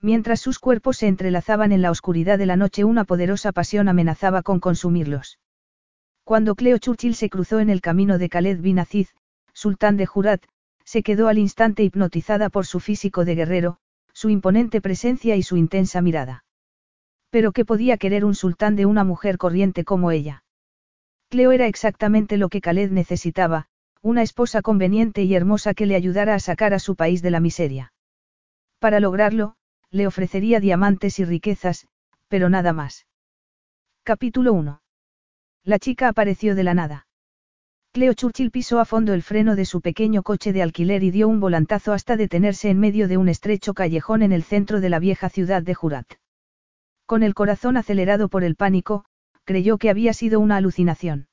Mientras sus cuerpos se entrelazaban en la oscuridad de la noche una poderosa pasión amenazaba con consumirlos. Cuando Cleo Churchill se cruzó en el camino de Khaled bin Aziz, sultán de Jurat, se quedó al instante hipnotizada por su físico de guerrero, su imponente presencia y su intensa mirada. Pero ¿qué podía querer un sultán de una mujer corriente como ella? Cleo era exactamente lo que Khaled necesitaba, una esposa conveniente y hermosa que le ayudara a sacar a su país de la miseria. Para lograrlo, le ofrecería diamantes y riquezas, pero nada más. Capítulo 1. La chica apareció de la nada. Cleo Churchill pisó a fondo el freno de su pequeño coche de alquiler y dio un volantazo hasta detenerse en medio de un estrecho callejón en el centro de la vieja ciudad de Jurat. Con el corazón acelerado por el pánico, creyó que había sido una alucinación.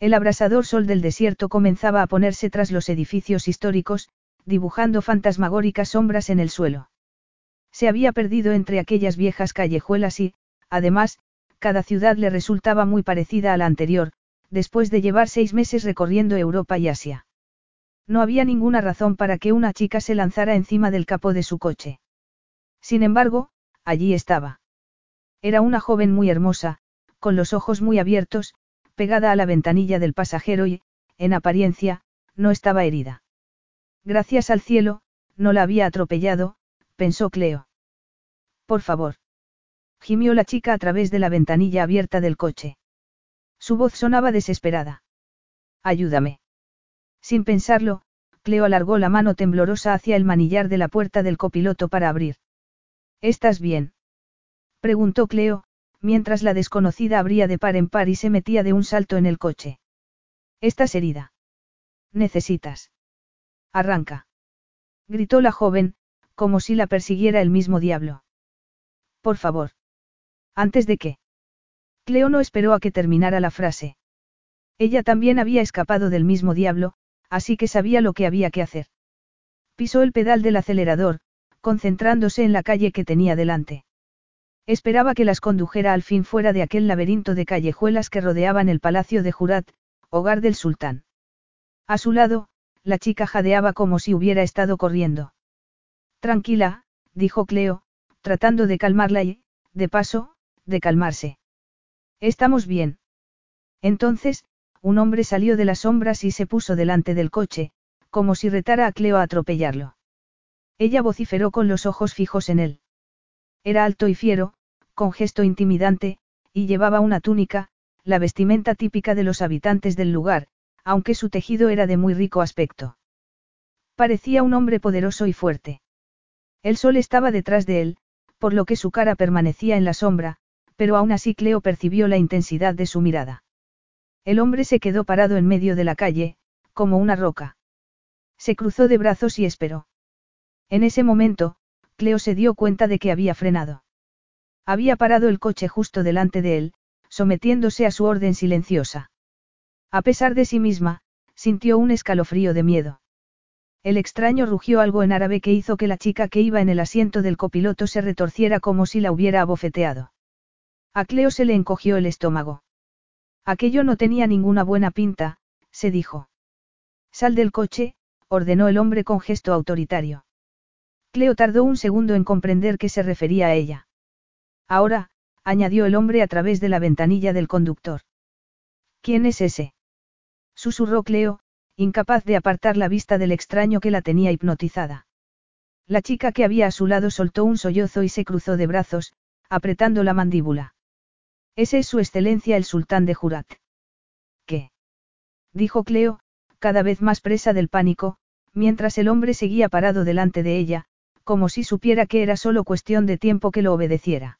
El abrasador sol del desierto comenzaba a ponerse tras los edificios históricos, dibujando fantasmagóricas sombras en el suelo. Se había perdido entre aquellas viejas callejuelas y, además, cada ciudad le resultaba muy parecida a la anterior, después de llevar seis meses recorriendo Europa y Asia. No había ninguna razón para que una chica se lanzara encima del capó de su coche. Sin embargo, allí estaba. Era una joven muy hermosa, con los ojos muy abiertos, pegada a la ventanilla del pasajero y, en apariencia, no estaba herida. Gracias al cielo, no la había atropellado, pensó Cleo. Por favor. Gimió la chica a través de la ventanilla abierta del coche. Su voz sonaba desesperada. Ayúdame. Sin pensarlo, Cleo alargó la mano temblorosa hacia el manillar de la puerta del copiloto para abrir. ¿Estás bien? Preguntó Cleo, mientras la desconocida abría de par en par y se metía de un salto en el coche. ¿Estás herida? Necesitas. Arranca. Gritó la joven, como si la persiguiera el mismo diablo. Por favor. Antes de qué. Cleo no esperó a que terminara la frase. Ella también había escapado del mismo diablo, así que sabía lo que había que hacer. Pisó el pedal del acelerador, concentrándose en la calle que tenía delante. Esperaba que las condujera al fin fuera de aquel laberinto de callejuelas que rodeaban el palacio de Jurat, hogar del sultán. A su lado, la chica jadeaba como si hubiera estado corriendo. Tranquila, dijo Cleo, tratando de calmarla y, de paso, de calmarse. Estamos bien. Entonces, un hombre salió de las sombras y se puso delante del coche, como si retara a Cleo a atropellarlo. Ella vociferó con los ojos fijos en él. Era alto y fiero, con gesto intimidante, y llevaba una túnica, la vestimenta típica de los habitantes del lugar, aunque su tejido era de muy rico aspecto. Parecía un hombre poderoso y fuerte. El sol estaba detrás de él, por lo que su cara permanecía en la sombra, pero aún así Cleo percibió la intensidad de su mirada. El hombre se quedó parado en medio de la calle, como una roca. Se cruzó de brazos y esperó. En ese momento, Cleo se dio cuenta de que había frenado. Había parado el coche justo delante de él, sometiéndose a su orden silenciosa. A pesar de sí misma, sintió un escalofrío de miedo. El extraño rugió algo en árabe que hizo que la chica que iba en el asiento del copiloto se retorciera como si la hubiera abofeteado. A Cleo se le encogió el estómago. Aquello no tenía ninguna buena pinta, se dijo. Sal del coche, ordenó el hombre con gesto autoritario. Cleo tardó un segundo en comprender que se refería a ella. Ahora, añadió el hombre a través de la ventanilla del conductor. ¿Quién es ese? Susurró Cleo, incapaz de apartar la vista del extraño que la tenía hipnotizada. La chica que había a su lado soltó un sollozo y se cruzó de brazos, apretando la mandíbula. Ese es su excelencia el sultán de Jurat. ¿Qué? dijo Cleo, cada vez más presa del pánico, mientras el hombre seguía parado delante de ella, como si supiera que era solo cuestión de tiempo que lo obedeciera.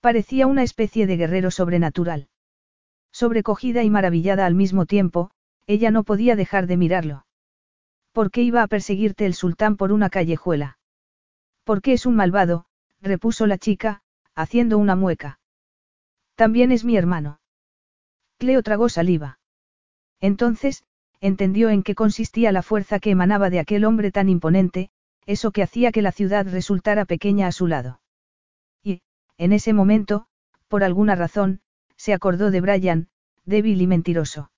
Parecía una especie de guerrero sobrenatural. Sobrecogida y maravillada al mismo tiempo, ella no podía dejar de mirarlo. ¿Por qué iba a perseguirte el sultán por una callejuela? Porque es un malvado, repuso la chica, haciendo una mueca. También es mi hermano. Cleo tragó saliva. Entonces, entendió en qué consistía la fuerza que emanaba de aquel hombre tan imponente, eso que hacía que la ciudad resultara pequeña a su lado. Y, en ese momento, por alguna razón, se acordó de Brian, débil y mentiroso.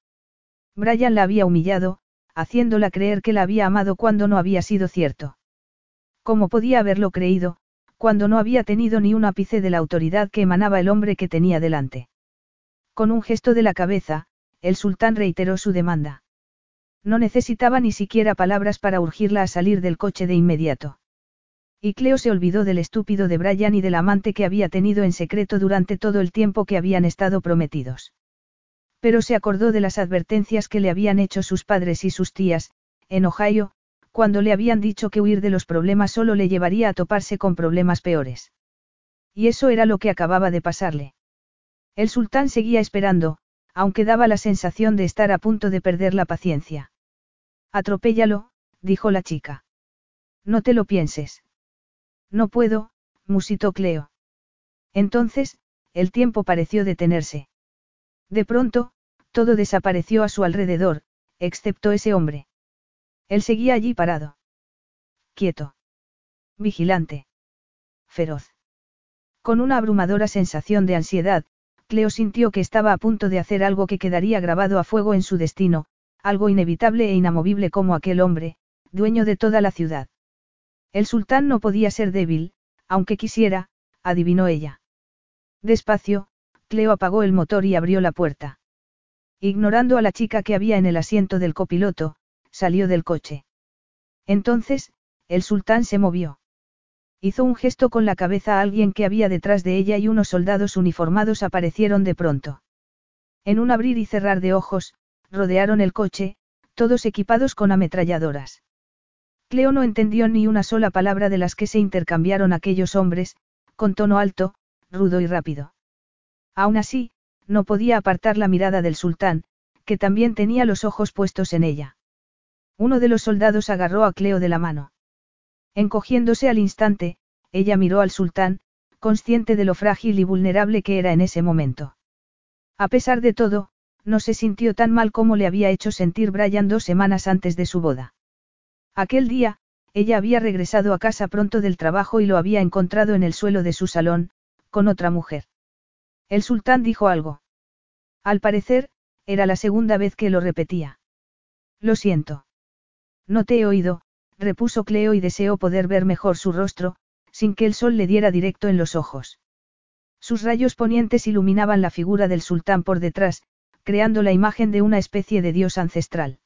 Brian la había humillado, haciéndola creer que la había amado cuando no había sido cierto. ¿Cómo podía haberlo creído, cuando no había tenido ni un ápice de la autoridad que emanaba el hombre que tenía delante? Con un gesto de la cabeza, el sultán reiteró su demanda. No necesitaba ni siquiera palabras para urgirla a salir del coche de inmediato. Y Cleo se olvidó del estúpido de Brian y del amante que había tenido en secreto durante todo el tiempo que habían estado prometidos. Pero se acordó de las advertencias que le habían hecho sus padres y sus tías, en Ohio, cuando le habían dicho que huir de los problemas solo le llevaría a toparse con problemas peores. Y eso era lo que acababa de pasarle. El sultán seguía esperando, aunque daba la sensación de estar a punto de perder la paciencia. Atropéllalo, dijo la chica. No te lo pienses. No puedo, musitó Cleo. Entonces, el tiempo pareció detenerse. De pronto, todo desapareció a su alrededor, excepto ese hombre. Él seguía allí parado. Quieto. Vigilante. Feroz. Con una abrumadora sensación de ansiedad, Cleo sintió que estaba a punto de hacer algo que quedaría grabado a fuego en su destino, algo inevitable e inamovible como aquel hombre, dueño de toda la ciudad. El sultán no podía ser débil, aunque quisiera, adivinó ella. Despacio, Cleo apagó el motor y abrió la puerta. Ignorando a la chica que había en el asiento del copiloto, salió del coche. Entonces, el sultán se movió. Hizo un gesto con la cabeza a alguien que había detrás de ella y unos soldados uniformados aparecieron de pronto. En un abrir y cerrar de ojos, rodearon el coche, todos equipados con ametralladoras. Cleo no entendió ni una sola palabra de las que se intercambiaron aquellos hombres, con tono alto, rudo y rápido. Aún así, no podía apartar la mirada del sultán, que también tenía los ojos puestos en ella. Uno de los soldados agarró a Cleo de la mano. Encogiéndose al instante, ella miró al sultán, consciente de lo frágil y vulnerable que era en ese momento. A pesar de todo, no se sintió tan mal como le había hecho sentir Brian dos semanas antes de su boda. Aquel día, ella había regresado a casa pronto del trabajo y lo había encontrado en el suelo de su salón, con otra mujer. El sultán dijo algo. Al parecer, era la segunda vez que lo repetía. Lo siento. No te he oído, repuso Cleo y deseó poder ver mejor su rostro, sin que el sol le diera directo en los ojos. Sus rayos ponientes iluminaban la figura del sultán por detrás, creando la imagen de una especie de dios ancestral.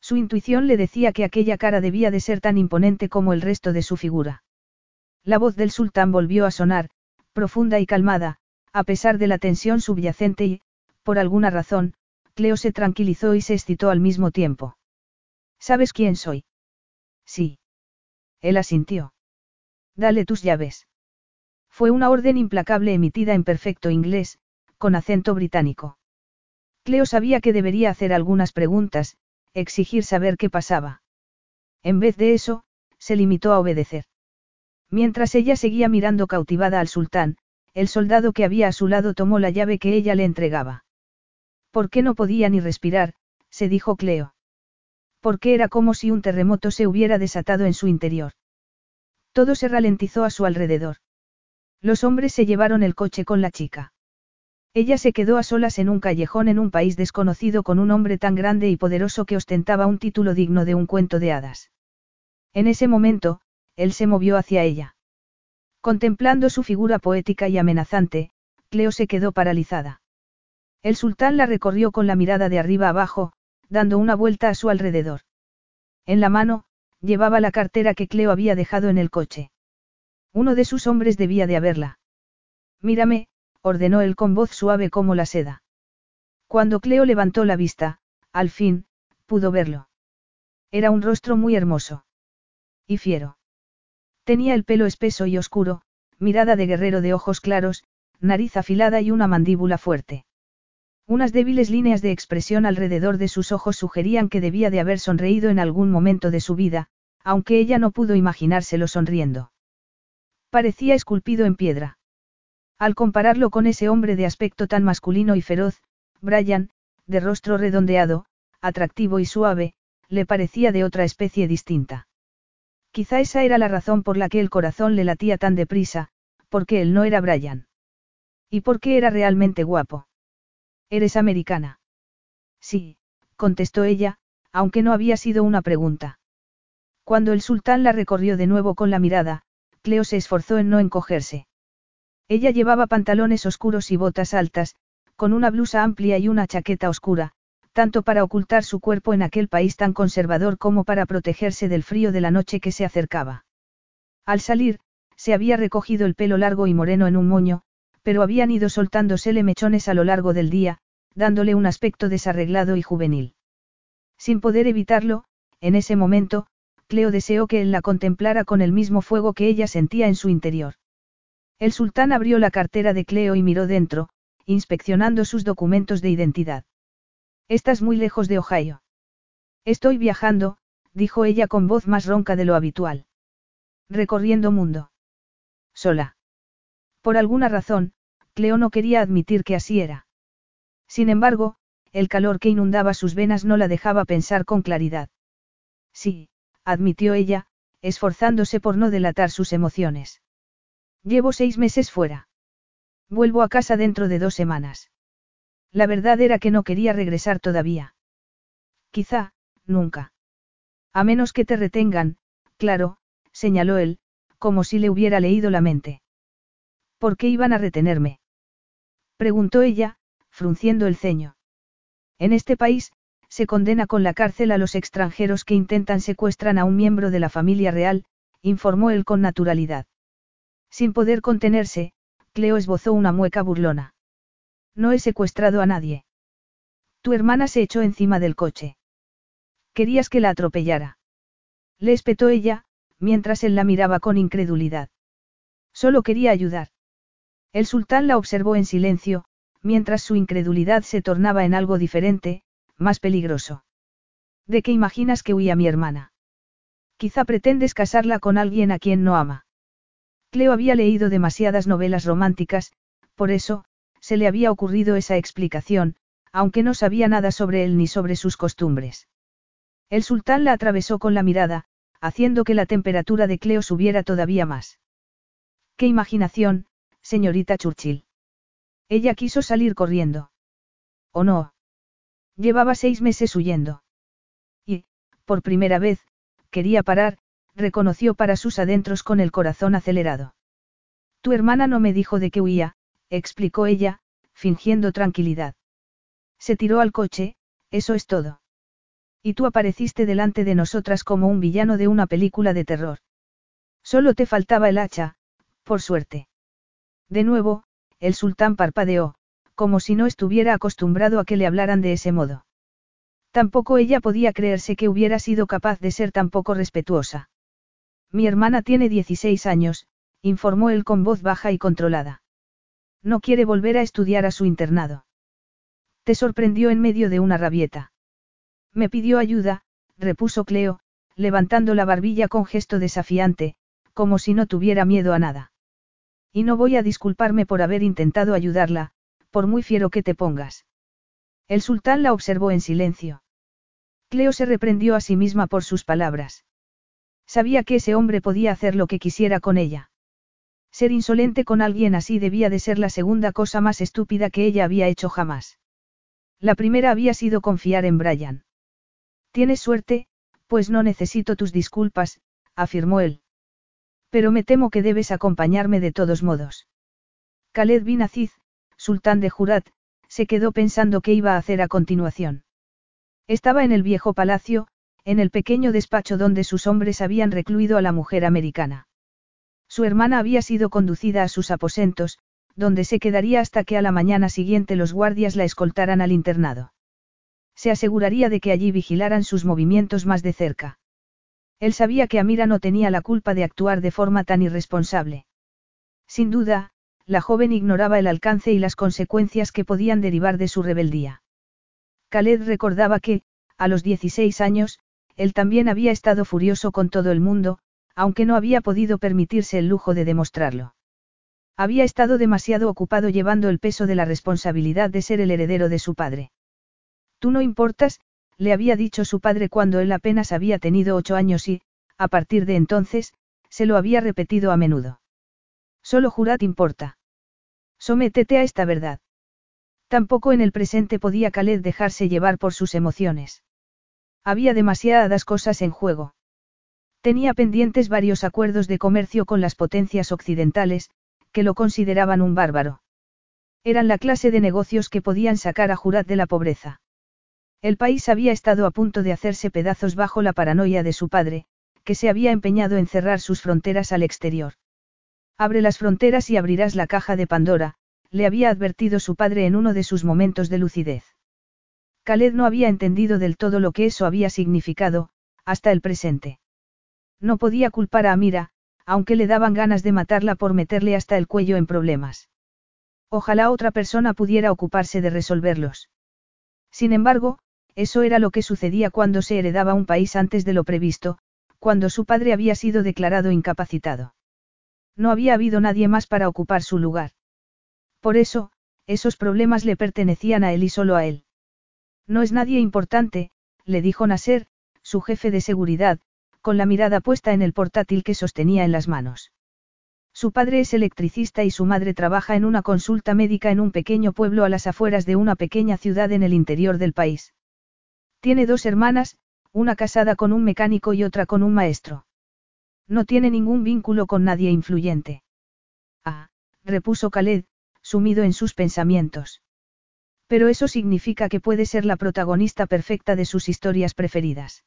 Su intuición le decía que aquella cara debía de ser tan imponente como el resto de su figura. La voz del sultán volvió a sonar, profunda y calmada, a pesar de la tensión subyacente y, por alguna razón, Cleo se tranquilizó y se excitó al mismo tiempo. ¿Sabes quién soy? Sí. Él asintió. Dale tus llaves. Fue una orden implacable emitida en perfecto inglés, con acento británico. Cleo sabía que debería hacer algunas preguntas, exigir saber qué pasaba. En vez de eso, se limitó a obedecer. Mientras ella seguía mirando cautivada al sultán, el soldado que había a su lado tomó la llave que ella le entregaba. ¿Por qué no podía ni respirar? se dijo Cleo. Porque era como si un terremoto se hubiera desatado en su interior. Todo se ralentizó a su alrededor. Los hombres se llevaron el coche con la chica. Ella se quedó a solas en un callejón en un país desconocido con un hombre tan grande y poderoso que ostentaba un título digno de un cuento de hadas. En ese momento, él se movió hacia ella. Contemplando su figura poética y amenazante, Cleo se quedó paralizada. El sultán la recorrió con la mirada de arriba abajo, dando una vuelta a su alrededor. En la mano, llevaba la cartera que Cleo había dejado en el coche. Uno de sus hombres debía de haberla. Mírame, ordenó él con voz suave como la seda. Cuando Cleo levantó la vista, al fin, pudo verlo. Era un rostro muy hermoso. Y fiero. Tenía el pelo espeso y oscuro, mirada de guerrero de ojos claros, nariz afilada y una mandíbula fuerte. Unas débiles líneas de expresión alrededor de sus ojos sugerían que debía de haber sonreído en algún momento de su vida, aunque ella no pudo imaginárselo sonriendo. Parecía esculpido en piedra. Al compararlo con ese hombre de aspecto tan masculino y feroz, Brian, de rostro redondeado, atractivo y suave, le parecía de otra especie distinta. Quizá esa era la razón por la que el corazón le latía tan deprisa, porque él no era Brian. ¿Y por qué era realmente guapo? ¿Eres americana? Sí, contestó ella, aunque no había sido una pregunta. Cuando el sultán la recorrió de nuevo con la mirada, Cleo se esforzó en no encogerse. Ella llevaba pantalones oscuros y botas altas, con una blusa amplia y una chaqueta oscura, tanto para ocultar su cuerpo en aquel país tan conservador como para protegerse del frío de la noche que se acercaba. Al salir, se había recogido el pelo largo y moreno en un moño, pero habían ido soltándosele mechones a lo largo del día, dándole un aspecto desarreglado y juvenil. Sin poder evitarlo, en ese momento, Cleo deseó que él la contemplara con el mismo fuego que ella sentía en su interior. El sultán abrió la cartera de Cleo y miró dentro, inspeccionando sus documentos de identidad. Estás muy lejos de Ohio. Estoy viajando, dijo ella con voz más ronca de lo habitual. Recorriendo mundo. Sola. Por alguna razón, Cleo no quería admitir que así era. Sin embargo, el calor que inundaba sus venas no la dejaba pensar con claridad. Sí, admitió ella, esforzándose por no delatar sus emociones. Llevo seis meses fuera. Vuelvo a casa dentro de dos semanas. La verdad era que no quería regresar todavía. Quizá, nunca. A menos que te retengan, claro, señaló él, como si le hubiera leído la mente. ¿Por qué iban a retenerme? preguntó ella, frunciendo el ceño. En este país, se condena con la cárcel a los extranjeros que intentan secuestran a un miembro de la familia real, informó él con naturalidad. Sin poder contenerse, Cleo esbozó una mueca burlona. No he secuestrado a nadie. Tu hermana se echó encima del coche. Querías que la atropellara. Le espetó ella, mientras él la miraba con incredulidad. Solo quería ayudar. El sultán la observó en silencio, mientras su incredulidad se tornaba en algo diferente, más peligroso. ¿De qué imaginas que huía mi hermana? Quizá pretendes casarla con alguien a quien no ama. Cleo había leído demasiadas novelas románticas, por eso, se le había ocurrido esa explicación, aunque no sabía nada sobre él ni sobre sus costumbres. El sultán la atravesó con la mirada, haciendo que la temperatura de Cleo subiera todavía más. ¡Qué imaginación, señorita Churchill! Ella quiso salir corriendo. ¿O no? Llevaba seis meses huyendo. Y, por primera vez, quería parar, reconoció para sus adentros con el corazón acelerado. Tu hermana no me dijo de qué huía, explicó ella, fingiendo tranquilidad. Se tiró al coche, eso es todo. Y tú apareciste delante de nosotras como un villano de una película de terror. Solo te faltaba el hacha, por suerte. De nuevo, el sultán parpadeó, como si no estuviera acostumbrado a que le hablaran de ese modo. Tampoco ella podía creerse que hubiera sido capaz de ser tan poco respetuosa. Mi hermana tiene 16 años, informó él con voz baja y controlada. No quiere volver a estudiar a su internado. Te sorprendió en medio de una rabieta. Me pidió ayuda, repuso Cleo, levantando la barbilla con gesto desafiante, como si no tuviera miedo a nada. Y no voy a disculparme por haber intentado ayudarla, por muy fiero que te pongas. El sultán la observó en silencio. Cleo se reprendió a sí misma por sus palabras. Sabía que ese hombre podía hacer lo que quisiera con ella. Ser insolente con alguien así debía de ser la segunda cosa más estúpida que ella había hecho jamás. La primera había sido confiar en Brian. Tienes suerte, pues no necesito tus disculpas, afirmó él. Pero me temo que debes acompañarme de todos modos. Khaled bin Aziz, sultán de Jurat, se quedó pensando qué iba a hacer a continuación. Estaba en el viejo palacio, en el pequeño despacho donde sus hombres habían recluido a la mujer americana. Su hermana había sido conducida a sus aposentos, donde se quedaría hasta que a la mañana siguiente los guardias la escoltaran al internado. Se aseguraría de que allí vigilaran sus movimientos más de cerca. Él sabía que Amira no tenía la culpa de actuar de forma tan irresponsable. Sin duda, la joven ignoraba el alcance y las consecuencias que podían derivar de su rebeldía. Khaled recordaba que, a los 16 años, él también había estado furioso con todo el mundo, aunque no había podido permitirse el lujo de demostrarlo. Había estado demasiado ocupado llevando el peso de la responsabilidad de ser el heredero de su padre. Tú no importas, le había dicho su padre cuando él apenas había tenido ocho años y, a partir de entonces, se lo había repetido a menudo. Solo Jurat importa. Sométete a esta verdad. Tampoco en el presente podía Khaled dejarse llevar por sus emociones. Había demasiadas cosas en juego. Tenía pendientes varios acuerdos de comercio con las potencias occidentales, que lo consideraban un bárbaro. Eran la clase de negocios que podían sacar a Jurat de la pobreza. El país había estado a punto de hacerse pedazos bajo la paranoia de su padre, que se había empeñado en cerrar sus fronteras al exterior. Abre las fronteras y abrirás la caja de Pandora, le había advertido su padre en uno de sus momentos de lucidez. Khaled no había entendido del todo lo que eso había significado, hasta el presente. No podía culpar a Amira, aunque le daban ganas de matarla por meterle hasta el cuello en problemas. Ojalá otra persona pudiera ocuparse de resolverlos. Sin embargo, eso era lo que sucedía cuando se heredaba un país antes de lo previsto, cuando su padre había sido declarado incapacitado. No había habido nadie más para ocupar su lugar. Por eso, esos problemas le pertenecían a él y solo a él. No es nadie importante, le dijo Nasser, su jefe de seguridad, con la mirada puesta en el portátil que sostenía en las manos. Su padre es electricista y su madre trabaja en una consulta médica en un pequeño pueblo a las afueras de una pequeña ciudad en el interior del país. Tiene dos hermanas, una casada con un mecánico y otra con un maestro. No tiene ningún vínculo con nadie influyente. Ah, repuso Khaled, sumido en sus pensamientos. Pero eso significa que puede ser la protagonista perfecta de sus historias preferidas.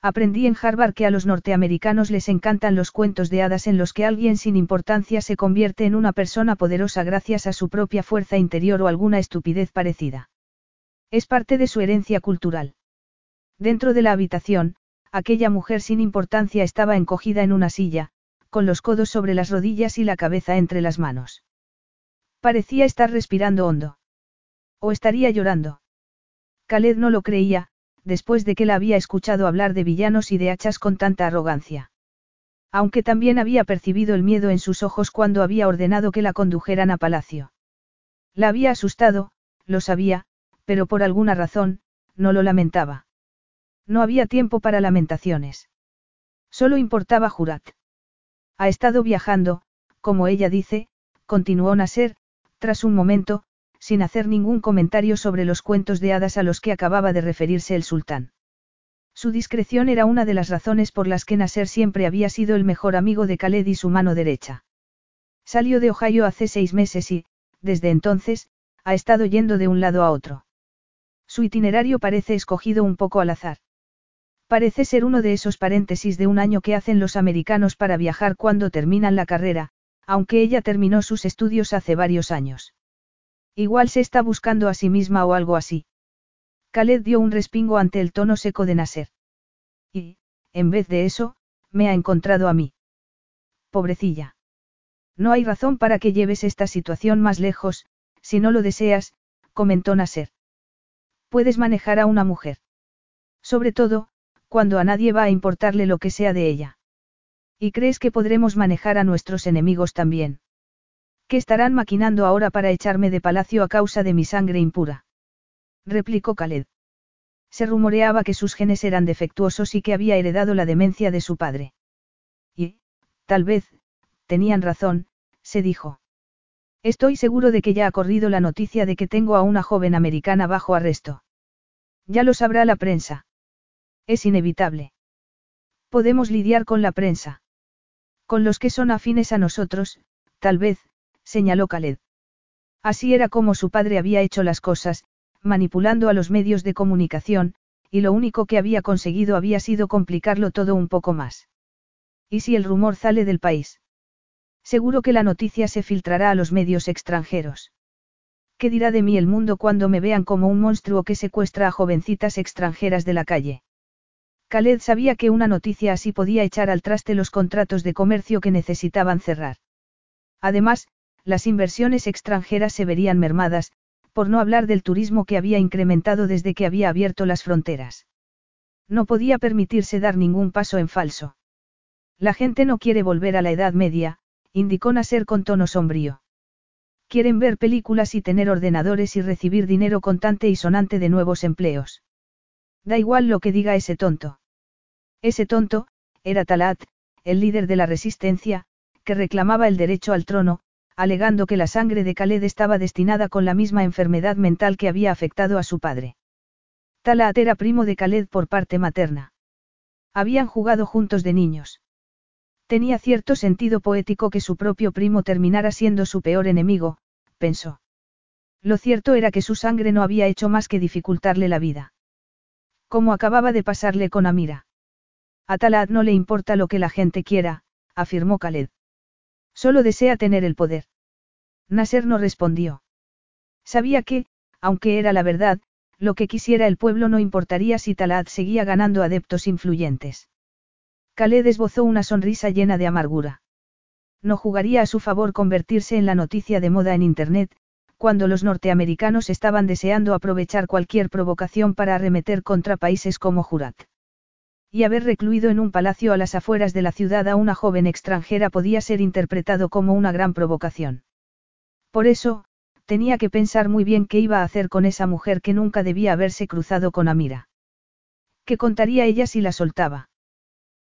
Aprendí en Harvard que a los norteamericanos les encantan los cuentos de hadas en los que alguien sin importancia se convierte en una persona poderosa gracias a su propia fuerza interior o alguna estupidez parecida. Es parte de su herencia cultural. Dentro de la habitación, aquella mujer sin importancia estaba encogida en una silla, con los codos sobre las rodillas y la cabeza entre las manos. Parecía estar respirando hondo. O estaría llorando. Khaled no lo creía, después de que la había escuchado hablar de villanos y de hachas con tanta arrogancia. Aunque también había percibido el miedo en sus ojos cuando había ordenado que la condujeran a palacio. La había asustado, lo sabía, pero por alguna razón, no lo lamentaba. No había tiempo para lamentaciones. Solo importaba Jurat. Ha estado viajando, como ella dice, continuó Nasser, tras un momento, sin hacer ningún comentario sobre los cuentos de hadas a los que acababa de referirse el sultán. Su discreción era una de las razones por las que Nasser siempre había sido el mejor amigo de Khaled y su mano derecha. Salió de Ohio hace seis meses y, desde entonces, ha estado yendo de un lado a otro. Su itinerario parece escogido un poco al azar. Parece ser uno de esos paréntesis de un año que hacen los americanos para viajar cuando terminan la carrera, aunque ella terminó sus estudios hace varios años. Igual se está buscando a sí misma o algo así. Khaled dio un respingo ante el tono seco de Nasser. Y, en vez de eso, me ha encontrado a mí. Pobrecilla. No hay razón para que lleves esta situación más lejos, si no lo deseas, comentó Nasser. Puedes manejar a una mujer. Sobre todo, cuando a nadie va a importarle lo que sea de ella. ¿Y crees que podremos manejar a nuestros enemigos también? ¿Qué estarán maquinando ahora para echarme de palacio a causa de mi sangre impura? replicó Khaled. Se rumoreaba que sus genes eran defectuosos y que había heredado la demencia de su padre. Y, tal vez, tenían razón, se dijo. Estoy seguro de que ya ha corrido la noticia de que tengo a una joven americana bajo arresto. Ya lo sabrá la prensa. Es inevitable. Podemos lidiar con la prensa. Con los que son afines a nosotros, tal vez, señaló Khaled. Así era como su padre había hecho las cosas, manipulando a los medios de comunicación, y lo único que había conseguido había sido complicarlo todo un poco más. ¿Y si el rumor sale del país? Seguro que la noticia se filtrará a los medios extranjeros. ¿Qué dirá de mí el mundo cuando me vean como un monstruo que secuestra a jovencitas extranjeras de la calle? Khaled sabía que una noticia así podía echar al traste los contratos de comercio que necesitaban cerrar. Además, las inversiones extranjeras se verían mermadas, por no hablar del turismo que había incrementado desde que había abierto las fronteras. No podía permitirse dar ningún paso en falso. La gente no quiere volver a la Edad Media, indicó Nasser con tono sombrío. Quieren ver películas y tener ordenadores y recibir dinero contante y sonante de nuevos empleos. Da igual lo que diga ese tonto. Ese tonto, era Talat, el líder de la resistencia, que reclamaba el derecho al trono, alegando que la sangre de Khaled estaba destinada con la misma enfermedad mental que había afectado a su padre. Talat era primo de Khaled por parte materna. Habían jugado juntos de niños. Tenía cierto sentido poético que su propio primo terminara siendo su peor enemigo, pensó. Lo cierto era que su sangre no había hecho más que dificultarle la vida. Como acababa de pasarle con Amira. A Talat no le importa lo que la gente quiera, afirmó Khaled. Solo desea tener el poder. Nasser no respondió. Sabía que, aunque era la verdad, lo que quisiera el pueblo no importaría si Talat seguía ganando adeptos influyentes. Khaled esbozó una sonrisa llena de amargura. No jugaría a su favor convertirse en la noticia de moda en Internet, cuando los norteamericanos estaban deseando aprovechar cualquier provocación para arremeter contra países como Jurat. Y haber recluido en un palacio a las afueras de la ciudad a una joven extranjera podía ser interpretado como una gran provocación. Por eso, tenía que pensar muy bien qué iba a hacer con esa mujer que nunca debía haberse cruzado con Amira. ¿Qué contaría ella si la soltaba?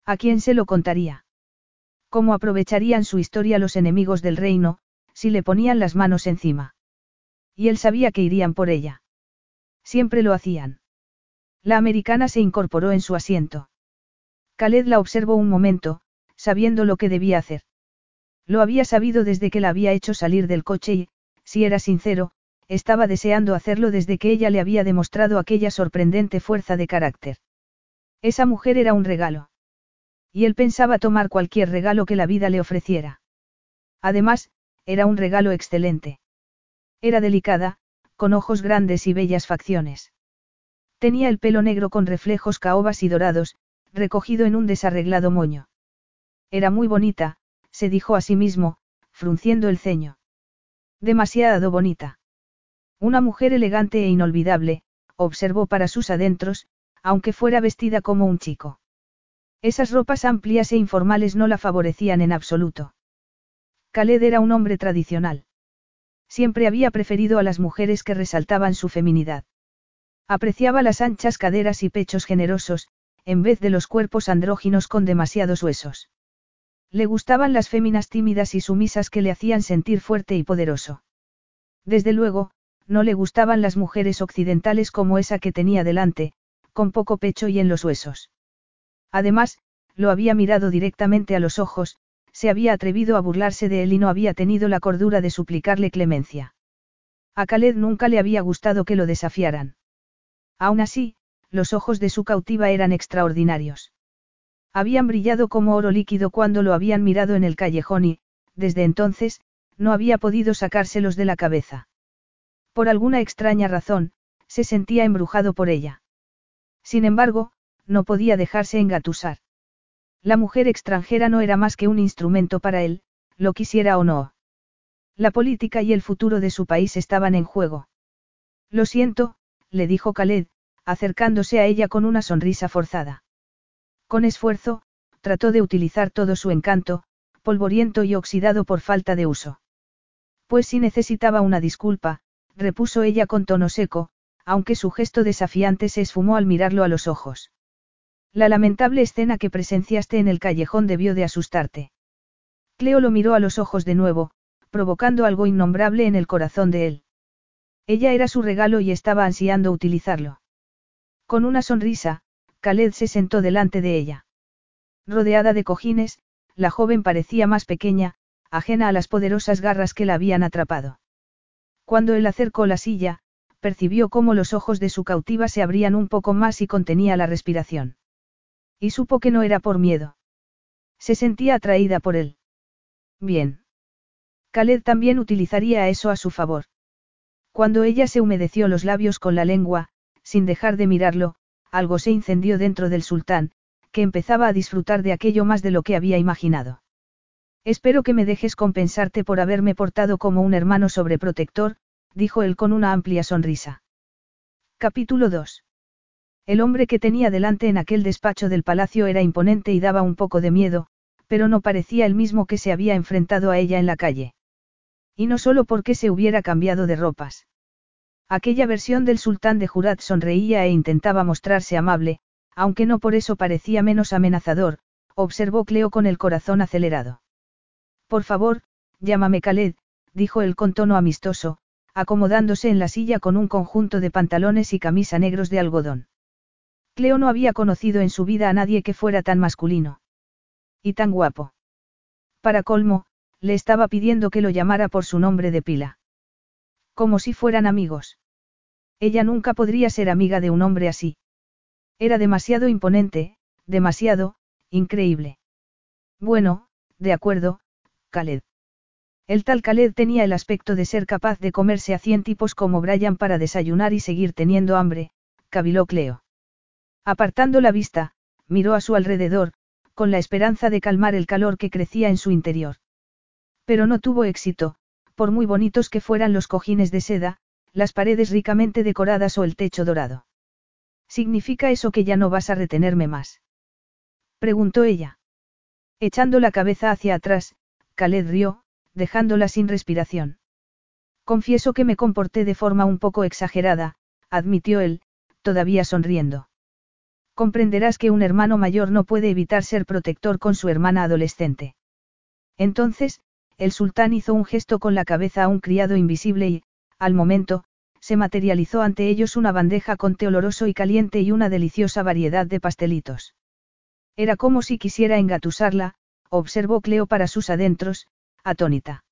¿A quién se lo contaría? ¿Cómo aprovecharían su historia los enemigos del reino, si le ponían las manos encima? Y él sabía que irían por ella. Siempre lo hacían. La americana se incorporó en su asiento. Khaled la observó un momento, sabiendo lo que debía hacer. Lo había sabido desde que la había hecho salir del coche y, si era sincero, estaba deseando hacerlo desde que ella le había demostrado aquella sorprendente fuerza de carácter. Esa mujer era un regalo. Y él pensaba tomar cualquier regalo que la vida le ofreciera. Además, era un regalo excelente. Era delicada, con ojos grandes y bellas facciones. Tenía el pelo negro con reflejos caobas y dorados, recogido en un desarreglado moño. Era muy bonita, se dijo a sí mismo, frunciendo el ceño. Demasiado bonita. Una mujer elegante e inolvidable, observó para sus adentros, aunque fuera vestida como un chico. Esas ropas amplias e informales no la favorecían en absoluto. Khaled era un hombre tradicional. Siempre había preferido a las mujeres que resaltaban su feminidad. Apreciaba las anchas caderas y pechos generosos, en vez de los cuerpos andróginos con demasiados huesos. Le gustaban las féminas tímidas y sumisas que le hacían sentir fuerte y poderoso. Desde luego, no le gustaban las mujeres occidentales como esa que tenía delante, con poco pecho y en los huesos. Además, lo había mirado directamente a los ojos, se había atrevido a burlarse de él y no había tenido la cordura de suplicarle clemencia. A Khaled nunca le había gustado que lo desafiaran. Aún así, los ojos de su cautiva eran extraordinarios. Habían brillado como oro líquido cuando lo habían mirado en el callejón y, desde entonces, no había podido sacárselos de la cabeza. Por alguna extraña razón, se sentía embrujado por ella. Sin embargo, no podía dejarse engatusar. La mujer extranjera no era más que un instrumento para él, lo quisiera o no. La política y el futuro de su país estaban en juego. Lo siento, le dijo Khaled, acercándose a ella con una sonrisa forzada. Con esfuerzo, trató de utilizar todo su encanto, polvoriento y oxidado por falta de uso. Pues si necesitaba una disculpa, repuso ella con tono seco, aunque su gesto desafiante se esfumó al mirarlo a los ojos. La lamentable escena que presenciaste en el callejón debió de asustarte. Cleo lo miró a los ojos de nuevo, provocando algo innombrable en el corazón de él. Ella era su regalo y estaba ansiando utilizarlo. Con una sonrisa, Khaled se sentó delante de ella. Rodeada de cojines, la joven parecía más pequeña, ajena a las poderosas garras que la habían atrapado. Cuando él acercó la silla, percibió cómo los ojos de su cautiva se abrían un poco más y contenía la respiración. Y supo que no era por miedo. Se sentía atraída por él. Bien. Khaled también utilizaría eso a su favor. Cuando ella se humedeció los labios con la lengua, sin dejar de mirarlo, algo se incendió dentro del sultán, que empezaba a disfrutar de aquello más de lo que había imaginado. Espero que me dejes compensarte por haberme portado como un hermano sobreprotector, dijo él con una amplia sonrisa. Capítulo 2. El hombre que tenía delante en aquel despacho del palacio era imponente y daba un poco de miedo, pero no parecía el mismo que se había enfrentado a ella en la calle. Y no solo porque se hubiera cambiado de ropas. Aquella versión del sultán de Jurat sonreía e intentaba mostrarse amable, aunque no por eso parecía menos amenazador, observó Cleo con el corazón acelerado. Por favor, llámame Khaled, dijo él con tono amistoso, acomodándose en la silla con un conjunto de pantalones y camisa negros de algodón. Cleo no había conocido en su vida a nadie que fuera tan masculino. Y tan guapo. Para colmo, le estaba pidiendo que lo llamara por su nombre de pila. Como si fueran amigos. Ella nunca podría ser amiga de un hombre así. Era demasiado imponente, demasiado, increíble. Bueno, de acuerdo, Khaled. El tal Khaled tenía el aspecto de ser capaz de comerse a cien tipos como Brian para desayunar y seguir teniendo hambre, caviló Cleo. Apartando la vista, miró a su alrededor, con la esperanza de calmar el calor que crecía en su interior. Pero no tuvo éxito, por muy bonitos que fueran los cojines de seda, las paredes ricamente decoradas o el techo dorado. ¿Significa eso que ya no vas a retenerme más? Preguntó ella. Echando la cabeza hacia atrás, Khaled rió, dejándola sin respiración. Confieso que me comporté de forma un poco exagerada, admitió él, todavía sonriendo. Comprenderás que un hermano mayor no puede evitar ser protector con su hermana adolescente. Entonces, el sultán hizo un gesto con la cabeza a un criado invisible y, al momento, se materializó ante ellos una bandeja con té oloroso y caliente y una deliciosa variedad de pastelitos. Era como si quisiera engatusarla, observó Cleo para sus adentros, atónita.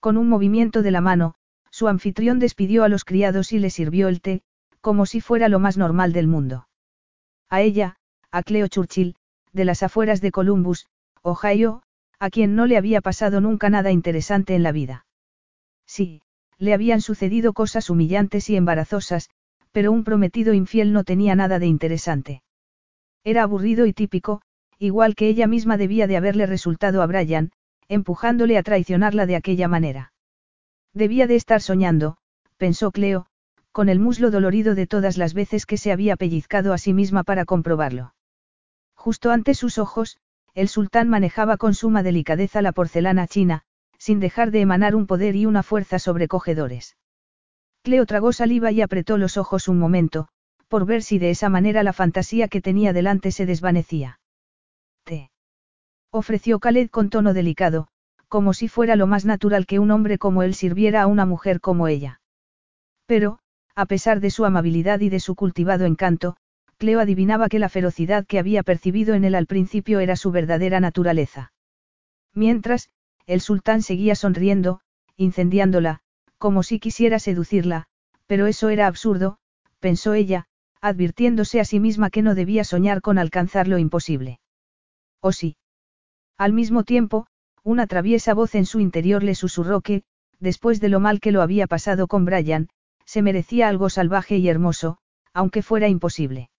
Con un movimiento de la mano, su anfitrión despidió a los criados y le sirvió el té, como si fuera lo más normal del mundo. A ella, a Cleo Churchill, de las afueras de Columbus, Ohio, a quien no le había pasado nunca nada interesante en la vida. Sí, le habían sucedido cosas humillantes y embarazosas, pero un prometido infiel no tenía nada de interesante. Era aburrido y típico, igual que ella misma debía de haberle resultado a Brian, empujándole a traicionarla de aquella manera. Debía de estar soñando, pensó Cleo, con el muslo dolorido de todas las veces que se había pellizcado a sí misma para comprobarlo. Justo ante sus ojos, el sultán manejaba con suma delicadeza la porcelana china, sin dejar de emanar un poder y una fuerza sobrecogedores. Cleo tragó saliva y apretó los ojos un momento, por ver si de esa manera la fantasía que tenía delante se desvanecía. Te. Ofreció Khaled con tono delicado, como si fuera lo más natural que un hombre como él sirviera a una mujer como ella. Pero, a pesar de su amabilidad y de su cultivado encanto, Cleo adivinaba que la ferocidad que había percibido en él al principio era su verdadera naturaleza. Mientras, el sultán seguía sonriendo, incendiándola, como si quisiera seducirla, pero eso era absurdo, pensó ella, advirtiéndose a sí misma que no debía soñar con alcanzar lo imposible. ¿O sí? Al mismo tiempo, una traviesa voz en su interior le susurró que, después de lo mal que lo había pasado con Brian, se merecía algo salvaje y hermoso, aunque fuera imposible.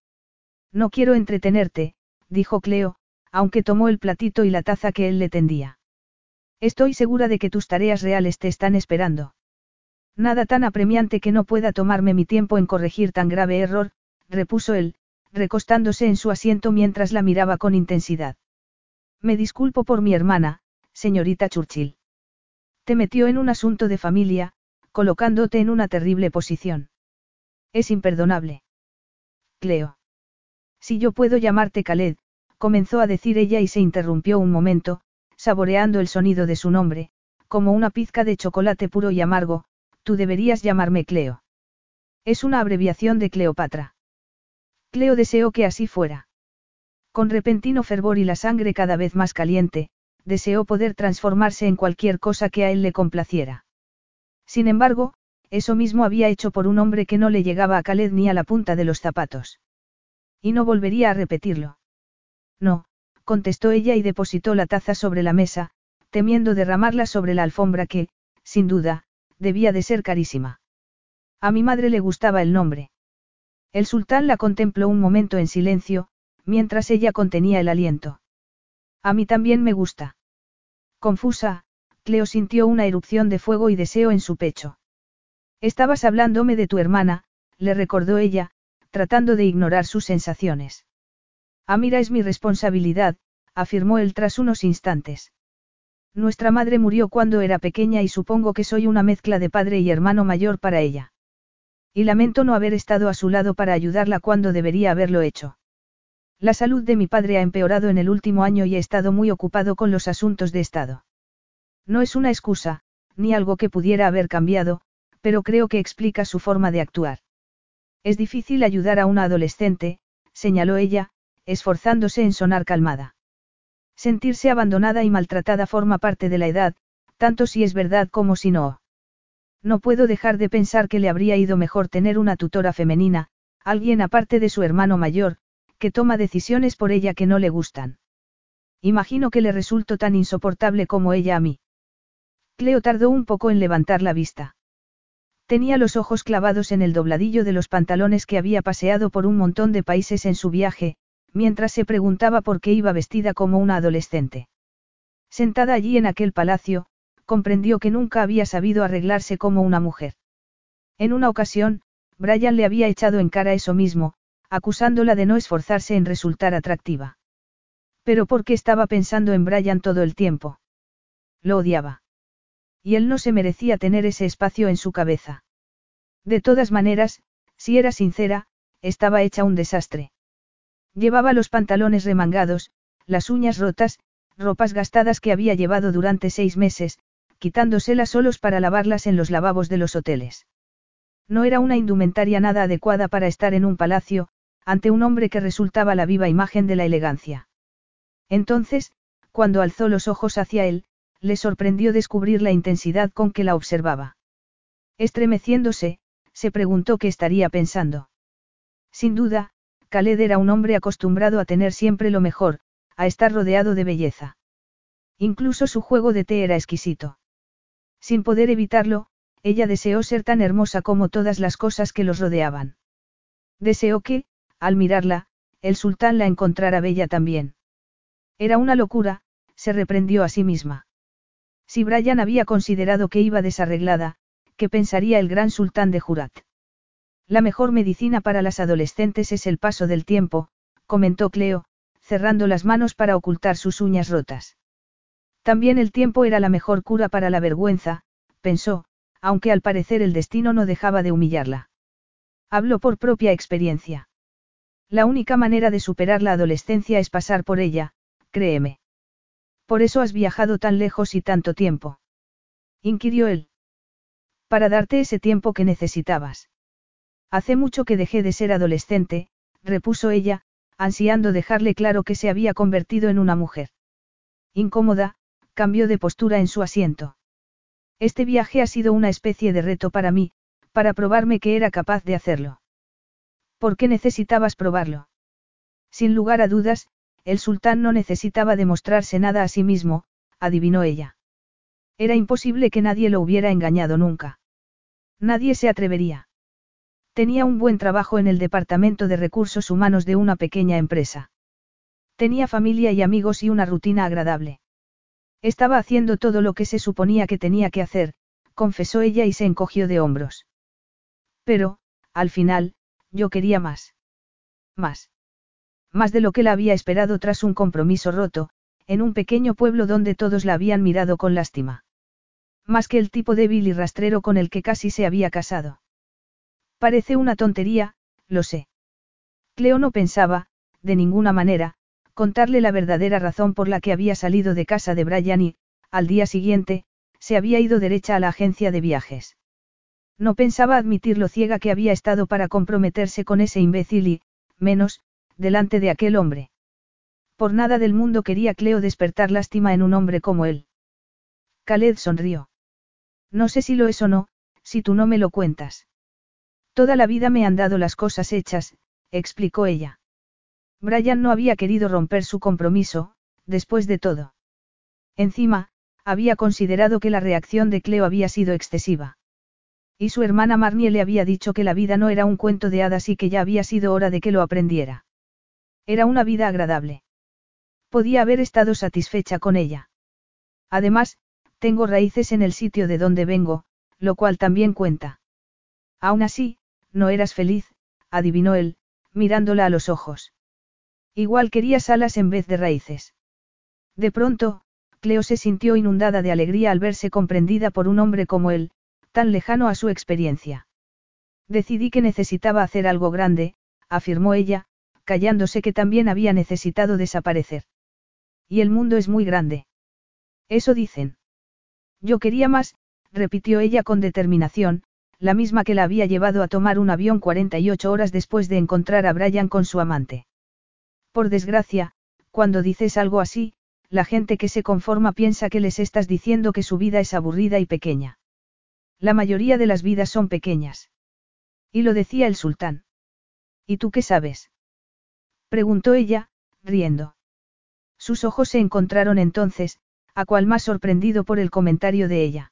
No quiero entretenerte, dijo Cleo, aunque tomó el platito y la taza que él le tendía. Estoy segura de que tus tareas reales te están esperando. Nada tan apremiante que no pueda tomarme mi tiempo en corregir tan grave error, repuso él, recostándose en su asiento mientras la miraba con intensidad. Me disculpo por mi hermana, señorita Churchill. Te metió en un asunto de familia, colocándote en una terrible posición. Es imperdonable. Cleo. Si yo puedo llamarte Khaled, comenzó a decir ella y se interrumpió un momento, saboreando el sonido de su nombre, como una pizca de chocolate puro y amargo, tú deberías llamarme Cleo. Es una abreviación de Cleopatra. Cleo deseó que así fuera. Con repentino fervor y la sangre cada vez más caliente, deseó poder transformarse en cualquier cosa que a él le complaciera. Sin embargo, eso mismo había hecho por un hombre que no le llegaba a Khaled ni a la punta de los zapatos. Y no volvería a repetirlo. No, contestó ella y depositó la taza sobre la mesa, temiendo derramarla sobre la alfombra que, sin duda, debía de ser carísima. A mi madre le gustaba el nombre. El sultán la contempló un momento en silencio, mientras ella contenía el aliento. A mí también me gusta. Confusa, Cleo sintió una erupción de fuego y deseo en su pecho. Estabas hablándome de tu hermana, le recordó ella, tratando de ignorar sus sensaciones. Amira es mi responsabilidad, afirmó él tras unos instantes. Nuestra madre murió cuando era pequeña y supongo que soy una mezcla de padre y hermano mayor para ella. Y lamento no haber estado a su lado para ayudarla cuando debería haberlo hecho. La salud de mi padre ha empeorado en el último año y he estado muy ocupado con los asuntos de Estado. No es una excusa, ni algo que pudiera haber cambiado, pero creo que explica su forma de actuar. Es difícil ayudar a una adolescente, señaló ella, esforzándose en sonar calmada. Sentirse abandonada y maltratada forma parte de la edad, tanto si es verdad como si no. No puedo dejar de pensar que le habría ido mejor tener una tutora femenina, alguien aparte de su hermano mayor, que toma decisiones por ella que no le gustan. Imagino que le resulto tan insoportable como ella a mí. Cleo tardó un poco en levantar la vista. Tenía los ojos clavados en el dobladillo de los pantalones que había paseado por un montón de países en su viaje, mientras se preguntaba por qué iba vestida como una adolescente. Sentada allí en aquel palacio, comprendió que nunca había sabido arreglarse como una mujer. En una ocasión, Brian le había echado en cara eso mismo, acusándola de no esforzarse en resultar atractiva. Pero ¿por qué estaba pensando en Brian todo el tiempo? Lo odiaba. Y él no se merecía tener ese espacio en su cabeza. De todas maneras, si era sincera, estaba hecha un desastre. Llevaba los pantalones remangados, las uñas rotas, ropas gastadas que había llevado durante seis meses, quitándoselas solos para lavarlas en los lavabos de los hoteles. No era una indumentaria nada adecuada para estar en un palacio, ante un hombre que resultaba la viva imagen de la elegancia. Entonces, cuando alzó los ojos hacia él, le sorprendió descubrir la intensidad con que la observaba. Estremeciéndose, se preguntó qué estaría pensando. Sin duda, Khaled era un hombre acostumbrado a tener siempre lo mejor, a estar rodeado de belleza. Incluso su juego de té era exquisito. Sin poder evitarlo, ella deseó ser tan hermosa como todas las cosas que los rodeaban. Deseó que, al mirarla, el sultán la encontrara bella también. Era una locura, se reprendió a sí misma. Si Brian había considerado que iba desarreglada, ¿qué pensaría el gran sultán de Jurat? La mejor medicina para las adolescentes es el paso del tiempo, comentó Cleo, cerrando las manos para ocultar sus uñas rotas. También el tiempo era la mejor cura para la vergüenza, pensó, aunque al parecer el destino no dejaba de humillarla. Habló por propia experiencia. La única manera de superar la adolescencia es pasar por ella, créeme. Por eso has viajado tan lejos y tanto tiempo. Inquirió él. Para darte ese tiempo que necesitabas. Hace mucho que dejé de ser adolescente, repuso ella, ansiando dejarle claro que se había convertido en una mujer. Incómoda, cambió de postura en su asiento. Este viaje ha sido una especie de reto para mí, para probarme que era capaz de hacerlo. ¿Por qué necesitabas probarlo? Sin lugar a dudas, el sultán no necesitaba demostrarse nada a sí mismo, adivinó ella. Era imposible que nadie lo hubiera engañado nunca. Nadie se atrevería. Tenía un buen trabajo en el Departamento de Recursos Humanos de una pequeña empresa. Tenía familia y amigos y una rutina agradable. Estaba haciendo todo lo que se suponía que tenía que hacer, confesó ella y se encogió de hombros. Pero, al final, yo quería más. Más. Más de lo que la había esperado tras un compromiso roto, en un pequeño pueblo donde todos la habían mirado con lástima. Más que el tipo débil y rastrero con el que casi se había casado. Parece una tontería, lo sé. Cleo no pensaba, de ninguna manera, contarle la verdadera razón por la que había salido de casa de Brian y, al día siguiente, se había ido derecha a la agencia de viajes. No pensaba admitir lo ciega que había estado para comprometerse con ese imbécil y, menos, delante de aquel hombre. Por nada del mundo quería Cleo despertar lástima en un hombre como él. Khaled sonrió. No sé si lo es o no, si tú no me lo cuentas. Toda la vida me han dado las cosas hechas, explicó ella. Brian no había querido romper su compromiso, después de todo. Encima, había considerado que la reacción de Cleo había sido excesiva. Y su hermana Marnie le había dicho que la vida no era un cuento de hadas y que ya había sido hora de que lo aprendiera. Era una vida agradable. Podía haber estado satisfecha con ella. Además, tengo raíces en el sitio de donde vengo, lo cual también cuenta. Aún así, no eras feliz, adivinó él, mirándola a los ojos. Igual querías alas en vez de raíces. De pronto, Cleo se sintió inundada de alegría al verse comprendida por un hombre como él, tan lejano a su experiencia. Decidí que necesitaba hacer algo grande, afirmó ella, callándose que también había necesitado desaparecer. Y el mundo es muy grande. Eso dicen. Yo quería más, repitió ella con determinación, la misma que la había llevado a tomar un avión 48 horas después de encontrar a Brian con su amante. Por desgracia, cuando dices algo así, la gente que se conforma piensa que les estás diciendo que su vida es aburrida y pequeña. La mayoría de las vidas son pequeñas. Y lo decía el sultán. ¿Y tú qué sabes? Preguntó ella, riendo. Sus ojos se encontraron entonces, a cual más sorprendido por el comentario de ella.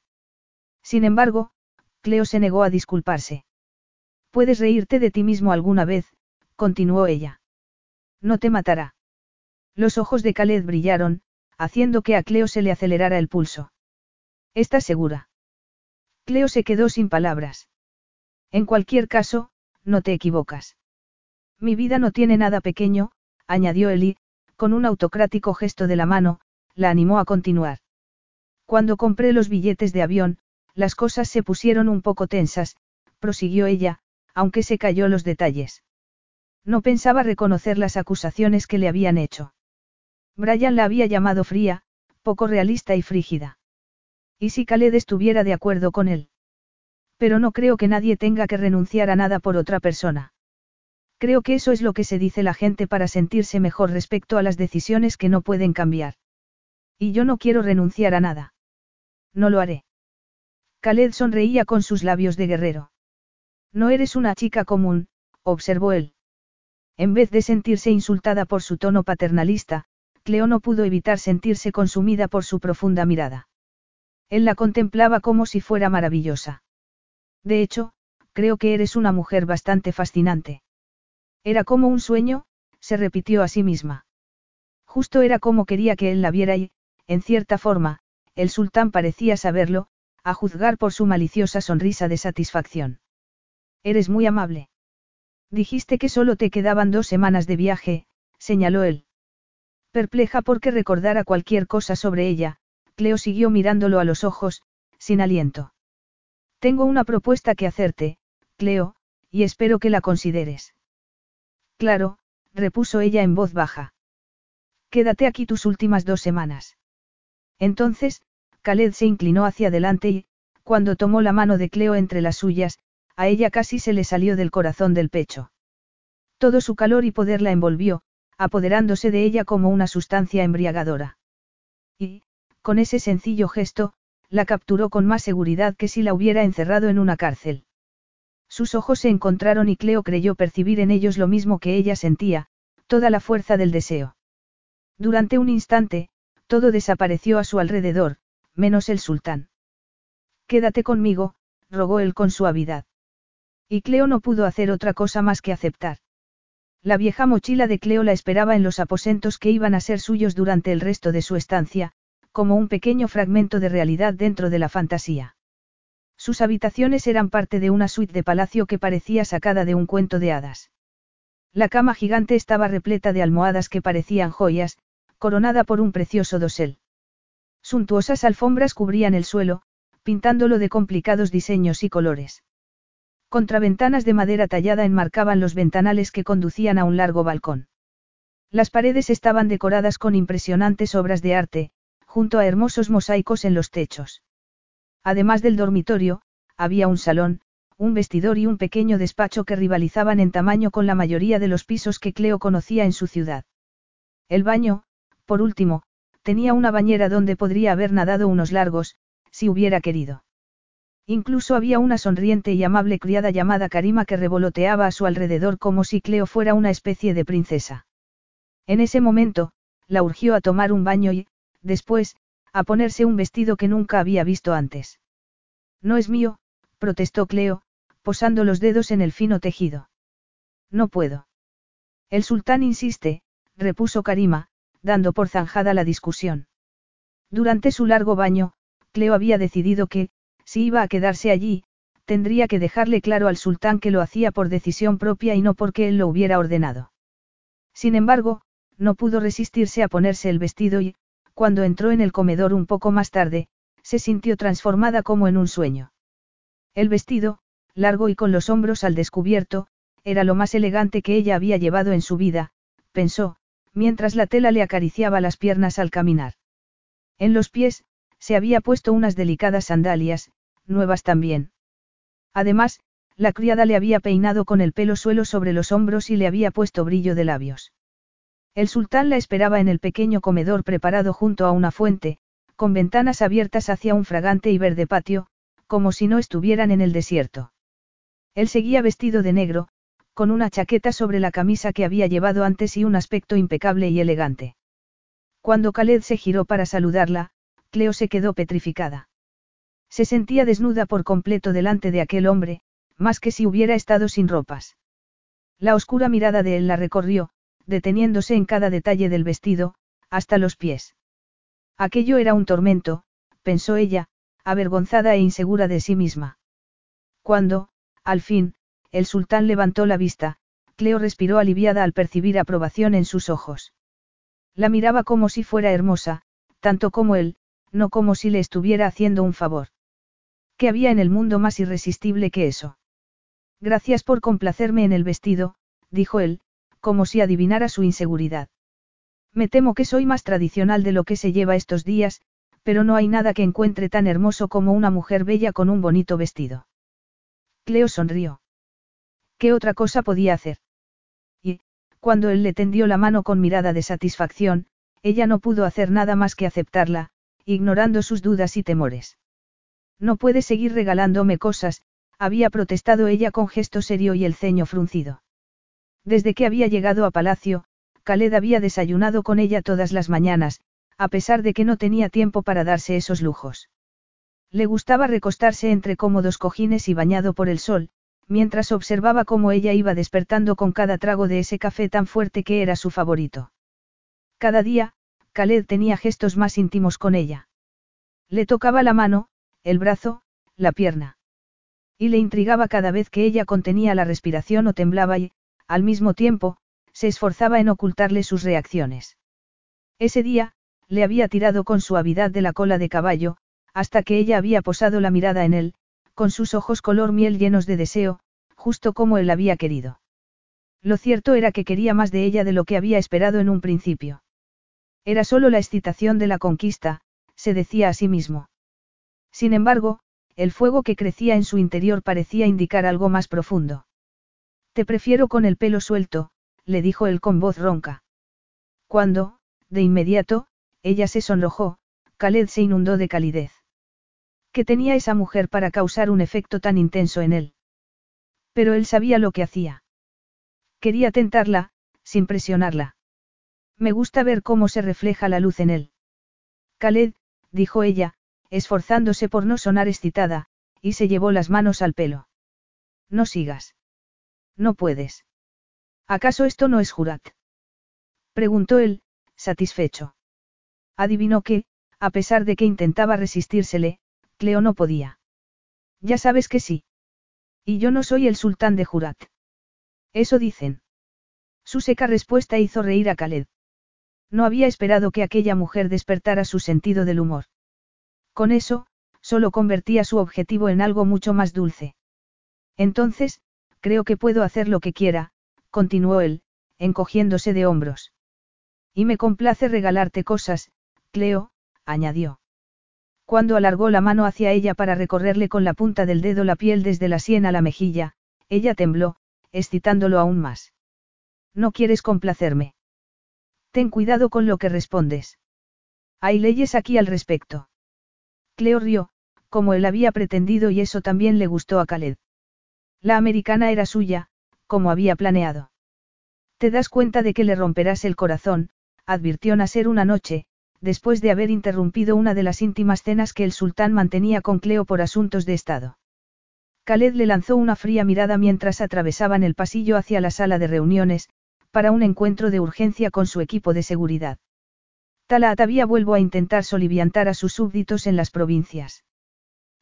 Sin embargo, Cleo se negó a disculparse. Puedes reírte de ti mismo alguna vez, continuó ella. No te matará. Los ojos de Khaled brillaron, haciendo que a Cleo se le acelerara el pulso. ¿Estás segura? Cleo se quedó sin palabras. En cualquier caso, no te equivocas. Mi vida no tiene nada pequeño, añadió Eli, con un autocrático gesto de la mano, la animó a continuar. Cuando compré los billetes de avión, las cosas se pusieron un poco tensas, prosiguió ella, aunque se cayó los detalles. No pensaba reconocer las acusaciones que le habían hecho. Brian la había llamado fría, poco realista y frígida. ¿Y si Khaled estuviera de acuerdo con él? Pero no creo que nadie tenga que renunciar a nada por otra persona. Creo que eso es lo que se dice la gente para sentirse mejor respecto a las decisiones que no pueden cambiar. Y yo no quiero renunciar a nada. No lo haré. Khaled sonreía con sus labios de guerrero. No eres una chica común, observó él. En vez de sentirse insultada por su tono paternalista, Cleo no pudo evitar sentirse consumida por su profunda mirada. Él la contemplaba como si fuera maravillosa. De hecho, creo que eres una mujer bastante fascinante. Era como un sueño, se repitió a sí misma. Justo era como quería que él la viera y, en cierta forma, el sultán parecía saberlo, a juzgar por su maliciosa sonrisa de satisfacción. Eres muy amable. Dijiste que solo te quedaban dos semanas de viaje, señaló él. Perpleja porque recordara cualquier cosa sobre ella, Cleo siguió mirándolo a los ojos, sin aliento. Tengo una propuesta que hacerte, Cleo, y espero que la consideres. Claro, repuso ella en voz baja. Quédate aquí tus últimas dos semanas. Entonces, Khaled se inclinó hacia adelante y, cuando tomó la mano de Cleo entre las suyas, a ella casi se le salió del corazón del pecho. Todo su calor y poder la envolvió, apoderándose de ella como una sustancia embriagadora. Y, con ese sencillo gesto, la capturó con más seguridad que si la hubiera encerrado en una cárcel. Sus ojos se encontraron y Cleo creyó percibir en ellos lo mismo que ella sentía, toda la fuerza del deseo. Durante un instante, todo desapareció a su alrededor, menos el sultán. Quédate conmigo, rogó él con suavidad. Y Cleo no pudo hacer otra cosa más que aceptar. La vieja mochila de Cleo la esperaba en los aposentos que iban a ser suyos durante el resto de su estancia, como un pequeño fragmento de realidad dentro de la fantasía. Sus habitaciones eran parte de una suite de palacio que parecía sacada de un cuento de hadas. La cama gigante estaba repleta de almohadas que parecían joyas, coronada por un precioso dosel. Suntuosas alfombras cubrían el suelo, pintándolo de complicados diseños y colores. Contraventanas de madera tallada enmarcaban los ventanales que conducían a un largo balcón. Las paredes estaban decoradas con impresionantes obras de arte, junto a hermosos mosaicos en los techos. Además del dormitorio, había un salón, un vestidor y un pequeño despacho que rivalizaban en tamaño con la mayoría de los pisos que Cleo conocía en su ciudad. El baño, por último, tenía una bañera donde podría haber nadado unos largos, si hubiera querido. Incluso había una sonriente y amable criada llamada Karima que revoloteaba a su alrededor como si Cleo fuera una especie de princesa. En ese momento, la urgió a tomar un baño y, después, a ponerse un vestido que nunca había visto antes. No es mío, protestó Cleo, posando los dedos en el fino tejido. No puedo. El sultán insiste, repuso Karima, dando por zanjada la discusión. Durante su largo baño, Cleo había decidido que, si iba a quedarse allí, tendría que dejarle claro al sultán que lo hacía por decisión propia y no porque él lo hubiera ordenado. Sin embargo, no pudo resistirse a ponerse el vestido y, cuando entró en el comedor un poco más tarde, se sintió transformada como en un sueño. El vestido, largo y con los hombros al descubierto, era lo más elegante que ella había llevado en su vida, pensó, mientras la tela le acariciaba las piernas al caminar. En los pies, se había puesto unas delicadas sandalias, nuevas también. Además, la criada le había peinado con el pelo suelo sobre los hombros y le había puesto brillo de labios. El sultán la esperaba en el pequeño comedor preparado junto a una fuente, con ventanas abiertas hacia un fragante y verde patio, como si no estuvieran en el desierto. Él seguía vestido de negro, con una chaqueta sobre la camisa que había llevado antes y un aspecto impecable y elegante. Cuando Khaled se giró para saludarla, Cleo se quedó petrificada. Se sentía desnuda por completo delante de aquel hombre, más que si hubiera estado sin ropas. La oscura mirada de él la recorrió, deteniéndose en cada detalle del vestido, hasta los pies. Aquello era un tormento, pensó ella, avergonzada e insegura de sí misma. Cuando, al fin, el sultán levantó la vista, Cleo respiró aliviada al percibir aprobación en sus ojos. La miraba como si fuera hermosa, tanto como él, no como si le estuviera haciendo un favor. ¿Qué había en el mundo más irresistible que eso? Gracias por complacerme en el vestido, dijo él, como si adivinara su inseguridad. Me temo que soy más tradicional de lo que se lleva estos días, pero no hay nada que encuentre tan hermoso como una mujer bella con un bonito vestido. Cleo sonrió. ¿Qué otra cosa podía hacer? Y, cuando él le tendió la mano con mirada de satisfacción, ella no pudo hacer nada más que aceptarla, ignorando sus dudas y temores. No puedes seguir regalándome cosas, había protestado ella con gesto serio y el ceño fruncido. Desde que había llegado a palacio, Khaled había desayunado con ella todas las mañanas, a pesar de que no tenía tiempo para darse esos lujos. Le gustaba recostarse entre cómodos cojines y bañado por el sol, mientras observaba cómo ella iba despertando con cada trago de ese café tan fuerte que era su favorito. Cada día, Khaled tenía gestos más íntimos con ella. Le tocaba la mano, el brazo, la pierna. Y le intrigaba cada vez que ella contenía la respiración o temblaba y, al mismo tiempo, se esforzaba en ocultarle sus reacciones. Ese día, le había tirado con suavidad de la cola de caballo, hasta que ella había posado la mirada en él, con sus ojos color miel llenos de deseo, justo como él había querido. Lo cierto era que quería más de ella de lo que había esperado en un principio. Era solo la excitación de la conquista, se decía a sí mismo. Sin embargo, el fuego que crecía en su interior parecía indicar algo más profundo. Te prefiero con el pelo suelto, le dijo él con voz ronca. Cuando, de inmediato, ella se sonrojó, Khaled se inundó de calidez. ¿Qué tenía esa mujer para causar un efecto tan intenso en él? Pero él sabía lo que hacía. Quería tentarla, sin presionarla. Me gusta ver cómo se refleja la luz en él. Khaled, dijo ella, esforzándose por no sonar excitada, y se llevó las manos al pelo. No sigas. No puedes. ¿Acaso esto no es Jurat? Preguntó él, satisfecho. Adivinó que, a pesar de que intentaba resistírsele, Cleo no podía. Ya sabes que sí. Y yo no soy el sultán de Jurat. Eso dicen. Su seca respuesta hizo reír a Khaled. No había esperado que aquella mujer despertara su sentido del humor. Con eso, solo convertía su objetivo en algo mucho más dulce. Entonces, creo que puedo hacer lo que quiera, continuó él, encogiéndose de hombros. Y me complace regalarte cosas, Cleo, añadió. Cuando alargó la mano hacia ella para recorrerle con la punta del dedo la piel desde la sien a la mejilla, ella tembló, excitándolo aún más. No quieres complacerme. Ten cuidado con lo que respondes. Hay leyes aquí al respecto. Cleo rió, como él había pretendido y eso también le gustó a Khaled. La americana era suya, como había planeado. Te das cuenta de que le romperás el corazón, advirtió Nasser una noche, después de haber interrumpido una de las íntimas cenas que el sultán mantenía con Cleo por asuntos de Estado. Khaled le lanzó una fría mirada mientras atravesaban el pasillo hacia la sala de reuniones, para un encuentro de urgencia con su equipo de seguridad. Tala Atavía vuelvo a intentar soliviantar a sus súbditos en las provincias.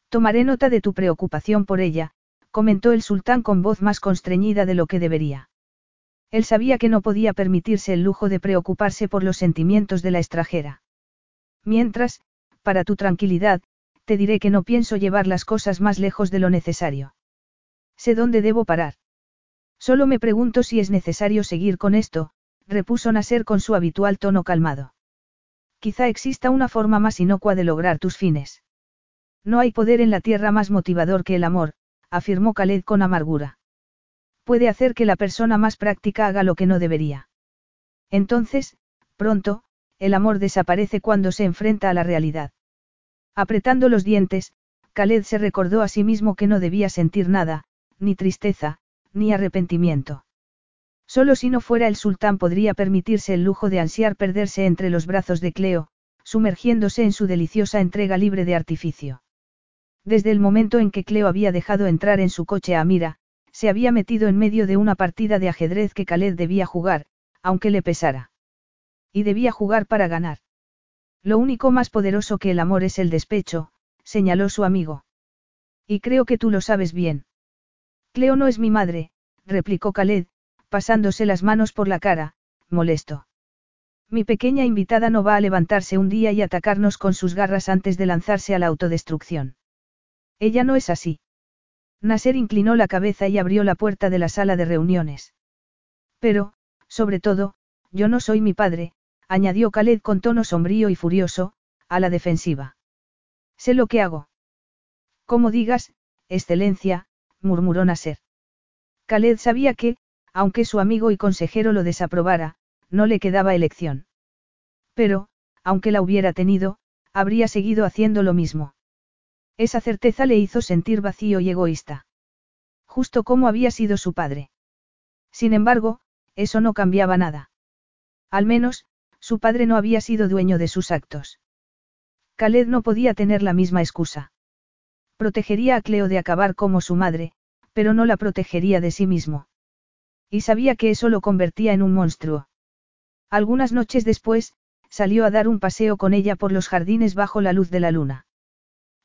Tomaré nota de tu preocupación por ella, comentó el sultán con voz más constreñida de lo que debería. Él sabía que no podía permitirse el lujo de preocuparse por los sentimientos de la extranjera. Mientras, para tu tranquilidad, te diré que no pienso llevar las cosas más lejos de lo necesario. Sé dónde debo parar. Solo me pregunto si es necesario seguir con esto, repuso Nasser con su habitual tono calmado. Quizá exista una forma más inocua de lograr tus fines. No hay poder en la tierra más motivador que el amor, afirmó Khaled con amargura. Puede hacer que la persona más práctica haga lo que no debería. Entonces, pronto, el amor desaparece cuando se enfrenta a la realidad. Apretando los dientes, Khaled se recordó a sí mismo que no debía sentir nada, ni tristeza, ni arrepentimiento. Solo si no fuera el sultán podría permitirse el lujo de ansiar perderse entre los brazos de Cleo, sumergiéndose en su deliciosa entrega libre de artificio. Desde el momento en que Cleo había dejado entrar en su coche a Amira, se había metido en medio de una partida de ajedrez que Khaled debía jugar, aunque le pesara. Y debía jugar para ganar. Lo único más poderoso que el amor es el despecho, señaló su amigo. Y creo que tú lo sabes bien. Cleo no es mi madre, replicó Khaled, pasándose las manos por la cara, molesto. Mi pequeña invitada no va a levantarse un día y atacarnos con sus garras antes de lanzarse a la autodestrucción. Ella no es así. Nasser inclinó la cabeza y abrió la puerta de la sala de reuniones. Pero, sobre todo, yo no soy mi padre, añadió Khaled con tono sombrío y furioso, a la defensiva. Sé lo que hago. Como digas, excelencia, murmuró Nasser. Khaled sabía que, aunque su amigo y consejero lo desaprobara, no le quedaba elección. Pero, aunque la hubiera tenido, habría seguido haciendo lo mismo. Esa certeza le hizo sentir vacío y egoísta. Justo como había sido su padre. Sin embargo, eso no cambiaba nada. Al menos, su padre no había sido dueño de sus actos. Khaled no podía tener la misma excusa. Protegería a Cleo de acabar como su madre, pero no la protegería de sí mismo. Y sabía que eso lo convertía en un monstruo. Algunas noches después, salió a dar un paseo con ella por los jardines bajo la luz de la luna.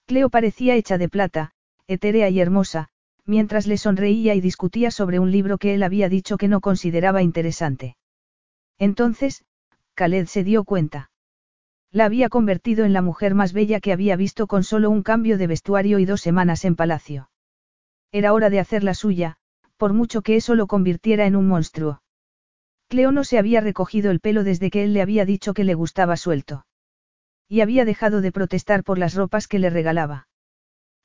Cleo parecía hecha de plata, etérea y hermosa, mientras le sonreía y discutía sobre un libro que él había dicho que no consideraba interesante. Entonces, Khaled se dio cuenta. La había convertido en la mujer más bella que había visto con solo un cambio de vestuario y dos semanas en palacio. Era hora de hacer la suya, por mucho que eso lo convirtiera en un monstruo. Cleo no se había recogido el pelo desde que él le había dicho que le gustaba suelto. Y había dejado de protestar por las ropas que le regalaba.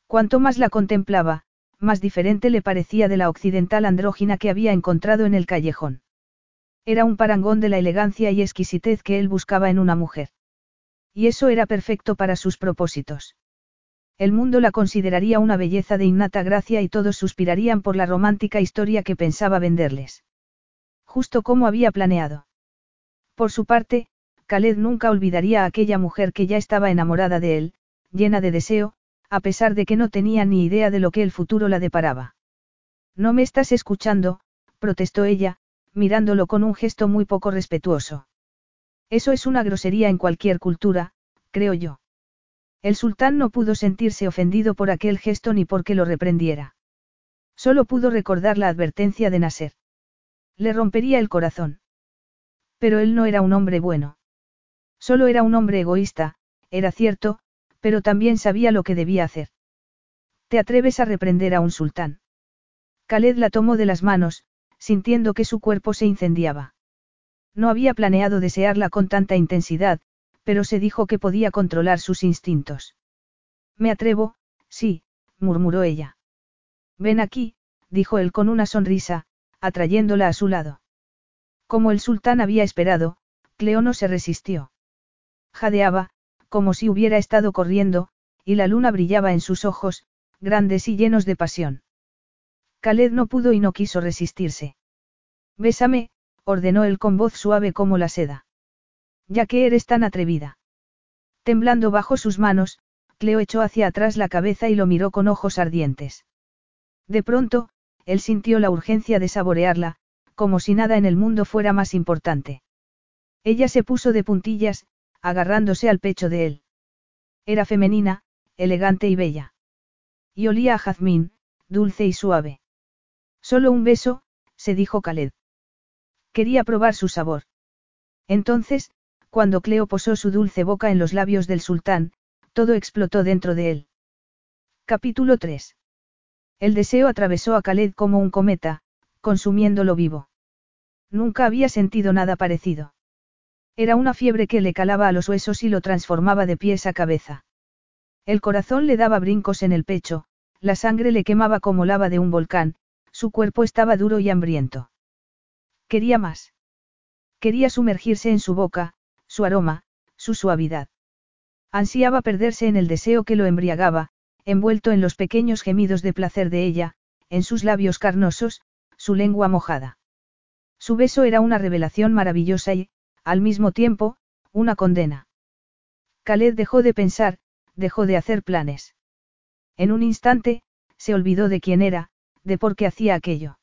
Cuanto más la contemplaba, más diferente le parecía de la occidental andrógina que había encontrado en el callejón. Era un parangón de la elegancia y exquisitez que él buscaba en una mujer. Y eso era perfecto para sus propósitos. El mundo la consideraría una belleza de innata gracia y todos suspirarían por la romántica historia que pensaba venderles. Justo como había planeado. Por su parte, Khaled nunca olvidaría a aquella mujer que ya estaba enamorada de él, llena de deseo, a pesar de que no tenía ni idea de lo que el futuro la deparaba. No me estás escuchando, protestó ella, mirándolo con un gesto muy poco respetuoso. Eso es una grosería en cualquier cultura, creo yo. El sultán no pudo sentirse ofendido por aquel gesto ni porque lo reprendiera. Solo pudo recordar la advertencia de Nasser. Le rompería el corazón. Pero él no era un hombre bueno. Solo era un hombre egoísta, era cierto, pero también sabía lo que debía hacer. ¿Te atreves a reprender a un sultán? Khaled la tomó de las manos, sintiendo que su cuerpo se incendiaba. No había planeado desearla con tanta intensidad, pero se dijo que podía controlar sus instintos. Me atrevo, sí, murmuró ella. Ven aquí, dijo él con una sonrisa, atrayéndola a su lado. Como el sultán había esperado, Cleo no se resistió. Jadeaba, como si hubiera estado corriendo, y la luna brillaba en sus ojos, grandes y llenos de pasión. Khaled no pudo y no quiso resistirse. Bésame, ordenó él con voz suave como la seda. Ya que eres tan atrevida. Temblando bajo sus manos, Cleo echó hacia atrás la cabeza y lo miró con ojos ardientes. De pronto, él sintió la urgencia de saborearla, como si nada en el mundo fuera más importante. Ella se puso de puntillas, agarrándose al pecho de él. Era femenina, elegante y bella. Y olía a jazmín, dulce y suave. Solo un beso, se dijo Khaled. Quería probar su sabor. Entonces, Cuando Cleo posó su dulce boca en los labios del sultán, todo explotó dentro de él. Capítulo 3. El deseo atravesó a Khaled como un cometa, consumiéndolo vivo. Nunca había sentido nada parecido. Era una fiebre que le calaba a los huesos y lo transformaba de pies a cabeza. El corazón le daba brincos en el pecho, la sangre le quemaba como lava de un volcán, su cuerpo estaba duro y hambriento. Quería más. Quería sumergirse en su boca, su aroma, su suavidad. Ansiaba perderse en el deseo que lo embriagaba, envuelto en los pequeños gemidos de placer de ella, en sus labios carnosos, su lengua mojada. Su beso era una revelación maravillosa y, al mismo tiempo, una condena. Khaled dejó de pensar, dejó de hacer planes. En un instante, se olvidó de quién era, de por qué hacía aquello.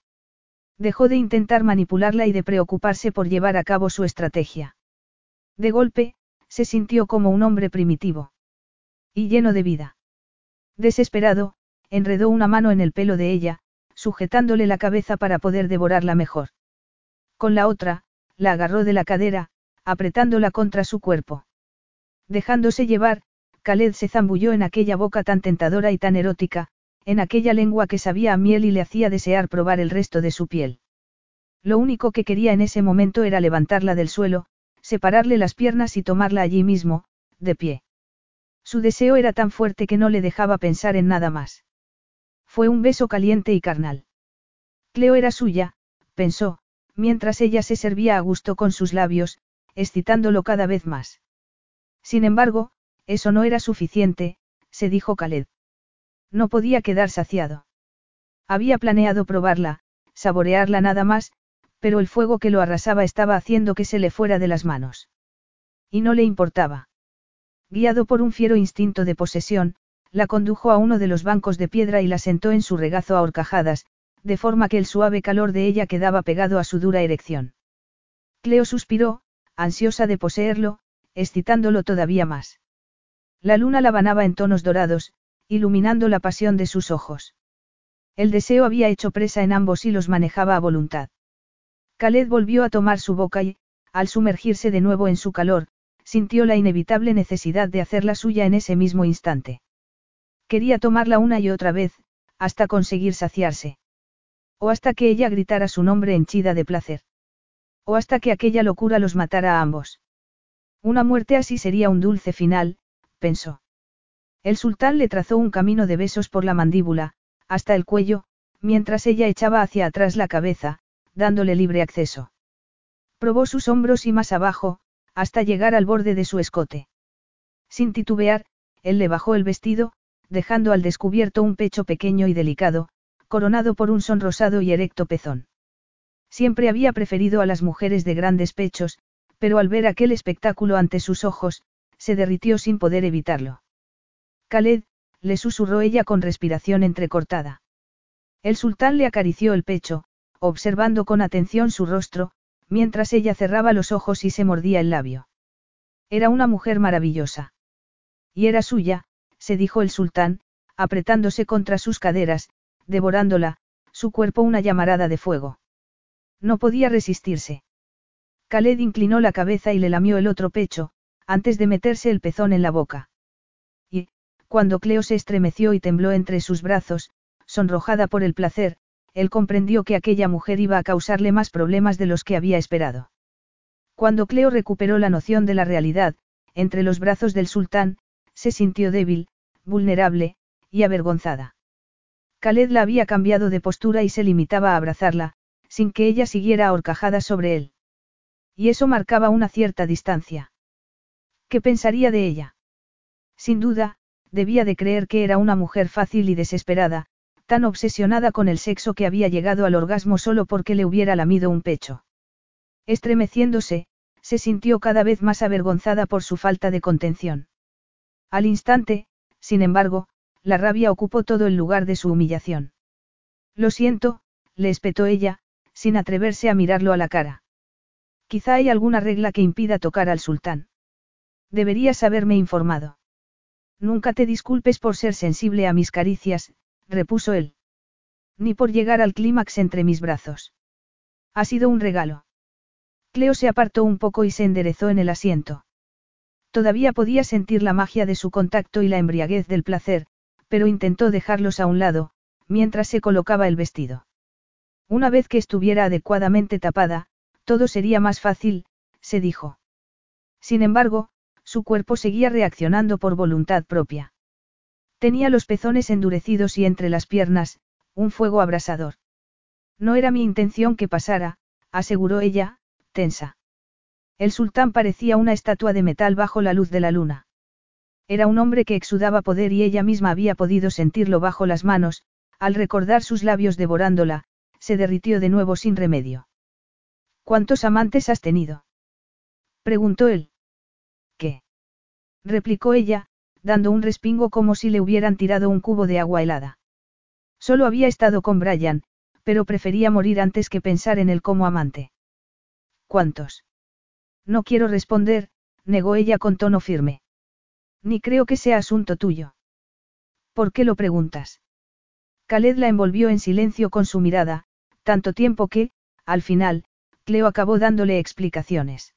Dejó de intentar manipularla y de preocuparse por llevar a cabo su estrategia. De golpe, se sintió como un hombre primitivo. Y lleno de vida. Desesperado, enredó una mano en el pelo de ella, sujetándole la cabeza para poder devorarla mejor. Con la otra, la agarró de la cadera, apretándola contra su cuerpo. Dejándose llevar, Khaled se zambulló en aquella boca tan tentadora y tan erótica, en aquella lengua que sabía a miel y le hacía desear probar el resto de su piel. Lo único que quería en ese momento era levantarla del suelo, separarle las piernas y tomarla allí mismo, de pie. Su deseo era tan fuerte que no le dejaba pensar en nada más. Fue un beso caliente y carnal. Cleo era suya, pensó, mientras ella se servía a gusto con sus labios, excitándolo cada vez más. Sin embargo, eso no era suficiente, se dijo Khaled. No podía quedar saciado. Había planeado probarla, saborearla nada más, pero el fuego que lo arrasaba estaba haciendo que se le fuera de las manos. Y no le importaba. Guiado por un fiero instinto de posesión, la condujo a uno de los bancos de piedra y la sentó en su regazo a horcajadas, de forma que el suave calor de ella quedaba pegado a su dura erección. Cleo suspiró, ansiosa de poseerlo, excitándolo todavía más. La luna la banaba en tonos dorados, iluminando la pasión de sus ojos. El deseo había hecho presa en ambos y los manejaba a voluntad. Khaled volvió a tomar su boca y, al sumergirse de nuevo en su calor, sintió la inevitable necesidad de hacerla suya en ese mismo instante. Quería tomarla una y otra vez, hasta conseguir saciarse. O hasta que ella gritara su nombre henchida de placer. O hasta que aquella locura los matara a ambos. Una muerte así sería un dulce final, pensó. El sultán le trazó un camino de besos por la mandíbula, hasta el cuello, mientras ella echaba hacia atrás la cabeza, dándole libre acceso. Probó sus hombros y más abajo, hasta llegar al borde de su escote. Sin titubear, él le bajó el vestido, dejando al descubierto un pecho pequeño y delicado, coronado por un sonrosado y erecto pezón. Siempre había preferido a las mujeres de grandes pechos, pero al ver aquel espectáculo ante sus ojos, se derritió sin poder evitarlo. Khaled, le susurró ella con respiración entrecortada. El sultán le acarició el pecho, observando con atención su rostro, mientras ella cerraba los ojos y se mordía el labio. Era una mujer maravillosa. Y era suya, se dijo el sultán, apretándose contra sus caderas, devorándola, su cuerpo una llamarada de fuego. No podía resistirse. Khaled inclinó la cabeza y le lamió el otro pecho, antes de meterse el pezón en la boca. Y, cuando Cleo se estremeció y tembló entre sus brazos, sonrojada por el placer, él comprendió que aquella mujer iba a causarle más problemas de los que había esperado. Cuando Cleo recuperó la noción de la realidad, entre los brazos del sultán, se sintió débil, vulnerable, y avergonzada. Khaled la había cambiado de postura y se limitaba a abrazarla, sin que ella siguiera ahorcajada sobre él. Y eso marcaba una cierta distancia. ¿Qué pensaría de ella? Sin duda, debía de creer que era una mujer fácil y desesperada, tan obsesionada con el sexo que había llegado al orgasmo solo porque le hubiera lamido un pecho. Estremeciéndose, se sintió cada vez más avergonzada por su falta de contención. Al instante, sin embargo, la rabia ocupó todo el lugar de su humillación. Lo siento, le espetó ella, sin atreverse a mirarlo a la cara. Quizá hay alguna regla que impida tocar al sultán. Deberías haberme informado. Nunca te disculpes por ser sensible a mis caricias, repuso él. Ni por llegar al clímax entre mis brazos. Ha sido un regalo. Cleo se apartó un poco y se enderezó en el asiento. Todavía podía sentir la magia de su contacto y la embriaguez del placer, pero intentó dejarlos a un lado, mientras se colocaba el vestido. Una vez que estuviera adecuadamente tapada, todo sería más fácil, se dijo. Sin embargo, su cuerpo seguía reaccionando por voluntad propia. Tenía los pezones endurecidos y entre las piernas, un fuego abrasador. No era mi intención que pasara, aseguró ella, tensa. El sultán parecía una estatua de metal bajo la luz de la luna. Era un hombre que exudaba poder y ella misma había podido sentirlo bajo las manos, al recordar sus labios devorándola, se derritió de nuevo sin remedio. ¿Cuántos amantes has tenido? preguntó él. ¿Qué? replicó ella, dando un respingo como si le hubieran tirado un cubo de agua helada. Solo había estado con Brian, pero prefería morir antes que pensar en él como amante. ¿Cuántos? No quiero responder, negó ella con tono firme. Ni creo que sea asunto tuyo. ¿Por qué lo preguntas? Khaled la envolvió en silencio con su mirada, tanto tiempo que, al final, Cleo acabó dándole explicaciones.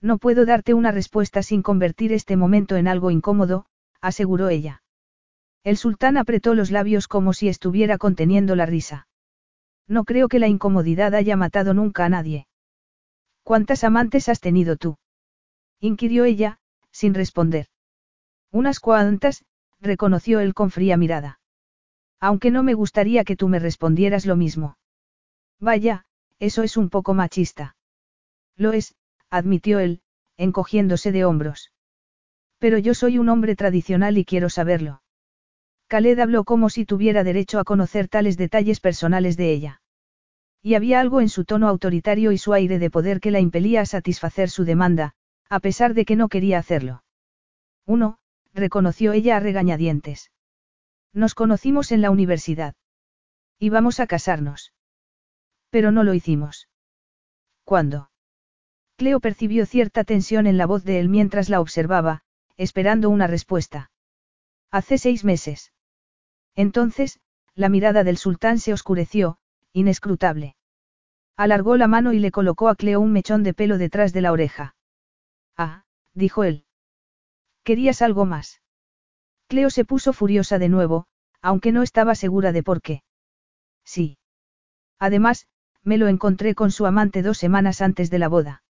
No puedo darte una respuesta sin convertir este momento en algo incómodo, aseguró ella. El sultán apretó los labios como si estuviera conteniendo la risa. No creo que la incomodidad haya matado nunca a nadie. ¿Cuántas amantes has tenido tú? inquirió ella, sin responder. Unas cuantas, reconoció él con fría mirada. Aunque no me gustaría que tú me respondieras lo mismo. Vaya, eso es un poco machista. Lo es, admitió él, encogiéndose de hombros. Pero yo soy un hombre tradicional y quiero saberlo. Khaled habló como si tuviera derecho a conocer tales detalles personales de ella. Y había algo en su tono autoritario y su aire de poder que la impelía a satisfacer su demanda, a pesar de que no quería hacerlo. Uno, reconoció ella a regañadientes. Nos conocimos en la universidad. Íbamos a casarnos. Pero no lo hicimos. ¿Cuándo? Cleo percibió cierta tensión en la voz de él mientras la observaba, esperando una respuesta. Hace seis meses. Entonces, la mirada del sultán se oscureció, inescrutable. Alargó la mano y le colocó a Cleo un mechón de pelo detrás de la oreja. Ah, dijo él. ¿Querías algo más? Cleo se puso furiosa de nuevo, aunque no estaba segura de por qué. Sí. Además, me lo encontré con su amante dos semanas antes de la boda.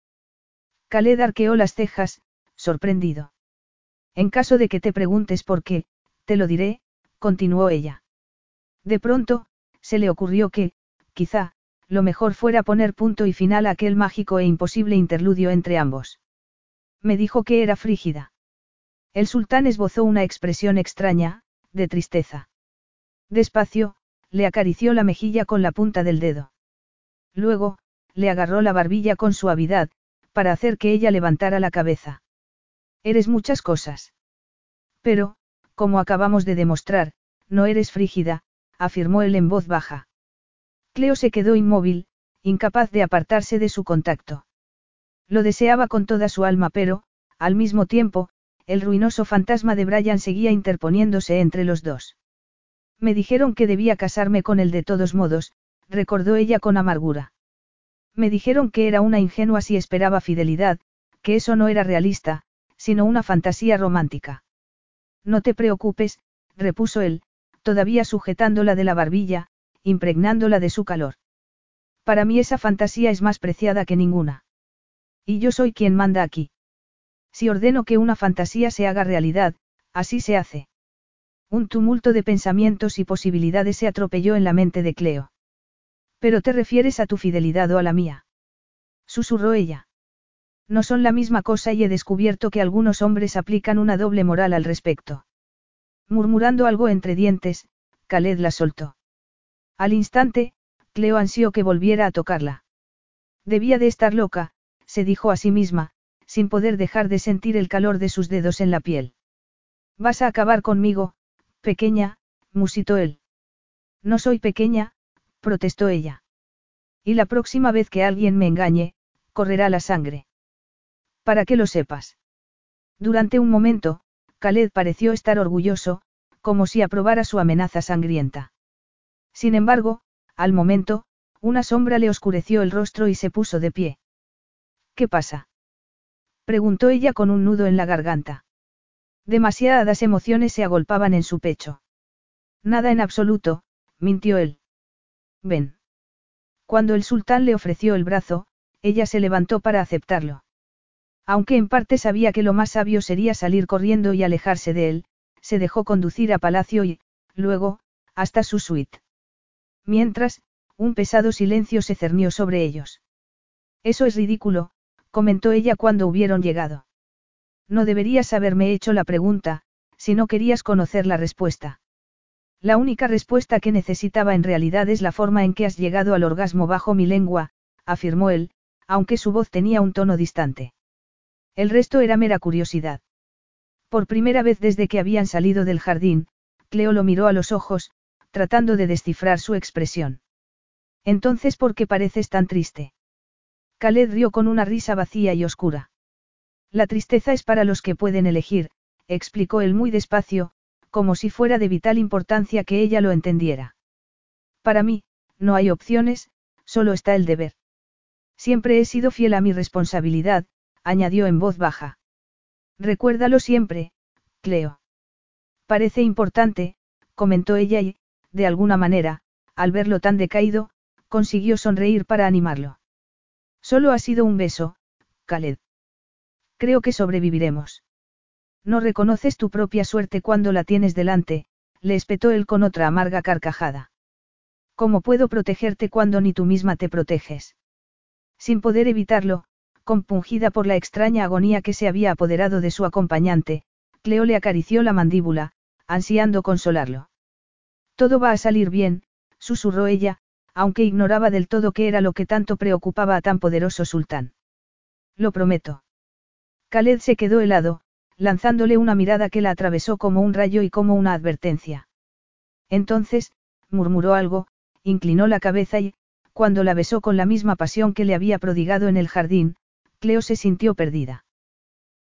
Khaled arqueó las cejas, sorprendido. En caso de que te preguntes por qué, te lo diré, continuó ella. De pronto, se le ocurrió que, quizá, lo mejor fuera poner punto y final a aquel mágico e imposible interludio entre ambos. Me dijo que era frígida. El sultán esbozó una expresión extraña, de tristeza. Despacio, le acarició la mejilla con la punta del dedo. Luego, le agarró la barbilla con suavidad, para hacer que ella levantara la cabeza. Eres muchas cosas. Pero, como acabamos de demostrar, no eres frígida, afirmó él en voz baja. Cleo se quedó inmóvil, incapaz de apartarse de su contacto. Lo deseaba con toda su alma, pero, al mismo tiempo, el ruinoso fantasma de Brian seguía interponiéndose entre los dos. Me dijeron que debía casarme con él de todos modos, recordó ella con amargura. Me dijeron que era una ingenua si esperaba fidelidad, que eso no era realista, sino una fantasía romántica. No te preocupes, repuso él, todavía sujetándola de la barbilla, impregnándola de su calor. Para mí esa fantasía es más preciada que ninguna. Y yo soy quien manda aquí. Si ordeno que una fantasía se haga realidad, así se hace. Un tumulto de pensamientos y posibilidades se atropelló en la mente de Cleo. Pero te refieres a tu fidelidad o a la mía. Susurró ella. No son la misma cosa y he descubierto que algunos hombres aplican una doble moral al respecto. Murmurando algo entre dientes, Khaled la soltó. Al instante, Cleo ansió que volviera a tocarla. Debía de estar loca, se dijo a sí misma, sin poder dejar de sentir el calor de sus dedos en la piel. Vas a acabar conmigo, pequeña, musitó él. No soy pequeña, protestó ella. Y la próxima vez que alguien me engañe, correrá la sangre. Para que lo sepas. Durante un momento, Khaled pareció estar orgulloso, como si aprobara su amenaza sangrienta. Sin embargo, al momento, una sombra le oscureció el rostro y se puso de pie. ¿Qué pasa? Preguntó ella con un nudo en la garganta. Demasiadas emociones se agolpaban en su pecho. Nada en absoluto, mintió él. Ven. Cuando el sultán le ofreció el brazo, ella se levantó para aceptarlo. Aunque en parte sabía que lo más sabio sería salir corriendo y alejarse de él, se dejó conducir a palacio y, luego, hasta su suite. Mientras, un pesado silencio se cernió sobre ellos. Eso es ridículo, comentó ella cuando hubieron llegado. No deberías haberme hecho la pregunta, si no querías conocer la respuesta. La única respuesta que necesitaba en realidad es la forma en que has llegado al orgasmo bajo mi lengua, afirmó él, aunque su voz tenía un tono distante. El resto era mera curiosidad. Por primera vez desde que habían salido del jardín, Cleo lo miró a los ojos, tratando de descifrar su expresión. Entonces, ¿por qué pareces tan triste? Khaled rió con una risa vacía y oscura. La tristeza es para los que pueden elegir, explicó él muy despacio, como si fuera de vital importancia que ella lo entendiera. Para mí, no hay opciones, solo está el deber. Siempre he sido fiel a mi responsabilidad, añadió en voz baja. Recuérdalo siempre, Cleo. Parece importante, comentó ella y, de alguna manera, al verlo tan decaído, consiguió sonreír para animarlo. Solo ha sido un beso, Khaled. Creo que sobreviviremos. No reconoces tu propia suerte cuando la tienes delante, le espetó él con otra amarga carcajada. ¿Cómo puedo protegerte cuando ni tú misma te proteges? Sin poder evitarlo, compungida por la extraña agonía que se había apoderado de su acompañante, Cleo le acarició la mandíbula, ansiando consolarlo. Todo va a salir bien, susurró ella, aunque ignoraba del todo qué era lo que tanto preocupaba a tan poderoso sultán. Lo prometo. Khaled se quedó helado, lanzándole una mirada que la atravesó como un rayo y como una advertencia. Entonces, murmuró algo, inclinó la cabeza y, cuando la besó con la misma pasión que le había prodigado en el jardín, Cleo se sintió perdida.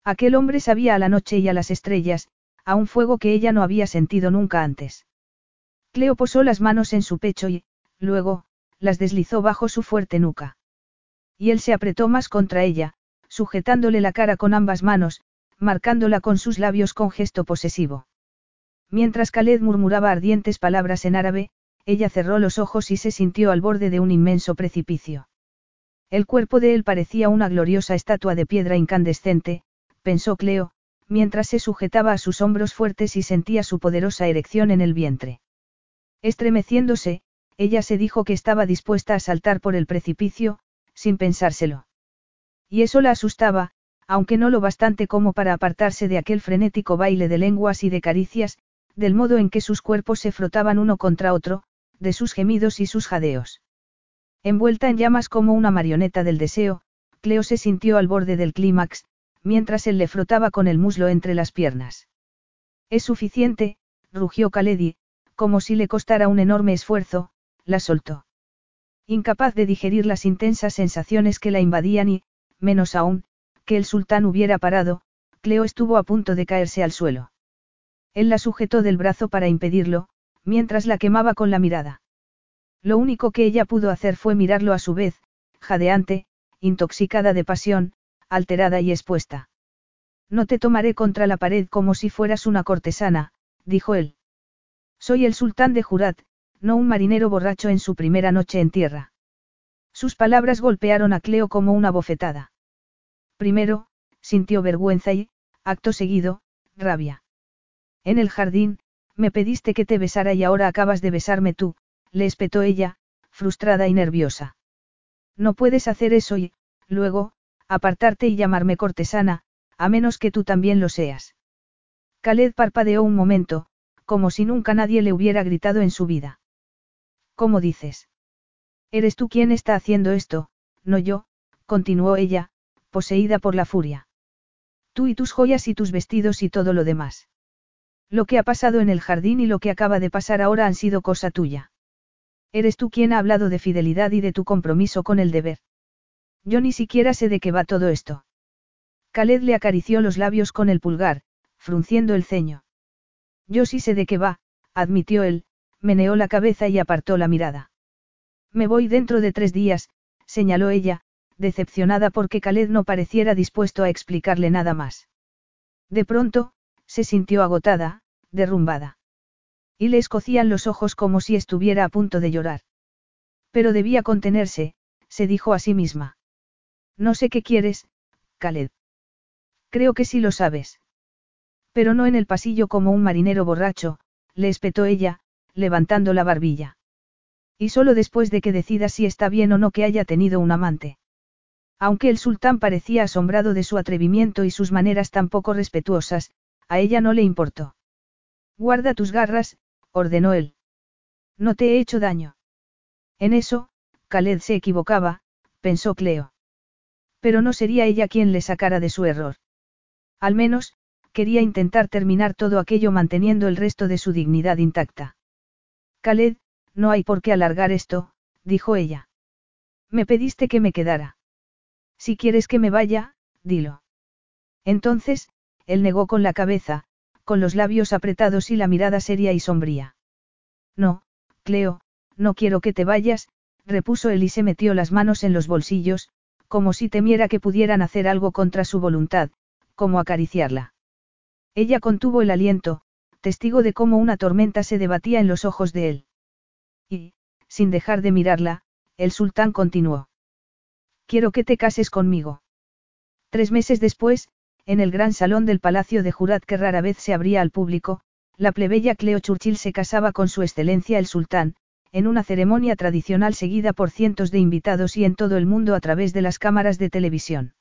Aquel hombre sabía a la noche y a las estrellas, a un fuego que ella no había sentido nunca antes. Cleo posó las manos en su pecho y, luego, las deslizó bajo su fuerte nuca. Y él se apretó más contra ella, sujetándole la cara con ambas manos, marcándola con sus labios con gesto posesivo. Mientras Khaled murmuraba ardientes palabras en árabe, ella cerró los ojos y se sintió al borde de un inmenso precipicio. El cuerpo de él parecía una gloriosa estatua de piedra incandescente, pensó Cleo, mientras se sujetaba a sus hombros fuertes y sentía su poderosa erección en el vientre. Estremeciéndose, ella se dijo que estaba dispuesta a saltar por el precipicio, sin pensárselo. Y eso la asustaba, aunque no lo bastante como para apartarse de aquel frenético baile de lenguas y de caricias, del modo en que sus cuerpos se frotaban uno contra otro, de sus gemidos y sus jadeos. Envuelta en llamas como una marioneta del deseo, Cleo se sintió al borde del clímax, mientras él le frotaba con el muslo entre las piernas. Es suficiente, rugió Kaledi, como si le costara un enorme esfuerzo, la soltó. Incapaz de digerir las intensas sensaciones que la invadían y, menos aún, que el sultán hubiera parado, Cleo estuvo a punto de caerse al suelo. Él la sujetó del brazo para impedirlo, mientras la quemaba con la mirada. Lo único que ella pudo hacer fue mirarlo a su vez, jadeante, intoxicada de pasión, alterada y expuesta. No te tomaré contra la pared como si fueras una cortesana, dijo él. Soy el sultán de Jurat, no un marinero borracho en su primera noche en tierra. Sus palabras golpearon a Cleo como una bofetada. Primero, sintió vergüenza y, acto seguido, rabia. En el jardín, me pediste que te besara y ahora acabas de besarme tú, le espetó ella, frustrada y nerviosa. No puedes hacer eso y, luego, apartarte y llamarme cortesana, a menos que tú también lo seas. Khaled parpadeó un momento, como si nunca nadie le hubiera gritado en su vida. ¿Cómo dices? Eres tú quien está haciendo esto, no yo, continuó ella, poseída por la furia. Tú y tus joyas y tus vestidos y todo lo demás. Lo que ha pasado en el jardín y lo que acaba de pasar ahora han sido cosa tuya. Eres tú quien ha hablado de fidelidad y de tu compromiso con el deber. Yo ni siquiera sé de qué va todo esto. Khaled le acarició los labios con el pulgar, frunciendo el ceño. Yo sí sé de qué va, admitió él, meneó la cabeza y apartó la mirada. Me voy dentro de tres días, señaló ella, decepcionada porque Khaled no pareciera dispuesto a explicarle nada más. De pronto, se sintió agotada, derrumbada. Y le escocían los ojos como si estuviera a punto de llorar. Pero debía contenerse, se dijo a sí misma. No sé qué quieres, Khaled. Creo que sí lo sabes. Pero no en el pasillo como un marinero borracho, le espetó ella, levantando la barbilla. Y solo después de que decida si está bien o no que haya tenido un amante. Aunque el sultán parecía asombrado de su atrevimiento y sus maneras tan poco respetuosas, a ella no le importó. Guarda tus garras, ordenó él. No te he hecho daño. En eso, Khaled se equivocaba, pensó Cleo. Pero no sería ella quien le sacara de su error. Al menos, quería intentar terminar todo aquello manteniendo el resto de su dignidad intacta. Khaled, no hay por qué alargar esto, dijo ella. Me pediste que me quedara. Si quieres que me vaya, dilo. Entonces, él negó con la cabeza, con los labios apretados y la mirada seria y sombría. No, Cleo, no quiero que te vayas, repuso él y se metió las manos en los bolsillos, como si temiera que pudieran hacer algo contra su voluntad, como acariciarla. Ella contuvo el aliento, testigo de cómo una tormenta se debatía en los ojos de él. Y, sin dejar de mirarla, el sultán continuó. Quiero que te cases conmigo. Tres meses después, en el gran salón del Palacio de Jurat que rara vez se abría al público, la plebeya Cleo Churchill se casaba con su excelencia el sultán, en una ceremonia tradicional seguida por cientos de invitados y en todo el mundo a través de las cámaras de televisión.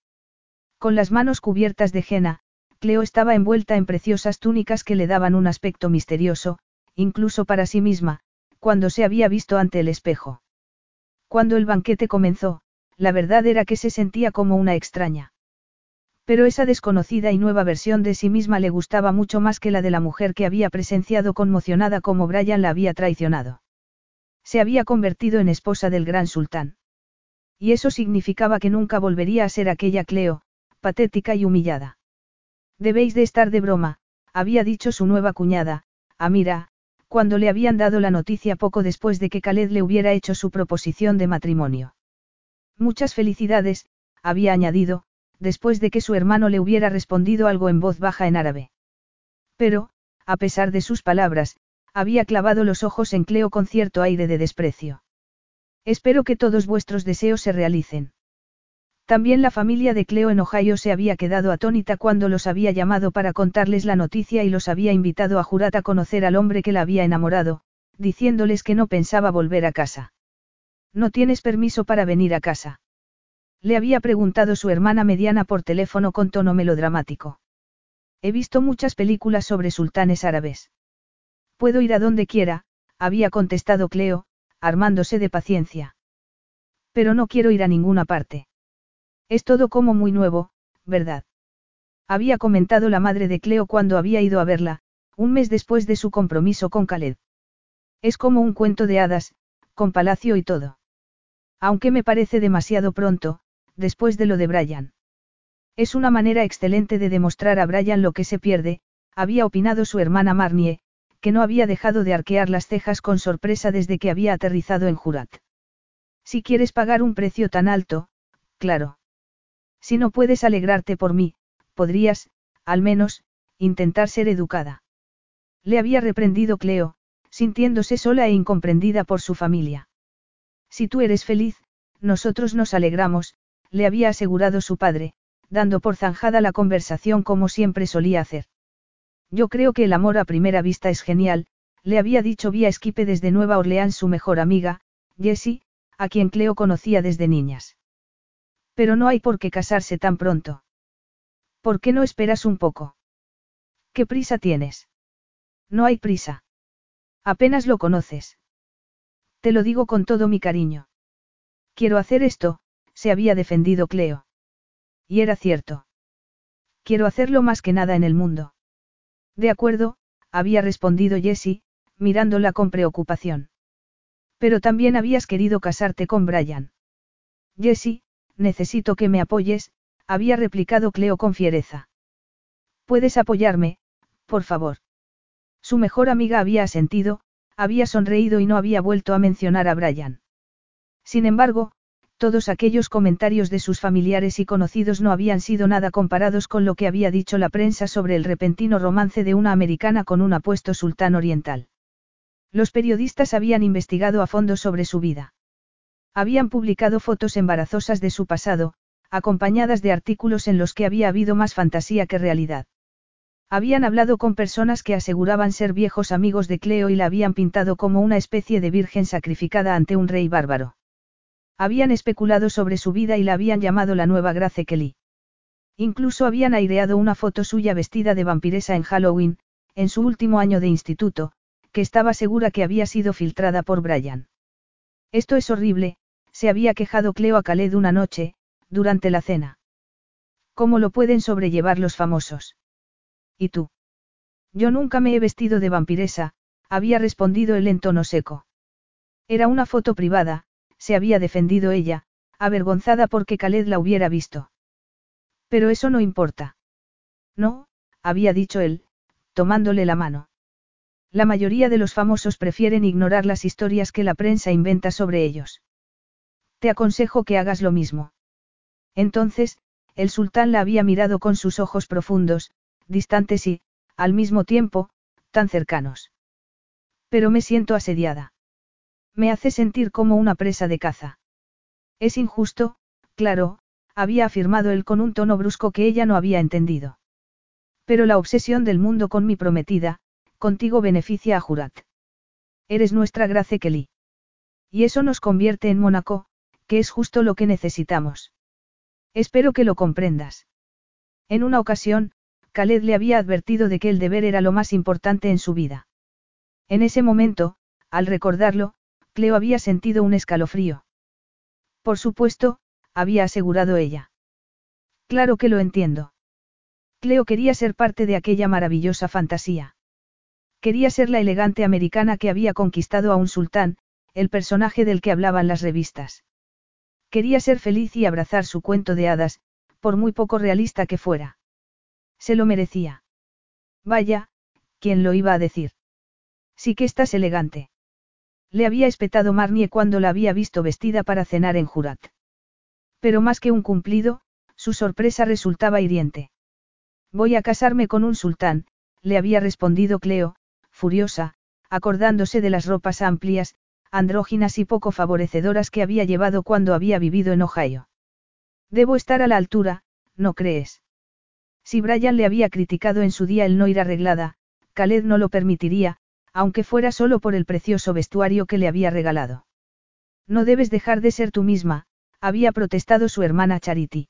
Con las manos cubiertas de jena, Cleo estaba envuelta en preciosas túnicas que le daban un aspecto misterioso, incluso para sí misma, cuando se había visto ante el espejo. Cuando el banquete comenzó, la verdad era que se sentía como una extraña. Pero esa desconocida y nueva versión de sí misma le gustaba mucho más que la de la mujer que había presenciado conmocionada como Brian la había traicionado. Se había convertido en esposa del gran sultán. Y eso significaba que nunca volvería a ser aquella Cleo, patética y humillada. Debéis de estar de broma, había dicho su nueva cuñada, Amira, cuando le habían dado la noticia poco después de que Khaled le hubiera hecho su proposición de matrimonio. Muchas felicidades, había añadido, después de que su hermano le hubiera respondido algo en voz baja en árabe. Pero, a pesar de sus palabras, había clavado los ojos en Cleo con cierto aire de desprecio. Espero que todos vuestros deseos se realicen. También la familia de Cleo en Ohio se había quedado atónita cuando los había llamado para contarles la noticia y los había invitado a Jurat a conocer al hombre que la había enamorado, diciéndoles que no pensaba volver a casa. No tienes permiso para venir a casa. Le había preguntado su hermana mediana por teléfono con tono melodramático. He visto muchas películas sobre sultanes árabes. Puedo ir a donde quiera, había contestado Cleo, armándose de paciencia. Pero no quiero ir a ninguna parte. Es todo como muy nuevo, ¿verdad? Había comentado la madre de Cleo cuando había ido a verla, un mes después de su compromiso con Khaled. Es como un cuento de hadas, con palacio y todo. Aunque me parece demasiado pronto, después de lo de Brian. Es una manera excelente de demostrar a Brian lo que se pierde, había opinado su hermana Marnie, que no había dejado de arquear las cejas con sorpresa desde que había aterrizado en Jurat. Si quieres pagar un precio tan alto, claro. Si no puedes alegrarte por mí, podrías, al menos, intentar ser educada. Le había reprendido Cleo, sintiéndose sola e incomprendida por su familia. Si tú eres feliz, nosotros nos alegramos, le había asegurado su padre, dando por zanjada la conversación como siempre solía hacer. Yo creo que el amor a primera vista es genial, le había dicho vía Esquipe desde Nueva Orleans su mejor amiga, Jessie, a quien Cleo conocía desde niñas. Pero no hay por qué casarse tan pronto. ¿Por qué no esperas un poco? ¿Qué prisa tienes? No hay prisa. Apenas lo conoces. Te lo digo con todo mi cariño. Quiero hacer esto, se había defendido Cleo. Y era cierto. Quiero hacerlo más que nada en el mundo. De acuerdo, había respondido Jessie, mirándola con preocupación. Pero también habías querido casarte con Brian. Jessie, necesito que me apoyes, había replicado Cleo con fiereza. Puedes apoyarme, por favor. Su mejor amiga había asentido, había sonreído y no había vuelto a mencionar a Brian. Sin embargo, Todos aquellos comentarios de sus familiares y conocidos no habían sido nada comparados con lo que había dicho la prensa sobre el repentino romance de una americana con un apuesto sultán oriental. Los periodistas habían investigado a fondo sobre su vida. Habían publicado fotos embarazosas de su pasado, acompañadas de artículos en los que había habido más fantasía que realidad. Habían hablado con personas que aseguraban ser viejos amigos de Cleo y la habían pintado como una especie de virgen sacrificada ante un rey bárbaro. Habían especulado sobre su vida y la habían llamado la nueva Grace Kelly. Incluso habían aireado una foto suya vestida de vampiresa en Halloween, en su último año de instituto, que estaba segura que había sido filtrada por Brian. Esto es horrible, se había quejado Cleo a Khaled una noche, durante la cena. ¿Cómo lo pueden sobrellevar los famosos? ¿Y tú? Yo nunca me he vestido de vampiresa, había respondido él en tono seco. Era una foto privada, se había defendido ella, avergonzada porque Khaled la hubiera visto. Pero eso no importa. No, había dicho él, tomándole la mano. La mayoría de los famosos prefieren ignorar las historias que la prensa inventa sobre ellos. Te aconsejo que hagas lo mismo. Entonces, el sultán la había mirado con sus ojos profundos, distantes y, al mismo tiempo, tan cercanos. Pero me siento asediada. Me hace sentir como una presa de caza. Es injusto, claro, había afirmado él con un tono brusco que ella no había entendido. Pero la obsesión del mundo con mi prometida, contigo beneficia a Jurat. Eres nuestra Grace Kelly. Y eso nos convierte en Mónaco, que es justo lo que necesitamos. Espero que lo comprendas. En una ocasión, Khaled le había advertido de que el deber era lo más importante en su vida. En ese momento, al recordarlo, Cleo había sentido un escalofrío. Por supuesto, había asegurado ella. Claro que lo entiendo. Cleo quería ser parte de aquella maravillosa fantasía. Quería ser la elegante americana que había conquistado a un sultán, el personaje del que hablaban las revistas. Quería ser feliz y abrazar su cuento de hadas, por muy poco realista que fuera. Se lo merecía. Vaya, ¿quién lo iba a decir? Sí que estás elegante. Le había espetado Marnie cuando la había visto vestida para cenar en Jurat. Pero más que un cumplido, su sorpresa resultaba hiriente. Voy a casarme con un sultán, le había respondido Cleo, furiosa, acordándose de las ropas amplias, andróginas y poco favorecedoras que había llevado cuando había vivido en Ohio. Debo estar a la altura, ¿no crees? Si Brian le había criticado en su día el no ir arreglada, Khaled no lo permitiría, aunque fuera solo por el precioso vestuario que le había regalado. No debes dejar de ser tú misma, había protestado su hermana Charity.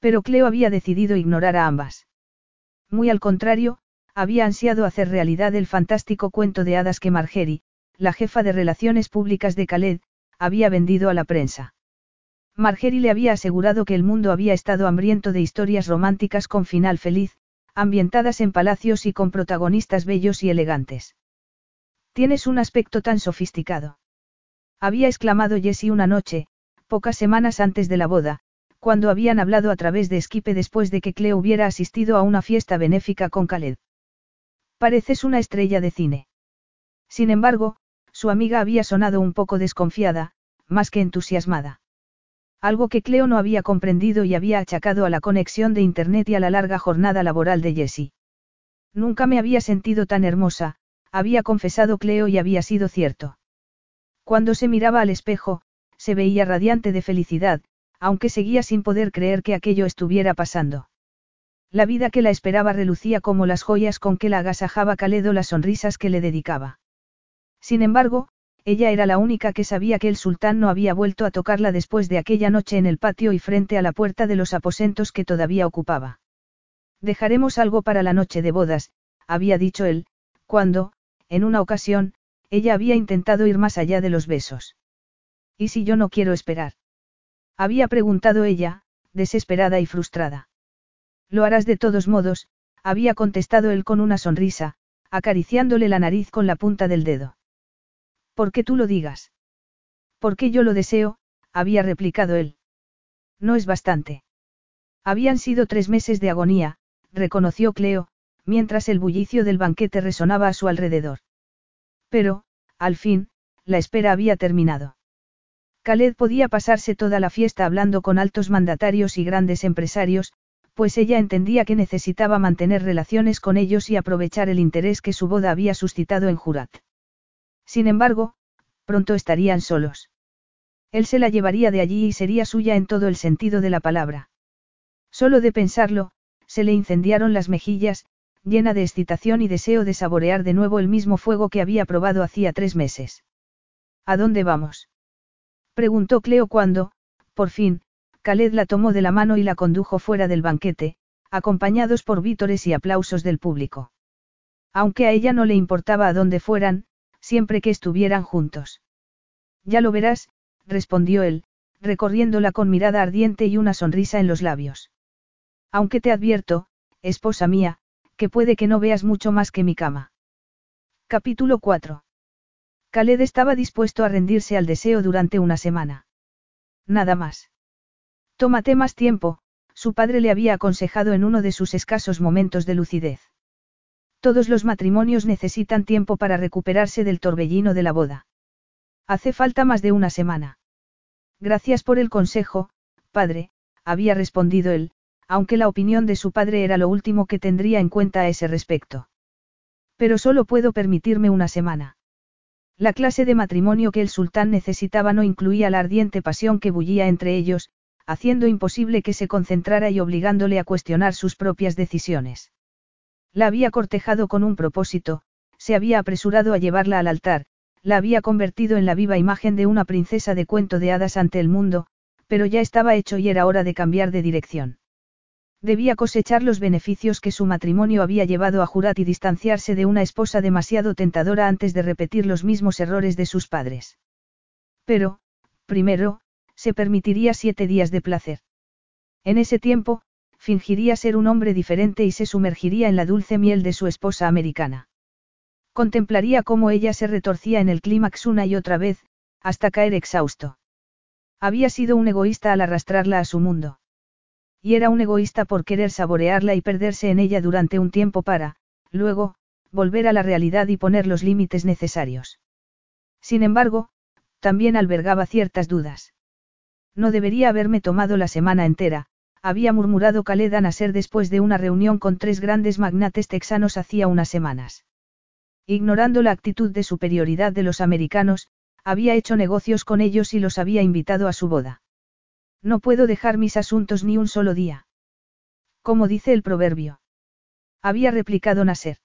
Pero Cleo había decidido ignorar a ambas. Muy al contrario, había ansiado hacer realidad el fantástico cuento de hadas que Margery, la jefa de relaciones públicas de Khaled, había vendido a la prensa. Margery le había asegurado que el mundo había estado hambriento de historias románticas con final feliz, ambientadas en palacios y con protagonistas bellos y elegantes. Tienes un aspecto tan sofisticado. Había exclamado Jessie una noche, pocas semanas antes de la boda, cuando habían hablado a través de Skype después de que Cleo hubiera asistido a una fiesta benéfica con Khaled. Pareces una estrella de cine. Sin embargo, su amiga había sonado un poco desconfiada, más que entusiasmada. Algo que Cleo no había comprendido y había achacado a la conexión de Internet y a la larga jornada laboral de Jessie. Nunca me había sentido tan hermosa, había confesado Cleo y había sido cierto. Cuando se miraba al espejo, se veía radiante de felicidad, aunque seguía sin poder creer que aquello estuviera pasando. La vida que la esperaba relucía como las joyas con que la agasajaba Caledo las sonrisas que le dedicaba. Sin embargo, ella era la única que sabía que el sultán no había vuelto a tocarla después de aquella noche en el patio y frente a la puerta de los aposentos que todavía ocupaba. Dejaremos algo para la noche de bodas, había dicho él, cuando, en una ocasión, ella había intentado ir más allá de los besos. ¿Y si yo no quiero esperar? Había preguntado ella, desesperada y frustrada. Lo harás de todos modos, había contestado él con una sonrisa, acariciándole la nariz con la punta del dedo. ¿Por qué tú lo digas? Porque yo lo deseo, había replicado él. No es bastante. Habían sido tres meses de agonía, reconoció Cleo, mientras el bullicio del banquete resonaba a su alrededor. Pero, al fin, la espera había terminado. Khaled podía pasarse toda la fiesta hablando con altos mandatarios y grandes empresarios, pues ella entendía que necesitaba mantener relaciones con ellos y aprovechar el interés que su boda había suscitado en Jurat. Sin embargo, pronto estarían solos. Él se la llevaría de allí y sería suya en todo el sentido de la palabra. Solo de pensarlo, se le incendiaron las mejillas, llena de excitación y deseo de saborear de nuevo el mismo fuego que había probado hacía tres meses. ¿A dónde vamos? Preguntó Cleo cuando, por fin, Khaled la tomó de la mano y la condujo fuera del banquete, acompañados por vítores y aplausos del público. Aunque a ella no le importaba a dónde fueran, siempre que estuvieran juntos. Ya lo verás, respondió él, recorriéndola con mirada ardiente y una sonrisa en los labios. Aunque te advierto, esposa mía, que puede que no veas mucho más que mi cama. Capítulo 4. Khaled estaba dispuesto a rendirse al deseo durante una semana. Nada más. Tómate más tiempo, su padre le había aconsejado en uno de sus escasos momentos de lucidez. Todos los matrimonios necesitan tiempo para recuperarse del torbellino de la boda. Hace falta más de una semana. Gracias por el consejo, padre, había respondido él, aunque la opinión de su padre era lo último que tendría en cuenta a ese respecto. Pero solo puedo permitirme una semana. La clase de matrimonio que el sultán necesitaba no incluía la ardiente pasión que bullía entre ellos, haciendo imposible que se concentrara y obligándole a cuestionar sus propias decisiones. La había cortejado con un propósito, se había apresurado a llevarla al altar, la había convertido en la viva imagen de una princesa de cuento de hadas ante el mundo, pero ya estaba hecho y era hora de cambiar de dirección. Debía cosechar los beneficios que su matrimonio había llevado a Jurat y distanciarse de una esposa demasiado tentadora antes de repetir los mismos errores de sus padres. Pero, primero, se permitiría siete días de placer. En ese tiempo, fingiría ser un hombre diferente y se sumergiría en la dulce miel de su esposa americana. Contemplaría cómo ella se retorcía en el clímax una y otra vez, hasta caer exhausto. Había sido un egoísta al arrastrarla a su mundo. Y era un egoísta por querer saborearla y perderse en ella durante un tiempo para, luego, volver a la realidad y poner los límites necesarios. Sin embargo, también albergaba ciertas dudas. No debería haberme tomado la semana entera, había murmurado Khaled Nasser después de una reunión con tres grandes magnates texanos hacía unas semanas. Ignorando la actitud de superioridad de los americanos, había hecho negocios con ellos y los había invitado a su boda. No puedo dejar mis asuntos ni un solo día. Como dice el proverbio. Había replicado Nasser.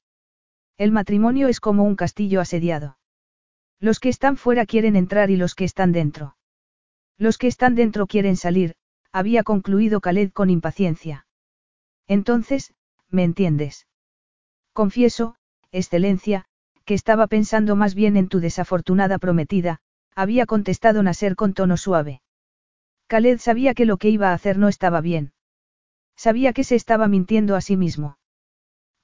El matrimonio es como un castillo asediado. Los que están fuera quieren entrar y los que están dentro. Los que están dentro quieren salir, había concluido Khaled con impaciencia. Entonces, ¿me entiendes? Confieso, excelencia, que estaba pensando más bien en tu desafortunada prometida, había contestado Nasser con tono suave. Khaled sabía que lo que iba a hacer no estaba bien. Sabía que se estaba mintiendo a sí mismo.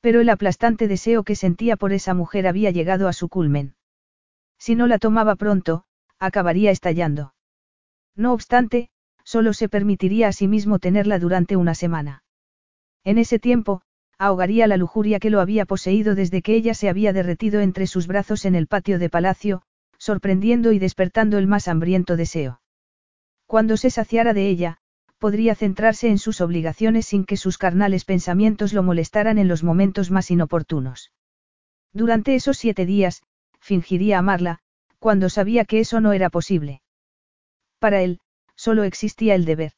Pero el aplastante deseo que sentía por esa mujer había llegado a su culmen. Si no la tomaba pronto, acabaría estallando. No obstante, solo se permitiría a sí mismo tenerla durante una semana. En ese tiempo, ahogaría la lujuria que lo había poseído desde que ella se había derretido entre sus brazos en el patio de palacio, sorprendiendo y despertando el más hambriento deseo. Cuando se saciara de ella, podría centrarse en sus obligaciones sin que sus carnales pensamientos lo molestaran en los momentos más inoportunos. Durante esos siete días, fingiría amarla, cuando sabía que eso no era posible. Para él, solo existía el deber.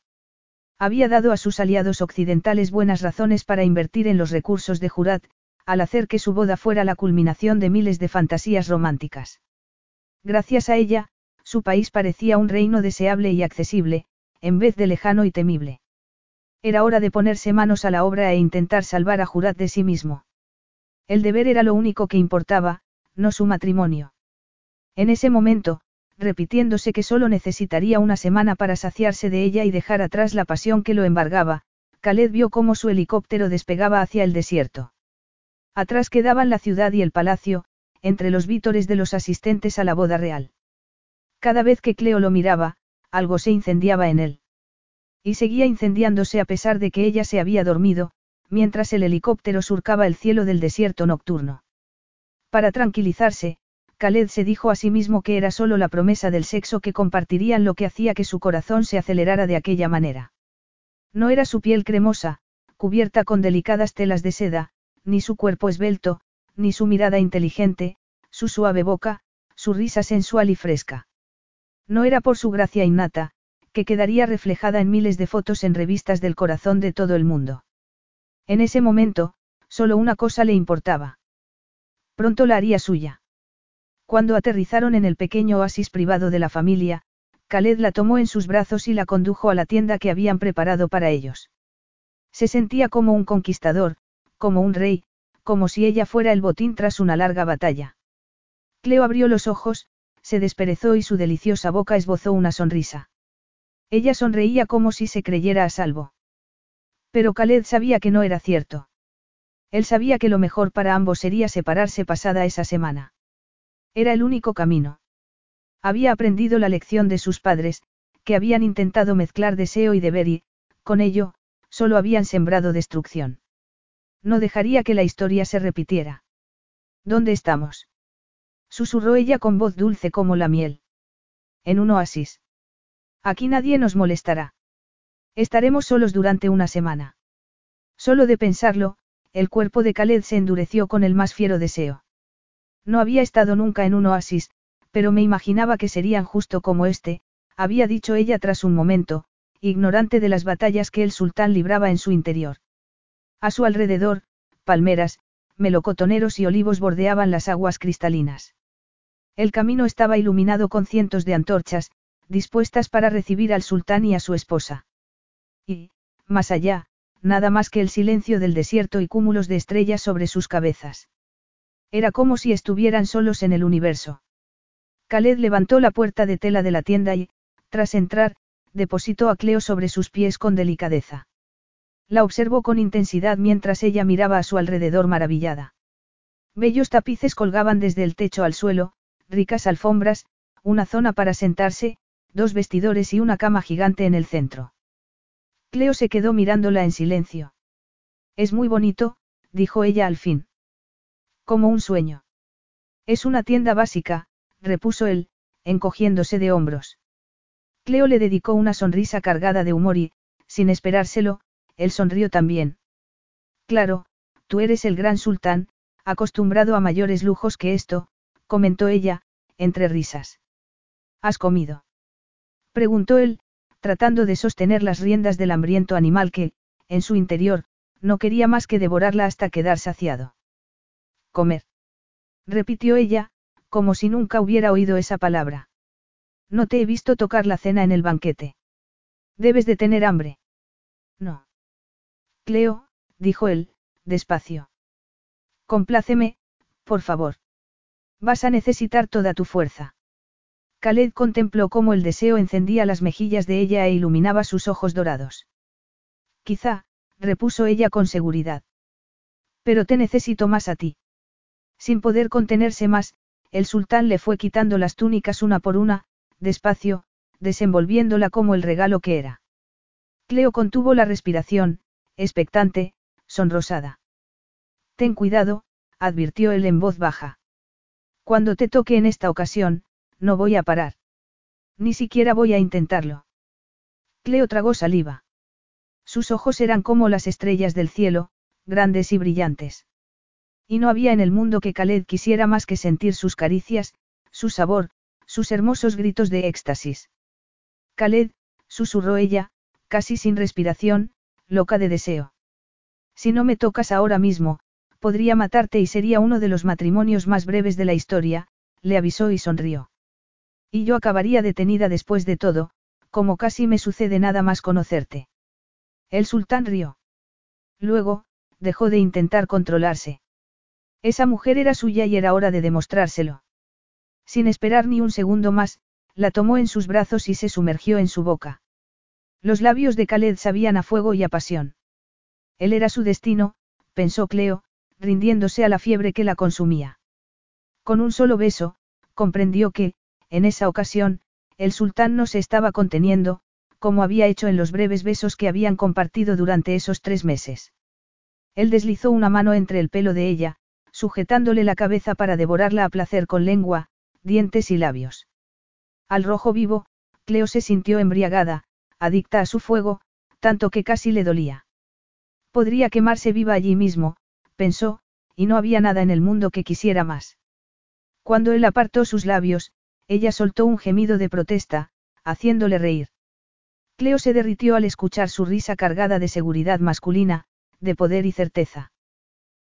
Había dado a sus aliados occidentales buenas razones para invertir en los recursos de Jurat, al hacer que su boda fuera la culminación de miles de fantasías románticas. Gracias a ella, su país parecía un reino deseable y accesible, en vez de lejano y temible. Era hora de ponerse manos a la obra e intentar salvar a Jurat de sí mismo. El deber era lo único que importaba, no su matrimonio. En ese momento, repitiéndose que solo necesitaría una semana para saciarse de ella y dejar atrás la pasión que lo embargaba, Khaled vio cómo su helicóptero despegaba hacia el desierto. Atrás quedaban la ciudad y el palacio, entre los vítores de los asistentes a la boda real. Cada vez que Cleo lo miraba, algo se incendiaba en él. Y seguía incendiándose a pesar de que ella se había dormido, mientras el helicóptero surcaba el cielo del desierto nocturno. Para tranquilizarse, Khaled se dijo a sí mismo que era solo la promesa del sexo que compartirían lo que hacía que su corazón se acelerara de aquella manera. No era su piel cremosa, cubierta con delicadas telas de seda, ni su cuerpo esbelto, ni su mirada inteligente, su suave boca, su risa sensual y fresca. No era por su gracia innata, que quedaría reflejada en miles de fotos en revistas del corazón de todo el mundo. En ese momento, solo una cosa le importaba. Pronto la haría suya. Cuando aterrizaron en el pequeño oasis privado de la familia, Khaled la tomó en sus brazos y la condujo a la tienda que habían preparado para ellos. Se sentía como un conquistador, como un rey, como si ella fuera el botín tras una larga batalla. Cleo abrió los ojos, se desperezó y su deliciosa boca esbozó una sonrisa. Ella sonreía como si se creyera a salvo. Pero Khaled sabía que no era cierto. Él sabía que lo mejor para ambos sería separarse pasada esa semana. Era el único camino. Había aprendido la lección de sus padres, que habían intentado mezclar deseo y deber y, con ello, solo habían sembrado destrucción. No dejaría que la historia se repitiera. ¿Dónde estamos? Susurró ella con voz dulce como la miel. En un oasis. Aquí nadie nos molestará. Estaremos solos durante una semana. Solo de pensarlo, el cuerpo de Khaled se endureció con el más fiero deseo. No había estado nunca en un oasis, pero me imaginaba que serían justo como este, había dicho ella tras un momento, ignorante de las batallas que el sultán libraba en su interior. A su alrededor, palmeras, melocotoneros y olivos bordeaban las aguas cristalinas. El camino estaba iluminado con cientos de antorchas, dispuestas para recibir al sultán y a su esposa. Y, más allá, nada más que el silencio del desierto y cúmulos de estrellas sobre sus cabezas. Era como si estuvieran solos en el universo. Khaled levantó la puerta de tela de la tienda y, tras entrar, depositó a Cleo sobre sus pies con delicadeza. La observó con intensidad mientras ella miraba a su alrededor maravillada. Bellos tapices colgaban desde el techo al suelo, ricas alfombras, una zona para sentarse, dos vestidores y una cama gigante en el centro. Cleo se quedó mirándola en silencio. Es muy bonito, dijo ella al fin. Como un sueño. Es una tienda básica, repuso él, encogiéndose de hombros. Cleo le dedicó una sonrisa cargada de humor y, sin esperárselo, él sonrió también. Claro, tú eres el gran sultán, acostumbrado a mayores lujos que esto, comentó ella, entre risas. ¿Has comido? Preguntó él, tratando de sostener las riendas del hambriento animal que, en su interior, no quería más que devorarla hasta quedar saciado. Comer. Repitió ella, como si nunca hubiera oído esa palabra. No te he visto tocar la cena en el banquete. Debes de tener hambre. No. Cleo, dijo él, despacio. Compláceme, por favor. Vas a necesitar toda tu fuerza. Khaled contempló cómo el deseo encendía las mejillas de ella e iluminaba sus ojos dorados. Quizá, repuso ella con seguridad. Pero te necesito más a ti. Sin poder contenerse más, el sultán le fue quitando las túnicas una por una, despacio, desenvolviéndola como el regalo que era. Cleo contuvo la respiración, expectante, sonrosada. Ten cuidado, advirtió él en voz baja. Cuando te toque en esta ocasión, no voy a parar. Ni siquiera voy a intentarlo. Cleo tragó saliva. Sus ojos eran como las estrellas del cielo, grandes y brillantes. Y no había en el mundo que Khaled quisiera más que sentir sus caricias, su sabor, sus hermosos gritos de éxtasis. Khaled, susurró ella, casi sin respiración, loca de deseo. Si no me tocas ahora mismo, podría matarte y sería uno de los matrimonios más breves de la historia, le avisó y sonrió. Y yo acabaría detenida después de todo, como casi me sucede nada más conocerte. El sultán rió. Luego, dejó de intentar controlarse. Esa mujer era suya y era hora de demostrárselo. Sin esperar ni un segundo más, la tomó en sus brazos y se sumergió en su boca. Los labios de Khaled sabían a fuego y a pasión. Él era su destino, pensó Cleo, rindiéndose a la fiebre que la consumía. Con un solo beso, comprendió que, en esa ocasión, el sultán no se estaba conteniendo, como había hecho en los breves besos que habían compartido durante esos tres meses. Él deslizó una mano entre el pelo de ella, sujetándole la cabeza para devorarla a placer con lengua, dientes y labios. Al rojo vivo, Cleo se sintió embriagada, adicta a su fuego, tanto que casi le dolía. Podría quemarse viva allí mismo, pensó, y no había nada en el mundo que quisiera más. Cuando él apartó sus labios, ella soltó un gemido de protesta, haciéndole reír. Cleo se derritió al escuchar su risa cargada de seguridad masculina, de poder y certeza.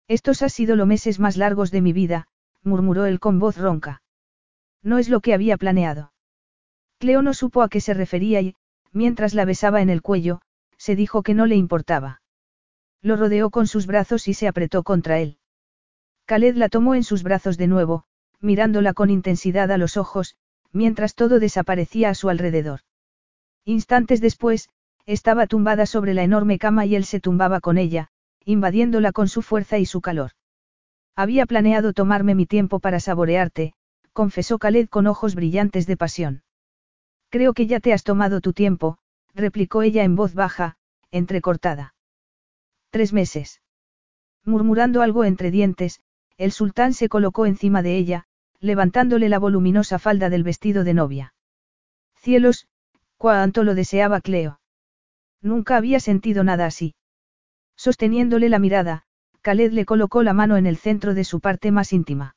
Estos han sido los meses más largos de mi vida, murmuró él con voz ronca. No es lo que había planeado. Cleo no supo a qué se refería y, mientras la besaba en el cuello, se dijo que no le importaba. Lo rodeó con sus brazos y se apretó contra él. Khaled la tomó en sus brazos de nuevo, mirándola con intensidad a los ojos, mientras todo desaparecía a su alrededor. Instantes después, estaba tumbada sobre la enorme cama y él se tumbaba con ella, invadiéndola con su fuerza y su calor. Había planeado tomarme mi tiempo para saborearte, confesó Khaled con ojos brillantes de pasión. Creo que ya te has tomado tu tiempo, replicó ella en voz baja, entrecortada. Tres meses. Murmurando algo entre dientes, el sultán se colocó encima de ella, levantándole la voluminosa falda del vestido de novia. Cielos, Cuánto lo deseaba Cleo. Nunca había sentido nada así. Sosteniéndole la mirada, Khaled le colocó la mano en el centro de su parte más íntima.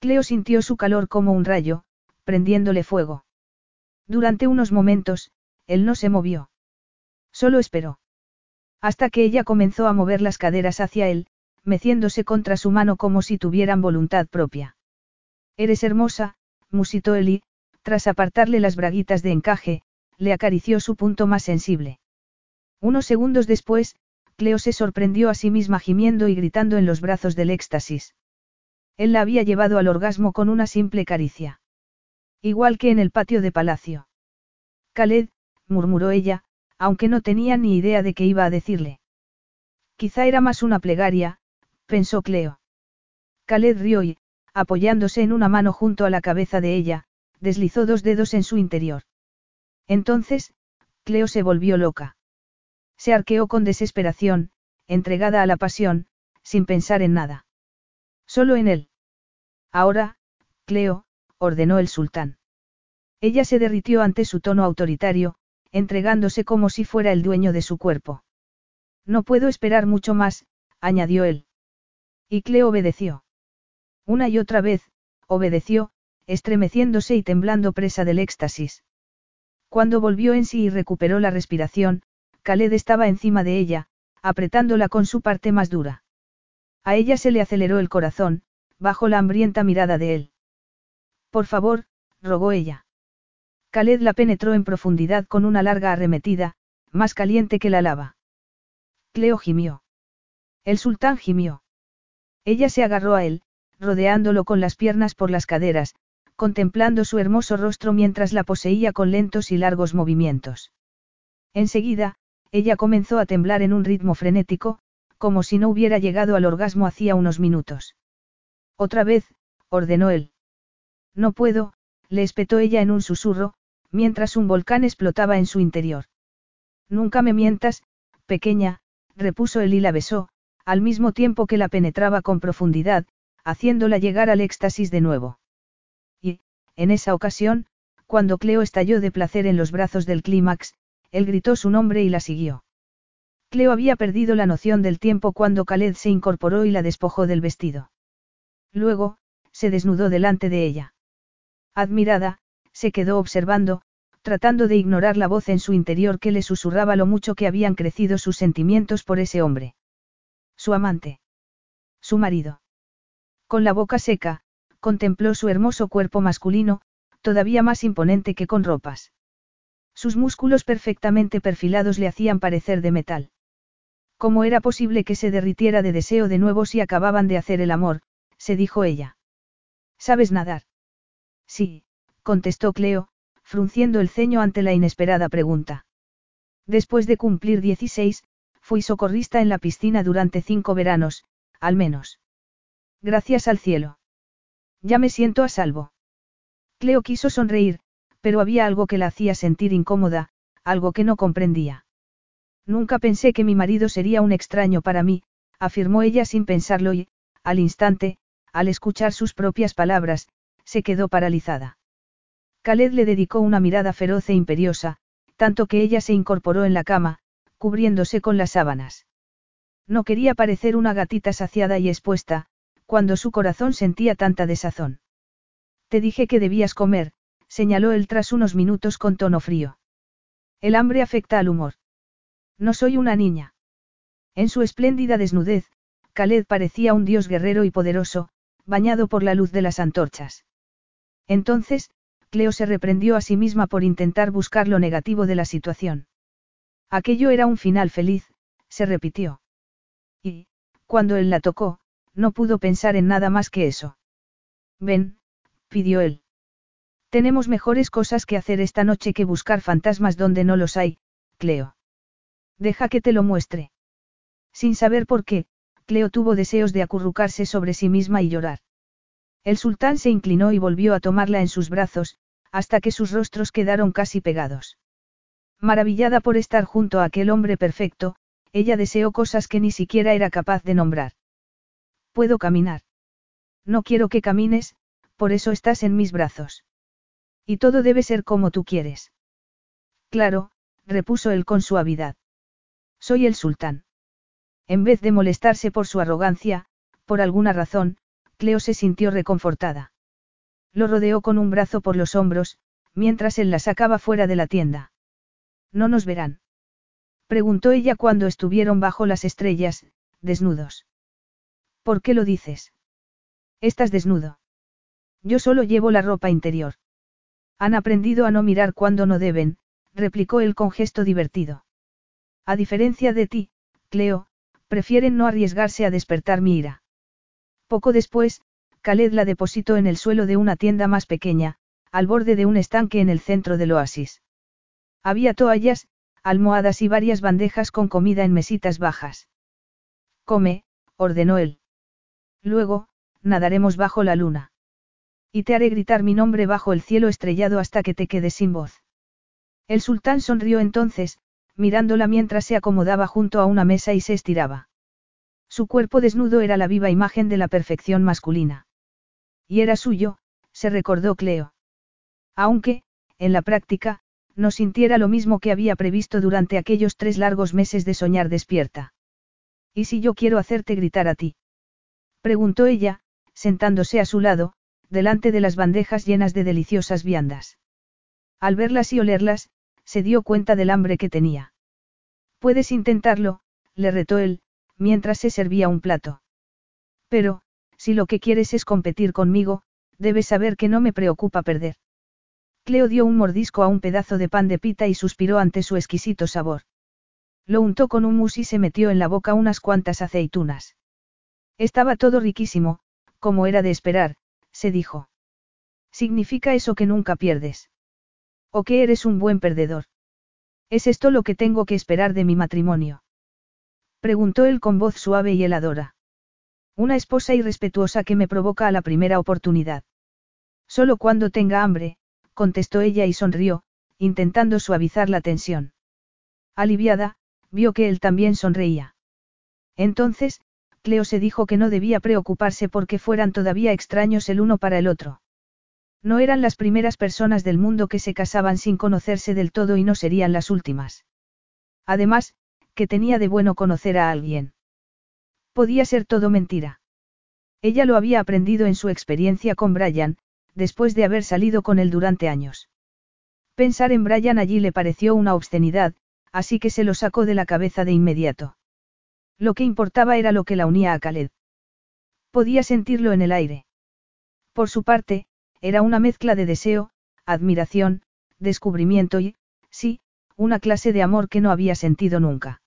Cleo sintió su calor como un rayo, prendiéndole fuego. Durante unos momentos, él no se movió. Solo esperó. Hasta que ella comenzó a mover las caderas hacia él, meciéndose contra su mano como si tuvieran voluntad propia. Eres hermosa, musitó él y, tras apartarle las braguitas de encaje, le acarició su punto más sensible. Unos segundos después, Cleo se sorprendió a sí misma gimiendo y gritando en los brazos del éxtasis. Él la había llevado al orgasmo con una simple caricia. Igual que en el patio de palacio. Khaled, murmuró ella, aunque no tenía ni idea de qué iba a decirle. Quizá era más una plegaria, pensó Cleo. Khaled rió y, apoyándose en una mano junto a la cabeza de ella, deslizó dos dedos en su interior. Entonces, Cleo se volvió loca. Se arqueó con desesperación, entregada a la pasión, sin pensar en nada. Solo en él. Ahora, Cleo, ordenó el sultán. Ella se derritió ante su tono autoritario, entregándose como si fuera el dueño de su cuerpo. No puedo esperar mucho más, añadió él. Y Cleo obedeció. Una y otra vez, obedeció, estremeciéndose y temblando presa del éxtasis. Cuando volvió en sí y recuperó la respiración, Khaled estaba encima de ella, apretándola con su parte más dura. A ella se le aceleró el corazón, bajo la hambrienta mirada de él. Por favor, rogó ella. Khaled la penetró en profundidad con una larga arremetida, más caliente que la lava. Cleo gimió. El sultán gimió. Ella se agarró a él, rodeándolo con las piernas por las caderas, contemplando su hermoso rostro mientras la poseía con lentos y largos movimientos. Enseguida, ella comenzó a temblar en un ritmo frenético, como si no hubiera llegado al orgasmo hacía unos minutos. Otra vez, ordenó él. No puedo, le espetó ella en un susurro, mientras un volcán explotaba en su interior. Nunca me mientas, pequeña, repuso él y la besó, al mismo tiempo que la penetraba con profundidad, haciéndola llegar al éxtasis de nuevo. En esa ocasión, cuando Cleo estalló de placer en los brazos del clímax, él gritó su nombre y la siguió. Cleo había perdido la noción del tiempo cuando Khaled se incorporó y la despojó del vestido. Luego, se desnudó delante de ella. Admirada, se quedó observando, tratando de ignorar la voz en su interior que le susurraba lo mucho que habían crecido sus sentimientos por ese hombre. Su amante. Su marido. Con la boca seca, contempló su hermoso cuerpo masculino, todavía más imponente que con ropas. Sus músculos perfectamente perfilados le hacían parecer de metal. ¿Cómo era posible que se derritiera de deseo de nuevo si acababan de hacer el amor? se dijo ella. ¿Sabes nadar? Sí, contestó Cleo, frunciendo el ceño ante la inesperada pregunta. Después de cumplir 16, fui socorrista en la piscina durante cinco veranos, al menos. Gracias al cielo. Ya me siento a salvo. Cleo quiso sonreír, pero había algo que la hacía sentir incómoda, algo que no comprendía. Nunca pensé que mi marido sería un extraño para mí, afirmó ella sin pensarlo y, al instante, al escuchar sus propias palabras, se quedó paralizada. Khaled le dedicó una mirada feroz e imperiosa, tanto que ella se incorporó en la cama, cubriéndose con las sábanas. No quería parecer una gatita saciada y expuesta, cuando su corazón sentía tanta desazón. Te dije que debías comer, señaló él tras unos minutos con tono frío. El hambre afecta al humor. No soy una niña. En su espléndida desnudez, Khaled parecía un dios guerrero y poderoso, bañado por la luz de las antorchas. Entonces, Cleo se reprendió a sí misma por intentar buscar lo negativo de la situación. Aquello era un final feliz, se repitió. Y, cuando él la tocó, no pudo pensar en nada más que eso. Ven, pidió él. Tenemos mejores cosas que hacer esta noche que buscar fantasmas donde no los hay, Cleo. Deja que te lo muestre. Sin saber por qué, Cleo tuvo deseos de acurrucarse sobre sí misma y llorar. El sultán se inclinó y volvió a tomarla en sus brazos, hasta que sus rostros quedaron casi pegados. Maravillada por estar junto a aquel hombre perfecto, ella deseó cosas que ni siquiera era capaz de nombrar. Puedo caminar. No quiero que camines, por eso estás en mis brazos. Y todo debe ser como tú quieres. Claro, repuso él con suavidad. Soy el sultán. En vez de molestarse por su arrogancia, por alguna razón, Cleo se sintió reconfortada. Lo rodeó con un brazo por los hombros, mientras él la sacaba fuera de la tienda. ¿No nos verán? Preguntó ella cuando estuvieron bajo las estrellas, desnudos. ¿Por qué lo dices? Estás desnudo. Yo solo llevo la ropa interior. Han aprendido a no mirar cuando no deben, replicó él con gesto divertido. A diferencia de ti, Cleo, prefieren no arriesgarse a despertar mi ira. Poco después, Khaled la depositó en el suelo de una tienda más pequeña, al borde de un estanque en el centro del oasis. Había toallas, almohadas y varias bandejas con comida en mesitas bajas. Come, ordenó él. Luego, nadaremos bajo la luna. Y te haré gritar mi nombre bajo el cielo estrellado hasta que te quedes sin voz. El sultán sonrió entonces, mirándola mientras se acomodaba junto a una mesa y se estiraba. Su cuerpo desnudo era la viva imagen de la perfección masculina. Y era suyo, se recordó Cleo. Aunque, en la práctica, no sintiera lo mismo que había previsto durante aquellos tres largos meses de soñar despierta. ¿Y si yo quiero hacerte gritar a ti? Preguntó ella, sentándose a su lado, delante de las bandejas llenas de deliciosas viandas. Al verlas y olerlas, se dio cuenta del hambre que tenía. Puedes intentarlo, le retó él, mientras se servía un plato. Pero, si lo que quieres es competir conmigo, debes saber que no me preocupa perder. Cleo dio un mordisco a un pedazo de pan de pita y suspiró ante su exquisito sabor. Lo untó con un mousse y se metió en la boca unas cuantas aceitunas. Estaba todo riquísimo, como era de esperar, se dijo. ¿Significa eso que nunca pierdes? ¿O que eres un buen perdedor? ¿Es esto lo que tengo que esperar de mi matrimonio? Preguntó él con voz suave y heladora. Una esposa irrespetuosa que me provoca a la primera oportunidad. Solo cuando tenga hambre, contestó ella y sonrió, intentando suavizar la tensión. Aliviada, vio que él también sonreía. Entonces, Cleo se dijo que no debía preocuparse porque fueran todavía extraños el uno para el otro. No eran las primeras personas del mundo que se casaban sin conocerse del todo y no serían las últimas. Además, que tenía de bueno conocer a alguien. Podía ser todo mentira. Ella lo había aprendido en su experiencia con Brian, después de haber salido con él durante años. Pensar en Brian allí le pareció una obscenidad, así que se lo sacó de la cabeza de inmediato. Lo que importaba era lo que la unía a Khaled. Podía sentirlo en el aire. Por su parte, era una mezcla de deseo, admiración, descubrimiento y, sí, una clase de amor que no había sentido nunca.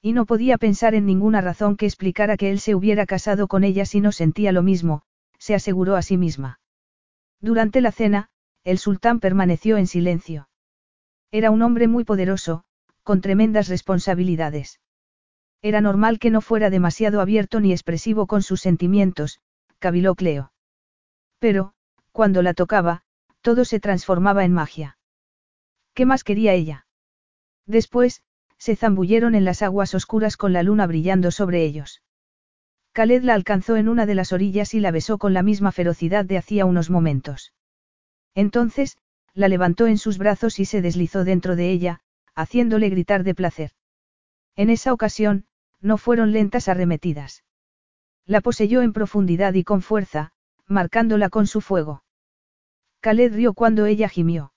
Y no podía pensar en ninguna razón que explicara que él se hubiera casado con ella si no sentía lo mismo, se aseguró a sí misma. Durante la cena, el sultán permaneció en silencio. Era un hombre muy poderoso, con tremendas responsabilidades. Era normal que no fuera demasiado abierto ni expresivo con sus sentimientos, caviló Cleo. Pero, cuando la tocaba, todo se transformaba en magia. ¿Qué más quería ella? Después, se zambulleron en las aguas oscuras con la luna brillando sobre ellos. Khaled la alcanzó en una de las orillas y la besó con la misma ferocidad de hacía unos momentos. Entonces, la levantó en sus brazos y se deslizó dentro de ella, haciéndole gritar de placer. En esa ocasión, no fueron lentas arremetidas. La poseyó en profundidad y con fuerza, marcándola con su fuego. Khaled rió cuando ella gimió.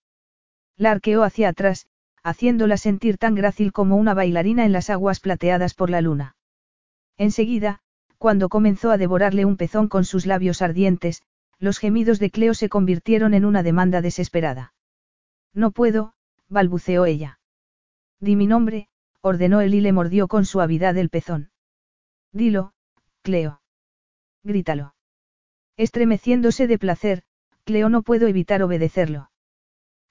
La arqueó hacia atrás, haciéndola sentir tan grácil como una bailarina en las aguas plateadas por la luna. Enseguida, cuando comenzó a devorarle un pezón con sus labios ardientes, los gemidos de Cleo se convirtieron en una demanda desesperada. No puedo, balbuceó ella. Di mi nombre, ordenó él y le mordió con suavidad el pezón. Dilo, Cleo. Grítalo. Estremeciéndose de placer, Cleo no pudo evitar obedecerlo.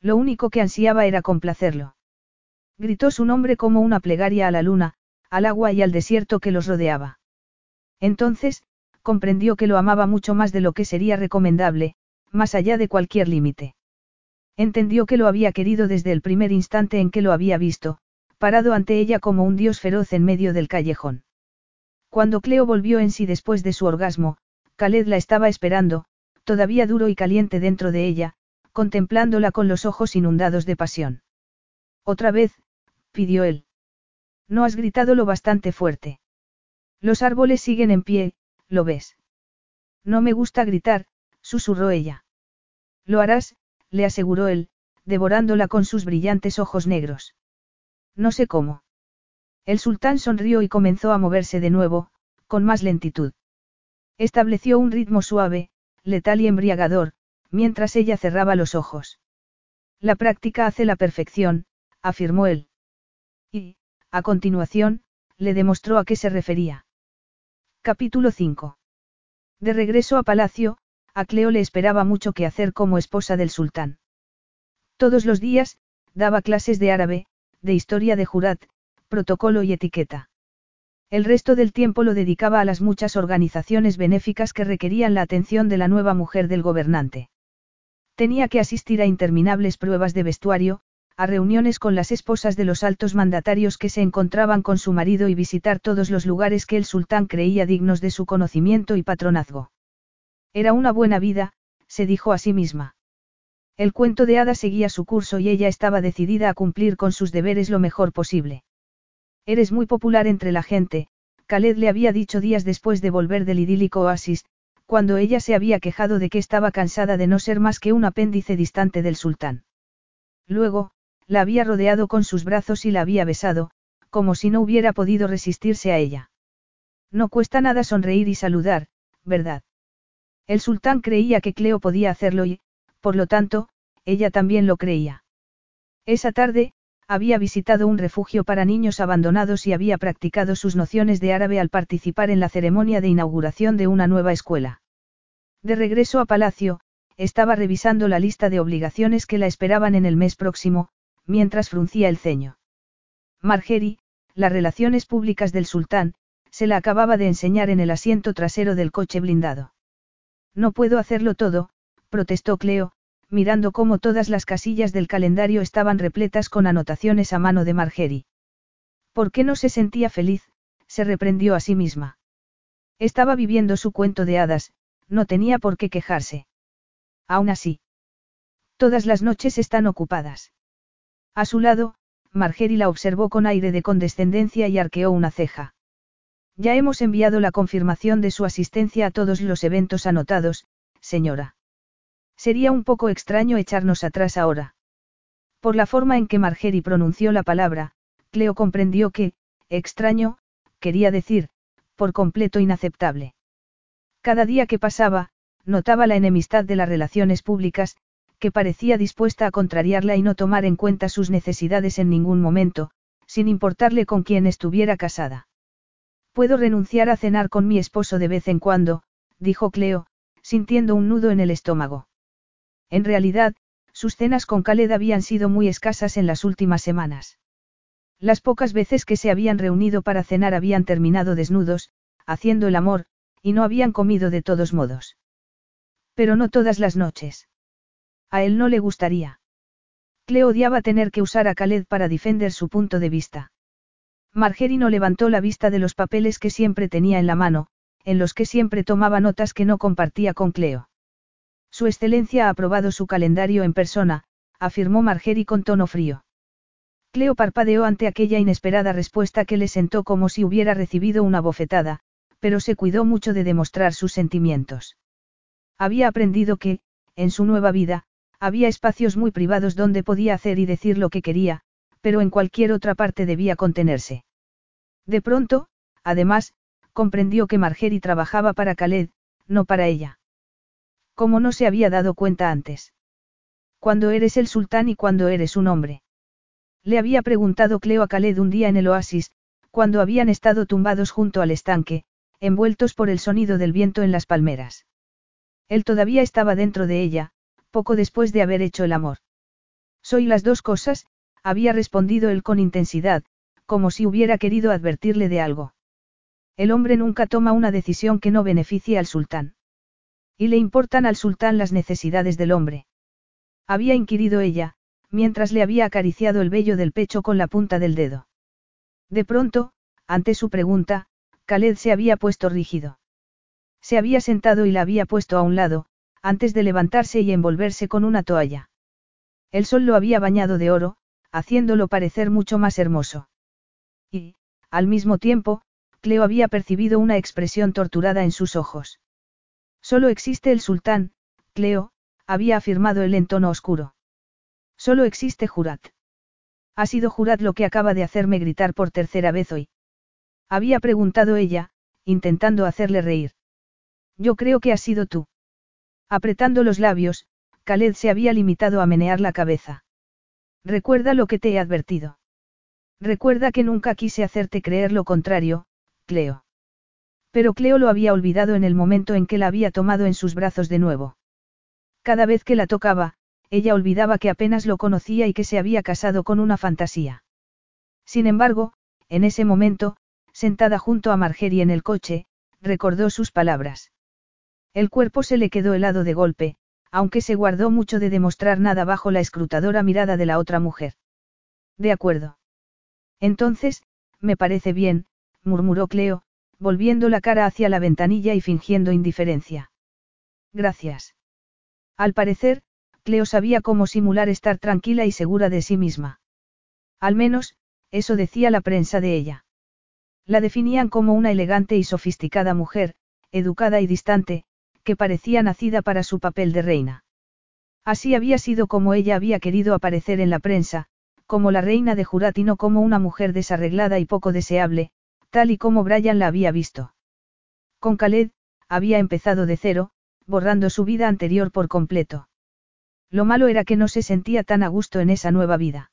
Lo único que ansiaba era complacerlo. Gritó su nombre como una plegaria a la luna, al agua y al desierto que los rodeaba. Entonces, comprendió que lo amaba mucho más de lo que sería recomendable, más allá de cualquier límite. Entendió que lo había querido desde el primer instante en que lo había visto, parado ante ella como un dios feroz en medio del callejón. Cuando Cleo volvió en sí después de su orgasmo, Khaled la estaba esperando, todavía duro y caliente dentro de ella, contemplándola con los ojos inundados de pasión. Otra vez, pidió él. No has gritado lo bastante fuerte. Los árboles siguen en pie, ¿lo ves? No me gusta gritar, susurró ella. Lo harás, le aseguró él, devorándola con sus brillantes ojos negros. No sé cómo. El sultán sonrió y comenzó a moverse de nuevo, con más lentitud. Estableció un ritmo suave, letal y embriagador, mientras ella cerraba los ojos. La práctica hace la perfección, afirmó él. Y, a continuación, le demostró a qué se refería. Capítulo 5. De regreso a Palacio, a Cleo le esperaba mucho que hacer como esposa del sultán. Todos los días, daba clases de árabe, de historia de Jurat, protocolo y etiqueta. El resto del tiempo lo dedicaba a las muchas organizaciones benéficas que requerían la atención de la nueva mujer del gobernante. Tenía que asistir a interminables pruebas de vestuario, a reuniones con las esposas de los altos mandatarios que se encontraban con su marido y visitar todos los lugares que el sultán creía dignos de su conocimiento y patronazgo. Era una buena vida, se dijo a sí misma. El cuento de hadas seguía su curso y ella estaba decidida a cumplir con sus deberes lo mejor posible. Eres muy popular entre la gente, Khaled le había dicho días después de volver del idílico oasis, cuando ella se había quejado de que estaba cansada de no ser más que un apéndice distante del sultán. Luego, la había rodeado con sus brazos y la había besado, como si no hubiera podido resistirse a ella. No cuesta nada sonreír y saludar, ¿verdad? El sultán creía que Cleo podía hacerlo y, por lo tanto, ella también lo creía. Esa tarde, había visitado un refugio para niños abandonados y había practicado sus nociones de árabe al participar en la ceremonia de inauguración de una nueva escuela. De regreso a Palacio, estaba revisando la lista de obligaciones que la esperaban en el mes próximo, mientras fruncía el ceño. Margery, las relaciones públicas del sultán, se la acababa de enseñar en el asiento trasero del coche blindado. No puedo hacerlo todo, protestó Cleo, mirando cómo todas las casillas del calendario estaban repletas con anotaciones a mano de Margery. ¿Por qué no se sentía feliz? se reprendió a sí misma. Estaba viviendo su cuento de hadas, no tenía por qué quejarse. Aún así. Todas las noches están ocupadas. A su lado, Margery la observó con aire de condescendencia y arqueó una ceja. Ya hemos enviado la confirmación de su asistencia a todos los eventos anotados, señora. Sería un poco extraño echarnos atrás ahora. Por la forma en que Margery pronunció la palabra, Cleo comprendió que, extraño, quería decir, por completo inaceptable. Cada día que pasaba, notaba la enemistad de las relaciones públicas, que parecía dispuesta a contrariarla y no tomar en cuenta sus necesidades en ningún momento, sin importarle con quién estuviera casada. Puedo renunciar a cenar con mi esposo de vez en cuando, dijo Cleo, sintiendo un nudo en el estómago. En realidad, sus cenas con Khaled habían sido muy escasas en las últimas semanas. Las pocas veces que se habían reunido para cenar habían terminado desnudos, haciendo el amor, y no habían comido de todos modos. Pero no todas las noches. A él no le gustaría. Cleo odiaba tener que usar a Khaled para defender su punto de vista. Margery no levantó la vista de los papeles que siempre tenía en la mano, en los que siempre tomaba notas que no compartía con Cleo. Su excelencia ha aprobado su calendario en persona, afirmó Margery con tono frío. Cleo parpadeó ante aquella inesperada respuesta que le sentó como si hubiera recibido una bofetada, pero se cuidó mucho de demostrar sus sentimientos. Había aprendido que, en su nueva vida, había espacios muy privados donde podía hacer y decir lo que quería, pero en cualquier otra parte debía contenerse. De pronto, además, comprendió que Margery trabajaba para Khaled, no para ella. Como no se había dado cuenta antes. Cuando eres el sultán y cuando eres un hombre. Le había preguntado Cleo a Khaled un día en el oasis, cuando habían estado tumbados junto al estanque, envueltos por el sonido del viento en las palmeras. Él todavía estaba dentro de ella, poco después de haber hecho el amor. Soy las dos cosas, había respondido él con intensidad, como si hubiera querido advertirle de algo. El hombre nunca toma una decisión que no beneficie al sultán. Y le importan al sultán las necesidades del hombre. Había inquirido ella, mientras le había acariciado el vello del pecho con la punta del dedo. De pronto, ante su pregunta, Khaled se había puesto rígido. Se había sentado y la había puesto a un lado, antes de levantarse y envolverse con una toalla. El sol lo había bañado de oro, haciéndolo parecer mucho más hermoso. Y, al mismo tiempo, Cleo había percibido una expresión torturada en sus ojos. Solo existe el sultán, Cleo, había afirmado él en tono oscuro. Solo existe Jurat. Ha sido Jurat lo que acaba de hacerme gritar por tercera vez hoy. Había preguntado ella, intentando hacerle reír. Yo creo que has sido tú. Apretando los labios, Khaled se había limitado a menear la cabeza. Recuerda lo que te he advertido. Recuerda que nunca quise hacerte creer lo contrario, Cleo. Pero Cleo lo había olvidado en el momento en que la había tomado en sus brazos de nuevo. Cada vez que la tocaba, ella olvidaba que apenas lo conocía y que se había casado con una fantasía. Sin embargo, en ese momento, sentada junto a Margery en el coche, recordó sus palabras. El cuerpo se le quedó helado de golpe, aunque se guardó mucho de demostrar nada bajo la escrutadora mirada de la otra mujer. De acuerdo. Entonces, me parece bien, murmuró Cleo, volviendo la cara hacia la ventanilla y fingiendo indiferencia. Gracias. Al parecer, Cleo sabía cómo simular estar tranquila y segura de sí misma. Al menos, eso decía la prensa de ella. La definían como una elegante y sofisticada mujer, educada y distante, que parecía nacida para su papel de reina. Así había sido como ella había querido aparecer en la prensa, como la reina de Jurat y no como una mujer desarreglada y poco deseable, tal y como Brian la había visto. Con Khaled, había empezado de cero, borrando su vida anterior por completo. Lo malo era que no se sentía tan a gusto en esa nueva vida.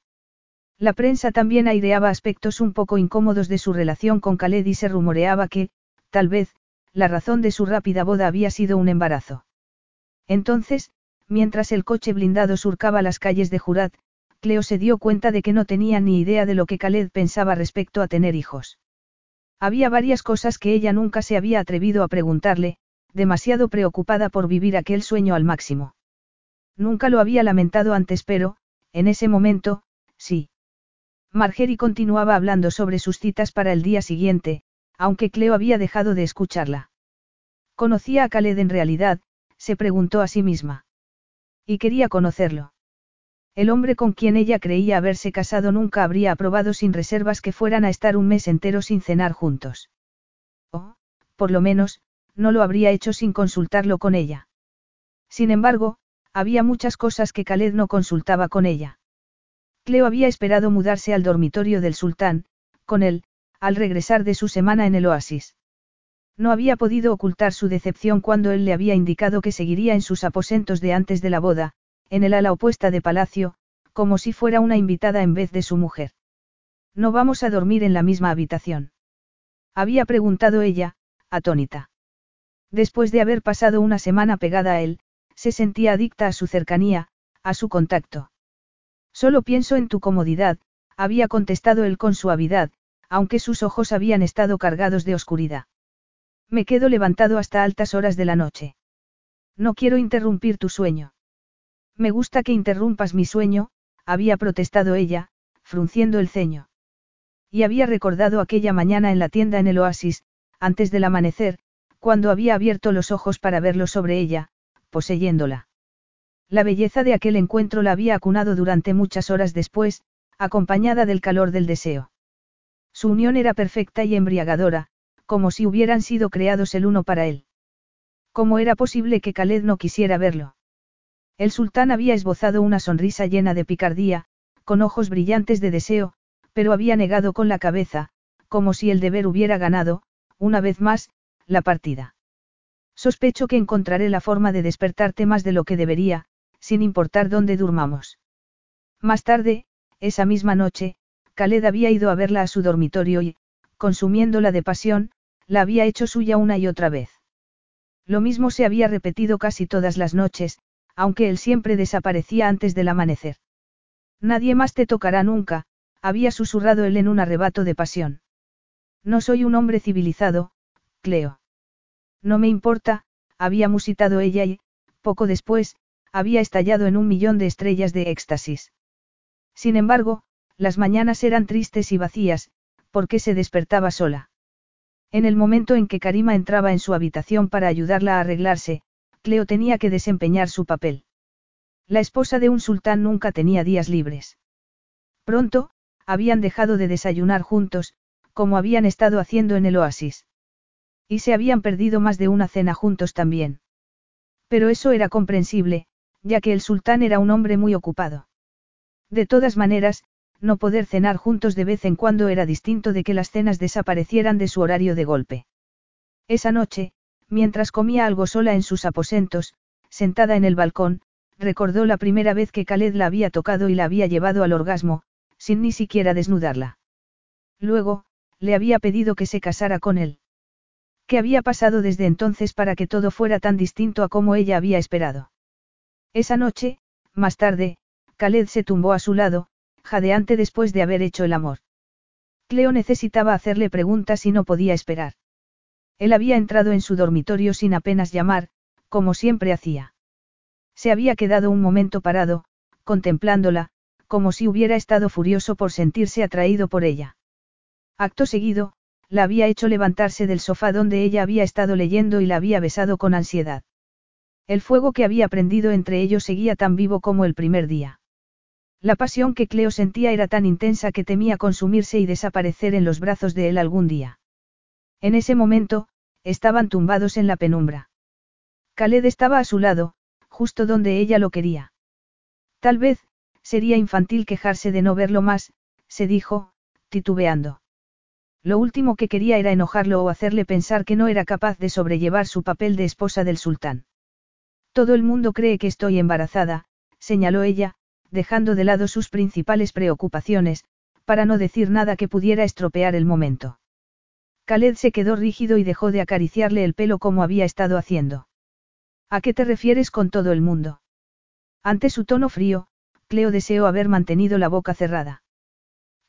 La prensa también aireaba aspectos un poco incómodos de su relación con Khaled y se rumoreaba que, tal vez, la razón de su rápida boda había sido un embarazo. Entonces, mientras el coche blindado surcaba las calles de Jurat, Cleo se dio cuenta de que no tenía ni idea de lo que Khaled pensaba respecto a tener hijos. Había varias cosas que ella nunca se había atrevido a preguntarle, demasiado preocupada por vivir aquel sueño al máximo. Nunca lo había lamentado antes, pero, en ese momento, sí. Margery continuaba hablando sobre sus citas para el día siguiente, aunque Cleo había dejado de escucharla. ¿Conocía a Khaled en realidad? se preguntó a sí misma. Y quería conocerlo. El hombre con quien ella creía haberse casado nunca habría aprobado sin reservas que fueran a estar un mes entero sin cenar juntos. O, por lo menos, no lo habría hecho sin consultarlo con ella. Sin embargo, había muchas cosas que Khaled no consultaba con ella. Cleo había esperado mudarse al dormitorio del sultán, con él, al regresar de su semana en el oasis. No había podido ocultar su decepción cuando él le había indicado que seguiría en sus aposentos de antes de la boda, en el ala opuesta de palacio, como si fuera una invitada en vez de su mujer. No vamos a dormir en la misma habitación. Había preguntado ella, atónita. Después de haber pasado una semana pegada a él, se sentía adicta a su cercanía, a su contacto. Solo pienso en tu comodidad, había contestado él con suavidad, aunque sus ojos habían estado cargados de oscuridad. Me quedo levantado hasta altas horas de la noche. No quiero interrumpir tu sueño. Me gusta que interrumpas mi sueño, había protestado ella, frunciendo el ceño. Y había recordado aquella mañana en la tienda en el oasis, antes del amanecer, cuando había abierto los ojos para verlo sobre ella, poseyéndola. La belleza de aquel encuentro la había acunado durante muchas horas después, acompañada del calor del deseo. Su unión era perfecta y embriagadora, como si hubieran sido creados el uno para él. ¿Cómo era posible que Khaled no quisiera verlo? El sultán había esbozado una sonrisa llena de picardía, con ojos brillantes de deseo, pero había negado con la cabeza, como si el deber hubiera ganado, una vez más, la partida. Sospecho que encontraré la forma de despertarte más de lo que debería, sin importar dónde durmamos. Más tarde, esa misma noche, Khaled había ido a verla a su dormitorio y, consumiéndola de pasión, la había hecho suya una y otra vez. Lo mismo se había repetido casi todas las noches, aunque él siempre desaparecía antes del amanecer. Nadie más te tocará nunca, había susurrado él en un arrebato de pasión. No soy un hombre civilizado, Cleo. No me importa, había musitado ella y, poco después, había estallado en un millón de estrellas de éxtasis. Sin embargo, las mañanas eran tristes y vacías, porque se despertaba sola. En el momento en que Karima entraba en su habitación para ayudarla a arreglarse, Cleo tenía que desempeñar su papel. La esposa de un sultán nunca tenía días libres. Pronto, habían dejado de desayunar juntos, como habían estado haciendo en el oasis. Y se habían perdido más de una cena juntos también. Pero eso era comprensible, ya que el sultán era un hombre muy ocupado. De todas maneras, no poder cenar juntos de vez en cuando era distinto de que las cenas desaparecieran de su horario de golpe. Esa noche, mientras comía algo sola en sus aposentos, sentada en el balcón, recordó la primera vez que Khaled la había tocado y la había llevado al orgasmo, sin ni siquiera desnudarla. Luego, le había pedido que se casara con él. ¿Qué había pasado desde entonces para que todo fuera tan distinto a como ella había esperado? Esa noche, más tarde, Khaled se tumbó a su lado, jadeante después de haber hecho el amor. Cleo necesitaba hacerle preguntas y no podía esperar. Él había entrado en su dormitorio sin apenas llamar, como siempre hacía. Se había quedado un momento parado, contemplándola, como si hubiera estado furioso por sentirse atraído por ella. Acto seguido, la había hecho levantarse del sofá donde ella había estado leyendo y la había besado con ansiedad. El fuego que había prendido entre ellos seguía tan vivo como el primer día. La pasión que Cleo sentía era tan intensa que temía consumirse y desaparecer en los brazos de él algún día. En ese momento, estaban tumbados en la penumbra. Khaled estaba a su lado, justo donde ella lo quería. Tal vez, sería infantil quejarse de no verlo más, se dijo, titubeando. Lo último que quería era enojarlo o hacerle pensar que no era capaz de sobrellevar su papel de esposa del sultán. Todo el mundo cree que estoy embarazada, señaló ella, dejando de lado sus principales preocupaciones, para no decir nada que pudiera estropear el momento. Khaled se quedó rígido y dejó de acariciarle el pelo como había estado haciendo. ¿A qué te refieres con todo el mundo? Ante su tono frío, Cleo deseó haber mantenido la boca cerrada.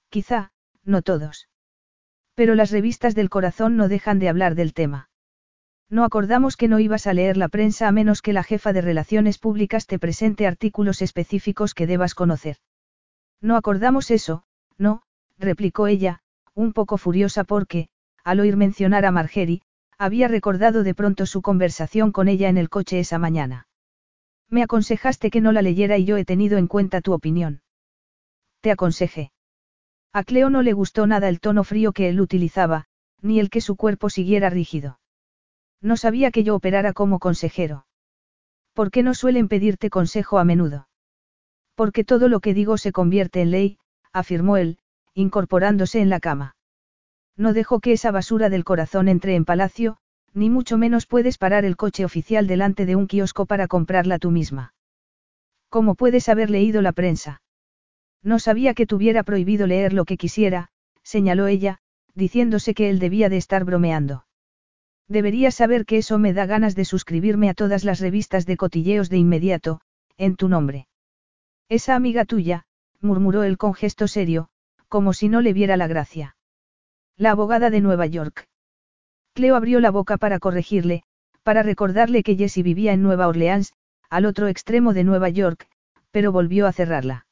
Quizá, no todos. Pero las revistas del corazón no dejan de hablar del tema. No acordamos que no ibas a leer la prensa a menos que la jefa de relaciones públicas te presente artículos específicos que debas conocer. No acordamos eso, no, replicó ella, un poco furiosa porque, al oír mencionar a Margery, había recordado de pronto su conversación con ella en el coche esa mañana. Me aconsejaste que no la leyera y yo he tenido en cuenta tu opinión. Te aconsejé. A Cleo no le gustó nada el tono frío que él utilizaba, ni el que su cuerpo siguiera rígido. No sabía que yo operara como consejero. ¿Por qué no suelen pedirte consejo a menudo? Porque todo lo que digo se convierte en ley, afirmó él, incorporándose en la cama. No dejo que esa basura del corazón entre en palacio, ni mucho menos puedes parar el coche oficial delante de un kiosco para comprarla tú misma. ¿Cómo puedes haber leído la prensa? No sabía que tuviera prohibido leer lo que quisiera, señaló ella, diciéndose que él debía de estar bromeando. Deberías saber que eso me da ganas de suscribirme a todas las revistas de cotilleos de inmediato, en tu nombre. Esa amiga tuya, murmuró él con gesto serio, como si no le viera la gracia. La abogada de Nueva York. Cleo abrió la boca para corregirle, para recordarle que Jessie vivía en Nueva Orleans, al otro extremo de Nueva York, pero volvió a cerrarla.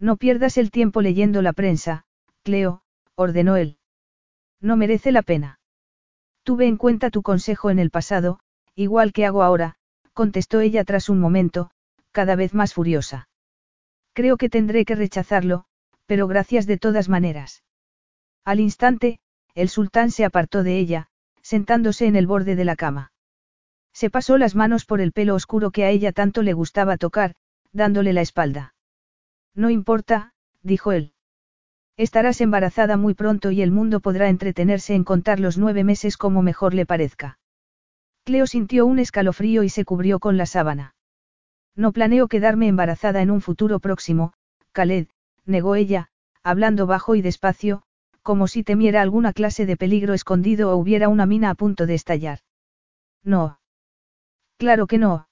No pierdas el tiempo leyendo la prensa, Cleo, ordenó él. No merece la pena. Tuve en cuenta tu consejo en el pasado, igual que hago ahora, contestó ella tras un momento, cada vez más furiosa. Creo que tendré que rechazarlo, pero gracias de todas maneras. Al instante, el sultán se apartó de ella, sentándose en el borde de la cama. Se pasó las manos por el pelo oscuro que a ella tanto le gustaba tocar, dándole la espalda. No importa, dijo él. Estarás embarazada muy pronto y el mundo podrá entretenerse en contar los nueve meses como mejor le parezca. Cleo sintió un escalofrío y se cubrió con la sábana. No planeo quedarme embarazada en un futuro próximo, Khaled, negó ella, hablando bajo y despacio, como si temiera alguna clase de peligro escondido o hubiera una mina a punto de estallar. No. Claro que no.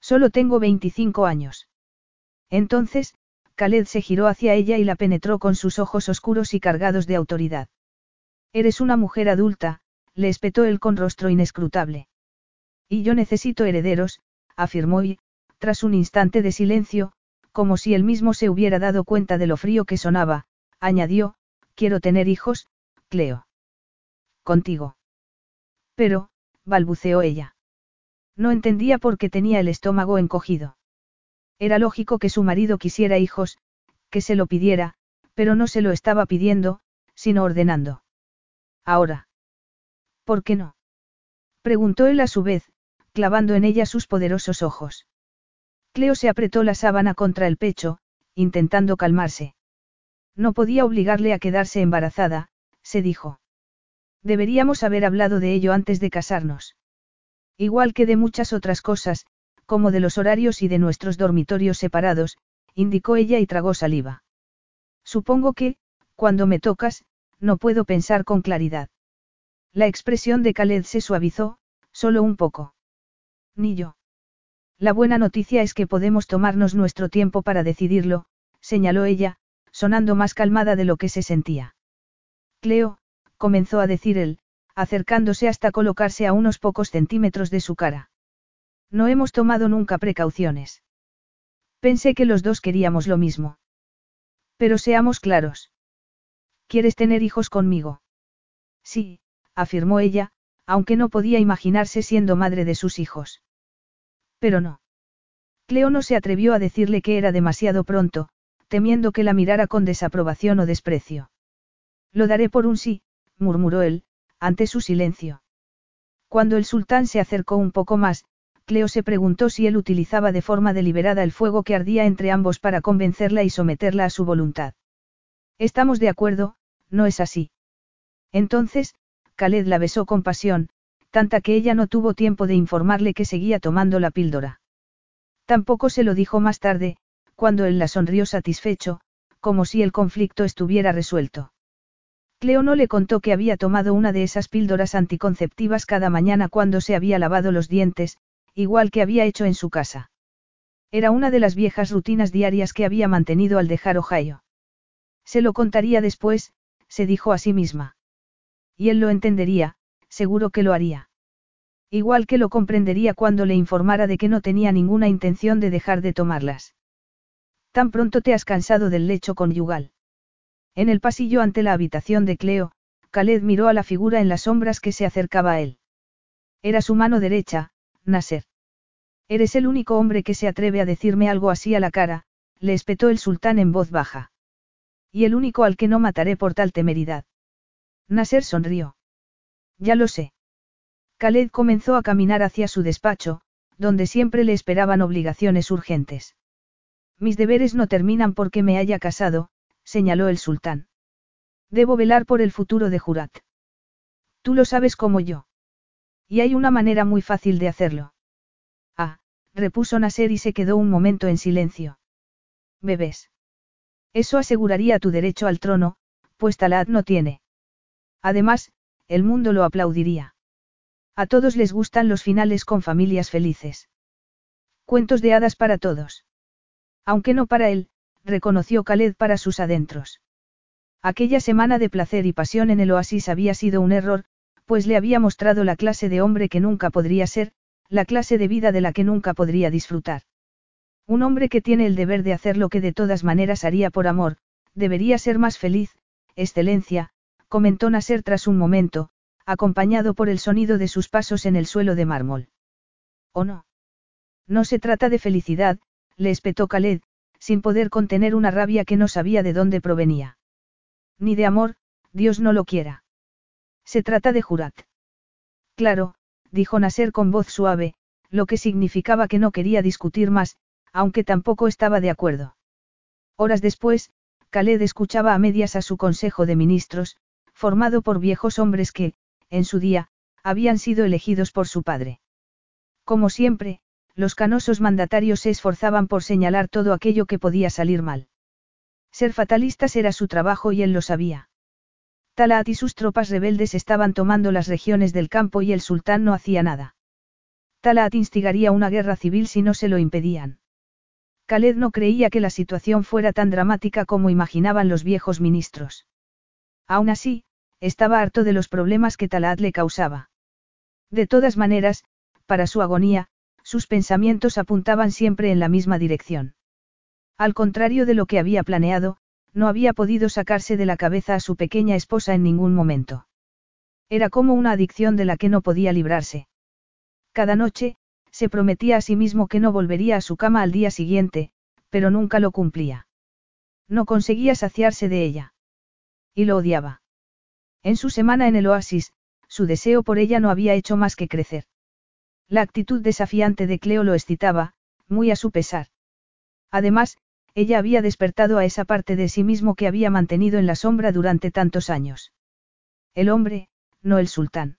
Solo tengo 25 años. Entonces, Khaled se giró hacia ella y la penetró con sus ojos oscuros y cargados de autoridad. Eres una mujer adulta, le espetó él con rostro inescrutable. Y yo necesito herederos, afirmó y, tras un instante de silencio, como si él mismo se hubiera dado cuenta de lo frío que sonaba, añadió, quiero tener hijos, Cleo. Contigo. Pero, balbuceó ella. No entendía por qué tenía el estómago encogido. Era lógico que su marido quisiera hijos, que se lo pidiera, pero no se lo estaba pidiendo, sino ordenando. Ahora. ¿Por qué no? Preguntó él a su vez, clavando en ella sus poderosos ojos. Cleo se apretó la sábana contra el pecho, intentando calmarse. No podía obligarle a quedarse embarazada, se dijo. Deberíamos haber hablado de ello antes de casarnos. Igual que de muchas otras cosas, como de los horarios y de nuestros dormitorios separados, indicó ella y tragó saliva. Supongo que, cuando me tocas, no puedo pensar con claridad. La expresión de Khaled se suavizó, solo un poco. Ni yo. La buena noticia es que podemos tomarnos nuestro tiempo para decidirlo, señaló ella, sonando más calmada de lo que se sentía. Cleo, comenzó a decir él, acercándose hasta colocarse a unos pocos centímetros de su cara. No hemos tomado nunca precauciones. Pensé que los dos queríamos lo mismo. Pero seamos claros. ¿Quieres tener hijos conmigo? Sí, afirmó ella, aunque no podía imaginarse siendo madre de sus hijos. Pero no. Cleo no se atrevió a decirle que era demasiado pronto, temiendo que la mirara con desaprobación o desprecio. Lo daré por un sí, murmuró él, ante su silencio. Cuando el sultán se acercó un poco más, Cleo se preguntó si él utilizaba de forma deliberada el fuego que ardía entre ambos para convencerla y someterla a su voluntad. Estamos de acuerdo, no es así. Entonces, Khaled la besó con pasión, tanta que ella no tuvo tiempo de informarle que seguía tomando la píldora. Tampoco se lo dijo más tarde, cuando él la sonrió satisfecho, como si el conflicto estuviera resuelto. Cleo no le contó que había tomado una de esas píldoras anticonceptivas cada mañana cuando se había lavado los dientes, igual que había hecho en su casa. Era una de las viejas rutinas diarias que había mantenido al dejar Ohio. Se lo contaría después, se dijo a sí misma. Y él lo entendería, seguro que lo haría. Igual que lo comprendería cuando le informara de que no tenía ninguna intención de dejar de tomarlas. Tan pronto te has cansado del lecho conyugal. En el pasillo ante la habitación de Cleo, Khaled miró a la figura en las sombras que se acercaba a él. Era su mano derecha, Nasser. Eres el único hombre que se atreve a decirme algo así a la cara, le espetó el sultán en voz baja. Y el único al que no mataré por tal temeridad. Nasser sonrió. Ya lo sé. Khaled comenzó a caminar hacia su despacho, donde siempre le esperaban obligaciones urgentes. Mis deberes no terminan porque me haya casado, señaló el sultán. Debo velar por el futuro de Jurat. Tú lo sabes como yo. Y hay una manera muy fácil de hacerlo. Ah, repuso Nasser y se quedó un momento en silencio. Bebés. Eso aseguraría tu derecho al trono, pues Talat no tiene. Además, el mundo lo aplaudiría. A todos les gustan los finales con familias felices. Cuentos de hadas para todos. Aunque no para él, reconoció Khaled para sus adentros. Aquella semana de placer y pasión en el oasis había sido un error, pues le había mostrado la clase de hombre que nunca podría ser, la clase de vida de la que nunca podría disfrutar. Un hombre que tiene el deber de hacer lo que de todas maneras haría por amor, debería ser más feliz, excelencia, comentó Nasser tras un momento, acompañado por el sonido de sus pasos en el suelo de mármol. ¿O no? No se trata de felicidad, le espetó Khaled, sin poder contener una rabia que no sabía de dónde provenía. Ni de amor, Dios no lo quiera. Se trata de Jurat. Claro, dijo Nasser con voz suave, lo que significaba que no quería discutir más, aunque tampoco estaba de acuerdo. Horas después, Khaled escuchaba a medias a su consejo de ministros, formado por viejos hombres que, en su día, habían sido elegidos por su padre. Como siempre, los canosos mandatarios se esforzaban por señalar todo aquello que podía salir mal. Ser fatalistas era su trabajo y él lo sabía. Talat y sus tropas rebeldes estaban tomando las regiones del campo y el sultán no hacía nada. Talat instigaría una guerra civil si no se lo impedían. Khaled no creía que la situación fuera tan dramática como imaginaban los viejos ministros. Aún así, estaba harto de los problemas que Talat le causaba. De todas maneras, para su agonía, sus pensamientos apuntaban siempre en la misma dirección. Al contrario de lo que había planeado, no había podido sacarse de la cabeza a su pequeña esposa en ningún momento. Era como una adicción de la que no podía librarse. Cada noche, se prometía a sí mismo que no volvería a su cama al día siguiente, pero nunca lo cumplía. No conseguía saciarse de ella. Y lo odiaba. En su semana en el oasis, su deseo por ella no había hecho más que crecer. La actitud desafiante de Cleo lo excitaba, muy a su pesar. Además, ella había despertado a esa parte de sí mismo que había mantenido en la sombra durante tantos años. El hombre, no el sultán.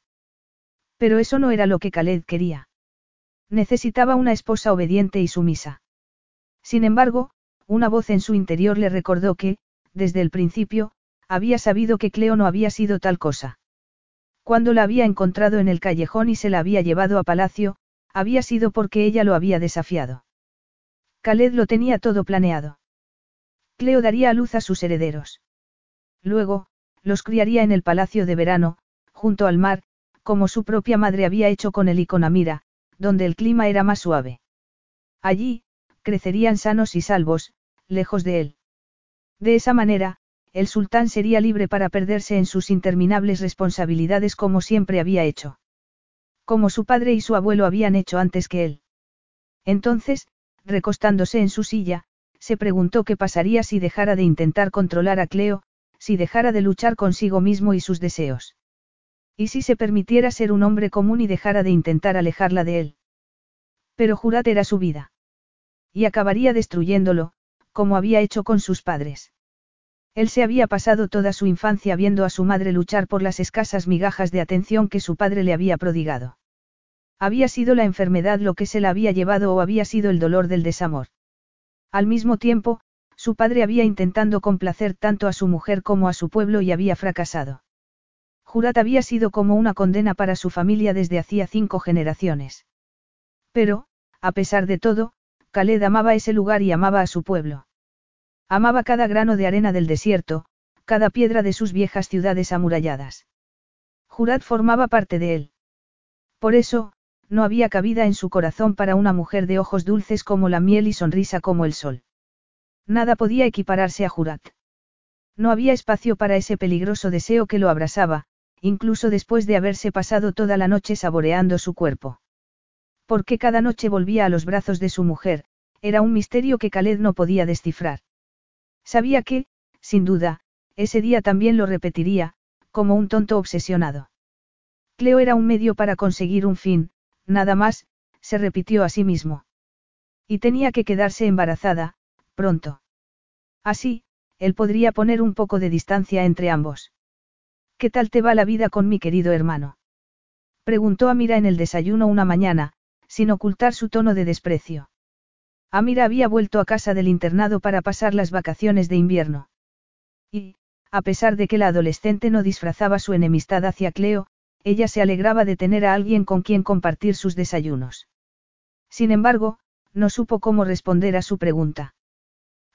Pero eso no era lo que Khaled quería. Necesitaba una esposa obediente y sumisa. Sin embargo, una voz en su interior le recordó que, desde el principio, había sabido que Cleo no había sido tal cosa. Cuando la había encontrado en el callejón y se la había llevado a palacio, había sido porque ella lo había desafiado. Khaled lo tenía todo planeado. Cleo daría a luz a sus herederos. Luego, los criaría en el palacio de verano, junto al mar, como su propia madre había hecho con él y con Amira, donde el clima era más suave. Allí, crecerían sanos y salvos, lejos de él. De esa manera, el sultán sería libre para perderse en sus interminables responsabilidades como siempre había hecho. Como su padre y su abuelo habían hecho antes que él. Entonces, recostándose en su silla, se preguntó qué pasaría si dejara de intentar controlar a Cleo, si dejara de luchar consigo mismo y sus deseos. Y si se permitiera ser un hombre común y dejara de intentar alejarla de él. Pero Jurat era su vida. Y acabaría destruyéndolo, como había hecho con sus padres. Él se había pasado toda su infancia viendo a su madre luchar por las escasas migajas de atención que su padre le había prodigado. Había sido la enfermedad lo que se la había llevado o había sido el dolor del desamor. Al mismo tiempo, su padre había intentado complacer tanto a su mujer como a su pueblo y había fracasado. Jurat había sido como una condena para su familia desde hacía cinco generaciones. Pero, a pesar de todo, Khaled amaba ese lugar y amaba a su pueblo. Amaba cada grano de arena del desierto, cada piedra de sus viejas ciudades amuralladas. Jurat formaba parte de él. Por eso, no había cabida en su corazón para una mujer de ojos dulces como la miel y sonrisa como el sol. Nada podía equipararse a Jurat. No había espacio para ese peligroso deseo que lo abrasaba, incluso después de haberse pasado toda la noche saboreando su cuerpo. Porque cada noche volvía a los brazos de su mujer, era un misterio que Khaled no podía descifrar. Sabía que, sin duda, ese día también lo repetiría, como un tonto obsesionado. Cleo era un medio para conseguir un fin, nada más, se repitió a sí mismo. Y tenía que quedarse embarazada, pronto. Así, él podría poner un poco de distancia entre ambos. ¿Qué tal te va la vida con mi querido hermano? Preguntó Amira en el desayuno una mañana, sin ocultar su tono de desprecio. Amira había vuelto a casa del internado para pasar las vacaciones de invierno. Y, a pesar de que la adolescente no disfrazaba su enemistad hacia Cleo, ella se alegraba de tener a alguien con quien compartir sus desayunos. Sin embargo, no supo cómo responder a su pregunta.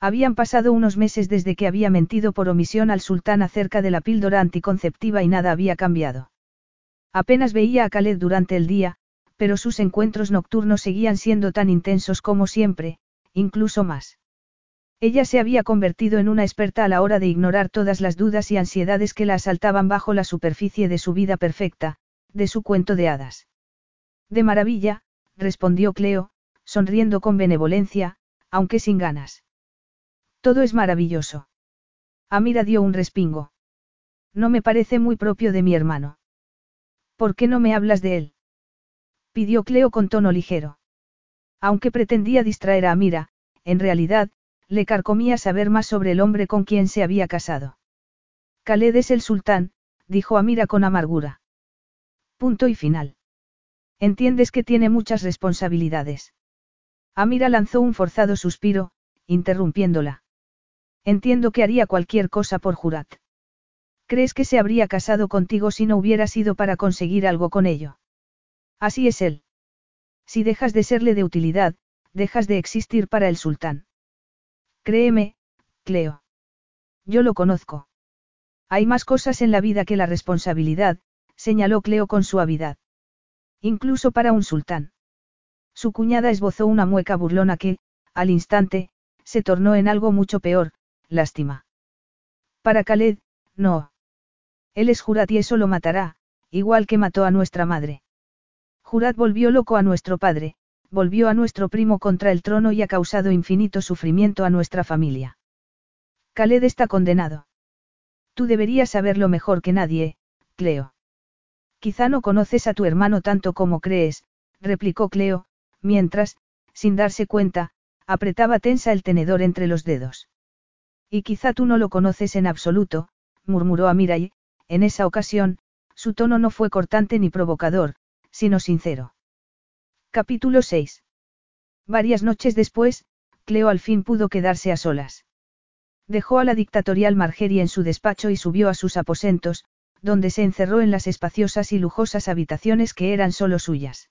Habían pasado unos meses desde que había mentido por omisión al sultán acerca de la píldora anticonceptiva y nada había cambiado. Apenas veía a Khaled durante el día, pero sus encuentros nocturnos seguían siendo tan intensos como siempre, incluso más. Ella se había convertido en una experta a la hora de ignorar todas las dudas y ansiedades que la asaltaban bajo la superficie de su vida perfecta, de su cuento de hadas. De maravilla, respondió Cleo, sonriendo con benevolencia, aunque sin ganas. Todo es maravilloso. Amira dio un respingo. No me parece muy propio de mi hermano. ¿Por qué no me hablas de él? Pidió Cleo con tono ligero. Aunque pretendía distraer a Amira, en realidad, le carcomía saber más sobre el hombre con quien se había casado. Khaled es el sultán, dijo Amira con amargura. Punto y final. Entiendes que tiene muchas responsabilidades. Amira lanzó un forzado suspiro, interrumpiéndola. Entiendo que haría cualquier cosa por Jurat. ¿Crees que se habría casado contigo si no hubiera sido para conseguir algo con ello? Así es él. Si dejas de serle de utilidad, dejas de existir para el sultán. Créeme, Cleo. Yo lo conozco. Hay más cosas en la vida que la responsabilidad, señaló Cleo con suavidad. Incluso para un sultán. Su cuñada esbozó una mueca burlona que, al instante, se tornó en algo mucho peor, lástima. Para Khaled, no. Él es Jurat y eso lo matará, igual que mató a nuestra madre. Jurat volvió loco a nuestro padre, volvió a nuestro primo contra el trono y ha causado infinito sufrimiento a nuestra familia. Khaled está condenado. Tú deberías saberlo mejor que nadie, Cleo. Quizá no conoces a tu hermano tanto como crees, replicó Cleo, mientras, sin darse cuenta, apretaba tensa el tenedor entre los dedos. Y quizá tú no lo conoces en absoluto, murmuró Amira y, en esa ocasión, su tono no fue cortante ni provocador, sino sincero. Capítulo 6. Varias noches después, Cleo al fin pudo quedarse a solas. Dejó a la dictatorial Margery en su despacho y subió a sus aposentos, donde se encerró en las espaciosas y lujosas habitaciones que eran solo suyas.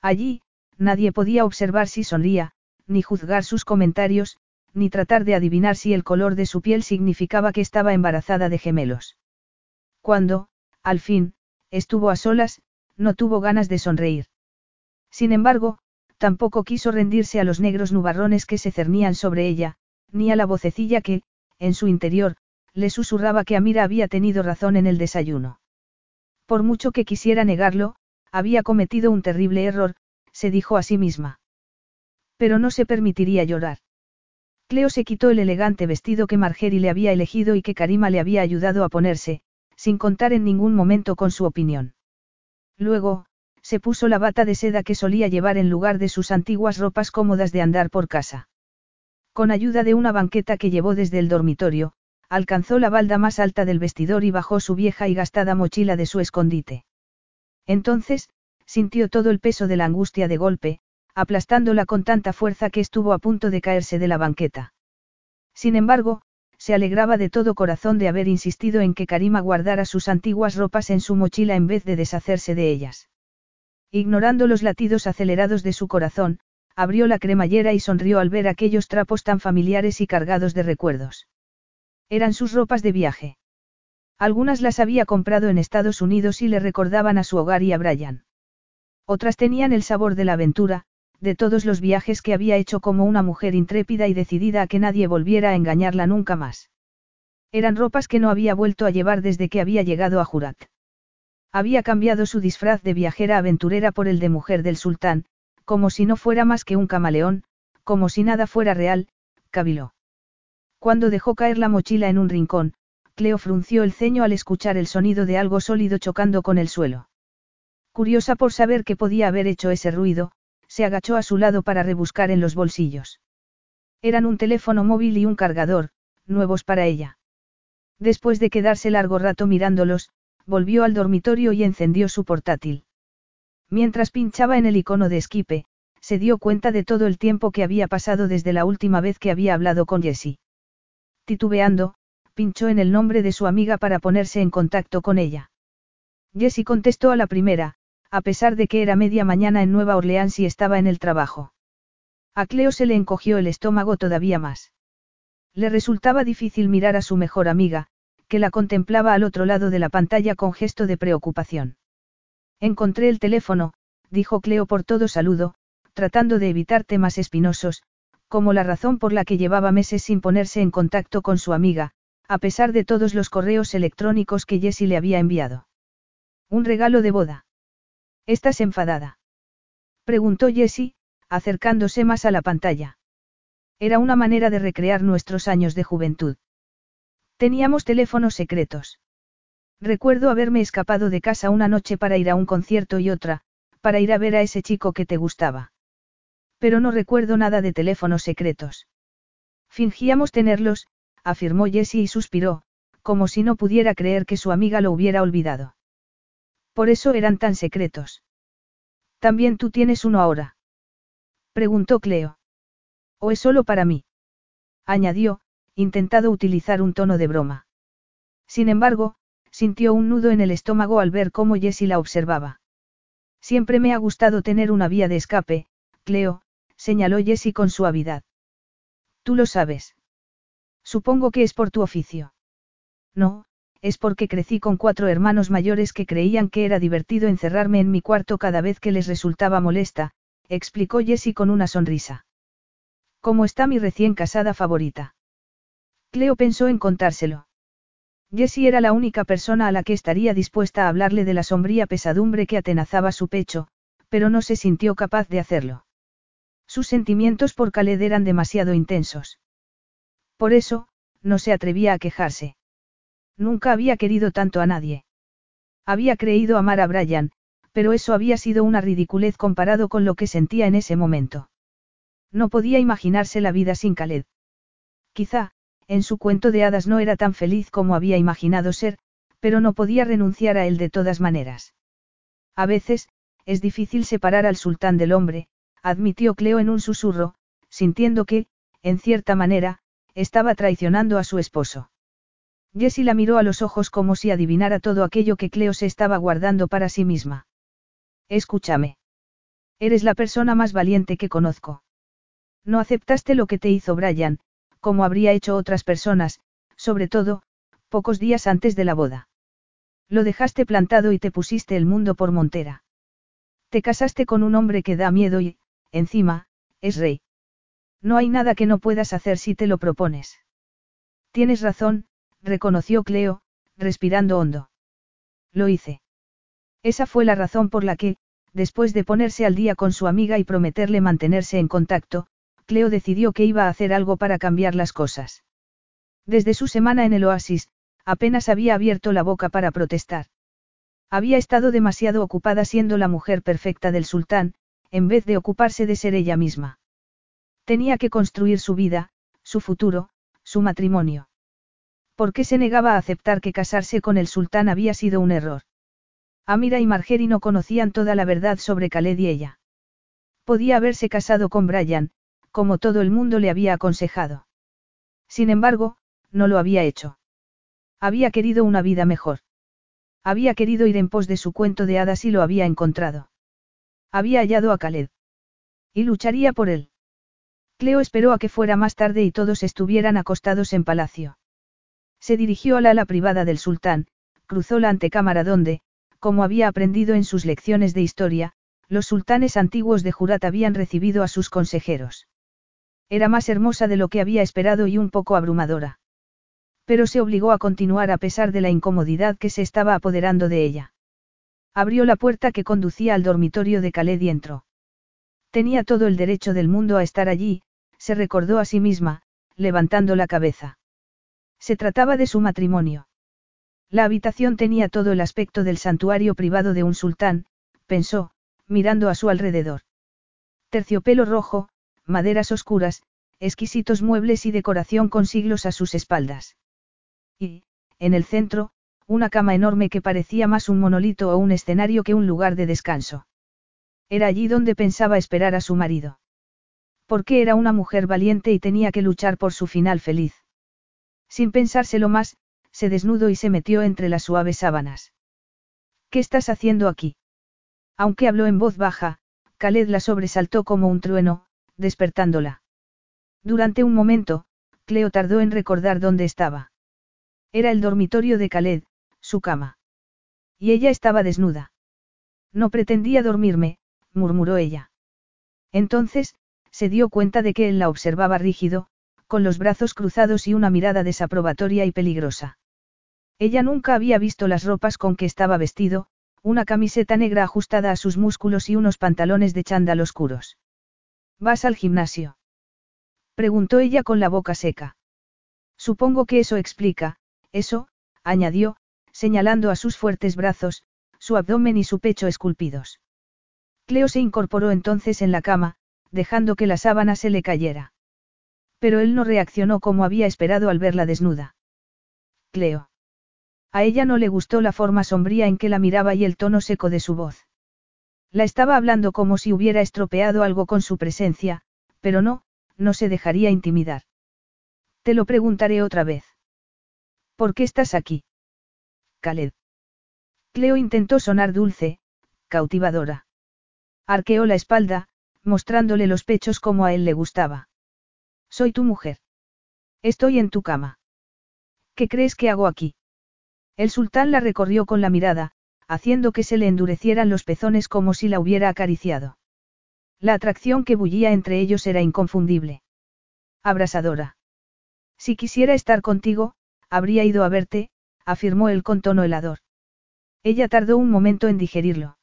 Allí, nadie podía observar si sonría, ni juzgar sus comentarios, ni tratar de adivinar si el color de su piel significaba que estaba embarazada de gemelos. Cuando, al fin, estuvo a solas, no tuvo ganas de sonreír. Sin embargo, tampoco quiso rendirse a los negros nubarrones que se cernían sobre ella, ni a la vocecilla que, en su interior, le susurraba que Amira había tenido razón en el desayuno. Por mucho que quisiera negarlo, había cometido un terrible error, se dijo a sí misma. Pero no se permitiría llorar. Cleo se quitó el elegante vestido que Margery le había elegido y que Karima le había ayudado a ponerse, sin contar en ningún momento con su opinión. Luego, se puso la bata de seda que solía llevar en lugar de sus antiguas ropas cómodas de andar por casa. Con ayuda de una banqueta que llevó desde el dormitorio, alcanzó la balda más alta del vestidor y bajó su vieja y gastada mochila de su escondite. Entonces, sintió todo el peso de la angustia de golpe, aplastándola con tanta fuerza que estuvo a punto de caerse de la banqueta. Sin embargo, se alegraba de todo corazón de haber insistido en que Karima guardara sus antiguas ropas en su mochila en vez de deshacerse de ellas. Ignorando los latidos acelerados de su corazón, abrió la cremallera y sonrió al ver aquellos trapos tan familiares y cargados de recuerdos. Eran sus ropas de viaje. Algunas las había comprado en Estados Unidos y le recordaban a su hogar y a Brian. Otras tenían el sabor de la aventura, de todos los viajes que había hecho como una mujer intrépida y decidida a que nadie volviera a engañarla nunca más. Eran ropas que no había vuelto a llevar desde que había llegado a Jurat. Había cambiado su disfraz de viajera aventurera por el de mujer del sultán, como si no fuera más que un camaleón, como si nada fuera real, caviló. Cuando dejó caer la mochila en un rincón, Cleo frunció el ceño al escuchar el sonido de algo sólido chocando con el suelo. Curiosa por saber qué podía haber hecho ese ruido, se agachó a su lado para rebuscar en los bolsillos. Eran un teléfono móvil y un cargador, nuevos para ella. Después de quedarse largo rato mirándolos, volvió al dormitorio y encendió su portátil. Mientras pinchaba en el icono de Esquipe, se dio cuenta de todo el tiempo que había pasado desde la última vez que había hablado con Jessie. Titubeando, pinchó en el nombre de su amiga para ponerse en contacto con ella. Jessie contestó a la primera, a pesar de que era media mañana en Nueva Orleans y estaba en el trabajo. A Cleo se le encogió el estómago todavía más. Le resultaba difícil mirar a su mejor amiga, que la contemplaba al otro lado de la pantalla con gesto de preocupación. Encontré el teléfono, dijo Cleo por todo saludo, tratando de evitar temas espinosos, como la razón por la que llevaba meses sin ponerse en contacto con su amiga, a pesar de todos los correos electrónicos que Jessie le había enviado. Un regalo de boda. ¿Estás enfadada? Preguntó Jessie, acercándose más a la pantalla. Era una manera de recrear nuestros años de juventud. Teníamos teléfonos secretos. Recuerdo haberme escapado de casa una noche para ir a un concierto y otra, para ir a ver a ese chico que te gustaba. Pero no recuerdo nada de teléfonos secretos. Fingíamos tenerlos, afirmó Jessie y suspiró, como si no pudiera creer que su amiga lo hubiera olvidado. Por eso eran tan secretos. También tú tienes uno ahora. Preguntó Cleo. ¿O es solo para mí? Añadió, intentado utilizar un tono de broma. Sin embargo, sintió un nudo en el estómago al ver cómo Jessie la observaba. Siempre me ha gustado tener una vía de escape, Cleo, señaló Jessie con suavidad. Tú lo sabes. Supongo que es por tu oficio. No, es porque crecí con cuatro hermanos mayores que creían que era divertido encerrarme en mi cuarto cada vez que les resultaba molesta, explicó Jessie con una sonrisa. ¿Cómo está mi recién casada favorita? Cleo pensó en contárselo. Jessie era la única persona a la que estaría dispuesta a hablarle de la sombría pesadumbre que atenazaba su pecho, pero no se sintió capaz de hacerlo. Sus sentimientos por Khaled eran demasiado intensos. Por eso, no se atrevía a quejarse. Nunca había querido tanto a nadie. Había creído amar a Brian, pero eso había sido una ridiculez comparado con lo que sentía en ese momento. No podía imaginarse la vida sin Khaled. Quizá, en su cuento de hadas no era tan feliz como había imaginado ser, pero no podía renunciar a él de todas maneras. A veces, es difícil separar al sultán del hombre, admitió Cleo en un susurro, sintiendo que, en cierta manera, estaba traicionando a su esposo. Jessie la miró a los ojos como si adivinara todo aquello que Cleo se estaba guardando para sí misma. Escúchame. Eres la persona más valiente que conozco. No aceptaste lo que te hizo Brian, como habría hecho otras personas, sobre todo, pocos días antes de la boda. Lo dejaste plantado y te pusiste el mundo por montera. Te casaste con un hombre que da miedo y, encima, es rey. No hay nada que no puedas hacer si te lo propones. Tienes razón, reconoció Cleo, respirando hondo. Lo hice. Esa fue la razón por la que, después de ponerse al día con su amiga y prometerle mantenerse en contacto, Cleo decidió que iba a hacer algo para cambiar las cosas. Desde su semana en el oasis, apenas había abierto la boca para protestar. Había estado demasiado ocupada siendo la mujer perfecta del sultán, en vez de ocuparse de ser ella misma. Tenía que construir su vida, su futuro, su matrimonio. ¿Por qué se negaba a aceptar que casarse con el sultán había sido un error? Amira y Margery no conocían toda la verdad sobre Khaled y ella. Podía haberse casado con Brian, como todo el mundo le había aconsejado. Sin embargo, no lo había hecho. Había querido una vida mejor. Había querido ir en pos de su cuento de hadas y lo había encontrado. Había hallado a Khaled. Y lucharía por él. Cleo esperó a que fuera más tarde y todos estuvieran acostados en palacio. Se dirigió al ala privada del sultán, cruzó la antecámara donde, como había aprendido en sus lecciones de historia, los sultanes antiguos de Jurat habían recibido a sus consejeros. Era más hermosa de lo que había esperado y un poco abrumadora. Pero se obligó a continuar a pesar de la incomodidad que se estaba apoderando de ella. Abrió la puerta que conducía al dormitorio de Khaled y entró. Tenía todo el derecho del mundo a estar allí, se recordó a sí misma, levantando la cabeza. Se trataba de su matrimonio. La habitación tenía todo el aspecto del santuario privado de un sultán, pensó, mirando a su alrededor. Terciopelo rojo, maderas oscuras, exquisitos muebles y decoración con siglos a sus espaldas. Y, en el centro, una cama enorme que parecía más un monolito o un escenario que un lugar de descanso. Era allí donde pensaba esperar a su marido. Porque era una mujer valiente y tenía que luchar por su final feliz. Sin pensárselo más, se desnudó y se metió entre las suaves sábanas. ¿Qué estás haciendo aquí? Aunque habló en voz baja, Khaled la sobresaltó como un trueno, despertándola. Durante un momento, Cleo tardó en recordar dónde estaba. Era el dormitorio de Khaled, su cama. Y ella estaba desnuda. No pretendía dormirme, murmuró ella. Entonces, se dio cuenta de que él la observaba rígido, con los brazos cruzados y una mirada desaprobatoria y peligrosa. Ella nunca había visto las ropas con que estaba vestido, una camiseta negra ajustada a sus músculos y unos pantalones de chándal oscuros. ¿Vas al gimnasio? preguntó ella con la boca seca. Supongo que eso explica, eso, añadió, señalando a sus fuertes brazos, su abdomen y su pecho esculpidos. Cleo se incorporó entonces en la cama, dejando que la sábana se le cayera. Pero él no reaccionó como había esperado al verla desnuda. Cleo. A ella no le gustó la forma sombría en que la miraba y el tono seco de su voz. La estaba hablando como si hubiera estropeado algo con su presencia, pero no, no se dejaría intimidar. Te lo preguntaré otra vez. ¿Por qué estás aquí? Khaled. Cleo intentó sonar dulce, cautivadora. Arqueó la espalda, mostrándole los pechos como a él le gustaba. Soy tu mujer. Estoy en tu cama. ¿Qué crees que hago aquí? El sultán la recorrió con la mirada, haciendo que se le endurecieran los pezones como si la hubiera acariciado. La atracción que bullía entre ellos era inconfundible. Abrasadora. Si quisiera estar contigo, habría ido a verte, afirmó él con tono helador. Ella tardó un momento en digerirlo.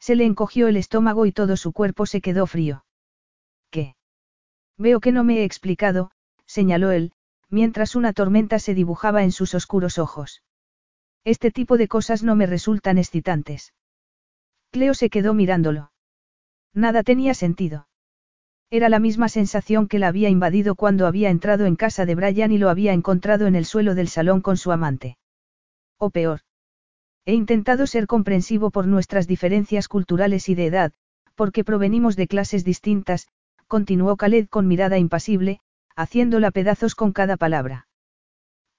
Se le encogió el estómago y todo su cuerpo se quedó frío. Veo que no me he explicado, señaló él, mientras una tormenta se dibujaba en sus oscuros ojos. Este tipo de cosas no me resultan excitantes. Cleo se quedó mirándolo. Nada tenía sentido. Era la misma sensación que la había invadido cuando había entrado en casa de Brian y lo había encontrado en el suelo del salón con su amante. O peor. He intentado ser comprensivo por nuestras diferencias culturales y de edad, porque provenimos de clases distintas, continuó Khaled con mirada impasible, haciéndola pedazos con cada palabra.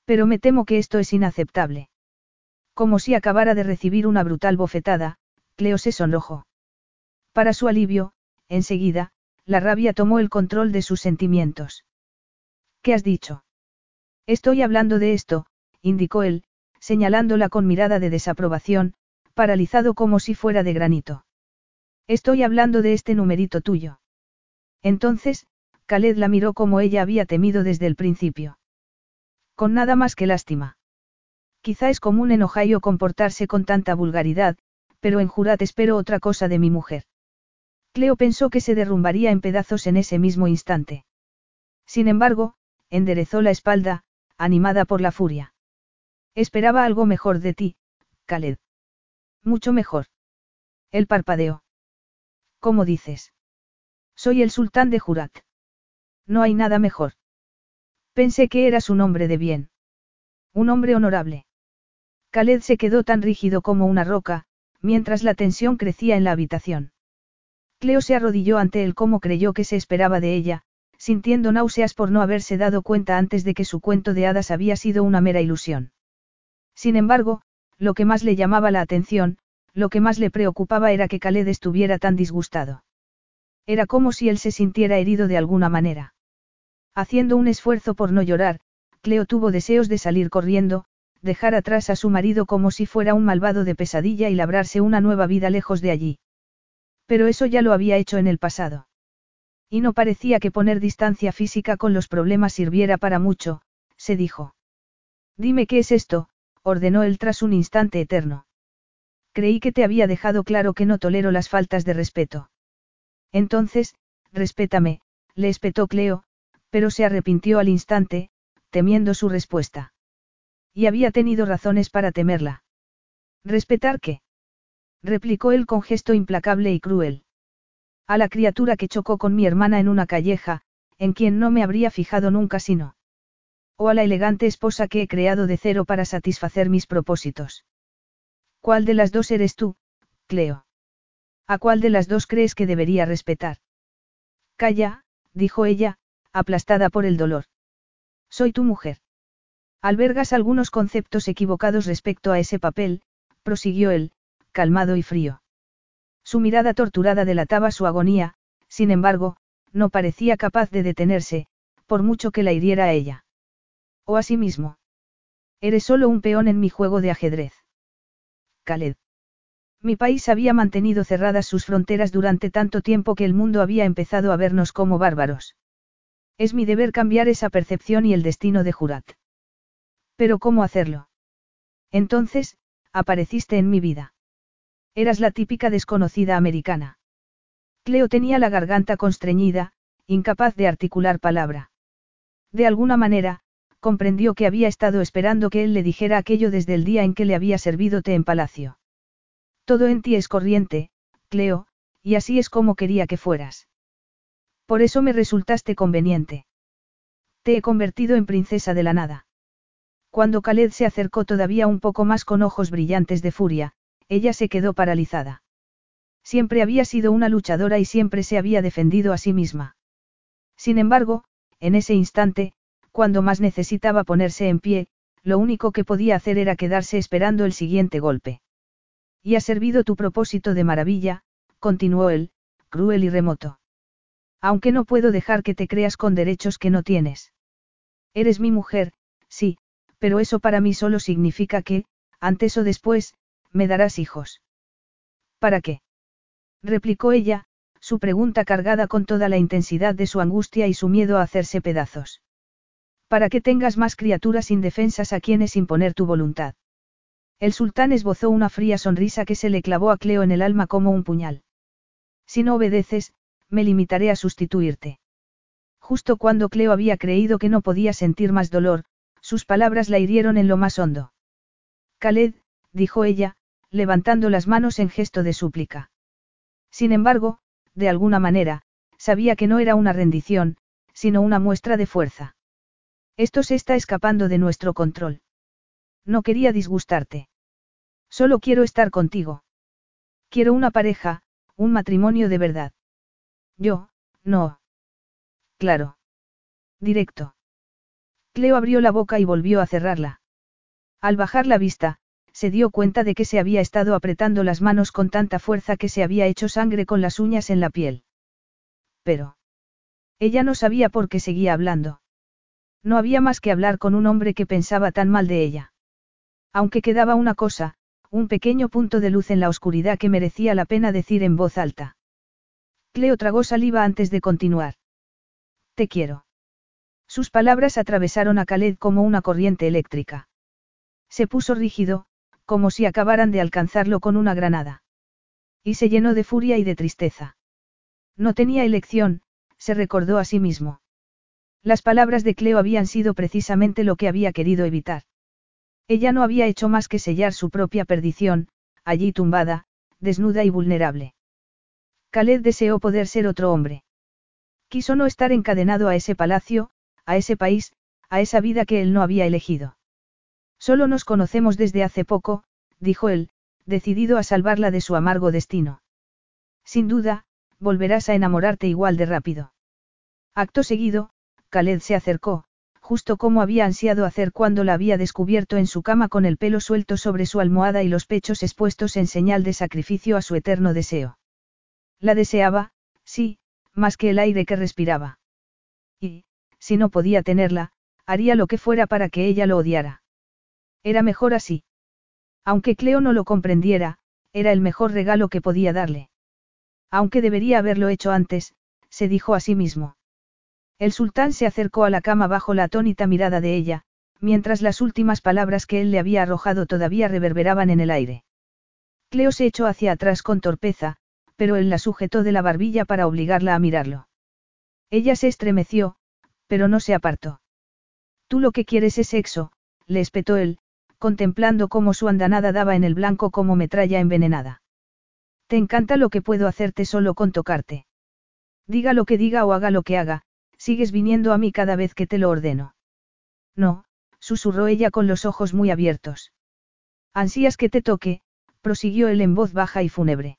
Pero me temo que esto es inaceptable. Como si acabara de recibir una brutal bofetada, Cleo se sonrojó. Para su alivio, enseguida, la rabia tomó el control de sus sentimientos. ¿Qué has dicho? Estoy hablando de esto, indicó él, señalándola con mirada de desaprobación, paralizado como si fuera de granito. Estoy hablando de este numerito tuyo. Entonces, Khaled la miró como ella había temido desde el principio. Con nada más que lástima. Quizá es común en Ohio comportarse con tanta vulgaridad, pero en Jurat espero otra cosa de mi mujer. Cleo pensó que se derrumbaría en pedazos en ese mismo instante. Sin embargo, enderezó la espalda, animada por la furia. Esperaba algo mejor de ti, Khaled. Mucho mejor. Él parpadeó. ¿Cómo dices? Soy el sultán de Jurat. No hay nada mejor. Pensé que eras un hombre de bien. Un hombre honorable. Khaled se quedó tan rígido como una roca, mientras la tensión crecía en la habitación. Cleo se arrodilló ante él como creyó que se esperaba de ella, sintiendo náuseas por no haberse dado cuenta antes de que su cuento de hadas había sido una mera ilusión. Sin embargo, lo que más le llamaba la atención, lo que más le preocupaba era que Khaled estuviera tan disgustado. Era como si él se sintiera herido de alguna manera. Haciendo un esfuerzo por no llorar, Cleo tuvo deseos de salir corriendo, dejar atrás a su marido como si fuera un malvado de pesadilla y labrarse una nueva vida lejos de allí. Pero eso ya lo había hecho en el pasado. Y no parecía que poner distancia física con los problemas sirviera para mucho, se dijo. Dime qué es esto, ordenó él tras un instante eterno. Creí que te había dejado claro que no tolero las faltas de respeto. Entonces, respétame, le espetó Cleo, pero se arrepintió al instante, temiendo su respuesta. Y había tenido razones para temerla. ¿Respetar qué? replicó él con gesto implacable y cruel. A la criatura que chocó con mi hermana en una calleja, en quien no me habría fijado nunca sino o a la elegante esposa que he creado de cero para satisfacer mis propósitos. ¿Cuál de las dos eres tú, Cleo? ¿A cuál de las dos crees que debería respetar? Calla, dijo ella, aplastada por el dolor. Soy tu mujer. Albergas algunos conceptos equivocados respecto a ese papel, prosiguió él, calmado y frío. Su mirada torturada delataba su agonía, sin embargo, no parecía capaz de detenerse, por mucho que la hiriera a ella. O a sí mismo. Eres solo un peón en mi juego de ajedrez. Khaled. Mi país había mantenido cerradas sus fronteras durante tanto tiempo que el mundo había empezado a vernos como bárbaros. Es mi deber cambiar esa percepción y el destino de Jurat. Pero ¿cómo hacerlo? Entonces, apareciste en mi vida. Eras la típica desconocida americana. Cleo tenía la garganta constreñida, incapaz de articular palabra. De alguna manera, comprendió que había estado esperando que él le dijera aquello desde el día en que le había servido té en palacio. Todo en ti es corriente, Cleo, y así es como quería que fueras. Por eso me resultaste conveniente. Te he convertido en princesa de la nada. Cuando Khaled se acercó todavía un poco más con ojos brillantes de furia, ella se quedó paralizada. Siempre había sido una luchadora y siempre se había defendido a sí misma. Sin embargo, en ese instante, cuando más necesitaba ponerse en pie, lo único que podía hacer era quedarse esperando el siguiente golpe. Y ha servido tu propósito de maravilla, continuó él, cruel y remoto. Aunque no puedo dejar que te creas con derechos que no tienes. Eres mi mujer, sí, pero eso para mí solo significa que, antes o después, me darás hijos. ¿Para qué? replicó ella, su pregunta cargada con toda la intensidad de su angustia y su miedo a hacerse pedazos. Para que tengas más criaturas indefensas a quienes imponer tu voluntad. El sultán esbozó una fría sonrisa que se le clavó a Cleo en el alma como un puñal. Si no obedeces, me limitaré a sustituirte. Justo cuando Cleo había creído que no podía sentir más dolor, sus palabras la hirieron en lo más hondo. Khaled, dijo ella, levantando las manos en gesto de súplica. Sin embargo, de alguna manera, sabía que no era una rendición, sino una muestra de fuerza. Esto se está escapando de nuestro control. No quería disgustarte. Solo quiero estar contigo. Quiero una pareja, un matrimonio de verdad. Yo, no. Claro. Directo. Cleo abrió la boca y volvió a cerrarla. Al bajar la vista, se dio cuenta de que se había estado apretando las manos con tanta fuerza que se había hecho sangre con las uñas en la piel. Pero. Ella no sabía por qué seguía hablando. No había más que hablar con un hombre que pensaba tan mal de ella. Aunque quedaba una cosa, un pequeño punto de luz en la oscuridad que merecía la pena decir en voz alta. Cleo tragó saliva antes de continuar. Te quiero. Sus palabras atravesaron a Khaled como una corriente eléctrica. Se puso rígido, como si acabaran de alcanzarlo con una granada. Y se llenó de furia y de tristeza. No tenía elección, se recordó a sí mismo. Las palabras de Cleo habían sido precisamente lo que había querido evitar. Ella no había hecho más que sellar su propia perdición, allí tumbada, desnuda y vulnerable. Khaled deseó poder ser otro hombre. Quiso no estar encadenado a ese palacio, a ese país, a esa vida que él no había elegido. Solo nos conocemos desde hace poco, dijo él, decidido a salvarla de su amargo destino. Sin duda, volverás a enamorarte igual de rápido. Acto seguido, Khaled se acercó, justo como había ansiado hacer cuando la había descubierto en su cama con el pelo suelto sobre su almohada y los pechos expuestos en señal de sacrificio a su eterno deseo. La deseaba, sí, más que el aire que respiraba. Y, si no podía tenerla, haría lo que fuera para que ella lo odiara. Era mejor así. Aunque Cleo no lo comprendiera, era el mejor regalo que podía darle. Aunque debería haberlo hecho antes, se dijo a sí mismo. El sultán se acercó a la cama bajo la atónita mirada de ella, mientras las últimas palabras que él le había arrojado todavía reverberaban en el aire. Cleo se echó hacia atrás con torpeza, pero él la sujetó de la barbilla para obligarla a mirarlo. Ella se estremeció, pero no se apartó. Tú lo que quieres es sexo, le espetó él, contemplando cómo su andanada daba en el blanco como metralla envenenada. Te encanta lo que puedo hacerte solo con tocarte. Diga lo que diga o haga lo que haga, sigues viniendo a mí cada vez que te lo ordeno. No, susurró ella con los ojos muy abiertos. Ansías que te toque, prosiguió él en voz baja y fúnebre.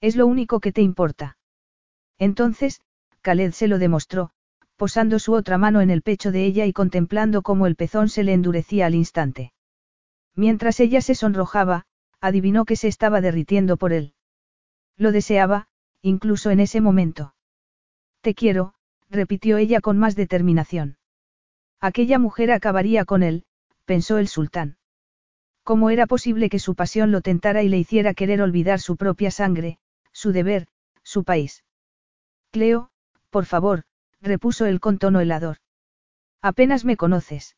Es lo único que te importa. Entonces, Khaled se lo demostró, posando su otra mano en el pecho de ella y contemplando cómo el pezón se le endurecía al instante. Mientras ella se sonrojaba, adivinó que se estaba derritiendo por él. Lo deseaba, incluso en ese momento. Te quiero, repitió ella con más determinación. Aquella mujer acabaría con él, pensó el sultán. ¿Cómo era posible que su pasión lo tentara y le hiciera querer olvidar su propia sangre, su deber, su país? Cleo, por favor, repuso él con tono helador. Apenas me conoces.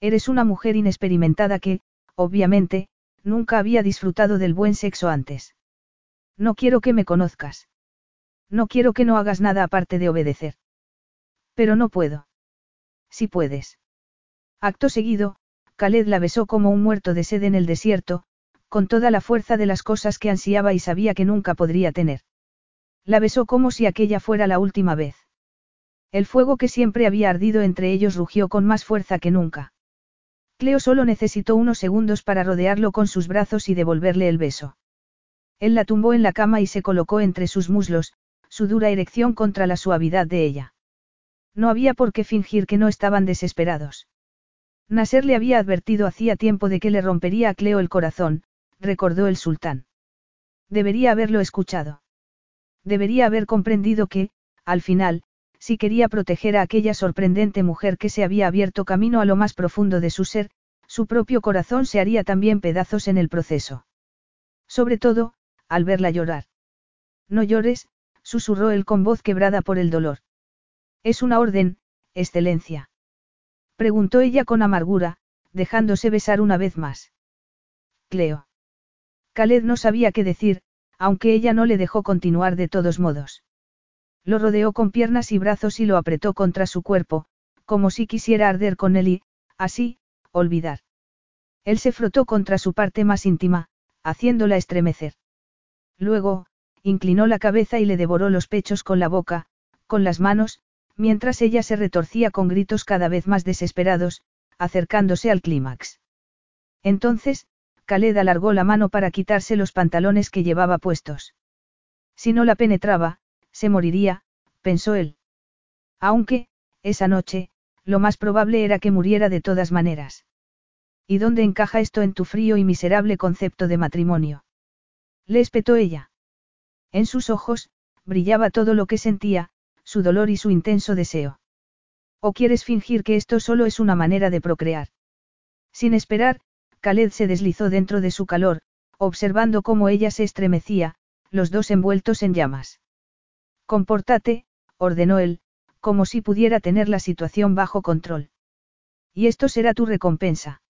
Eres una mujer inexperimentada que, obviamente, nunca había disfrutado del buen sexo antes. No quiero que me conozcas. No quiero que no hagas nada aparte de obedecer. Pero no puedo. Si puedes. Acto seguido, Khaled la besó como un muerto de sed en el desierto, con toda la fuerza de las cosas que ansiaba y sabía que nunca podría tener. La besó como si aquella fuera la última vez. El fuego que siempre había ardido entre ellos rugió con más fuerza que nunca. Cleo solo necesitó unos segundos para rodearlo con sus brazos y devolverle el beso. Él la tumbó en la cama y se colocó entre sus muslos, su dura erección contra la suavidad de ella. No había por qué fingir que no estaban desesperados. Nasser le había advertido hacía tiempo de que le rompería a Cleo el corazón, recordó el sultán. Debería haberlo escuchado. Debería haber comprendido que, al final, si quería proteger a aquella sorprendente mujer que se había abierto camino a lo más profundo de su ser, su propio corazón se haría también pedazos en el proceso. Sobre todo, al verla llorar. No llores, susurró él con voz quebrada por el dolor. Es una orden, excelencia. Preguntó ella con amargura, dejándose besar una vez más. Cleo. Khaled no sabía qué decir, aunque ella no le dejó continuar de todos modos. Lo rodeó con piernas y brazos y lo apretó contra su cuerpo, como si quisiera arder con él y, así, olvidar. Él se frotó contra su parte más íntima, haciéndola estremecer. Luego, inclinó la cabeza y le devoró los pechos con la boca, con las manos, mientras ella se retorcía con gritos cada vez más desesperados, acercándose al clímax. Entonces, Khaled alargó la mano para quitarse los pantalones que llevaba puestos. Si no la penetraba, se moriría, pensó él. Aunque, esa noche, lo más probable era que muriera de todas maneras. ¿Y dónde encaja esto en tu frío y miserable concepto de matrimonio? Le espetó ella. En sus ojos, brillaba todo lo que sentía, su dolor y su intenso deseo. ¿O quieres fingir que esto solo es una manera de procrear? Sin esperar, Khaled se deslizó dentro de su calor, observando cómo ella se estremecía, los dos envueltos en llamas. Compórtate, ordenó él, como si pudiera tener la situación bajo control. Y esto será tu recompensa.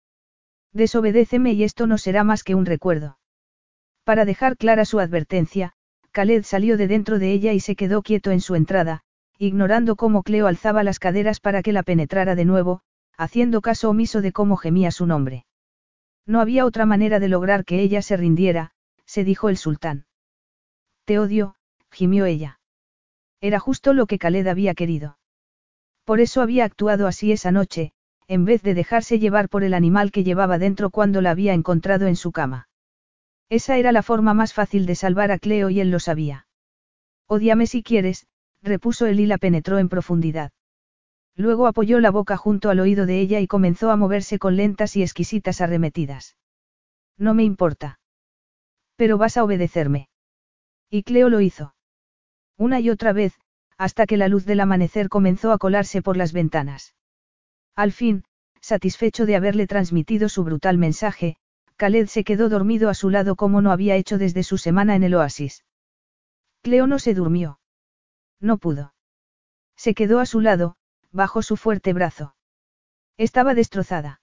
Desobedéceme y esto no será más que un recuerdo. Para dejar clara su advertencia, Khaled salió de dentro de ella y se quedó quieto en su entrada, ignorando cómo Cleo alzaba las caderas para que la penetrara de nuevo, haciendo caso omiso de cómo gemía su nombre. No había otra manera de lograr que ella se rindiera, se dijo el sultán. Te odio, gimió ella. Era justo lo que Khaled había querido. Por eso había actuado así esa noche, en vez de dejarse llevar por el animal que llevaba dentro cuando la había encontrado en su cama. Esa era la forma más fácil de salvar a Cleo y él lo sabía. Odiame si quieres, repuso él y la penetró en profundidad. Luego apoyó la boca junto al oído de ella y comenzó a moverse con lentas y exquisitas arremetidas. No me importa. Pero vas a obedecerme. Y Cleo lo hizo. Una y otra vez, hasta que la luz del amanecer comenzó a colarse por las ventanas. Al fin, satisfecho de haberle transmitido su brutal mensaje, Khaled se quedó dormido a su lado como no había hecho desde su semana en el oasis. Cleo no se durmió. No pudo. Se quedó a su lado, bajo su fuerte brazo. Estaba destrozada.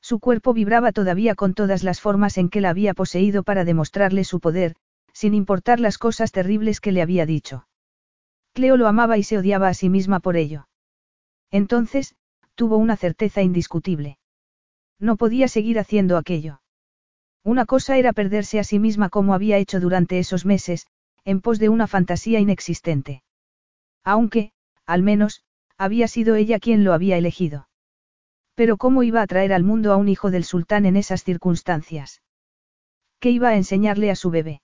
Su cuerpo vibraba todavía con todas las formas en que la había poseído para demostrarle su poder, sin importar las cosas terribles que le había dicho. Cleo lo amaba y se odiaba a sí misma por ello. Entonces, tuvo una certeza indiscutible. No podía seguir haciendo aquello. Una cosa era perderse a sí misma como había hecho durante esos meses, en pos de una fantasía inexistente. Aunque, al menos, había sido ella quien lo había elegido. Pero ¿cómo iba a traer al mundo a un hijo del sultán en esas circunstancias? ¿Qué iba a enseñarle a su bebé?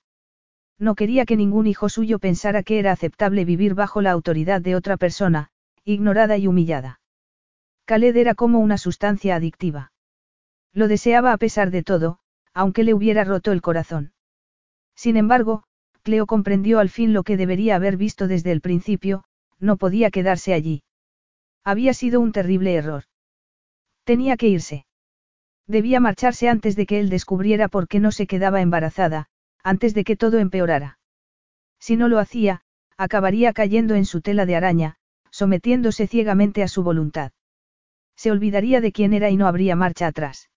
No quería que ningún hijo suyo pensara que era aceptable vivir bajo la autoridad de otra persona, ignorada y humillada. Khaled era como una sustancia adictiva. Lo deseaba a pesar de todo, aunque le hubiera roto el corazón. Sin embargo, Cleo comprendió al fin lo que debería haber visto desde el principio, no podía quedarse allí. Había sido un terrible error. Tenía que irse. Debía marcharse antes de que él descubriera por qué no se quedaba embarazada, antes de que todo empeorara. Si no lo hacía, acabaría cayendo en su tela de araña, sometiéndose ciegamente a su voluntad. Se olvidaría de quién era y no habría marcha atrás.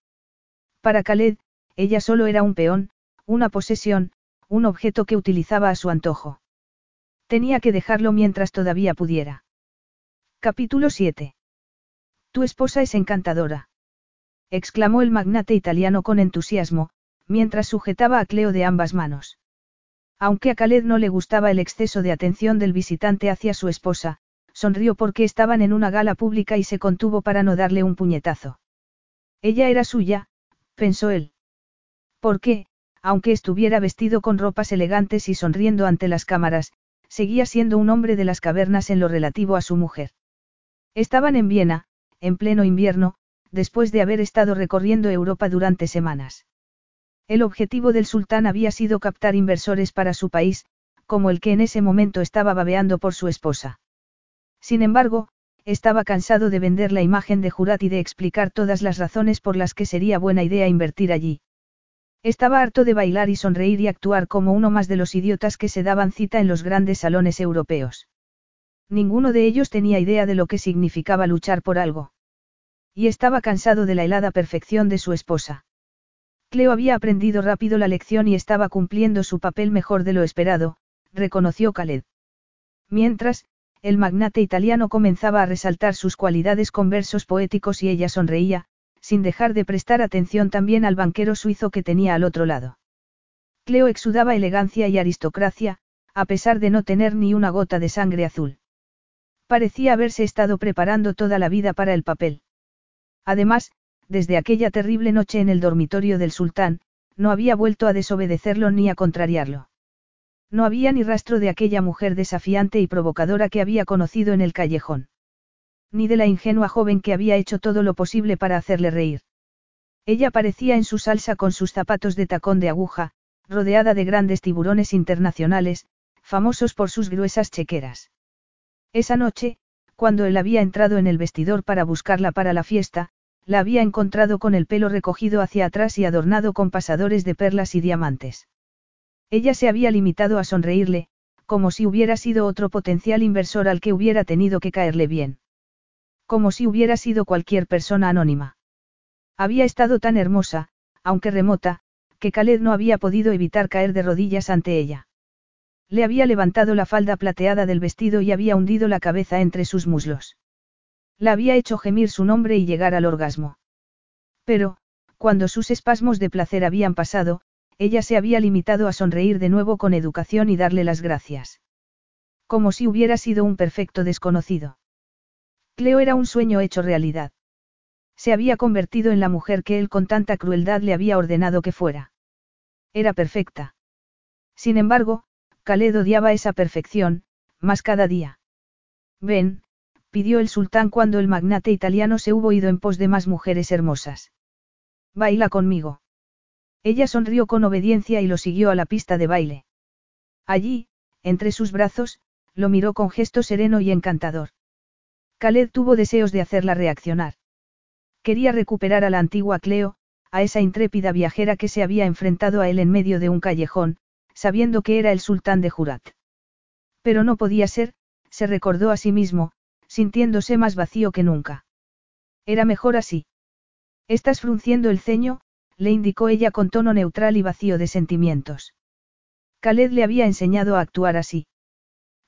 Para Khaled, ella solo era un peón, una posesión, un objeto que utilizaba a su antojo. Tenía que dejarlo mientras todavía pudiera. Capítulo 7. Tu esposa es encantadora. exclamó el magnate italiano con entusiasmo, mientras sujetaba a Cleo de ambas manos. Aunque a Khaled no le gustaba el exceso de atención del visitante hacia su esposa, sonrió porque estaban en una gala pública y se contuvo para no darle un puñetazo. Ella era suya, pensó él. ¿Por qué, aunque estuviera vestido con ropas elegantes y sonriendo ante las cámaras, seguía siendo un hombre de las cavernas en lo relativo a su mujer? Estaban en Viena, en pleno invierno, después de haber estado recorriendo Europa durante semanas. El objetivo del sultán había sido captar inversores para su país, como el que en ese momento estaba babeando por su esposa. Sin embargo, estaba cansado de vender la imagen de Jurat y de explicar todas las razones por las que sería buena idea invertir allí. Estaba harto de bailar y sonreír y actuar como uno más de los idiotas que se daban cita en los grandes salones europeos. Ninguno de ellos tenía idea de lo que significaba luchar por algo. Y estaba cansado de la helada perfección de su esposa. Cleo había aprendido rápido la lección y estaba cumpliendo su papel mejor de lo esperado, reconoció Khaled. Mientras, el magnate italiano comenzaba a resaltar sus cualidades con versos poéticos y ella sonreía, sin dejar de prestar atención también al banquero suizo que tenía al otro lado. Cleo exudaba elegancia y aristocracia, a pesar de no tener ni una gota de sangre azul. Parecía haberse estado preparando toda la vida para el papel. Además, desde aquella terrible noche en el dormitorio del sultán, no había vuelto a desobedecerlo ni a contrariarlo. No había ni rastro de aquella mujer desafiante y provocadora que había conocido en el callejón. Ni de la ingenua joven que había hecho todo lo posible para hacerle reír. Ella parecía en su salsa con sus zapatos de tacón de aguja, rodeada de grandes tiburones internacionales, famosos por sus gruesas chequeras. Esa noche, cuando él había entrado en el vestidor para buscarla para la fiesta, la había encontrado con el pelo recogido hacia atrás y adornado con pasadores de perlas y diamantes. Ella se había limitado a sonreírle, como si hubiera sido otro potencial inversor al que hubiera tenido que caerle bien. Como si hubiera sido cualquier persona anónima. Había estado tan hermosa, aunque remota, que Khaled no había podido evitar caer de rodillas ante ella. Le había levantado la falda plateada del vestido y había hundido la cabeza entre sus muslos. La había hecho gemir su nombre y llegar al orgasmo. Pero, cuando sus espasmos de placer habían pasado, ella se había limitado a sonreír de nuevo con educación y darle las gracias. Como si hubiera sido un perfecto desconocido. Cleo era un sueño hecho realidad. Se había convertido en la mujer que él con tanta crueldad le había ordenado que fuera. Era perfecta. Sin embargo, Khaled odiaba esa perfección, más cada día. Ven, pidió el sultán cuando el magnate italiano se hubo ido en pos de más mujeres hermosas. Baila conmigo. Ella sonrió con obediencia y lo siguió a la pista de baile. Allí, entre sus brazos, lo miró con gesto sereno y encantador. Khaled tuvo deseos de hacerla reaccionar. Quería recuperar a la antigua Cleo, a esa intrépida viajera que se había enfrentado a él en medio de un callejón, sabiendo que era el sultán de Jurat. Pero no podía ser, se recordó a sí mismo, sintiéndose más vacío que nunca. Era mejor así. Estás frunciendo el ceño, le indicó ella con tono neutral y vacío de sentimientos. Khaled le había enseñado a actuar así.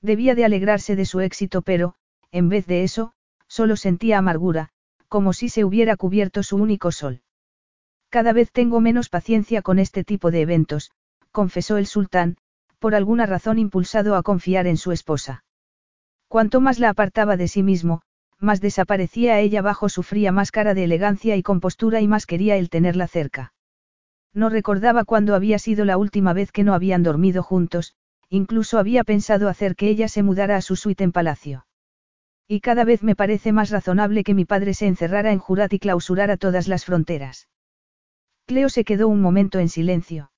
Debía de alegrarse de su éxito, pero, en vez de eso, solo sentía amargura, como si se hubiera cubierto su único sol. Cada vez tengo menos paciencia con este tipo de eventos, confesó el sultán, por alguna razón impulsado a confiar en su esposa. Cuanto más la apartaba de sí mismo, más desaparecía ella bajo su fría máscara de elegancia y compostura y más quería él tenerla cerca. No recordaba cuándo había sido la última vez que no habían dormido juntos, incluso había pensado hacer que ella se mudara a su suite en palacio. Y cada vez me parece más razonable que mi padre se encerrara en Jurat y clausurara todas las fronteras. Cleo se quedó un momento en silencio.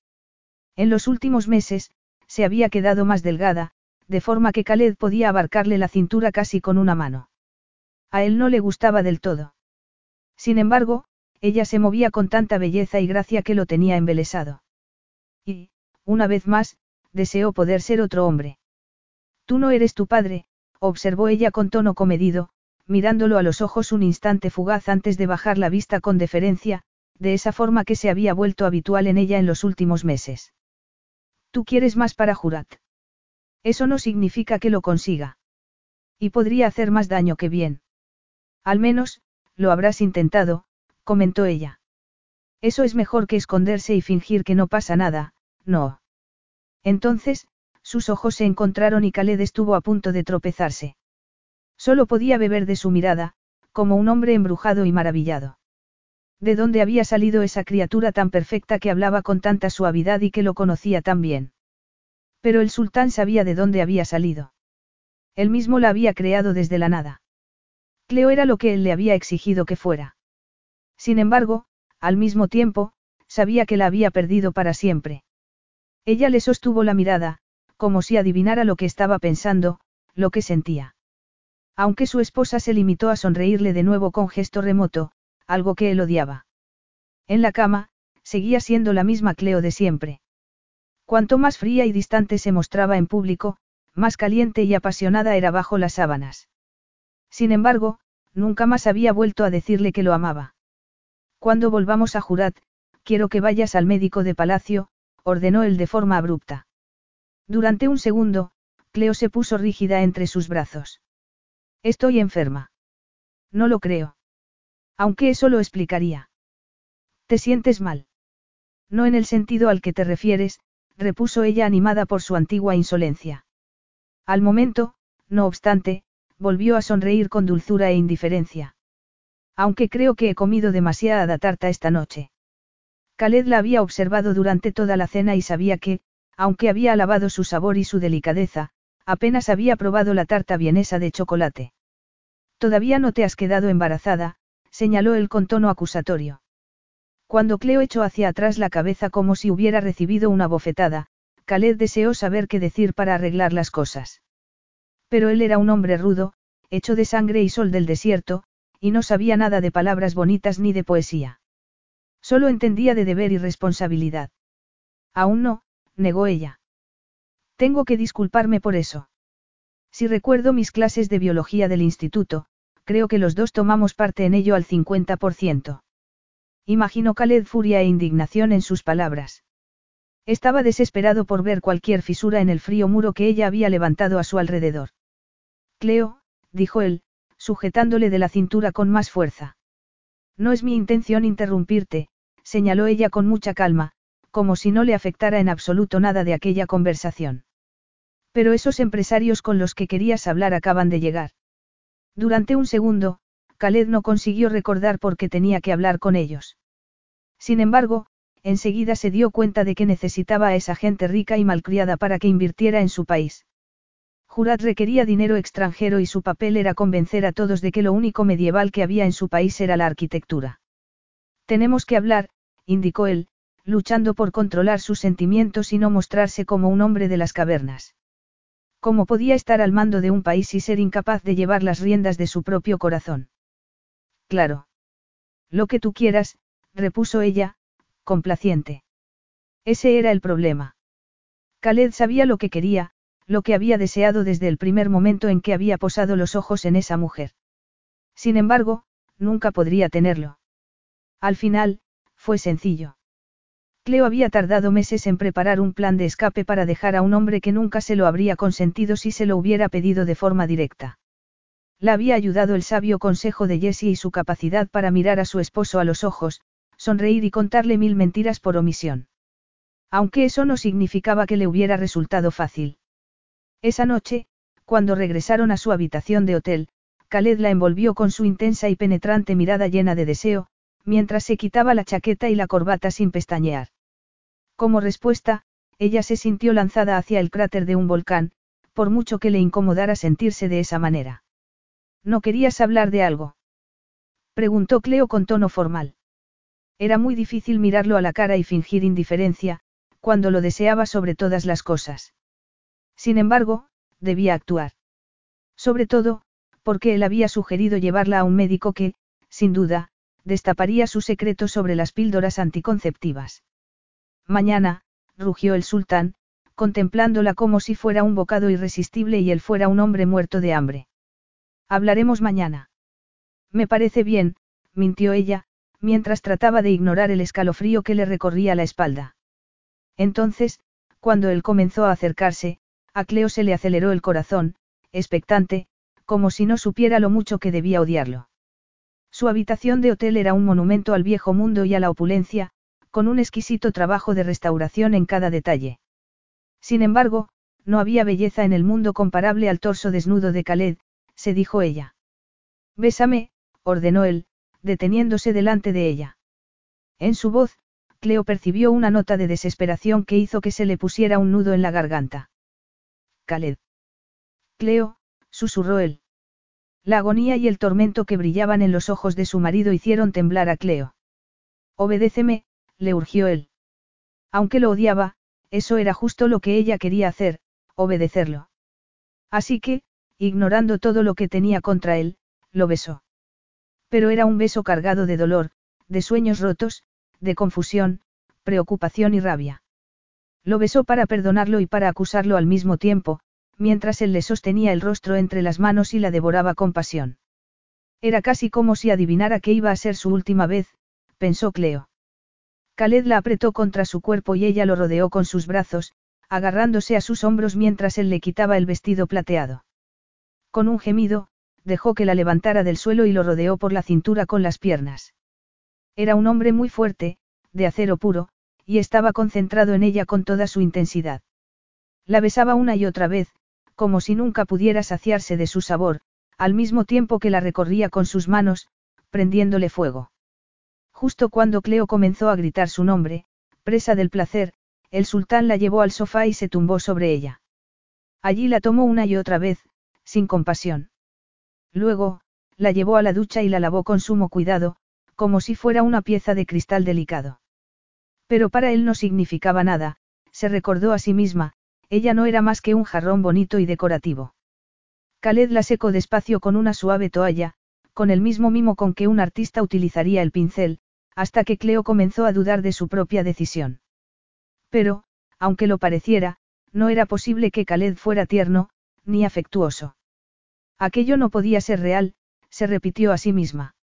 En los últimos meses, se había quedado más delgada, de forma que Khaled podía abarcarle la cintura casi con una mano. A él no le gustaba del todo. Sin embargo, ella se movía con tanta belleza y gracia que lo tenía embelesado. Y, una vez más, deseó poder ser otro hombre. Tú no eres tu padre, observó ella con tono comedido, mirándolo a los ojos un instante fugaz antes de bajar la vista con deferencia, de esa forma que se había vuelto habitual en ella en los últimos meses. Tú quieres más para Jurat. Eso no significa que lo consiga. Y podría hacer más daño que bien. Al menos, lo habrás intentado, comentó ella. Eso es mejor que esconderse y fingir que no pasa nada, no. Entonces, sus ojos se encontraron y Khaled estuvo a punto de tropezarse. Solo podía beber de su mirada, como un hombre embrujado y maravillado. ¿De dónde había salido esa criatura tan perfecta que hablaba con tanta suavidad y que lo conocía tan bien? Pero el sultán sabía de dónde había salido. Él mismo la había creado desde la nada. Cleo era lo que él le había exigido que fuera. Sin embargo, al mismo tiempo, sabía que la había perdido para siempre. Ella le sostuvo la mirada, como si adivinara lo que estaba pensando, lo que sentía. Aunque su esposa se limitó a sonreírle de nuevo con gesto remoto, algo que él odiaba. En la cama, seguía siendo la misma Cleo de siempre. Cuanto más fría y distante se mostraba en público, más caliente y apasionada era bajo las sábanas. Sin embargo, nunca más había vuelto a decirle que lo amaba. Cuando volvamos a Jurat, quiero que vayas al médico de palacio, ordenó él de forma abrupta. Durante un segundo, Cleo se puso rígida entre sus brazos. Estoy enferma. No lo creo. Aunque eso lo explicaría. ¿Te sientes mal? No en el sentido al que te refieres, repuso ella animada por su antigua insolencia. Al momento, no obstante, volvió a sonreír con dulzura e indiferencia. Aunque creo que he comido demasiada tarta esta noche. Khaled la había observado durante toda la cena y sabía que, aunque había alabado su sabor y su delicadeza, apenas había probado la tarta vienesa de chocolate. Todavía no te has quedado embarazada, señaló él con tono acusatorio. Cuando Cleo echó hacia atrás la cabeza como si hubiera recibido una bofetada, Khaled deseó saber qué decir para arreglar las cosas. Pero él era un hombre rudo, hecho de sangre y sol del desierto, y no sabía nada de palabras bonitas ni de poesía. Solo entendía de deber y responsabilidad. Aún no, negó ella. Tengo que disculparme por eso. Si recuerdo mis clases de biología del instituto, creo que los dos tomamos parte en ello al 50%. Imaginó Khaled furia e indignación en sus palabras. Estaba desesperado por ver cualquier fisura en el frío muro que ella había levantado a su alrededor. Cleo, dijo él, sujetándole de la cintura con más fuerza. No es mi intención interrumpirte, señaló ella con mucha calma, como si no le afectara en absoluto nada de aquella conversación. Pero esos empresarios con los que querías hablar acaban de llegar. Durante un segundo, Khaled no consiguió recordar por qué tenía que hablar con ellos. Sin embargo, enseguida se dio cuenta de que necesitaba a esa gente rica y malcriada para que invirtiera en su país. Jurat requería dinero extranjero y su papel era convencer a todos de que lo único medieval que había en su país era la arquitectura. Tenemos que hablar, indicó él, luchando por controlar sus sentimientos y no mostrarse como un hombre de las cavernas. ¿Cómo podía estar al mando de un país y ser incapaz de llevar las riendas de su propio corazón? Claro. Lo que tú quieras, repuso ella, complaciente. Ese era el problema. Khaled sabía lo que quería, lo que había deseado desde el primer momento en que había posado los ojos en esa mujer. Sin embargo, nunca podría tenerlo. Al final, fue sencillo. Cleo había tardado meses en preparar un plan de escape para dejar a un hombre que nunca se lo habría consentido si se lo hubiera pedido de forma directa. La había ayudado el sabio consejo de Jessie y su capacidad para mirar a su esposo a los ojos, sonreír y contarle mil mentiras por omisión. Aunque eso no significaba que le hubiera resultado fácil. Esa noche, cuando regresaron a su habitación de hotel, Khaled la envolvió con su intensa y penetrante mirada llena de deseo, mientras se quitaba la chaqueta y la corbata sin pestañear. Como respuesta, ella se sintió lanzada hacia el cráter de un volcán, por mucho que le incomodara sentirse de esa manera. ¿No querías hablar de algo? Preguntó Cleo con tono formal. Era muy difícil mirarlo a la cara y fingir indiferencia, cuando lo deseaba sobre todas las cosas. Sin embargo, debía actuar. Sobre todo, porque él había sugerido llevarla a un médico que, sin duda, destaparía su secreto sobre las píldoras anticonceptivas. Mañana, rugió el sultán, contemplándola como si fuera un bocado irresistible y él fuera un hombre muerto de hambre. Hablaremos mañana. Me parece bien, mintió ella, mientras trataba de ignorar el escalofrío que le recorría la espalda. Entonces, cuando él comenzó a acercarse, a Cleo se le aceleró el corazón, expectante, como si no supiera lo mucho que debía odiarlo. Su habitación de hotel era un monumento al viejo mundo y a la opulencia, con un exquisito trabajo de restauración en cada detalle. Sin embargo, no había belleza en el mundo comparable al torso desnudo de Khaled, se dijo ella. Bésame, ordenó él, deteniéndose delante de ella. En su voz, Cleo percibió una nota de desesperación que hizo que se le pusiera un nudo en la garganta. Khaled. Cleo, susurró él. La agonía y el tormento que brillaban en los ojos de su marido hicieron temblar a Cleo. Obedéceme, le urgió él. Aunque lo odiaba, eso era justo lo que ella quería hacer, obedecerlo. Así que, ignorando todo lo que tenía contra él, lo besó. Pero era un beso cargado de dolor, de sueños rotos, de confusión, preocupación y rabia. Lo besó para perdonarlo y para acusarlo al mismo tiempo, mientras él le sostenía el rostro entre las manos y la devoraba con pasión. Era casi como si adivinara que iba a ser su última vez, pensó Cleo. Khaled la apretó contra su cuerpo y ella lo rodeó con sus brazos, agarrándose a sus hombros mientras él le quitaba el vestido plateado. Con un gemido, dejó que la levantara del suelo y lo rodeó por la cintura con las piernas. Era un hombre muy fuerte, de acero puro, y estaba concentrado en ella con toda su intensidad. La besaba una y otra vez, como si nunca pudiera saciarse de su sabor, al mismo tiempo que la recorría con sus manos, prendiéndole fuego. Justo cuando Cleo comenzó a gritar su nombre, presa del placer, el sultán la llevó al sofá y se tumbó sobre ella. Allí la tomó una y otra vez, sin compasión. Luego, la llevó a la ducha y la lavó con sumo cuidado, como si fuera una pieza de cristal delicado. Pero para él no significaba nada, se recordó a sí misma, ella no era más que un jarrón bonito y decorativo. Khaled la secó despacio con una suave toalla, con el mismo mimo con que un artista utilizaría el pincel, hasta que Cleo comenzó a dudar de su propia decisión. Pero, aunque lo pareciera, no era posible que Khaled fuera tierno, ni afectuoso. Aquello no podía ser real, se repitió a sí misma.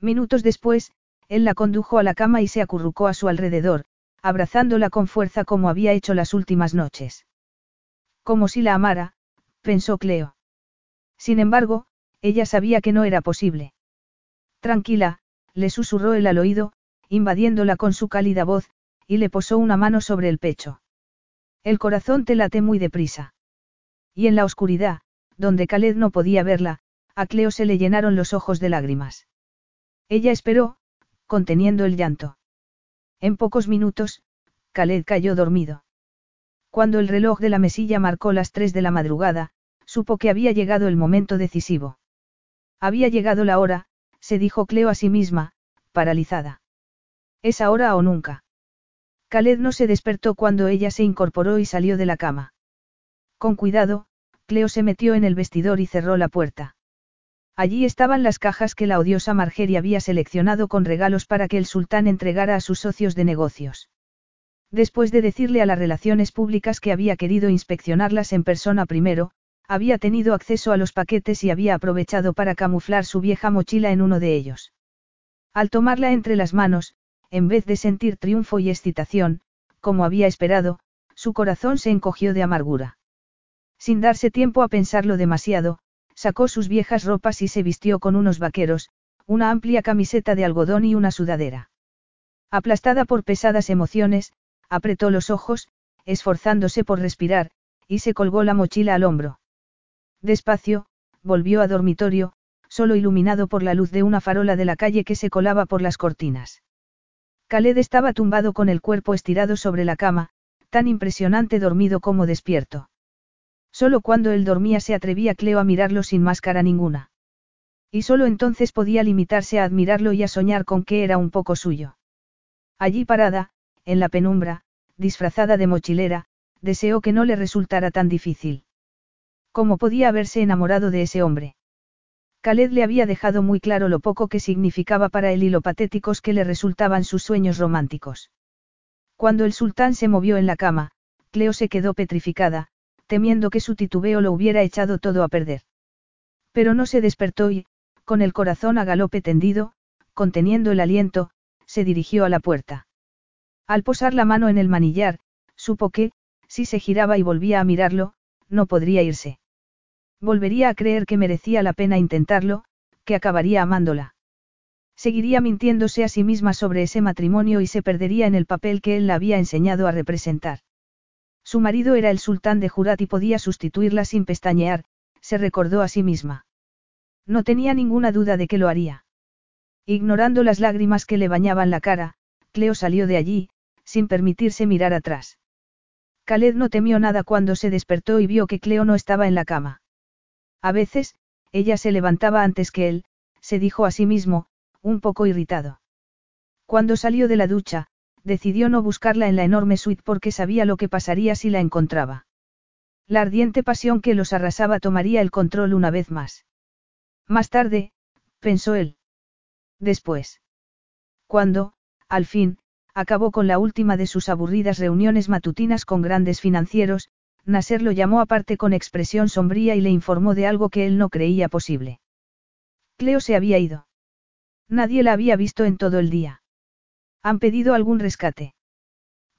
Minutos después, él la condujo a la cama y se acurrucó a su alrededor, abrazándola con fuerza como había hecho las últimas noches. Como si la amara, pensó Cleo. Sin embargo, ella sabía que no era posible. Tranquila, le susurró él al oído, invadiéndola con su cálida voz, y le posó una mano sobre el pecho. El corazón te late muy deprisa. Y en la oscuridad, donde Khaled no podía verla, a Cleo se le llenaron los ojos de lágrimas. Ella esperó, conteniendo el llanto. En pocos minutos, Khaled cayó dormido. Cuando el reloj de la mesilla marcó las tres de la madrugada, supo que había llegado el momento decisivo. Había llegado la hora, se dijo Cleo a sí misma, paralizada. Es ahora o nunca. Khaled no se despertó cuando ella se incorporó y salió de la cama. Con cuidado, Cleo se metió en el vestidor y cerró la puerta. Allí estaban las cajas que la odiosa Margery había seleccionado con regalos para que el sultán entregara a sus socios de negocios. Después de decirle a las relaciones públicas que había querido inspeccionarlas en persona primero, había tenido acceso a los paquetes y había aprovechado para camuflar su vieja mochila en uno de ellos. Al tomarla entre las manos, en vez de sentir triunfo y excitación, como había esperado, su corazón se encogió de amargura. Sin darse tiempo a pensarlo demasiado, sacó sus viejas ropas y se vistió con unos vaqueros, una amplia camiseta de algodón y una sudadera. Aplastada por pesadas emociones, apretó los ojos, esforzándose por respirar, y se colgó la mochila al hombro. Despacio, volvió a dormitorio, solo iluminado por la luz de una farola de la calle que se colaba por las cortinas. Khaled estaba tumbado con el cuerpo estirado sobre la cama, tan impresionante dormido como despierto. Solo cuando él dormía se atrevía Cleo a mirarlo sin máscara ninguna. Y solo entonces podía limitarse a admirarlo y a soñar con que era un poco suyo. Allí parada, en la penumbra, disfrazada de mochilera, deseó que no le resultara tan difícil. ¿Cómo podía haberse enamorado de ese hombre? Khaled le había dejado muy claro lo poco que significaba para él y lo patéticos que le resultaban sus sueños románticos. Cuando el sultán se movió en la cama, Cleo se quedó petrificada, temiendo que su titubeo lo hubiera echado todo a perder. Pero no se despertó y, con el corazón a galope tendido, conteniendo el aliento, se dirigió a la puerta. Al posar la mano en el manillar, supo que, si se giraba y volvía a mirarlo, no podría irse. Volvería a creer que merecía la pena intentarlo, que acabaría amándola. Seguiría mintiéndose a sí misma sobre ese matrimonio y se perdería en el papel que él la había enseñado a representar. Su marido era el sultán de Jurat y podía sustituirla sin pestañear, se recordó a sí misma. No tenía ninguna duda de que lo haría. Ignorando las lágrimas que le bañaban la cara, Cleo salió de allí, sin permitirse mirar atrás. Khaled no temió nada cuando se despertó y vio que Cleo no estaba en la cama. A veces, ella se levantaba antes que él, se dijo a sí mismo, un poco irritado. Cuando salió de la ducha, decidió no buscarla en la enorme suite porque sabía lo que pasaría si la encontraba. La ardiente pasión que los arrasaba tomaría el control una vez más. Más tarde, pensó él. Después. Cuando, al fin, acabó con la última de sus aburridas reuniones matutinas con grandes financieros, Nasser lo llamó aparte con expresión sombría y le informó de algo que él no creía posible. Cleo se había ido. Nadie la había visto en todo el día. ¿Han pedido algún rescate?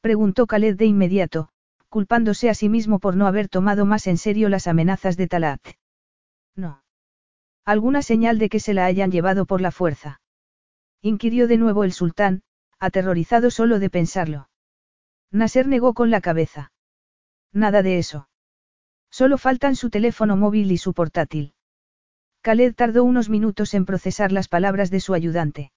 Preguntó Khaled de inmediato, culpándose a sí mismo por no haber tomado más en serio las amenazas de Talat. No. ¿Alguna señal de que se la hayan llevado por la fuerza? Inquirió de nuevo el sultán, aterrorizado solo de pensarlo. Nasser negó con la cabeza. Nada de eso. Solo faltan su teléfono móvil y su portátil. Khaled tardó unos minutos en procesar las palabras de su ayudante.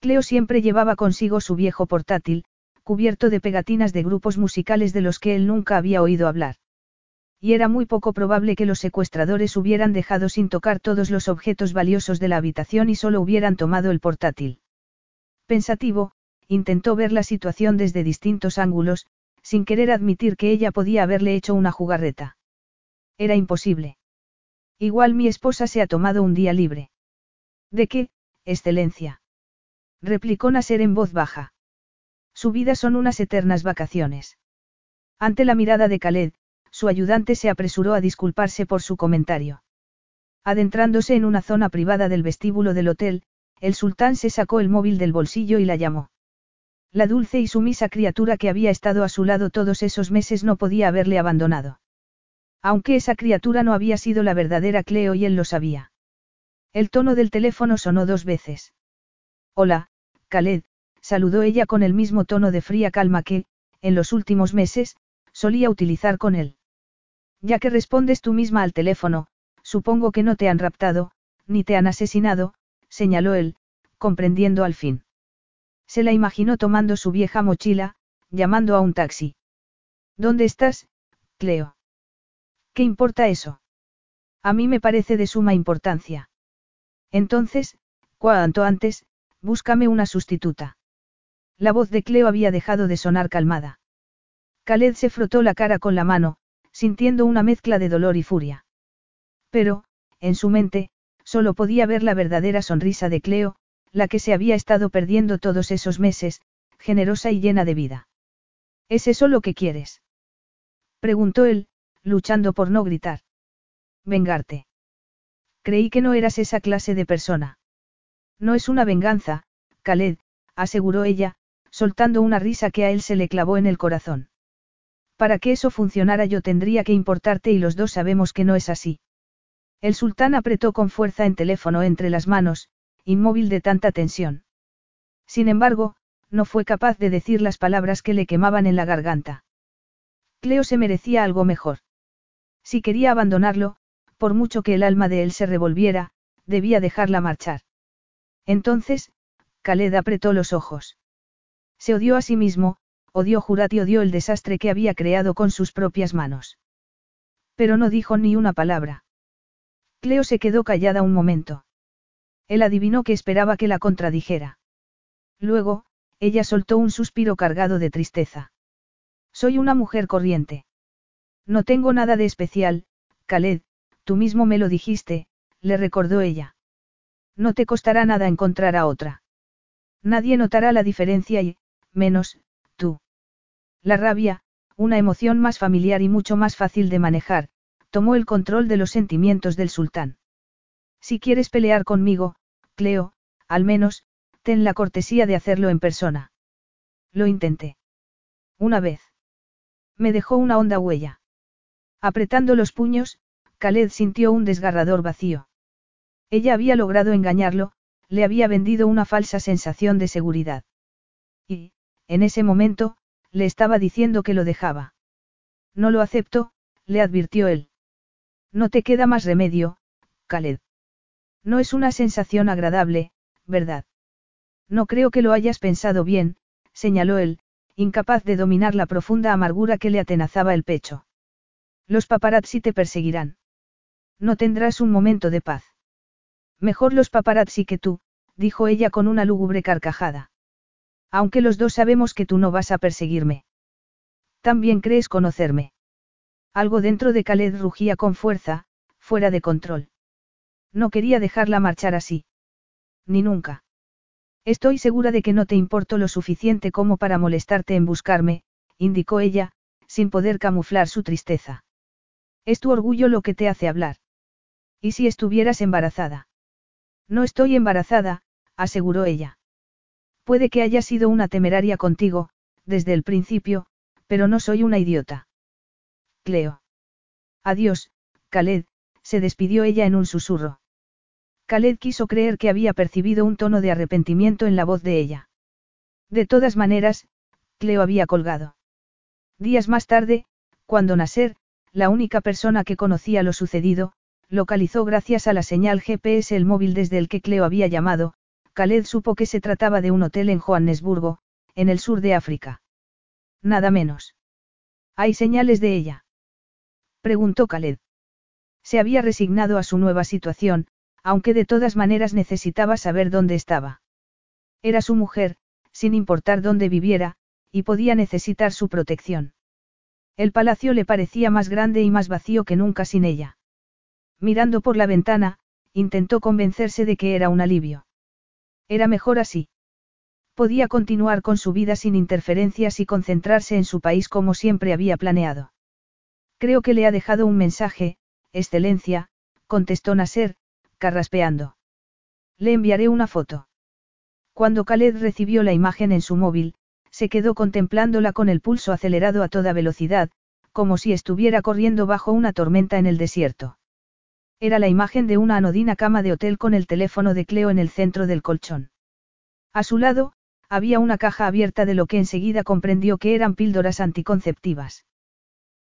Cleo siempre llevaba consigo su viejo portátil, cubierto de pegatinas de grupos musicales de los que él nunca había oído hablar. Y era muy poco probable que los secuestradores hubieran dejado sin tocar todos los objetos valiosos de la habitación y solo hubieran tomado el portátil. Pensativo, intentó ver la situación desde distintos ángulos, sin querer admitir que ella podía haberle hecho una jugarreta. Era imposible. Igual mi esposa se ha tomado un día libre. ¿De qué, excelencia? Replicó Nasser en voz baja. Su vida son unas eternas vacaciones. Ante la mirada de Khaled, su ayudante se apresuró a disculparse por su comentario. Adentrándose en una zona privada del vestíbulo del hotel, el sultán se sacó el móvil del bolsillo y la llamó. La dulce y sumisa criatura que había estado a su lado todos esos meses no podía haberle abandonado. Aunque esa criatura no había sido la verdadera Cleo y él lo sabía. El tono del teléfono sonó dos veces. Hola, Khaled, saludó ella con el mismo tono de fría calma que, en los últimos meses, solía utilizar con él. Ya que respondes tú misma al teléfono, supongo que no te han raptado, ni te han asesinado, señaló él, comprendiendo al fin. Se la imaginó tomando su vieja mochila, llamando a un taxi. ¿Dónde estás, Cleo? ¿Qué importa eso? A mí me parece de suma importancia. Entonces, cuanto antes, búscame una sustituta. La voz de Cleo había dejado de sonar calmada. Khaled se frotó la cara con la mano, sintiendo una mezcla de dolor y furia. Pero, en su mente, solo podía ver la verdadera sonrisa de Cleo, la que se había estado perdiendo todos esos meses, generosa y llena de vida. ¿Es eso lo que quieres? Preguntó él, luchando por no gritar. Vengarte. Creí que no eras esa clase de persona. No es una venganza, Khaled, aseguró ella, soltando una risa que a él se le clavó en el corazón. Para que eso funcionara yo tendría que importarte y los dos sabemos que no es así. El sultán apretó con fuerza en teléfono entre las manos, inmóvil de tanta tensión. Sin embargo, no fue capaz de decir las palabras que le quemaban en la garganta. Cleo se merecía algo mejor. Si quería abandonarlo, por mucho que el alma de él se revolviera, debía dejarla marchar. Entonces, Khaled apretó los ojos. Se odió a sí mismo, odió Jurat y odió el desastre que había creado con sus propias manos. Pero no dijo ni una palabra. Cleo se quedó callada un momento. Él adivinó que esperaba que la contradijera. Luego, ella soltó un suspiro cargado de tristeza. Soy una mujer corriente. No tengo nada de especial, Khaled, tú mismo me lo dijiste, le recordó ella. No te costará nada encontrar a otra. Nadie notará la diferencia y, menos, tú. La rabia, una emoción más familiar y mucho más fácil de manejar, tomó el control de los sentimientos del sultán. Si quieres pelear conmigo, Cleo, al menos, ten la cortesía de hacerlo en persona. Lo intenté. Una vez. Me dejó una honda huella. Apretando los puños, Khaled sintió un desgarrador vacío. Ella había logrado engañarlo, le había vendido una falsa sensación de seguridad. Y, en ese momento, le estaba diciendo que lo dejaba. No lo acepto, le advirtió él. No te queda más remedio, Khaled. No es una sensación agradable, ¿verdad? No creo que lo hayas pensado bien, señaló él, incapaz de dominar la profunda amargura que le atenazaba el pecho. Los paparazzi te perseguirán. No tendrás un momento de paz. Mejor los paparazzi que tú, dijo ella con una lúgubre carcajada. Aunque los dos sabemos que tú no vas a perseguirme. También crees conocerme. Algo dentro de Khaled rugía con fuerza, fuera de control. No quería dejarla marchar así. Ni nunca. Estoy segura de que no te importo lo suficiente como para molestarte en buscarme, indicó ella, sin poder camuflar su tristeza. Es tu orgullo lo que te hace hablar. ¿Y si estuvieras embarazada? No estoy embarazada, aseguró ella. Puede que haya sido una temeraria contigo, desde el principio, pero no soy una idiota. Cleo. Adiós, Khaled, se despidió ella en un susurro. Khaled quiso creer que había percibido un tono de arrepentimiento en la voz de ella. De todas maneras, Cleo había colgado. Días más tarde, cuando Nasser, la única persona que conocía lo sucedido, localizó gracias a la señal GPS el móvil desde el que Cleo había llamado, Khaled supo que se trataba de un hotel en Johannesburgo, en el sur de África. Nada menos. ¿Hay señales de ella? Preguntó Khaled. Se había resignado a su nueva situación, aunque de todas maneras necesitaba saber dónde estaba. Era su mujer, sin importar dónde viviera, y podía necesitar su protección. El palacio le parecía más grande y más vacío que nunca sin ella. Mirando por la ventana, intentó convencerse de que era un alivio. Era mejor así. Podía continuar con su vida sin interferencias y concentrarse en su país como siempre había planeado. Creo que le ha dejado un mensaje, Excelencia, contestó Nasser, carraspeando. Le enviaré una foto. Cuando Khaled recibió la imagen en su móvil, se quedó contemplándola con el pulso acelerado a toda velocidad, como si estuviera corriendo bajo una tormenta en el desierto. Era la imagen de una anodina cama de hotel con el teléfono de Cleo en el centro del colchón. A su lado, había una caja abierta de lo que enseguida comprendió que eran píldoras anticonceptivas.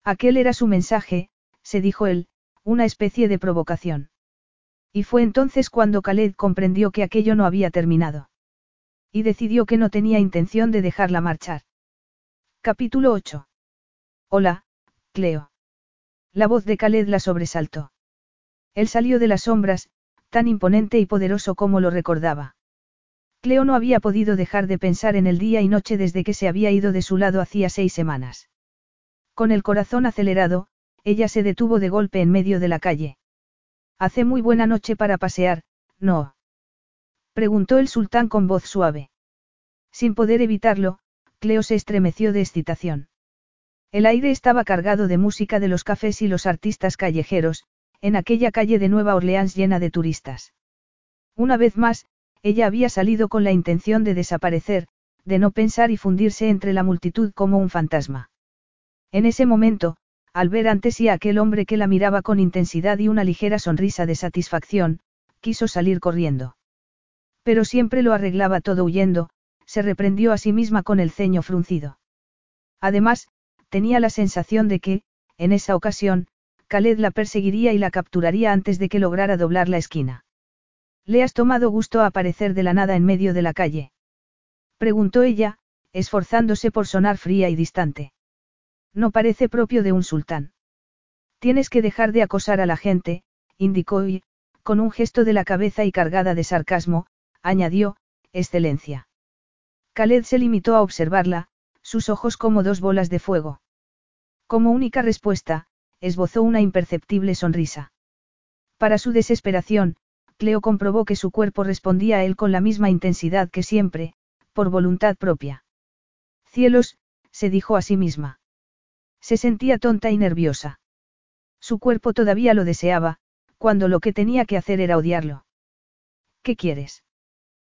Aquel era su mensaje, se dijo él, una especie de provocación. Y fue entonces cuando Khaled comprendió que aquello no había terminado. Y decidió que no tenía intención de dejarla marchar. Capítulo 8. Hola, Cleo. La voz de Khaled la sobresaltó. Él salió de las sombras, tan imponente y poderoso como lo recordaba. Cleo no había podido dejar de pensar en el día y noche desde que se había ido de su lado hacía seis semanas. Con el corazón acelerado, ella se detuvo de golpe en medio de la calle. Hace muy buena noche para pasear, ¿no? Preguntó el sultán con voz suave. Sin poder evitarlo, Cleo se estremeció de excitación. El aire estaba cargado de música de los cafés y los artistas callejeros, en aquella calle de Nueva Orleans llena de turistas. Una vez más, ella había salido con la intención de desaparecer, de no pensar y fundirse entre la multitud como un fantasma. En ese momento, al ver ante sí a aquel hombre que la miraba con intensidad y una ligera sonrisa de satisfacción, quiso salir corriendo. Pero siempre lo arreglaba todo huyendo, se reprendió a sí misma con el ceño fruncido. Además, tenía la sensación de que, en esa ocasión, Khaled la perseguiría y la capturaría antes de que lograra doblar la esquina. ¿Le has tomado gusto a aparecer de la nada en medio de la calle? Preguntó ella, esforzándose por sonar fría y distante. No parece propio de un sultán. Tienes que dejar de acosar a la gente, indicó y, con un gesto de la cabeza y cargada de sarcasmo, añadió, Excelencia. Khaled se limitó a observarla, sus ojos como dos bolas de fuego. Como única respuesta, esbozó una imperceptible sonrisa. Para su desesperación, Cleo comprobó que su cuerpo respondía a él con la misma intensidad que siempre, por voluntad propia. Cielos, se dijo a sí misma. Se sentía tonta y nerviosa. Su cuerpo todavía lo deseaba, cuando lo que tenía que hacer era odiarlo. ¿Qué quieres?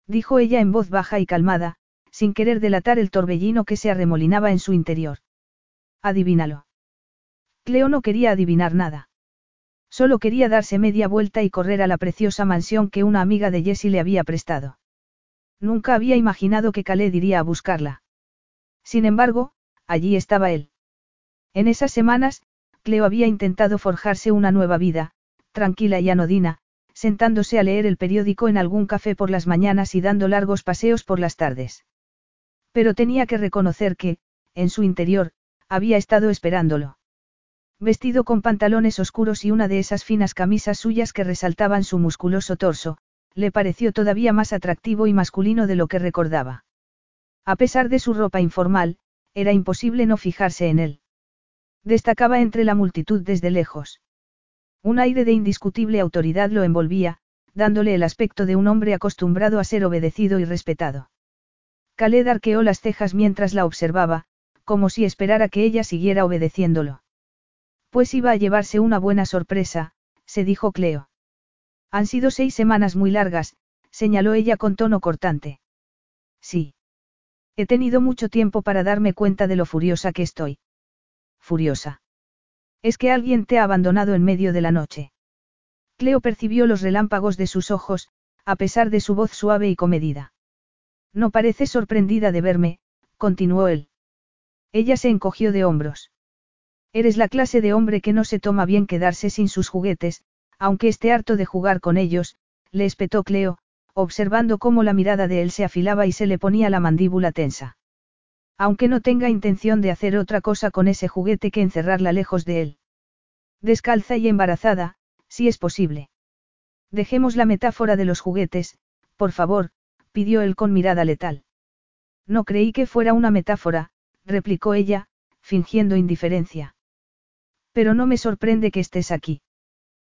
dijo ella en voz baja y calmada, sin querer delatar el torbellino que se arremolinaba en su interior. Adivínalo. Cleo no quería adivinar nada. Solo quería darse media vuelta y correr a la preciosa mansión que una amiga de Jessie le había prestado. Nunca había imaginado que Khaled iría a buscarla. Sin embargo, allí estaba él. En esas semanas, Cleo había intentado forjarse una nueva vida, tranquila y anodina, sentándose a leer el periódico en algún café por las mañanas y dando largos paseos por las tardes. Pero tenía que reconocer que, en su interior, había estado esperándolo. Vestido con pantalones oscuros y una de esas finas camisas suyas que resaltaban su musculoso torso, le pareció todavía más atractivo y masculino de lo que recordaba. A pesar de su ropa informal, era imposible no fijarse en él. Destacaba entre la multitud desde lejos. Un aire de indiscutible autoridad lo envolvía, dándole el aspecto de un hombre acostumbrado a ser obedecido y respetado. Khaled arqueó las cejas mientras la observaba, como si esperara que ella siguiera obedeciéndolo. Pues iba a llevarse una buena sorpresa, se dijo Cleo. Han sido seis semanas muy largas, señaló ella con tono cortante. Sí. He tenido mucho tiempo para darme cuenta de lo furiosa que estoy. Furiosa. Es que alguien te ha abandonado en medio de la noche. Cleo percibió los relámpagos de sus ojos, a pesar de su voz suave y comedida. No parece sorprendida de verme, continuó él. Ella se encogió de hombros. Eres la clase de hombre que no se toma bien quedarse sin sus juguetes, aunque esté harto de jugar con ellos, le espetó Cleo, observando cómo la mirada de él se afilaba y se le ponía la mandíbula tensa. Aunque no tenga intención de hacer otra cosa con ese juguete que encerrarla lejos de él. Descalza y embarazada, si es posible. Dejemos la metáfora de los juguetes, por favor, pidió él con mirada letal. No creí que fuera una metáfora, replicó ella, fingiendo indiferencia. Pero no me sorprende que estés aquí.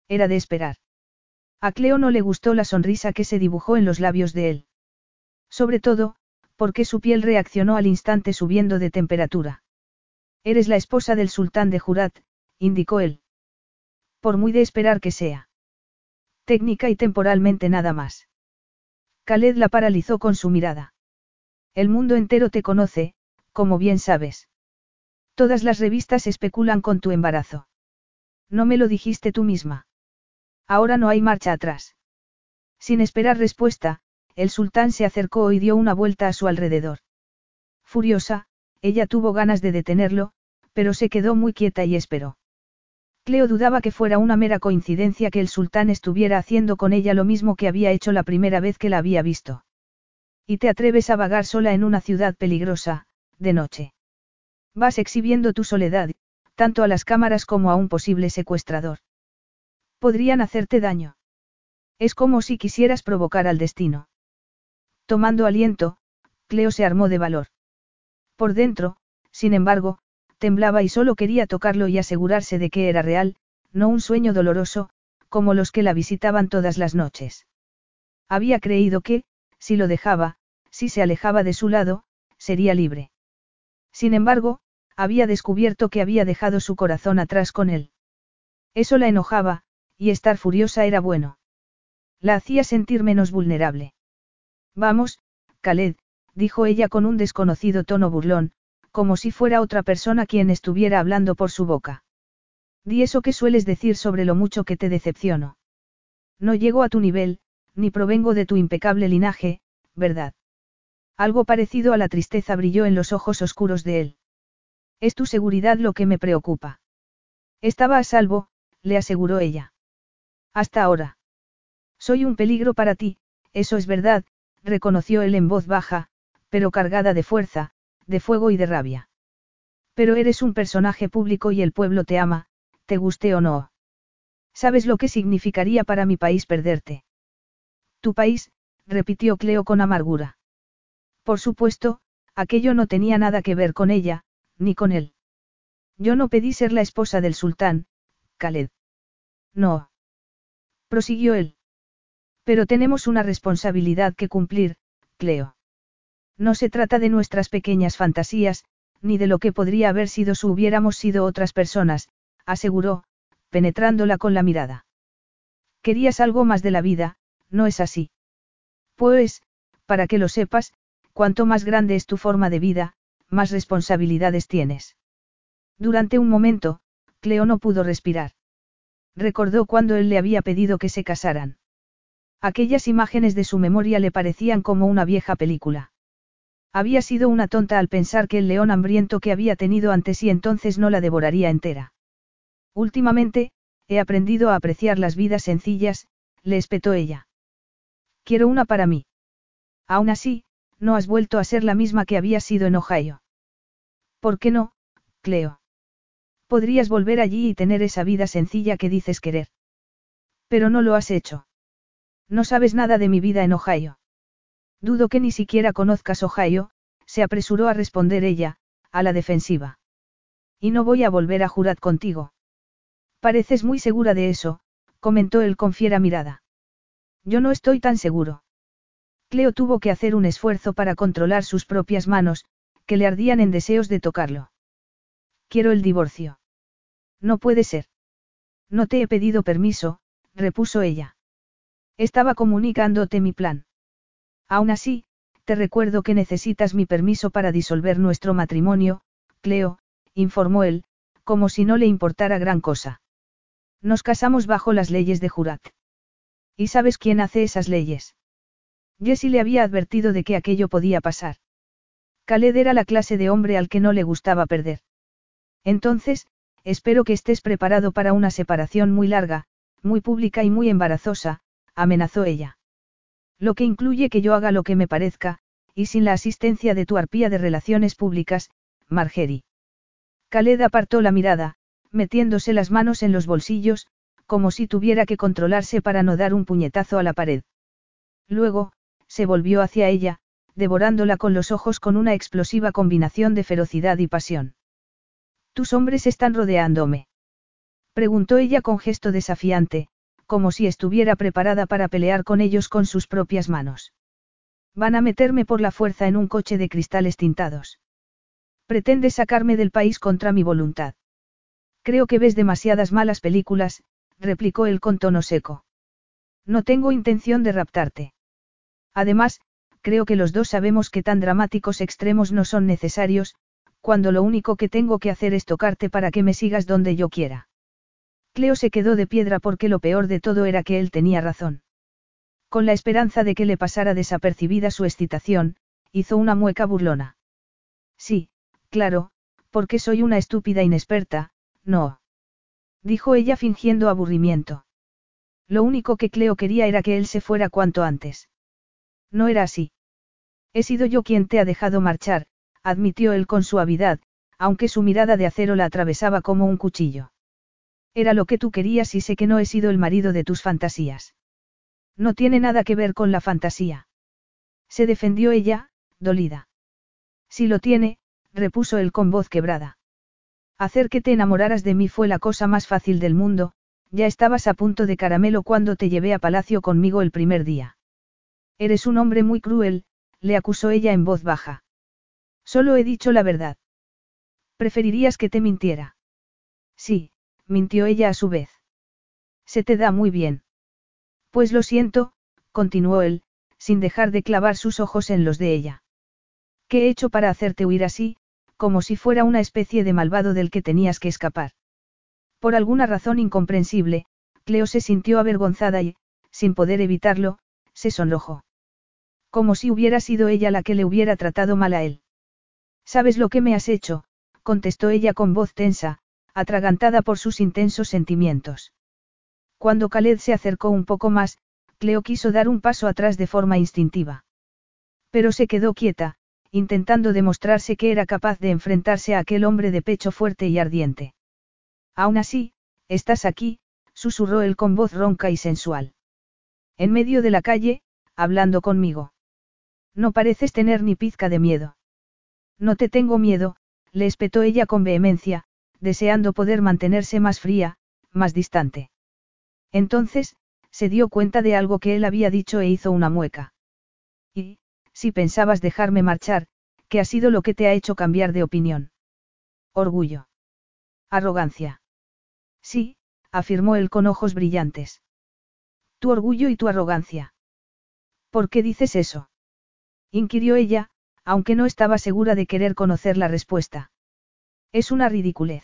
Era de esperar. A Cleo no le gustó la sonrisa que se dibujó en los labios de él. Sobre todo, porque su piel reaccionó al instante subiendo de temperatura. Eres la esposa del sultán de Jurat, indicó él. Por muy de esperar que sea. Técnica y temporalmente nada más. Khaled la paralizó con su mirada. El mundo entero te conoce, como bien sabes. Todas las revistas especulan con tu embarazo. No me lo dijiste tú misma. Ahora no hay marcha atrás. Sin esperar respuesta, el sultán se acercó y dio una vuelta a su alrededor. Furiosa, ella tuvo ganas de detenerlo, pero se quedó muy quieta y esperó. Cleo dudaba que fuera una mera coincidencia que el sultán estuviera haciendo con ella lo mismo que había hecho la primera vez que la había visto. Y te atreves a vagar sola en una ciudad peligrosa, de noche. Vas exhibiendo tu soledad, tanto a las cámaras como a un posible secuestrador. Podrían hacerte daño. Es como si quisieras provocar al destino. Tomando aliento, Cleo se armó de valor. Por dentro, sin embargo, temblaba y solo quería tocarlo y asegurarse de que era real, no un sueño doloroso, como los que la visitaban todas las noches. Había creído que, si lo dejaba, si se alejaba de su lado, sería libre. Sin embargo, había descubierto que había dejado su corazón atrás con él. Eso la enojaba, y estar furiosa era bueno. La hacía sentir menos vulnerable. Vamos, Khaled, dijo ella con un desconocido tono burlón, como si fuera otra persona quien estuviera hablando por su boca. Di eso que sueles decir sobre lo mucho que te decepciono. No llego a tu nivel, ni provengo de tu impecable linaje, ¿verdad? Algo parecido a la tristeza brilló en los ojos oscuros de él. Es tu seguridad lo que me preocupa. Estaba a salvo, le aseguró ella. Hasta ahora. Soy un peligro para ti, eso es verdad, reconoció él en voz baja, pero cargada de fuerza, de fuego y de rabia. Pero eres un personaje público y el pueblo te ama, te guste o no. ¿Sabes lo que significaría para mi país perderte? Tu país, repitió Cleo con amargura. Por supuesto, aquello no tenía nada que ver con ella, ni con él. Yo no pedí ser la esposa del sultán, Khaled. No. Prosiguió él. Pero tenemos una responsabilidad que cumplir, Cleo. No se trata de nuestras pequeñas fantasías, ni de lo que podría haber sido si hubiéramos sido otras personas, aseguró, penetrándola con la mirada. Querías algo más de la vida, ¿no es así? Pues, para que lo sepas, cuanto más grande es tu forma de vida, más responsabilidades tienes. Durante un momento, Cleo no pudo respirar. Recordó cuando él le había pedido que se casaran. Aquellas imágenes de su memoria le parecían como una vieja película. Había sido una tonta al pensar que el león hambriento que había tenido ante sí entonces no la devoraría entera. Últimamente, he aprendido a apreciar las vidas sencillas, le espetó ella. Quiero una para mí. Aún así, no has vuelto a ser la misma que había sido en Ohio. ¿Por qué no, Cleo? Podrías volver allí y tener esa vida sencilla que dices querer. Pero no lo has hecho. No sabes nada de mi vida en Ohio. Dudo que ni siquiera conozcas Ohio, se apresuró a responder ella, a la defensiva. Y no voy a volver a jurar contigo. Pareces muy segura de eso, comentó él con fiera mirada. Yo no estoy tan seguro. Cleo tuvo que hacer un esfuerzo para controlar sus propias manos, que le ardían en deseos de tocarlo. Quiero el divorcio. No puede ser. No te he pedido permiso, repuso ella. Estaba comunicándote mi plan. Aún así, te recuerdo que necesitas mi permiso para disolver nuestro matrimonio, Cleo, informó él, como si no le importara gran cosa. Nos casamos bajo las leyes de Jurat. ¿Y sabes quién hace esas leyes? Jessie le había advertido de que aquello podía pasar. Khaled era la clase de hombre al que no le gustaba perder. Entonces, espero que estés preparado para una separación muy larga, muy pública y muy embarazosa, amenazó ella. Lo que incluye que yo haga lo que me parezca, y sin la asistencia de tu arpía de relaciones públicas, Margery. Khaled apartó la mirada, metiéndose las manos en los bolsillos, como si tuviera que controlarse para no dar un puñetazo a la pared. Luego, se volvió hacia ella, devorándola con los ojos con una explosiva combinación de ferocidad y pasión. ¿Tus hombres están rodeándome? Preguntó ella con gesto desafiante, como si estuviera preparada para pelear con ellos con sus propias manos. Van a meterme por la fuerza en un coche de cristales tintados. Pretende sacarme del país contra mi voluntad. Creo que ves demasiadas malas películas, replicó él con tono seco. No tengo intención de raptarte. Además, creo que los dos sabemos que tan dramáticos extremos no son necesarios, cuando lo único que tengo que hacer es tocarte para que me sigas donde yo quiera. Cleo se quedó de piedra porque lo peor de todo era que él tenía razón. Con la esperanza de que le pasara desapercibida su excitación, hizo una mueca burlona. Sí, claro, porque soy una estúpida inexperta, no. Dijo ella fingiendo aburrimiento. Lo único que Cleo quería era que él se fuera cuanto antes. No era así. He sido yo quien te ha dejado marchar, admitió él con suavidad, aunque su mirada de acero la atravesaba como un cuchillo. Era lo que tú querías y sé que no he sido el marido de tus fantasías. No tiene nada que ver con la fantasía. Se defendió ella, dolida. Si lo tiene, repuso él con voz quebrada. Hacer que te enamoraras de mí fue la cosa más fácil del mundo, ya estabas a punto de caramelo cuando te llevé a palacio conmigo el primer día. Eres un hombre muy cruel, le acusó ella en voz baja. Solo he dicho la verdad. ¿Preferirías que te mintiera? Sí, mintió ella a su vez. Se te da muy bien. Pues lo siento, continuó él, sin dejar de clavar sus ojos en los de ella. ¿Qué he hecho para hacerte huir así, como si fuera una especie de malvado del que tenías que escapar? Por alguna razón incomprensible, Cleo se sintió avergonzada y, sin poder evitarlo, se sonrojó. Como si hubiera sido ella la que le hubiera tratado mal a él. ¿Sabes lo que me has hecho? contestó ella con voz tensa, atragantada por sus intensos sentimientos. Cuando Khaled se acercó un poco más, Cleo quiso dar un paso atrás de forma instintiva. Pero se quedó quieta, intentando demostrarse que era capaz de enfrentarse a aquel hombre de pecho fuerte y ardiente. Aún así, estás aquí, susurró él con voz ronca y sensual. En medio de la calle, hablando conmigo. No pareces tener ni pizca de miedo. No te tengo miedo, le espetó ella con vehemencia, deseando poder mantenerse más fría, más distante. Entonces, se dio cuenta de algo que él había dicho e hizo una mueca. Y, si pensabas dejarme marchar, ¿qué ha sido lo que te ha hecho cambiar de opinión? Orgullo. Arrogancia. Sí, afirmó él con ojos brillantes. Tu orgullo y tu arrogancia. ¿Por qué dices eso? Inquirió ella, aunque no estaba segura de querer conocer la respuesta. Es una ridiculez.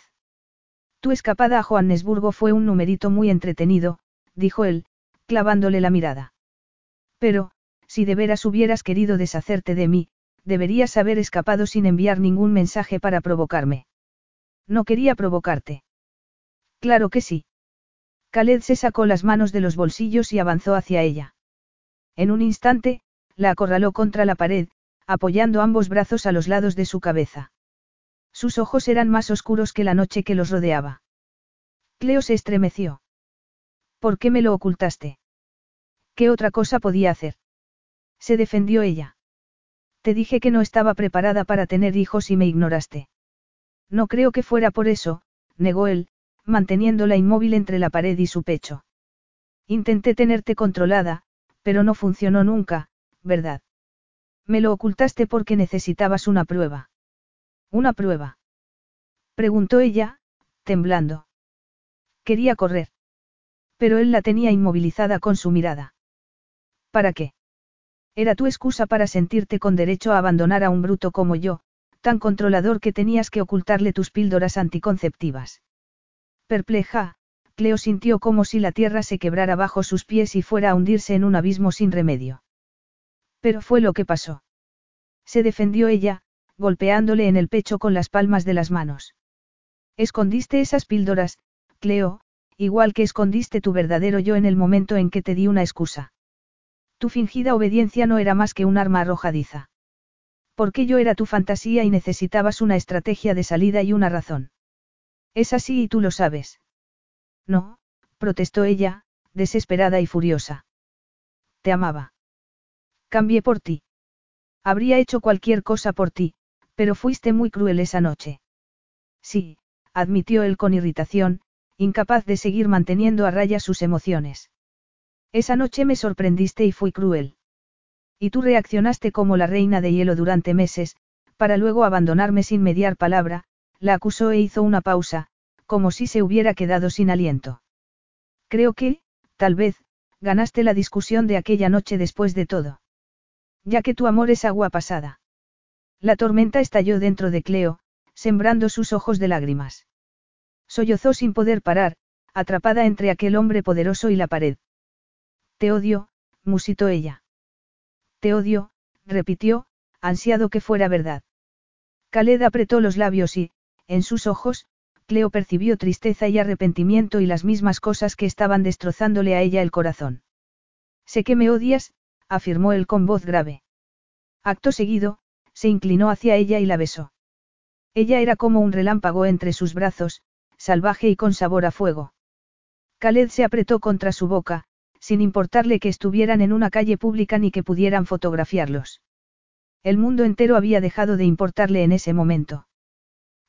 Tu escapada a Johannesburgo fue un numerito muy entretenido, dijo él, clavándole la mirada. Pero, si de veras hubieras querido deshacerte de mí, deberías haber escapado sin enviar ningún mensaje para provocarme. No quería provocarte. Claro que sí. Khaled se sacó las manos de los bolsillos y avanzó hacia ella. En un instante, la acorraló contra la pared, apoyando ambos brazos a los lados de su cabeza. Sus ojos eran más oscuros que la noche que los rodeaba. Cleo se estremeció. ¿Por qué me lo ocultaste? ¿Qué otra cosa podía hacer? Se defendió ella. Te dije que no estaba preparada para tener hijos y me ignoraste. No creo que fuera por eso, negó él, manteniéndola inmóvil entre la pared y su pecho. Intenté tenerte controlada, pero no funcionó nunca, ¿verdad? Me lo ocultaste porque necesitabas una prueba. ¿Una prueba? Preguntó ella, temblando. Quería correr. Pero él la tenía inmovilizada con su mirada. ¿Para qué? Era tu excusa para sentirte con derecho a abandonar a un bruto como yo, tan controlador que tenías que ocultarle tus píldoras anticonceptivas. Perpleja, Cleo sintió como si la tierra se quebrara bajo sus pies y fuera a hundirse en un abismo sin remedio. Pero fue lo que pasó. Se defendió ella, golpeándole en el pecho con las palmas de las manos. Escondiste esas píldoras, Cleo, igual que escondiste tu verdadero yo en el momento en que te di una excusa. Tu fingida obediencia no era más que un arma arrojadiza. Porque yo era tu fantasía y necesitabas una estrategia de salida y una razón. Es así y tú lo sabes. No, protestó ella, desesperada y furiosa. Te amaba. Cambié por ti. Habría hecho cualquier cosa por ti, pero fuiste muy cruel esa noche. Sí, admitió él con irritación, incapaz de seguir manteniendo a raya sus emociones. Esa noche me sorprendiste y fui cruel. Y tú reaccionaste como la reina de hielo durante meses, para luego abandonarme sin mediar palabra, la acusó e hizo una pausa, como si se hubiera quedado sin aliento. Creo que, tal vez, ganaste la discusión de aquella noche después de todo. Ya que tu amor es agua pasada. La tormenta estalló dentro de Cleo, sembrando sus ojos de lágrimas. Sollozó sin poder parar, atrapada entre aquel hombre poderoso y la pared. Te odio, musitó ella. Te odio, repitió, ansiado que fuera verdad. Khaled apretó los labios y, en sus ojos, Cleo percibió tristeza y arrepentimiento y las mismas cosas que estaban destrozándole a ella el corazón. Sé que me odias, afirmó él con voz grave. Acto seguido, se inclinó hacia ella y la besó. Ella era como un relámpago entre sus brazos, salvaje y con sabor a fuego. Khaled se apretó contra su boca, sin importarle que estuvieran en una calle pública ni que pudieran fotografiarlos. El mundo entero había dejado de importarle en ese momento.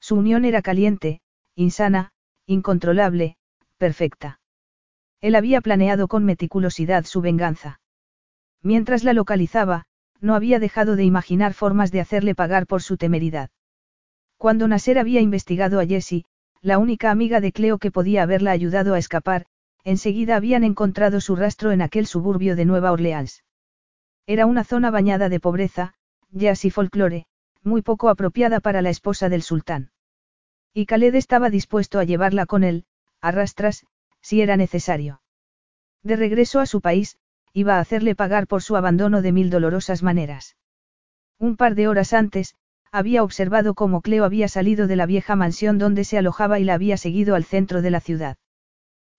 Su unión era caliente, insana, incontrolable, perfecta. Él había planeado con meticulosidad su venganza. Mientras la localizaba, no había dejado de imaginar formas de hacerle pagar por su temeridad. Cuando Nasser había investigado a Jessie, la única amiga de Cleo que podía haberla ayudado a escapar, enseguida habían encontrado su rastro en aquel suburbio de Nueva Orleans. Era una zona bañada de pobreza, jazz y folclore, muy poco apropiada para la esposa del sultán. Y Khaled estaba dispuesto a llevarla con él, a rastras, si era necesario. De regreso a su país, iba a hacerle pagar por su abandono de mil dolorosas maneras. Un par de horas antes, había observado cómo Cleo había salido de la vieja mansión donde se alojaba y la había seguido al centro de la ciudad.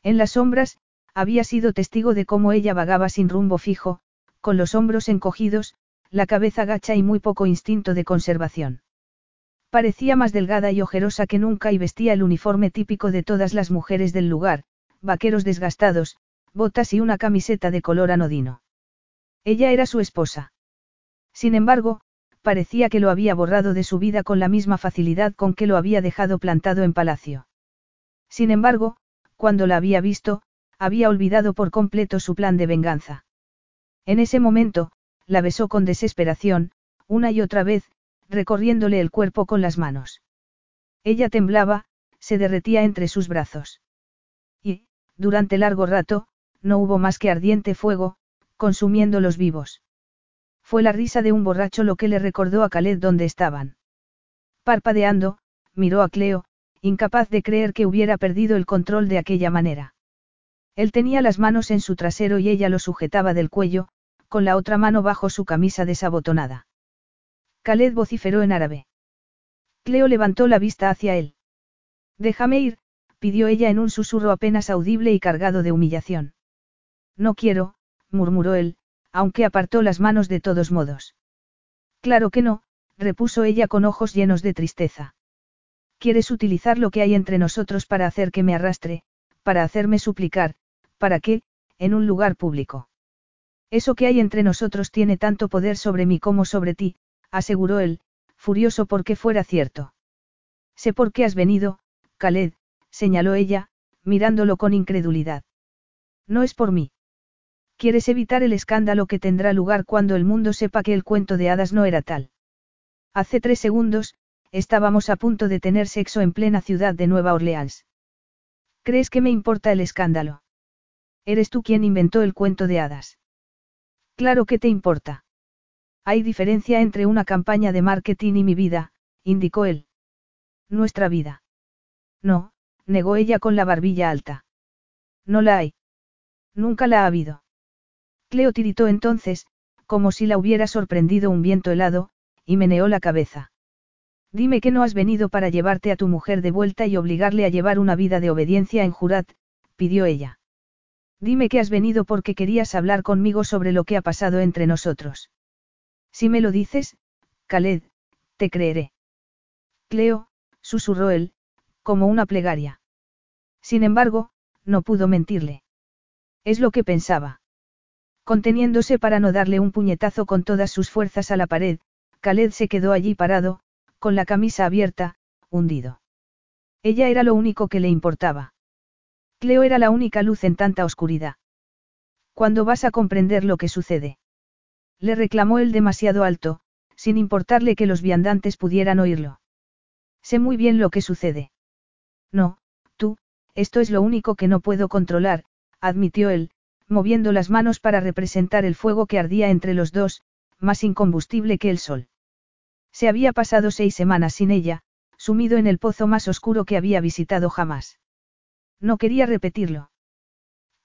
En las sombras, había sido testigo de cómo ella vagaba sin rumbo fijo, con los hombros encogidos, la cabeza gacha y muy poco instinto de conservación. Parecía más delgada y ojerosa que nunca y vestía el uniforme típico de todas las mujeres del lugar, vaqueros desgastados, botas y una camiseta de color anodino. Ella era su esposa. Sin embargo, parecía que lo había borrado de su vida con la misma facilidad con que lo había dejado plantado en palacio. Sin embargo, cuando la había visto, había olvidado por completo su plan de venganza. En ese momento, la besó con desesperación, una y otra vez, recorriéndole el cuerpo con las manos. Ella temblaba, se derretía entre sus brazos. Y, durante largo rato, no hubo más que ardiente fuego, consumiéndolos vivos. Fue la risa de un borracho lo que le recordó a Khaled dónde estaban. Parpadeando, miró a Cleo, incapaz de creer que hubiera perdido el control de aquella manera. Él tenía las manos en su trasero y ella lo sujetaba del cuello, con la otra mano bajo su camisa desabotonada. Khaled vociferó en árabe. Cleo levantó la vista hacia él. Déjame ir, pidió ella en un susurro apenas audible y cargado de humillación. No quiero, murmuró él, aunque apartó las manos de todos modos. Claro que no, repuso ella con ojos llenos de tristeza. Quieres utilizar lo que hay entre nosotros para hacer que me arrastre, para hacerme suplicar, para qué, en un lugar público. Eso que hay entre nosotros tiene tanto poder sobre mí como sobre ti, aseguró él, furioso porque fuera cierto. Sé por qué has venido, Khaled, señaló ella, mirándolo con incredulidad. No es por mí. Quieres evitar el escándalo que tendrá lugar cuando el mundo sepa que el cuento de hadas no era tal. Hace tres segundos, estábamos a punto de tener sexo en plena ciudad de Nueva Orleans. ¿Crees que me importa el escándalo? Eres tú quien inventó el cuento de hadas. Claro que te importa. Hay diferencia entre una campaña de marketing y mi vida, indicó él. Nuestra vida. No, negó ella con la barbilla alta. No la hay. Nunca la ha habido. Cleo tiritó entonces, como si la hubiera sorprendido un viento helado, y meneó la cabeza. Dime que no has venido para llevarte a tu mujer de vuelta y obligarle a llevar una vida de obediencia en Jurat, pidió ella. Dime que has venido porque querías hablar conmigo sobre lo que ha pasado entre nosotros. Si me lo dices, Khaled, te creeré. Cleo, susurró él, como una plegaria. Sin embargo, no pudo mentirle. Es lo que pensaba. Conteniéndose para no darle un puñetazo con todas sus fuerzas a la pared, Khaled se quedó allí parado, con la camisa abierta, hundido. Ella era lo único que le importaba. Cleo era la única luz en tanta oscuridad. ¿Cuándo vas a comprender lo que sucede? Le reclamó él demasiado alto, sin importarle que los viandantes pudieran oírlo. Sé muy bien lo que sucede. No, tú, esto es lo único que no puedo controlar, admitió él, moviendo las manos para representar el fuego que ardía entre los dos, más incombustible que el sol. Se había pasado seis semanas sin ella, sumido en el pozo más oscuro que había visitado jamás. No quería repetirlo.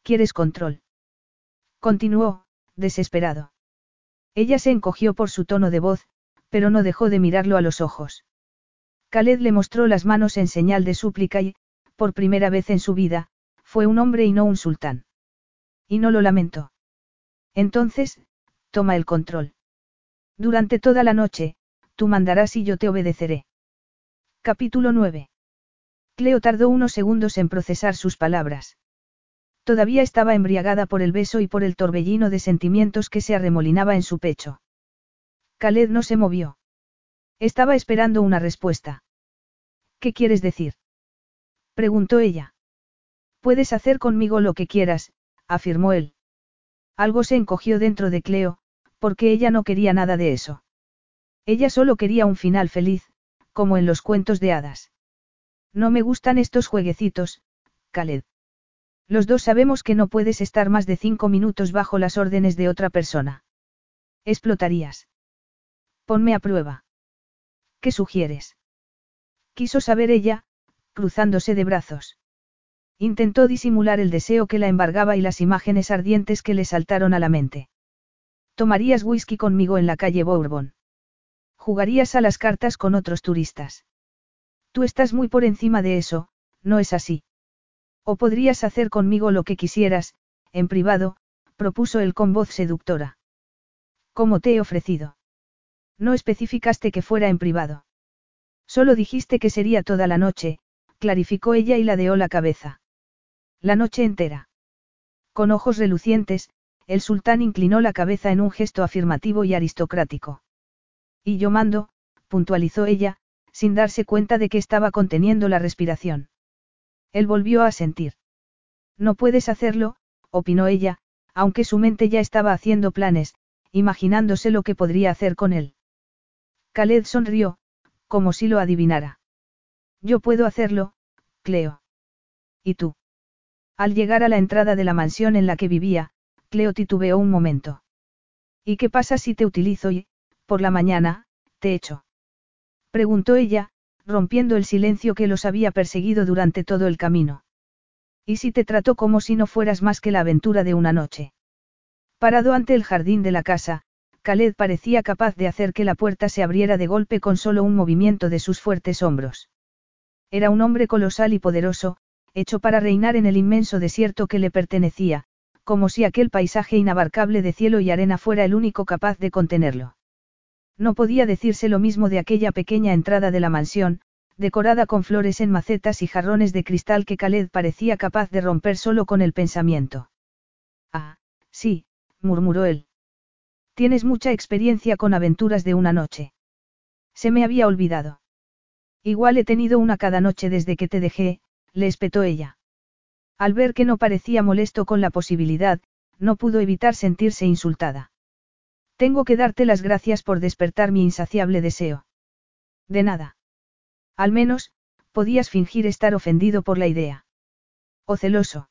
¿Quieres control? Continuó, desesperado. Ella se encogió por su tono de voz, pero no dejó de mirarlo a los ojos. Khaled le mostró las manos en señal de súplica y, por primera vez en su vida, fue un hombre y no un sultán. Y no lo lamentó. Entonces, toma el control. Durante toda la noche, tú mandarás y yo te obedeceré. Capítulo 9. Cleo tardó unos segundos en procesar sus palabras. Todavía estaba embriagada por el beso y por el torbellino de sentimientos que se arremolinaba en su pecho. Khaled no se movió. Estaba esperando una respuesta. ¿Qué quieres decir? preguntó ella. Puedes hacer conmigo lo que quieras, afirmó él. Algo se encogió dentro de Cleo, porque ella no quería nada de eso. Ella solo quería un final feliz, como en los cuentos de hadas. No me gustan estos jueguecitos, Khaled. Los dos sabemos que no puedes estar más de cinco minutos bajo las órdenes de otra persona. Explotarías. Ponme a prueba. ¿Qué sugieres? Quiso saber ella, cruzándose de brazos. Intentó disimular el deseo que la embargaba y las imágenes ardientes que le saltaron a la mente. Tomarías whisky conmigo en la calle Bourbon. Jugarías a las cartas con otros turistas. Tú estás muy por encima de eso, ¿no es así? O podrías hacer conmigo lo que quisieras, en privado, propuso él con voz seductora. ¿Cómo te he ofrecido? No especificaste que fuera en privado. Solo dijiste que sería toda la noche, clarificó ella y ladeó la cabeza. La noche entera. Con ojos relucientes, el sultán inclinó la cabeza en un gesto afirmativo y aristocrático. Y yo mando, puntualizó ella, sin darse cuenta de que estaba conteniendo la respiración. Él volvió a sentir. No puedes hacerlo, opinó ella, aunque su mente ya estaba haciendo planes, imaginándose lo que podría hacer con él. Khaled sonrió, como si lo adivinara. Yo puedo hacerlo, Cleo. ¿Y tú? Al llegar a la entrada de la mansión en la que vivía, Cleo titubeó un momento. ¿Y qué pasa si te utilizo y, por la mañana, te echo? Preguntó ella, rompiendo el silencio que los había perseguido durante todo el camino. ¿Y si te trató como si no fueras más que la aventura de una noche? Parado ante el jardín de la casa, Khaled parecía capaz de hacer que la puerta se abriera de golpe con solo un movimiento de sus fuertes hombros. Era un hombre colosal y poderoso, hecho para reinar en el inmenso desierto que le pertenecía, como si aquel paisaje inabarcable de cielo y arena fuera el único capaz de contenerlo. No podía decirse lo mismo de aquella pequeña entrada de la mansión, decorada con flores en macetas y jarrones de cristal que Khaled parecía capaz de romper solo con el pensamiento. Ah, sí, murmuró él. Tienes mucha experiencia con aventuras de una noche. Se me había olvidado. Igual he tenido una cada noche desde que te dejé, le espetó ella. Al ver que no parecía molesto con la posibilidad, no pudo evitar sentirse insultada. Tengo que darte las gracias por despertar mi insaciable deseo. De nada. Al menos, podías fingir estar ofendido por la idea. O celoso.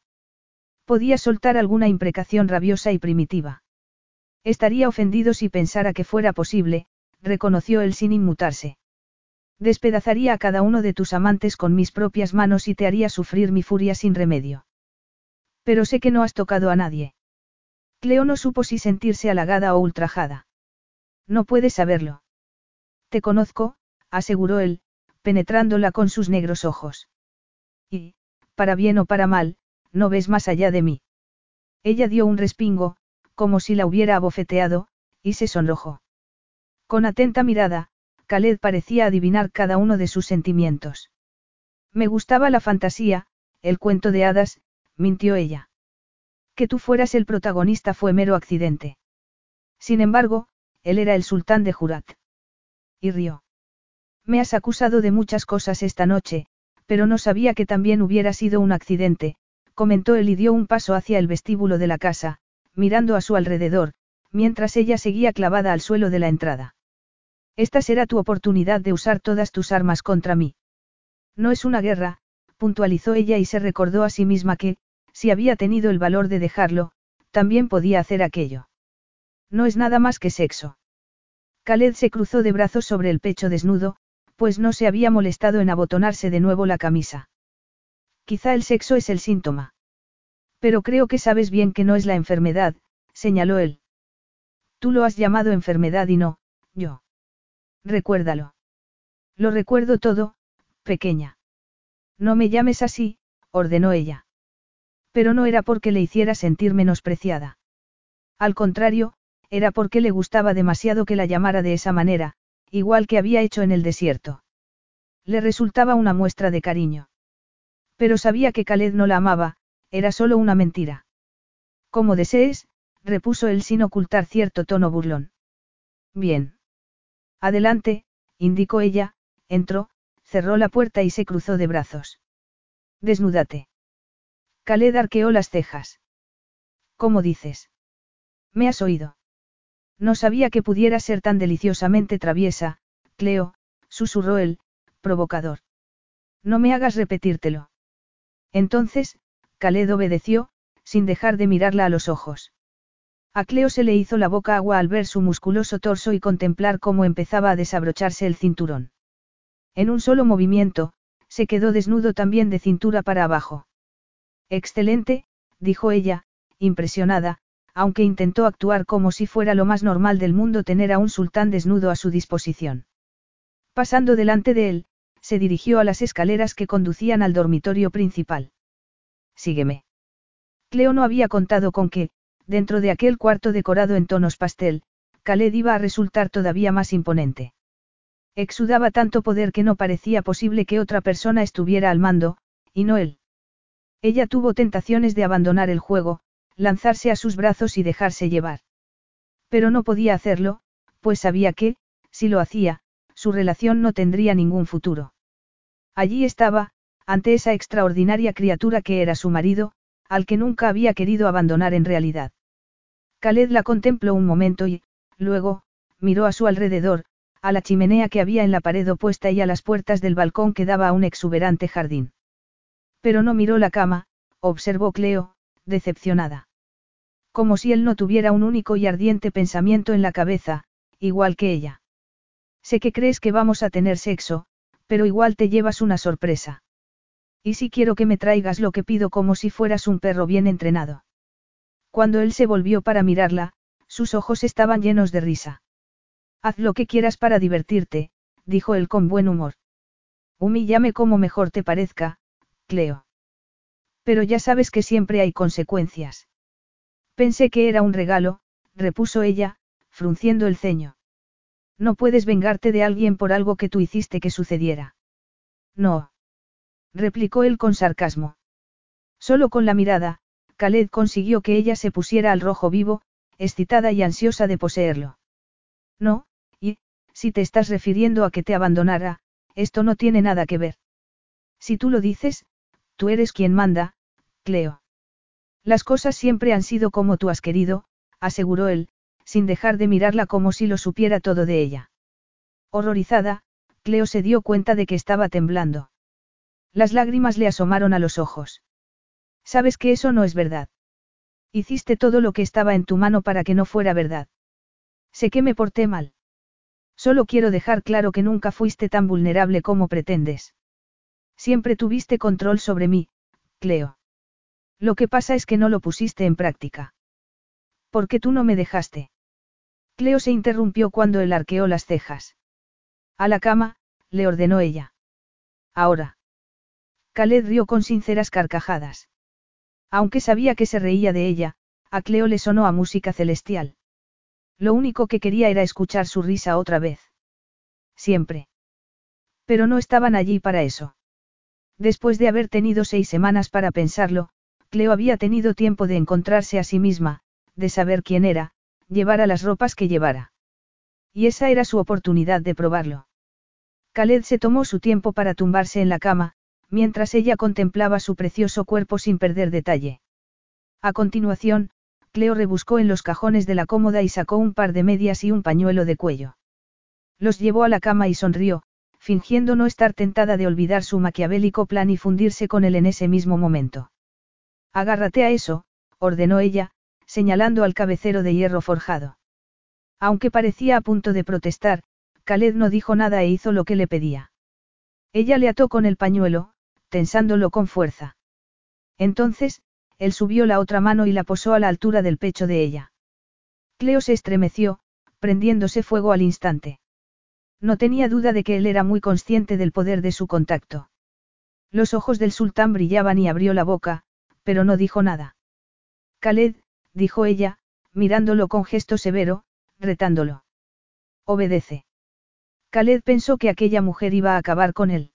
Podías soltar alguna imprecación rabiosa y primitiva. Estaría ofendido si pensara que fuera posible, reconoció él sin inmutarse. Despedazaría a cada uno de tus amantes con mis propias manos y te haría sufrir mi furia sin remedio. Pero sé que no has tocado a nadie. Cleo no supo si sentirse halagada o ultrajada. No puedes saberlo. Te conozco, aseguró él, penetrándola con sus negros ojos. Y, para bien o para mal, no ves más allá de mí. Ella dio un respingo, como si la hubiera abofeteado, y se sonrojó. Con atenta mirada, Khaled parecía adivinar cada uno de sus sentimientos. Me gustaba la fantasía, el cuento de hadas, mintió ella. Que tú fueras el protagonista fue mero accidente. Sin embargo, él era el sultán de Jurat. Y rió. Me has acusado de muchas cosas esta noche, pero no sabía que también hubiera sido un accidente, comentó él y dio un paso hacia el vestíbulo de la casa, mirando a su alrededor, mientras ella seguía clavada al suelo de la entrada. Esta será tu oportunidad de usar todas tus armas contra mí. No es una guerra, puntualizó ella y se recordó a sí misma que, si había tenido el valor de dejarlo, también podía hacer aquello. No es nada más que sexo. Khaled se cruzó de brazos sobre el pecho desnudo, pues no se había molestado en abotonarse de nuevo la camisa. Quizá el sexo es el síntoma. Pero creo que sabes bien que no es la enfermedad, señaló él. Tú lo has llamado enfermedad y no, yo. Recuérdalo. Lo recuerdo todo, pequeña. No me llames así, ordenó ella. Pero no era porque le hiciera sentir menospreciada. Al contrario, era porque le gustaba demasiado que la llamara de esa manera, igual que había hecho en el desierto. Le resultaba una muestra de cariño. Pero sabía que Khaled no la amaba, era solo una mentira. Como desees, repuso él sin ocultar cierto tono burlón. Bien. Adelante, indicó ella, entró, cerró la puerta y se cruzó de brazos. Desnúdate. Khaled arqueó las cejas. ¿Cómo dices? ¿Me has oído? No sabía que pudiera ser tan deliciosamente traviesa, Cleo, susurró él, provocador. No me hagas repetírtelo. Entonces, Khaled obedeció, sin dejar de mirarla a los ojos. A Cleo se le hizo la boca agua al ver su musculoso torso y contemplar cómo empezaba a desabrocharse el cinturón. En un solo movimiento, se quedó desnudo también de cintura para abajo. Excelente, dijo ella, impresionada, aunque intentó actuar como si fuera lo más normal del mundo tener a un sultán desnudo a su disposición. Pasando delante de él, se dirigió a las escaleras que conducían al dormitorio principal. Sígueme. Cleo no había contado con que, dentro de aquel cuarto decorado en tonos pastel, Khaled iba a resultar todavía más imponente. Exudaba tanto poder que no parecía posible que otra persona estuviera al mando, y no él. Ella tuvo tentaciones de abandonar el juego, lanzarse a sus brazos y dejarse llevar. Pero no podía hacerlo, pues sabía que, si lo hacía, su relación no tendría ningún futuro. Allí estaba, ante esa extraordinaria criatura que era su marido, al que nunca había querido abandonar en realidad. Khaled la contempló un momento y, luego, miró a su alrededor, a la chimenea que había en la pared opuesta y a las puertas del balcón que daba a un exuberante jardín. Pero no miró la cama, observó Cleo, decepcionada. Como si él no tuviera un único y ardiente pensamiento en la cabeza, igual que ella. Sé que crees que vamos a tener sexo, pero igual te llevas una sorpresa. Y si quiero que me traigas lo que pido como si fueras un perro bien entrenado. Cuando él se volvió para mirarla, sus ojos estaban llenos de risa. Haz lo que quieras para divertirte, dijo él con buen humor. Humíllame como mejor te parezca, Cleo. Pero ya sabes que siempre hay consecuencias. Pensé que era un regalo, repuso ella, frunciendo el ceño. No puedes vengarte de alguien por algo que tú hiciste que sucediera. No. Replicó él con sarcasmo. Solo con la mirada, Khaled consiguió que ella se pusiera al rojo vivo, excitada y ansiosa de poseerlo. No, si te estás refiriendo a que te abandonara, esto no tiene nada que ver. Si tú lo dices, tú eres quien manda, Cleo. Las cosas siempre han sido como tú has querido, aseguró él, sin dejar de mirarla como si lo supiera todo de ella. Horrorizada, Cleo se dio cuenta de que estaba temblando. Las lágrimas le asomaron a los ojos. Sabes que eso no es verdad. Hiciste todo lo que estaba en tu mano para que no fuera verdad. Sé que me porté mal. Solo quiero dejar claro que nunca fuiste tan vulnerable como pretendes. Siempre tuviste control sobre mí, Cleo. Lo que pasa es que no lo pusiste en práctica. ¿Por qué tú no me dejaste? Cleo se interrumpió cuando él arqueó las cejas. A la cama, le ordenó ella. Ahora. Khaled rió con sinceras carcajadas. Aunque sabía que se reía de ella, a Cleo le sonó a música celestial. Lo único que quería era escuchar su risa otra vez. Siempre. Pero no estaban allí para eso. Después de haber tenido seis semanas para pensarlo, Cleo había tenido tiempo de encontrarse a sí misma, de saber quién era, llevara las ropas que llevara. Y esa era su oportunidad de probarlo. Khaled se tomó su tiempo para tumbarse en la cama, mientras ella contemplaba su precioso cuerpo sin perder detalle. A continuación, Cleo rebuscó en los cajones de la cómoda y sacó un par de medias y un pañuelo de cuello. Los llevó a la cama y sonrió, fingiendo no estar tentada de olvidar su maquiavélico plan y fundirse con él en ese mismo momento. Agárrate a eso, ordenó ella, señalando al cabecero de hierro forjado. Aunque parecía a punto de protestar, Khaled no dijo nada e hizo lo que le pedía. Ella le ató con el pañuelo, tensándolo con fuerza. Entonces, él subió la otra mano y la posó a la altura del pecho de ella. Cleo se estremeció, prendiéndose fuego al instante. No tenía duda de que él era muy consciente del poder de su contacto. Los ojos del sultán brillaban y abrió la boca, pero no dijo nada. Khaled, dijo ella, mirándolo con gesto severo, retándolo. Obedece. Khaled pensó que aquella mujer iba a acabar con él.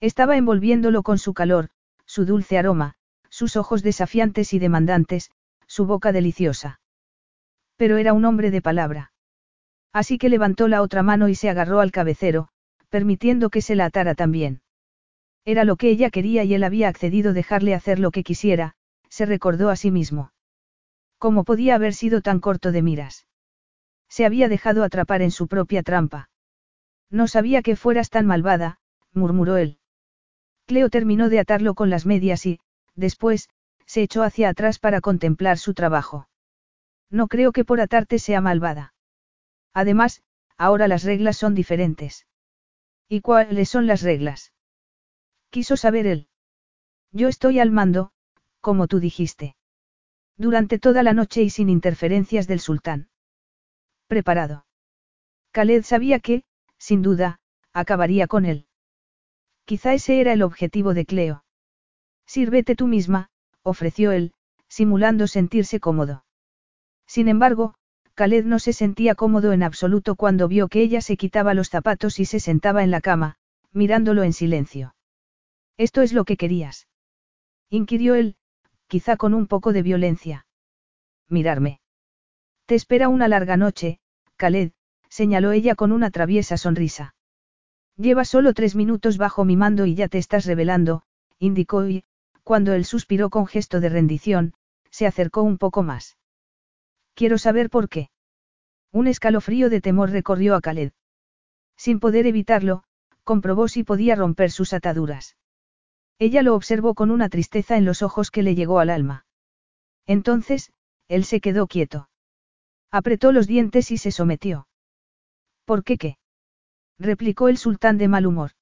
Estaba envolviéndolo con su calor, su dulce aroma, sus ojos desafiantes y demandantes, su boca deliciosa. Pero era un hombre de palabra. Así que levantó la otra mano y se agarró al cabecero, permitiendo que se la atara también. Era lo que ella quería y él había accedido dejarle hacer lo que quisiera, se recordó a sí mismo. ¿Cómo podía haber sido tan corto de miras? Se había dejado atrapar en su propia trampa. No sabía que fueras tan malvada, murmuró él. Cleo terminó de atarlo con las medias y, después, se echó hacia atrás para contemplar su trabajo. No creo que por atarte sea malvada. Además, ahora las reglas son diferentes. ¿Y cuáles son las reglas? Quiso saber él. Yo estoy al mando, como tú dijiste. Durante toda la noche y sin interferencias del sultán. Preparado. Khaled sabía que, sin duda, acabaría con él. Quizá ese era el objetivo de Cleo. Sírvete tú misma, ofreció él, simulando sentirse cómodo. Sin embargo, Khaled no se sentía cómodo en absoluto cuando vio que ella se quitaba los zapatos y se sentaba en la cama, mirándolo en silencio. ¿Esto es lo que querías? inquirió él, quizá con un poco de violencia. Mirarme. Te espera una larga noche, Khaled, señaló ella con una traviesa sonrisa. Llevas solo tres minutos bajo mi mando y ya te estás revelando, indicó y, Cuando él suspiró con gesto de rendición, se acercó un poco más. Quiero saber por qué. Un escalofrío de temor recorrió a Khaled. Sin poder evitarlo, comprobó si podía romper sus ataduras. Ella lo observó con una tristeza en los ojos que le llegó al alma. Entonces, él se quedó quieto. Apretó los dientes y se sometió. ¿Por qué qué? Replicó el sultán de mal humor.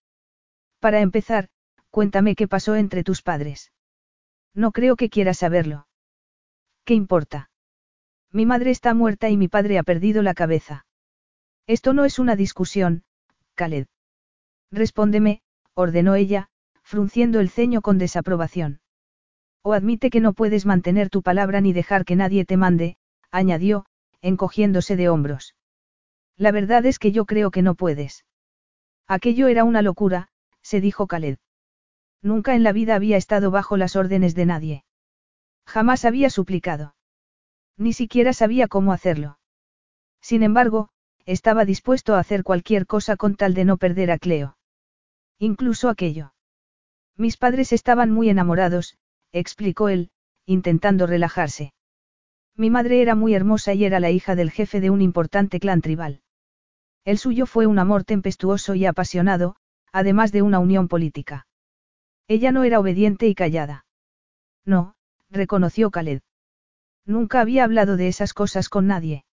Para empezar, cuéntame qué pasó entre tus padres. No creo que quieras saberlo. ¿Qué importa? Mi madre está muerta y mi padre ha perdido la cabeza. Esto no es una discusión, Khaled. Respóndeme, ordenó ella, frunciendo el ceño con desaprobación. O admite que no puedes mantener tu palabra ni dejar que nadie te mande, añadió, encogiéndose de hombros. La verdad es que yo creo que no puedes. Aquello era una locura, se dijo Khaled. Nunca en la vida había estado bajo las órdenes de nadie. Jamás había suplicado. Ni siquiera sabía cómo hacerlo. Sin embargo, estaba dispuesto a hacer cualquier cosa con tal de no perder a Cleo. Incluso aquello. Mis padres estaban muy enamorados, explicó él, intentando relajarse. Mi madre era muy hermosa y era la hija del jefe de un importante clan tribal. El suyo fue un amor tempestuoso y apasionado, además de una unión política. Ella no era obediente y callada. No, reconoció Khaled. Nunca había hablado de esas cosas con nadie.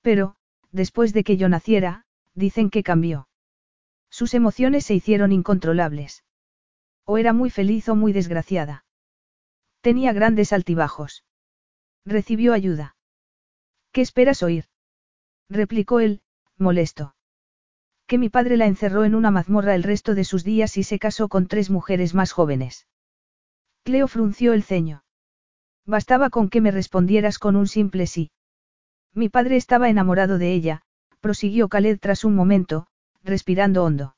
Pero, después de que yo naciera, dicen que cambió. Sus emociones se hicieron incontrolables. O era muy feliz o muy desgraciada. Tenía grandes altibajos. Recibió ayuda. ¿Qué esperas oír? replicó él, molesto. Que mi padre la encerró en una mazmorra el resto de sus días y se casó con tres mujeres más jóvenes. Cleo frunció el ceño. Bastaba con que me respondieras con un simple sí. Mi padre estaba enamorado de ella, prosiguió Khaled tras un momento, respirando hondo.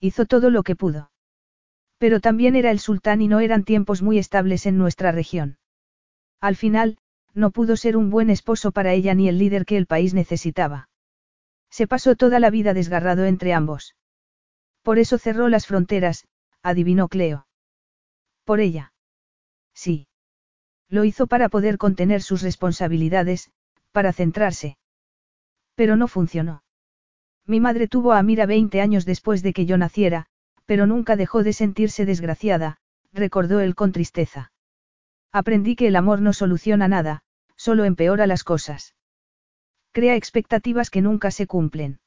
Hizo todo lo que pudo. Pero también era el sultán y no eran tiempos muy estables en nuestra región. Al final, no pudo ser un buen esposo para ella ni el líder que el país necesitaba. Se pasó toda la vida desgarrado entre ambos. Por eso cerró las fronteras, adivinó Cleo. Por ella. Sí. Lo hizo para poder contener sus responsabilidades, para centrarse. Pero no funcionó. Mi madre tuvo a Mira 20 años después de que yo naciera, pero nunca dejó de sentirse desgraciada, recordó él con tristeza. Aprendí que el amor no soluciona nada, solo empeora las cosas. Crea expectativas que nunca se cumplen.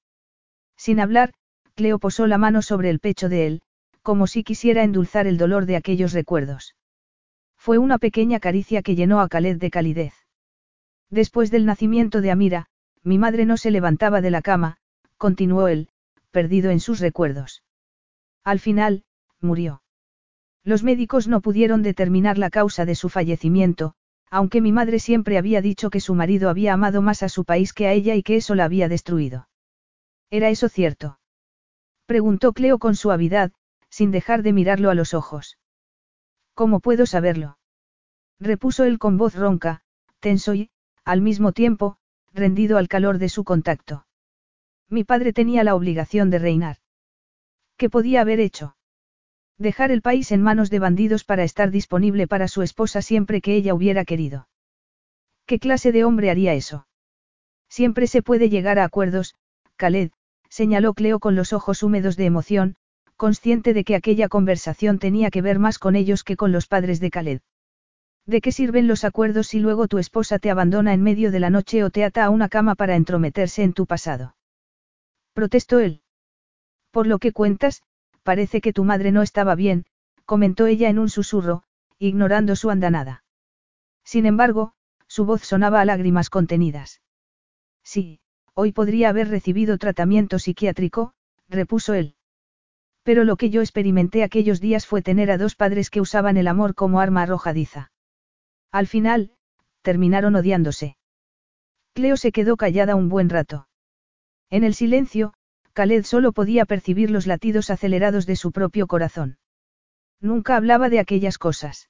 Sin hablar, Cleo posó la mano sobre el pecho de él, como si quisiera endulzar el dolor de aquellos recuerdos. Fue una pequeña caricia que llenó a Khaled de calidez. Después del nacimiento de Amira, mi madre no se levantaba de la cama, continuó él, perdido en sus recuerdos. Al final, murió. Los médicos no pudieron determinar la causa de su fallecimiento, aunque mi madre siempre había dicho que su marido había amado más a su país que a ella y que eso la había destruido. ¿Era eso cierto? Preguntó Cleo con suavidad, sin dejar de mirarlo a los ojos. ¿Cómo puedo saberlo? Repuso él con voz ronca, tenso y, al mismo tiempo, rendido al calor de su contacto. Mi padre tenía la obligación de reinar. ¿Qué podía haber hecho? Dejar el país en manos de bandidos para estar disponible para su esposa siempre que ella hubiera querido. ¿Qué clase de hombre haría eso? Siempre se puede llegar a acuerdos, Khaled, señaló Cleo con los ojos húmedos de emoción, consciente de que aquella conversación tenía que ver más con ellos que con los padres de Khaled. ¿De qué sirven los acuerdos si luego tu esposa te abandona en medio de la noche o te ata a una cama para entrometerse en tu pasado? Protestó él. Por lo que cuentas, parece que tu madre no estaba bien, comentó ella en un susurro, ignorando su andanada. Sin embargo, su voz sonaba a lágrimas contenidas. Sí, hoy podría haber recibido tratamiento psiquiátrico, repuso él. Pero lo que yo experimenté aquellos días fue tener a dos padres que usaban el amor como arma arrojadiza. Al final, terminaron odiándose. Cleo se quedó callada un buen rato. En el silencio, Khaled solo podía percibir los latidos acelerados de su propio corazón. Nunca hablaba de aquellas cosas.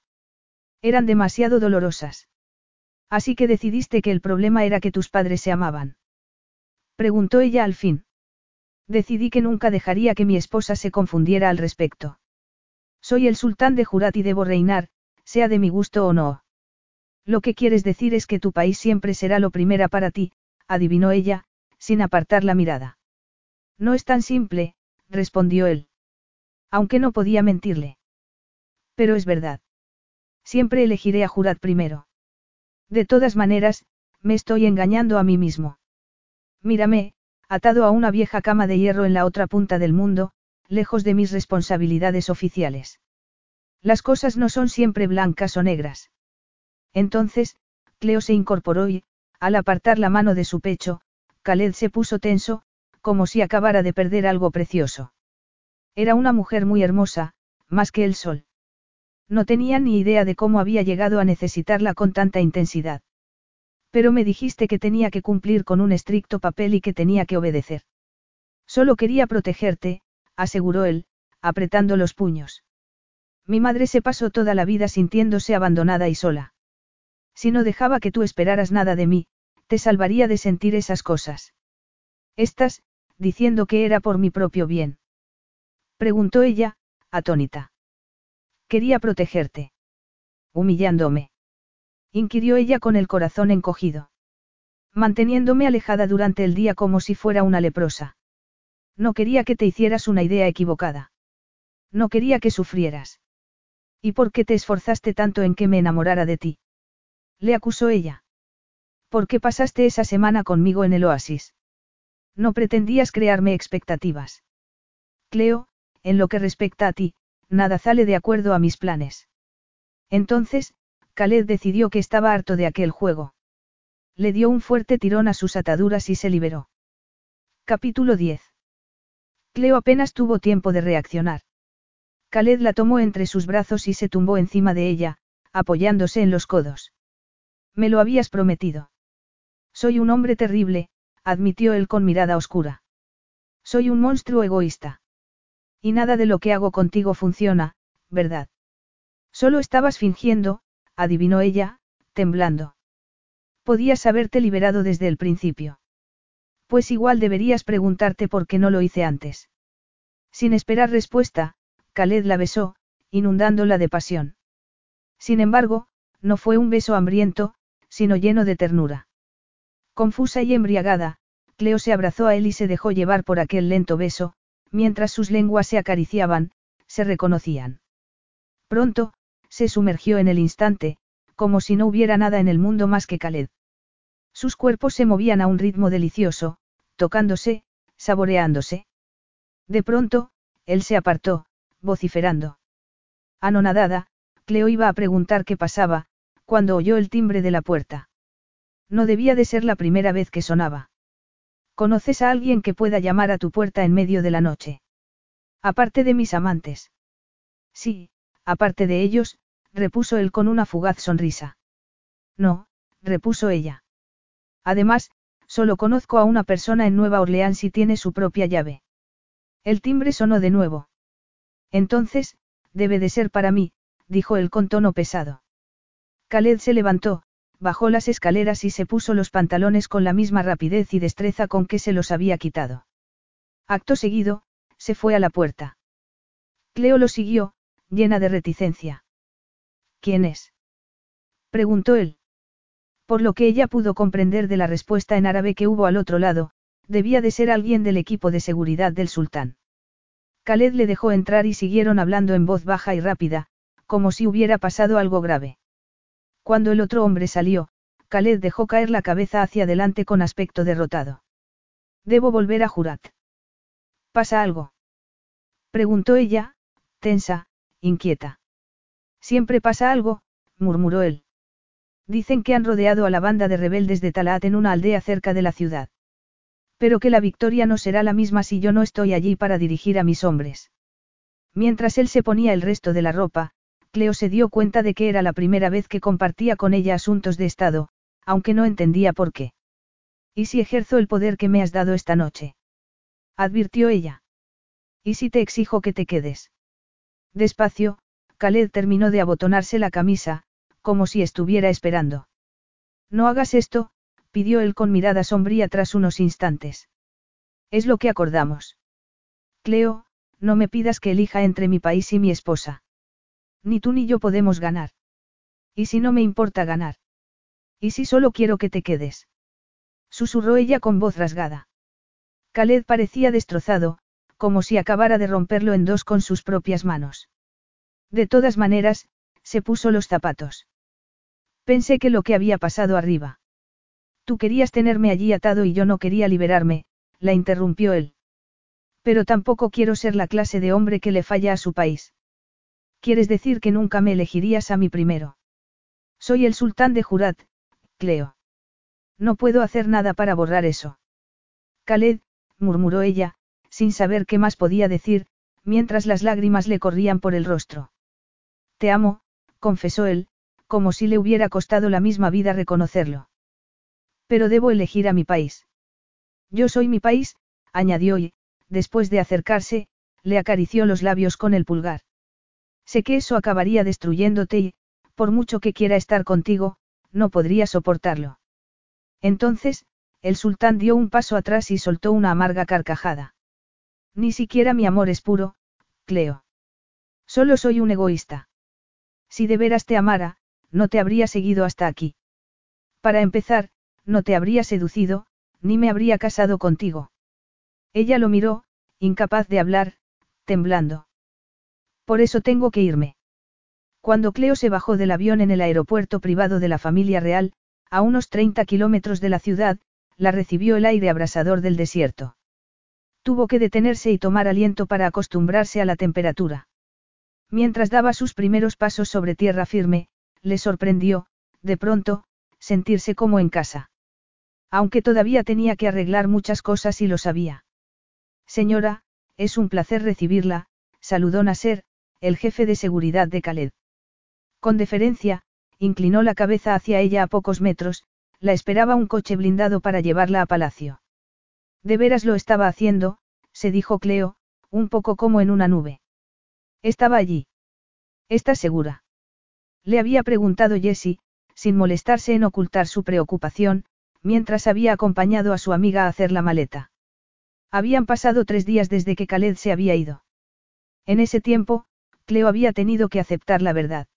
Eran demasiado dolorosas. Así que decidiste que el problema era que tus padres se amaban. Preguntó ella al fin. Decidí que nunca dejaría que mi esposa se confundiera al respecto. Soy el sultán de Jurat y debo reinar, sea de mi gusto o no. Lo que quieres decir es que tu país siempre será lo primera para ti, adivinó ella, sin apartar la mirada. No es tan simple, respondió él. Aunque no podía mentirle. Pero es verdad. Siempre elegiré a Jurat primero. De todas maneras, me estoy engañando a mí mismo. Mírame, atado a una vieja cama de hierro en la otra punta del mundo, lejos de mis responsabilidades oficiales. Las cosas no son siempre blancas o negras. Entonces, Cleo se incorporó y, al apartar la mano de su pecho, Khaled se puso tenso, como si acabara de perder algo precioso. Era una mujer muy hermosa, más que el sol. No tenía ni idea de cómo había llegado a necesitarla con tanta intensidad. Pero me dijiste que tenía que cumplir con un estricto papel y que tenía que obedecer. Solo quería protegerte, aseguró él, apretando los puños. Mi madre se pasó toda la vida sintiéndose abandonada y sola. Si no dejaba que tú esperaras nada de mí, te salvaría de sentir esas cosas. Estás, diciendo que era por mi propio bien. Preguntó ella, atónita. Quería protegerte. Humillándome. Inquirió ella con el corazón encogido. Manteniéndome alejada durante el día como si fuera una leprosa. No quería que te hicieras una idea equivocada. No quería que sufrieras. ¿Y por qué te esforzaste tanto en que me enamorara de ti? Le acusó ella. ¿Por qué pasaste esa semana conmigo en el oasis? No pretendías crearme expectativas. Cleo, en lo que respecta a ti, nada sale de acuerdo a mis planes. Entonces, Khaled decidió que estaba harto de aquel juego. Le dio un fuerte tirón a sus ataduras y se liberó. Capítulo 10. Cleo apenas tuvo tiempo de reaccionar. Khaled la tomó entre sus brazos y se tumbó encima de ella, apoyándose en los codos. Me lo habías prometido. Soy un hombre terrible, admitió él con mirada oscura. Soy un monstruo egoísta. Y nada de lo que hago contigo funciona, ¿verdad? Solo estabas fingiendo, adivinó ella, temblando. Podías haberte liberado desde el principio. Pues igual deberías preguntarte por qué no lo hice antes. Sin esperar respuesta, Khaled la besó, inundándola de pasión. Sin embargo, no fue un beso hambriento, sino lleno de ternura. Confusa y embriagada, Cleo se abrazó a él y se dejó llevar por aquel lento beso, mientras sus lenguas se acariciaban, se reconocían. Pronto, se sumergió en el instante, como si no hubiera nada en el mundo más que Khaled. Sus cuerpos se movían a un ritmo delicioso, tocándose, saboreándose. De pronto, él se apartó, vociferando. Anonadada, Cleo iba a preguntar qué pasaba, cuando oyó el timbre de la puerta. No debía de ser la primera vez que sonaba. ¿Conoces a alguien que pueda llamar a tu puerta en medio de la noche? Aparte de mis amantes. Sí, aparte de ellos, repuso él con una fugaz sonrisa. No, repuso ella. Además, solo conozco a una persona en Nueva Orleans y tiene su propia llave. El timbre sonó de nuevo. Entonces, debe de ser para mí, dijo él con tono pesado. Khaled se levantó, bajó las escaleras y se puso los pantalones con la misma rapidez y destreza con que se los había quitado. Acto seguido, se fue a la puerta. Cleo lo siguió, llena de reticencia. ¿Quién es? preguntó él. Por lo que ella pudo comprender de la respuesta en árabe que hubo al otro lado, debía de ser alguien del equipo de seguridad del sultán. Khaled le dejó entrar y siguieron hablando en voz baja y rápida, como si hubiera pasado algo grave. Cuando el otro hombre salió, Khaled dejó caer la cabeza hacia adelante con aspecto derrotado. Debo volver a Jurat. ¿Pasa algo? Preguntó ella, tensa, inquieta. Siempre pasa algo, murmuró él. Dicen que han rodeado a la banda de rebeldes de Talat en una aldea cerca de la ciudad. Pero que la victoria no será la misma si yo no estoy allí para dirigir a mis hombres. Mientras él se ponía el resto de la ropa, Cleo se dio cuenta de que era la primera vez que compartía con ella asuntos de Estado, aunque no entendía por qué. ¿Y si ejerzo el poder que me has dado esta noche? advirtió ella. ¿Y si te exijo que te quedes? Despacio, Khaled terminó de abotonarse la camisa, como si estuviera esperando. No hagas esto, pidió él con mirada sombría tras unos instantes. Es lo que acordamos. Cleo, no me pidas que elija entre mi país y mi esposa. Ni tú ni yo podemos ganar. ¿Y si no me importa ganar? ¿Y si solo quiero que te quedes? Susurró ella con voz rasgada. Khaled parecía destrozado, como si acabara de romperlo en dos con sus propias manos. De todas maneras, se puso los zapatos. Pensé que lo que había pasado arriba. Tú querías tenerme allí atado y yo no quería liberarme, la interrumpió él. Pero tampoco quiero ser la clase de hombre que le falla a su país. ¿Quieres decir que nunca me elegirías a mí primero? Soy el sultán de Jurat, Cleo. No puedo hacer nada para borrar eso. Khaled, murmuró ella, sin saber qué más podía decir, mientras las lágrimas le corrían por el rostro. Te amo, confesó él, como si le hubiera costado la misma vida reconocerlo. Pero debo elegir a mi país. Yo soy mi país, añadió y, después de acercarse, le acarició los labios con el pulgar. Sé que eso acabaría destruyéndote y, por mucho que quiera estar contigo, no podría soportarlo. Entonces, el sultán dio un paso atrás y soltó una amarga carcajada. Ni siquiera mi amor es puro, Cleo. Solo soy un egoísta. Si de veras te amara, no te habría seguido hasta aquí. Para empezar, no te habría seducido, ni me habría casado contigo. Ella lo miró, incapaz de hablar, temblando. Por eso tengo que irme. Cuando Cleo se bajó del avión en el aeropuerto privado de la familia real, a unos 30 kilómetros de la ciudad, la recibió el aire abrasador del desierto. Tuvo que detenerse y tomar aliento para acostumbrarse a la temperatura. Mientras daba sus primeros pasos sobre tierra firme, le sorprendió, de pronto, sentirse como en casa. Aunque todavía tenía que arreglar muchas cosas y lo sabía. Señora, es un placer recibirla, saludó Nasser, el jefe de seguridad de Khaled. Con deferencia, inclinó la cabeza hacia ella a pocos metros, la esperaba un coche blindado para llevarla a palacio. De veras lo estaba haciendo, se dijo Cleo, un poco como en una nube. Estaba allí. ¿Estás segura? Le había preguntado Jessie, sin molestarse en ocultar su preocupación, mientras había acompañado a su amiga a hacer la maleta. Habían pasado tres días desde que Khaled se había ido. En ese tiempo, Cleo había tenido que aceptar la verdad.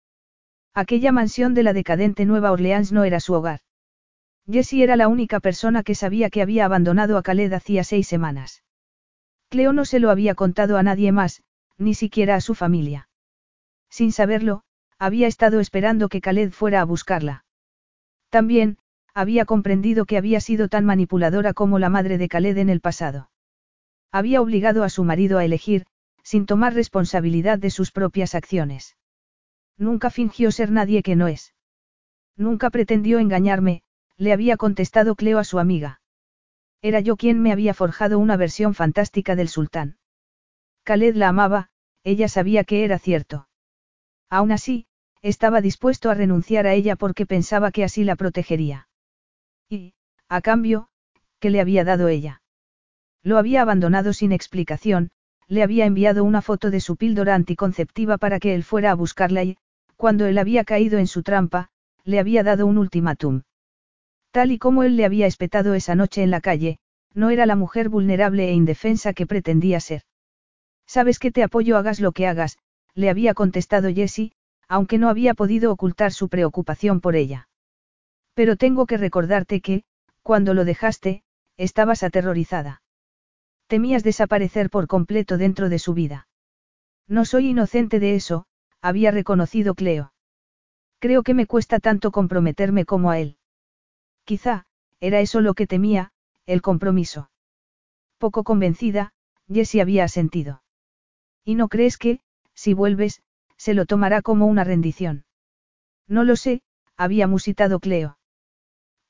Aquella mansión de la decadente Nueva Orleans no era su hogar. Jessie era la única persona que sabía que había abandonado a Khaled hacía seis semanas. Cleo no se lo había contado a nadie más, ni siquiera a su familia. Sin saberlo, había estado esperando que Khaled fuera a buscarla. También, había comprendido que había sido tan manipuladora como la madre de Khaled en el pasado. Había obligado a su marido a elegir, sin tomar responsabilidad de sus propias acciones. Nunca fingió ser nadie que no es. Nunca pretendió engañarme, le había contestado Cleo a su amiga. Era yo quien me había forjado una versión fantástica del sultán. Khaled la amaba, ella sabía que era cierto. Aún así, estaba dispuesto a renunciar a ella porque pensaba que así la protegería. Y, a cambio, ¿qué le había dado ella? Lo había abandonado sin explicación, le había enviado una foto de su píldora anticonceptiva para que él fuera a buscarla y, cuando él había caído en su trampa, le había dado un ultimátum. Tal y como él le había espetado esa noche en la calle, no era la mujer vulnerable e indefensa que pretendía ser. Sabes que te apoyo hagas lo que hagas, le había contestado Jessie, aunque no había podido ocultar su preocupación por ella. Pero tengo que recordarte que, cuando lo dejaste, estabas aterrorizada. Temías desaparecer por completo dentro de su vida. No soy inocente de eso, había reconocido Cleo. Creo que me cuesta tanto comprometerme como a él. Quizá, era eso lo que temía, el compromiso. Poco convencida, Jessie había asentido. ¿Y no crees que, si vuelves, se lo tomará como una rendición? No lo sé, había musitado Cleo.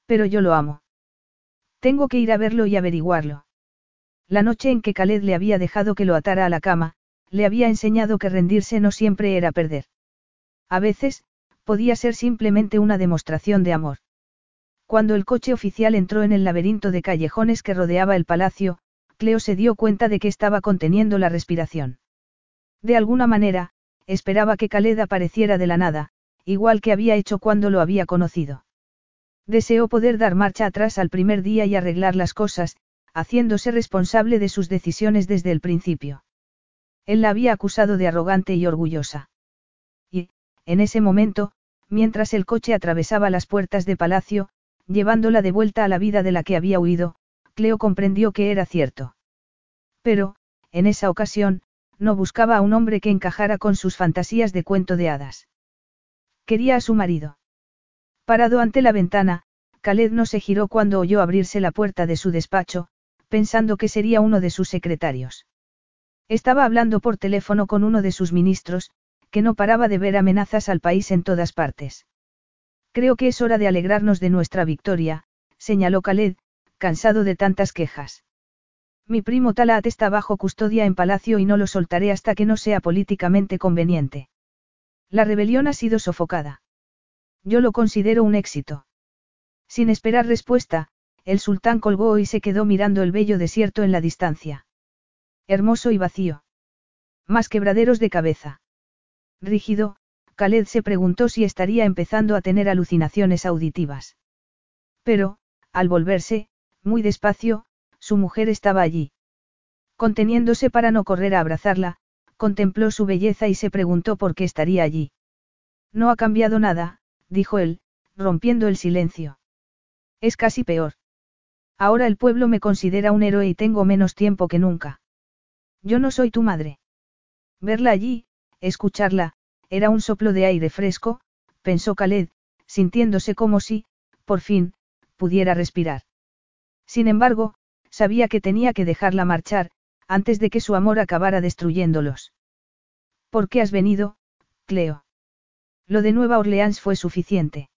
Pero yo lo amo. Tengo que ir a verlo y averiguarlo. La noche en que Khaled le había dejado que lo atara a la cama, le había enseñado que rendirse no siempre era perder. A veces, podía ser simplemente una demostración de amor. Cuando el coche oficial entró en el laberinto de callejones que rodeaba el palacio, Cleo se dio cuenta de que estaba conteniendo la respiración. De alguna manera, esperaba que Khaled apareciera de la nada, igual que había hecho cuando lo había conocido. Deseó poder dar marcha atrás al primer día y arreglar las cosas, haciéndose responsable de sus decisiones desde el principio. Él la había acusado de arrogante y orgullosa. Y, en ese momento, mientras el coche atravesaba las puertas de palacio, llevándola de vuelta a la vida de la que había huido, Cleo comprendió que era cierto. Pero, en esa ocasión, no buscaba a un hombre que encajara con sus fantasías de cuento de hadas. Quería a su marido. Parado ante la ventana, Khaled no se giró cuando oyó abrirse la puerta de su despacho, pensando que sería uno de sus secretarios. Estaba hablando por teléfono con uno de sus ministros, que no paraba de ver amenazas al país en todas partes. Creo que es hora de alegrarnos de nuestra victoria, señaló Khaled, cansado de tantas quejas. Mi primo Talat está bajo custodia en palacio y no lo soltaré hasta que no sea políticamente conveniente. La rebelión ha sido sofocada. Yo lo considero un éxito. Sin esperar respuesta, el sultán colgó y se quedó mirando el bello desierto en la distancia. Hermoso y vacío. Más quebraderos de cabeza. Rígido, Khaled se preguntó si estaría empezando a tener alucinaciones auditivas. Pero, al volverse, muy despacio, su mujer estaba allí. Conteniéndose para no correr a abrazarla, contempló su belleza y se preguntó por qué estaría allí. No ha cambiado nada, dijo él, rompiendo el silencio. Es casi peor. Ahora el pueblo me considera un héroe y tengo menos tiempo que nunca. Yo no soy tu madre. Verla allí, escucharla, era un soplo de aire fresco, pensó Khaled, sintiéndose como si, por fin, pudiera respirar. Sin embargo, sabía que tenía que dejarla marchar, antes de que su amor acabara destruyéndolos. ¿Por qué has venido, Cleo? Lo de Nueva Orleans fue suficiente.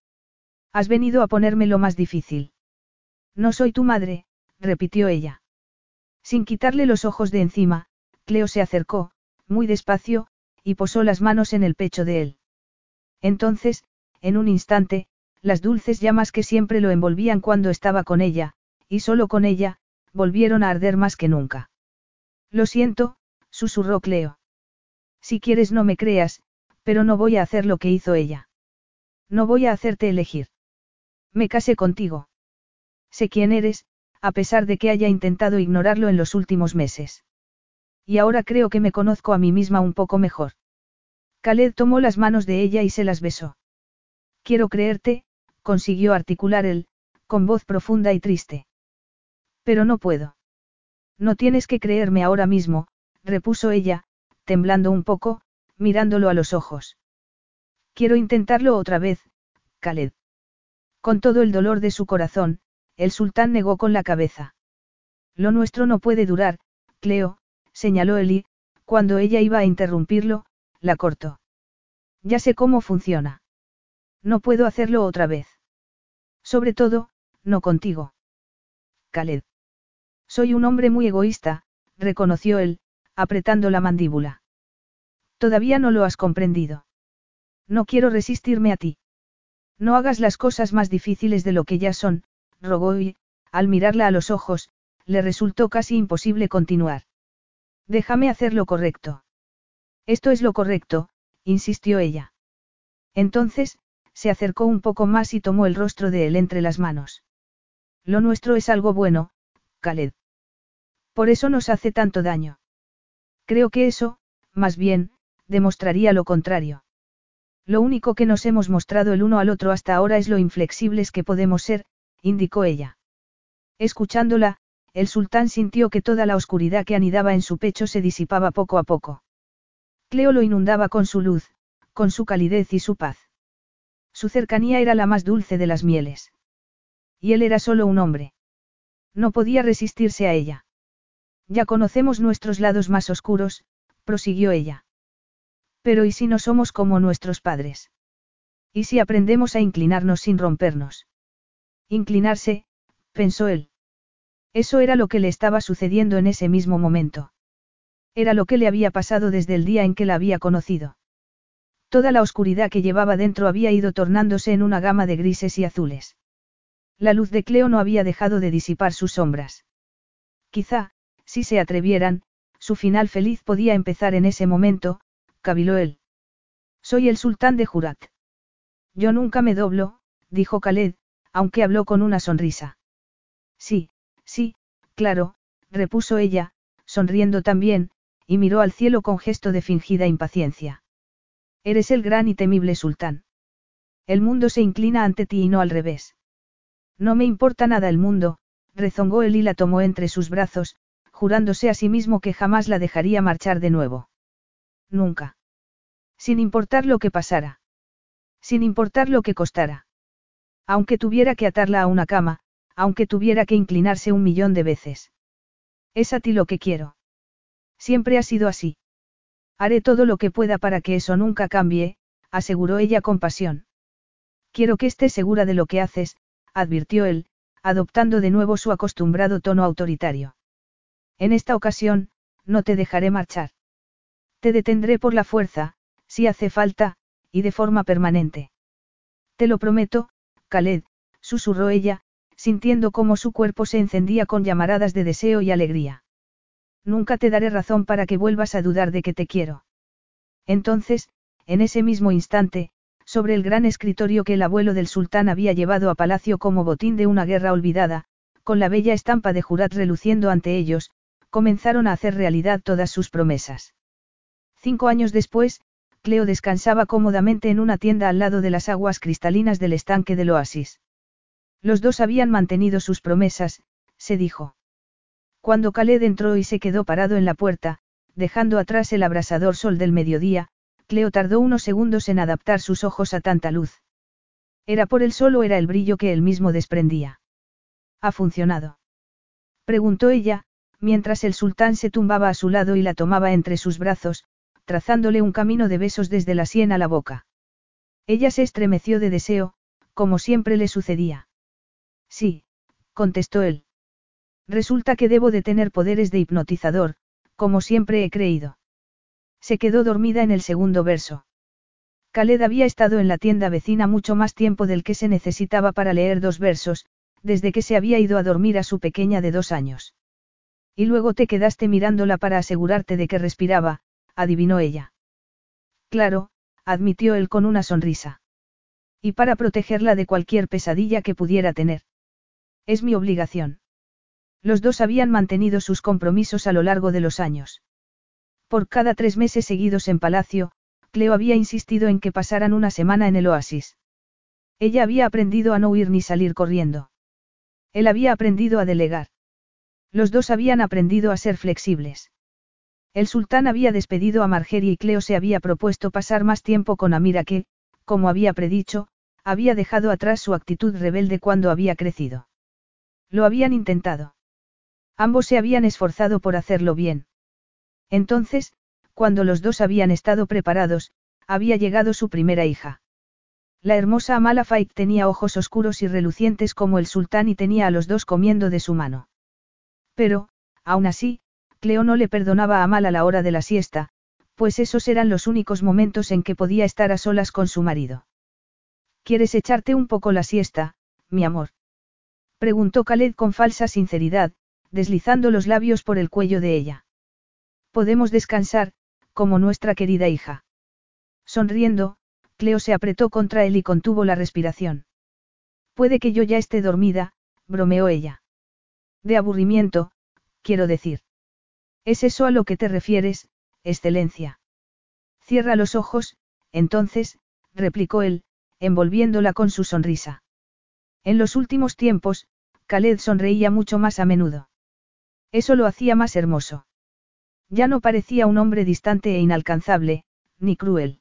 Has venido a ponerme lo más difícil. No soy tu madre, repitió ella. Sin quitarle los ojos de encima, Cleo se acercó, muy despacio, y posó las manos en el pecho de él. Entonces, en un instante, las dulces llamas que siempre lo envolvían cuando estaba con ella, y solo con ella, volvieron a arder más que nunca. Lo siento, susurró Cleo. Si quieres no me creas, pero no voy a hacer lo que hizo ella. No voy a hacerte elegir. Me casé contigo. Sé quién eres, a pesar de que haya intentado ignorarlo en los últimos meses. Y ahora creo que me conozco a mí misma un poco mejor. Khaled tomó las manos de ella y se las besó. Quiero creerte, consiguió articular él, con voz profunda y triste. Pero no puedo. No tienes que creerme ahora mismo, repuso ella, temblando un poco, mirándolo a los ojos. Quiero intentarlo otra vez, Khaled. Con todo el dolor de su corazón, el sultán negó con la cabeza. Lo nuestro no puede durar, Cleo, señaló Eli, cuando ella iba a interrumpirlo, la cortó. Ya sé cómo funciona. No puedo hacerlo otra vez. Sobre todo, no contigo. Khaled. Soy un hombre muy egoísta, reconoció él, apretando la mandíbula. Todavía no lo has comprendido. No quiero resistirme a ti. No hagas las cosas más difíciles de lo que ya son, rogó y, al mirarla a los ojos, le resultó casi imposible continuar. Déjame hacer lo correcto. Esto es lo correcto, insistió ella. Entonces, se acercó un poco más y tomó el rostro de él entre las manos. Lo nuestro es algo bueno, Khaled. Por eso nos hace tanto daño. Creo que eso, más bien, demostraría lo contrario. Lo único que nos hemos mostrado el uno al otro hasta ahora es lo inflexibles que podemos ser, indicó ella. Escuchándola, el sultán sintió que toda la oscuridad que anidaba en su pecho se disipaba poco a poco. Cleo lo inundaba con su luz, con su calidez y su paz. Su cercanía era la más dulce de las mieles. Y él era solo un hombre. No podía resistirse a ella. Ya conocemos nuestros lados más oscuros, prosiguió ella. Pero ¿y si no somos como nuestros padres? ¿Y si aprendemos a inclinarnos sin rompernos? Inclinarse, pensó él. Eso era lo que le estaba sucediendo en ese mismo momento. Era lo que le había pasado desde el día en que la había conocido. Toda la oscuridad que llevaba dentro había ido tornándose en una gama de grises y azules. La luz de Cleo no había dejado de disipar sus sombras. Quizá, si se atrevieran, su final feliz podía empezar en ese momento, caviló él. Soy el sultán de Jurat. Yo nunca me doblo, dijo Khaled, aunque habló con una sonrisa. Sí, sí, claro, repuso ella, sonriendo también, y miró al cielo con gesto de fingida impaciencia. Eres el gran y temible sultán. El mundo se inclina ante ti y no al revés. No me importa nada el mundo, rezongó él y la tomó entre sus brazos, jurándose a sí mismo que jamás la dejaría marchar de nuevo. Nunca. Sin importar lo que pasara. Sin importar lo que costara. Aunque tuviera que atarla a una cama, aunque tuviera que inclinarse un millón de veces. Es a ti lo que quiero. Siempre ha sido así. Haré todo lo que pueda para que eso nunca cambie, aseguró ella con pasión. Quiero que estés segura de lo que haces, advirtió él, adoptando de nuevo su acostumbrado tono autoritario. En esta ocasión, no te dejaré marchar. Te detendré por la fuerza, si hace falta, y de forma permanente. Te lo prometo, Khaled, susurró ella, sintiendo cómo su cuerpo se encendía con llamaradas de deseo y alegría. Nunca te daré razón para que vuelvas a dudar de que te quiero. Entonces, en ese mismo instante, sobre el gran escritorio que el abuelo del sultán había llevado a palacio como botín de una guerra olvidada, con la bella estampa de Jurat reluciendo ante ellos, comenzaron a hacer realidad todas sus promesas. Cinco años después, Cleo descansaba cómodamente en una tienda al lado de las aguas cristalinas del estanque del oasis. Los dos habían mantenido sus promesas, se dijo. Cuando Khaled entró y se quedó parado en la puerta, dejando atrás el abrasador sol del mediodía, Cleo tardó unos segundos en adaptar sus ojos a tanta luz. ¿Era por el sol o era el brillo que él mismo desprendía? ¿Ha funcionado? Preguntó ella, mientras el sultán se tumbaba a su lado y la tomaba entre sus brazos, trazándole un camino de besos desde la sien a la boca. Ella se estremeció de deseo, como siempre le sucedía. Sí, contestó él. Resulta que debo de tener poderes de hipnotizador, como siempre he creído. Se quedó dormida en el segundo verso. Khaled había estado en la tienda vecina mucho más tiempo del que se necesitaba para leer dos versos, desde que se había ido a dormir a su pequeña de dos años. Y luego te quedaste mirándola para asegurarte de que respiraba, adivinó ella. Claro, admitió él con una sonrisa. Y para protegerla de cualquier pesadilla que pudiera tener. Es mi obligación. Los dos habían mantenido sus compromisos a lo largo de los años. Por cada tres meses seguidos en palacio, Cleo había insistido en que pasaran una semana en el oasis. Ella había aprendido a no huir ni salir corriendo. Él había aprendido a delegar. Los dos habían aprendido a ser flexibles. El sultán había despedido a Margery y Cleo se había propuesto pasar más tiempo con Amira que, como había predicho, había dejado atrás su actitud rebelde cuando había crecido. Lo habían intentado. Ambos se habían esforzado por hacerlo bien. Entonces, cuando los dos habían estado preparados, había llegado su primera hija. La hermosa Amala Faik tenía ojos oscuros y relucientes como el sultán y tenía a los dos comiendo de su mano. Pero, aún así, Cleo no le perdonaba a Amala la hora de la siesta, pues esos eran los únicos momentos en que podía estar a solas con su marido. ¿Quieres echarte un poco la siesta, mi amor? Preguntó Khaled con falsa sinceridad, deslizando los labios por el cuello de ella. Podemos descansar, como nuestra querida hija. Sonriendo, Cleo se apretó contra él y contuvo la respiración. Puede que yo ya esté dormida, bromeó ella. De aburrimiento, quiero decir. ¿Es eso a lo que te refieres, excelencia? Cierra los ojos, entonces, replicó él, envolviéndola con su sonrisa. En los últimos tiempos, Khaled sonreía mucho más a menudo. Eso lo hacía más hermoso. Ya no parecía un hombre distante e inalcanzable, ni cruel.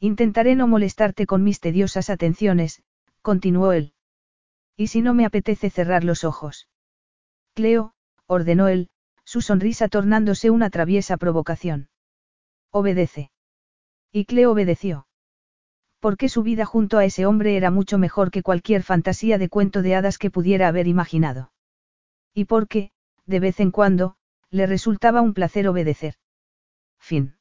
Intentaré no molestarte con mis tediosas atenciones, continuó él. ¿Y si no me apetece cerrar los ojos? Cleo, ordenó él, su sonrisa tornándose una traviesa provocación. Obedece. Y Cleo obedeció. Porque su vida junto a ese hombre era mucho mejor que cualquier fantasía de cuento de hadas que pudiera haber imaginado. Y porque, de vez en cuando, le resultaba un placer obedecer. Fin.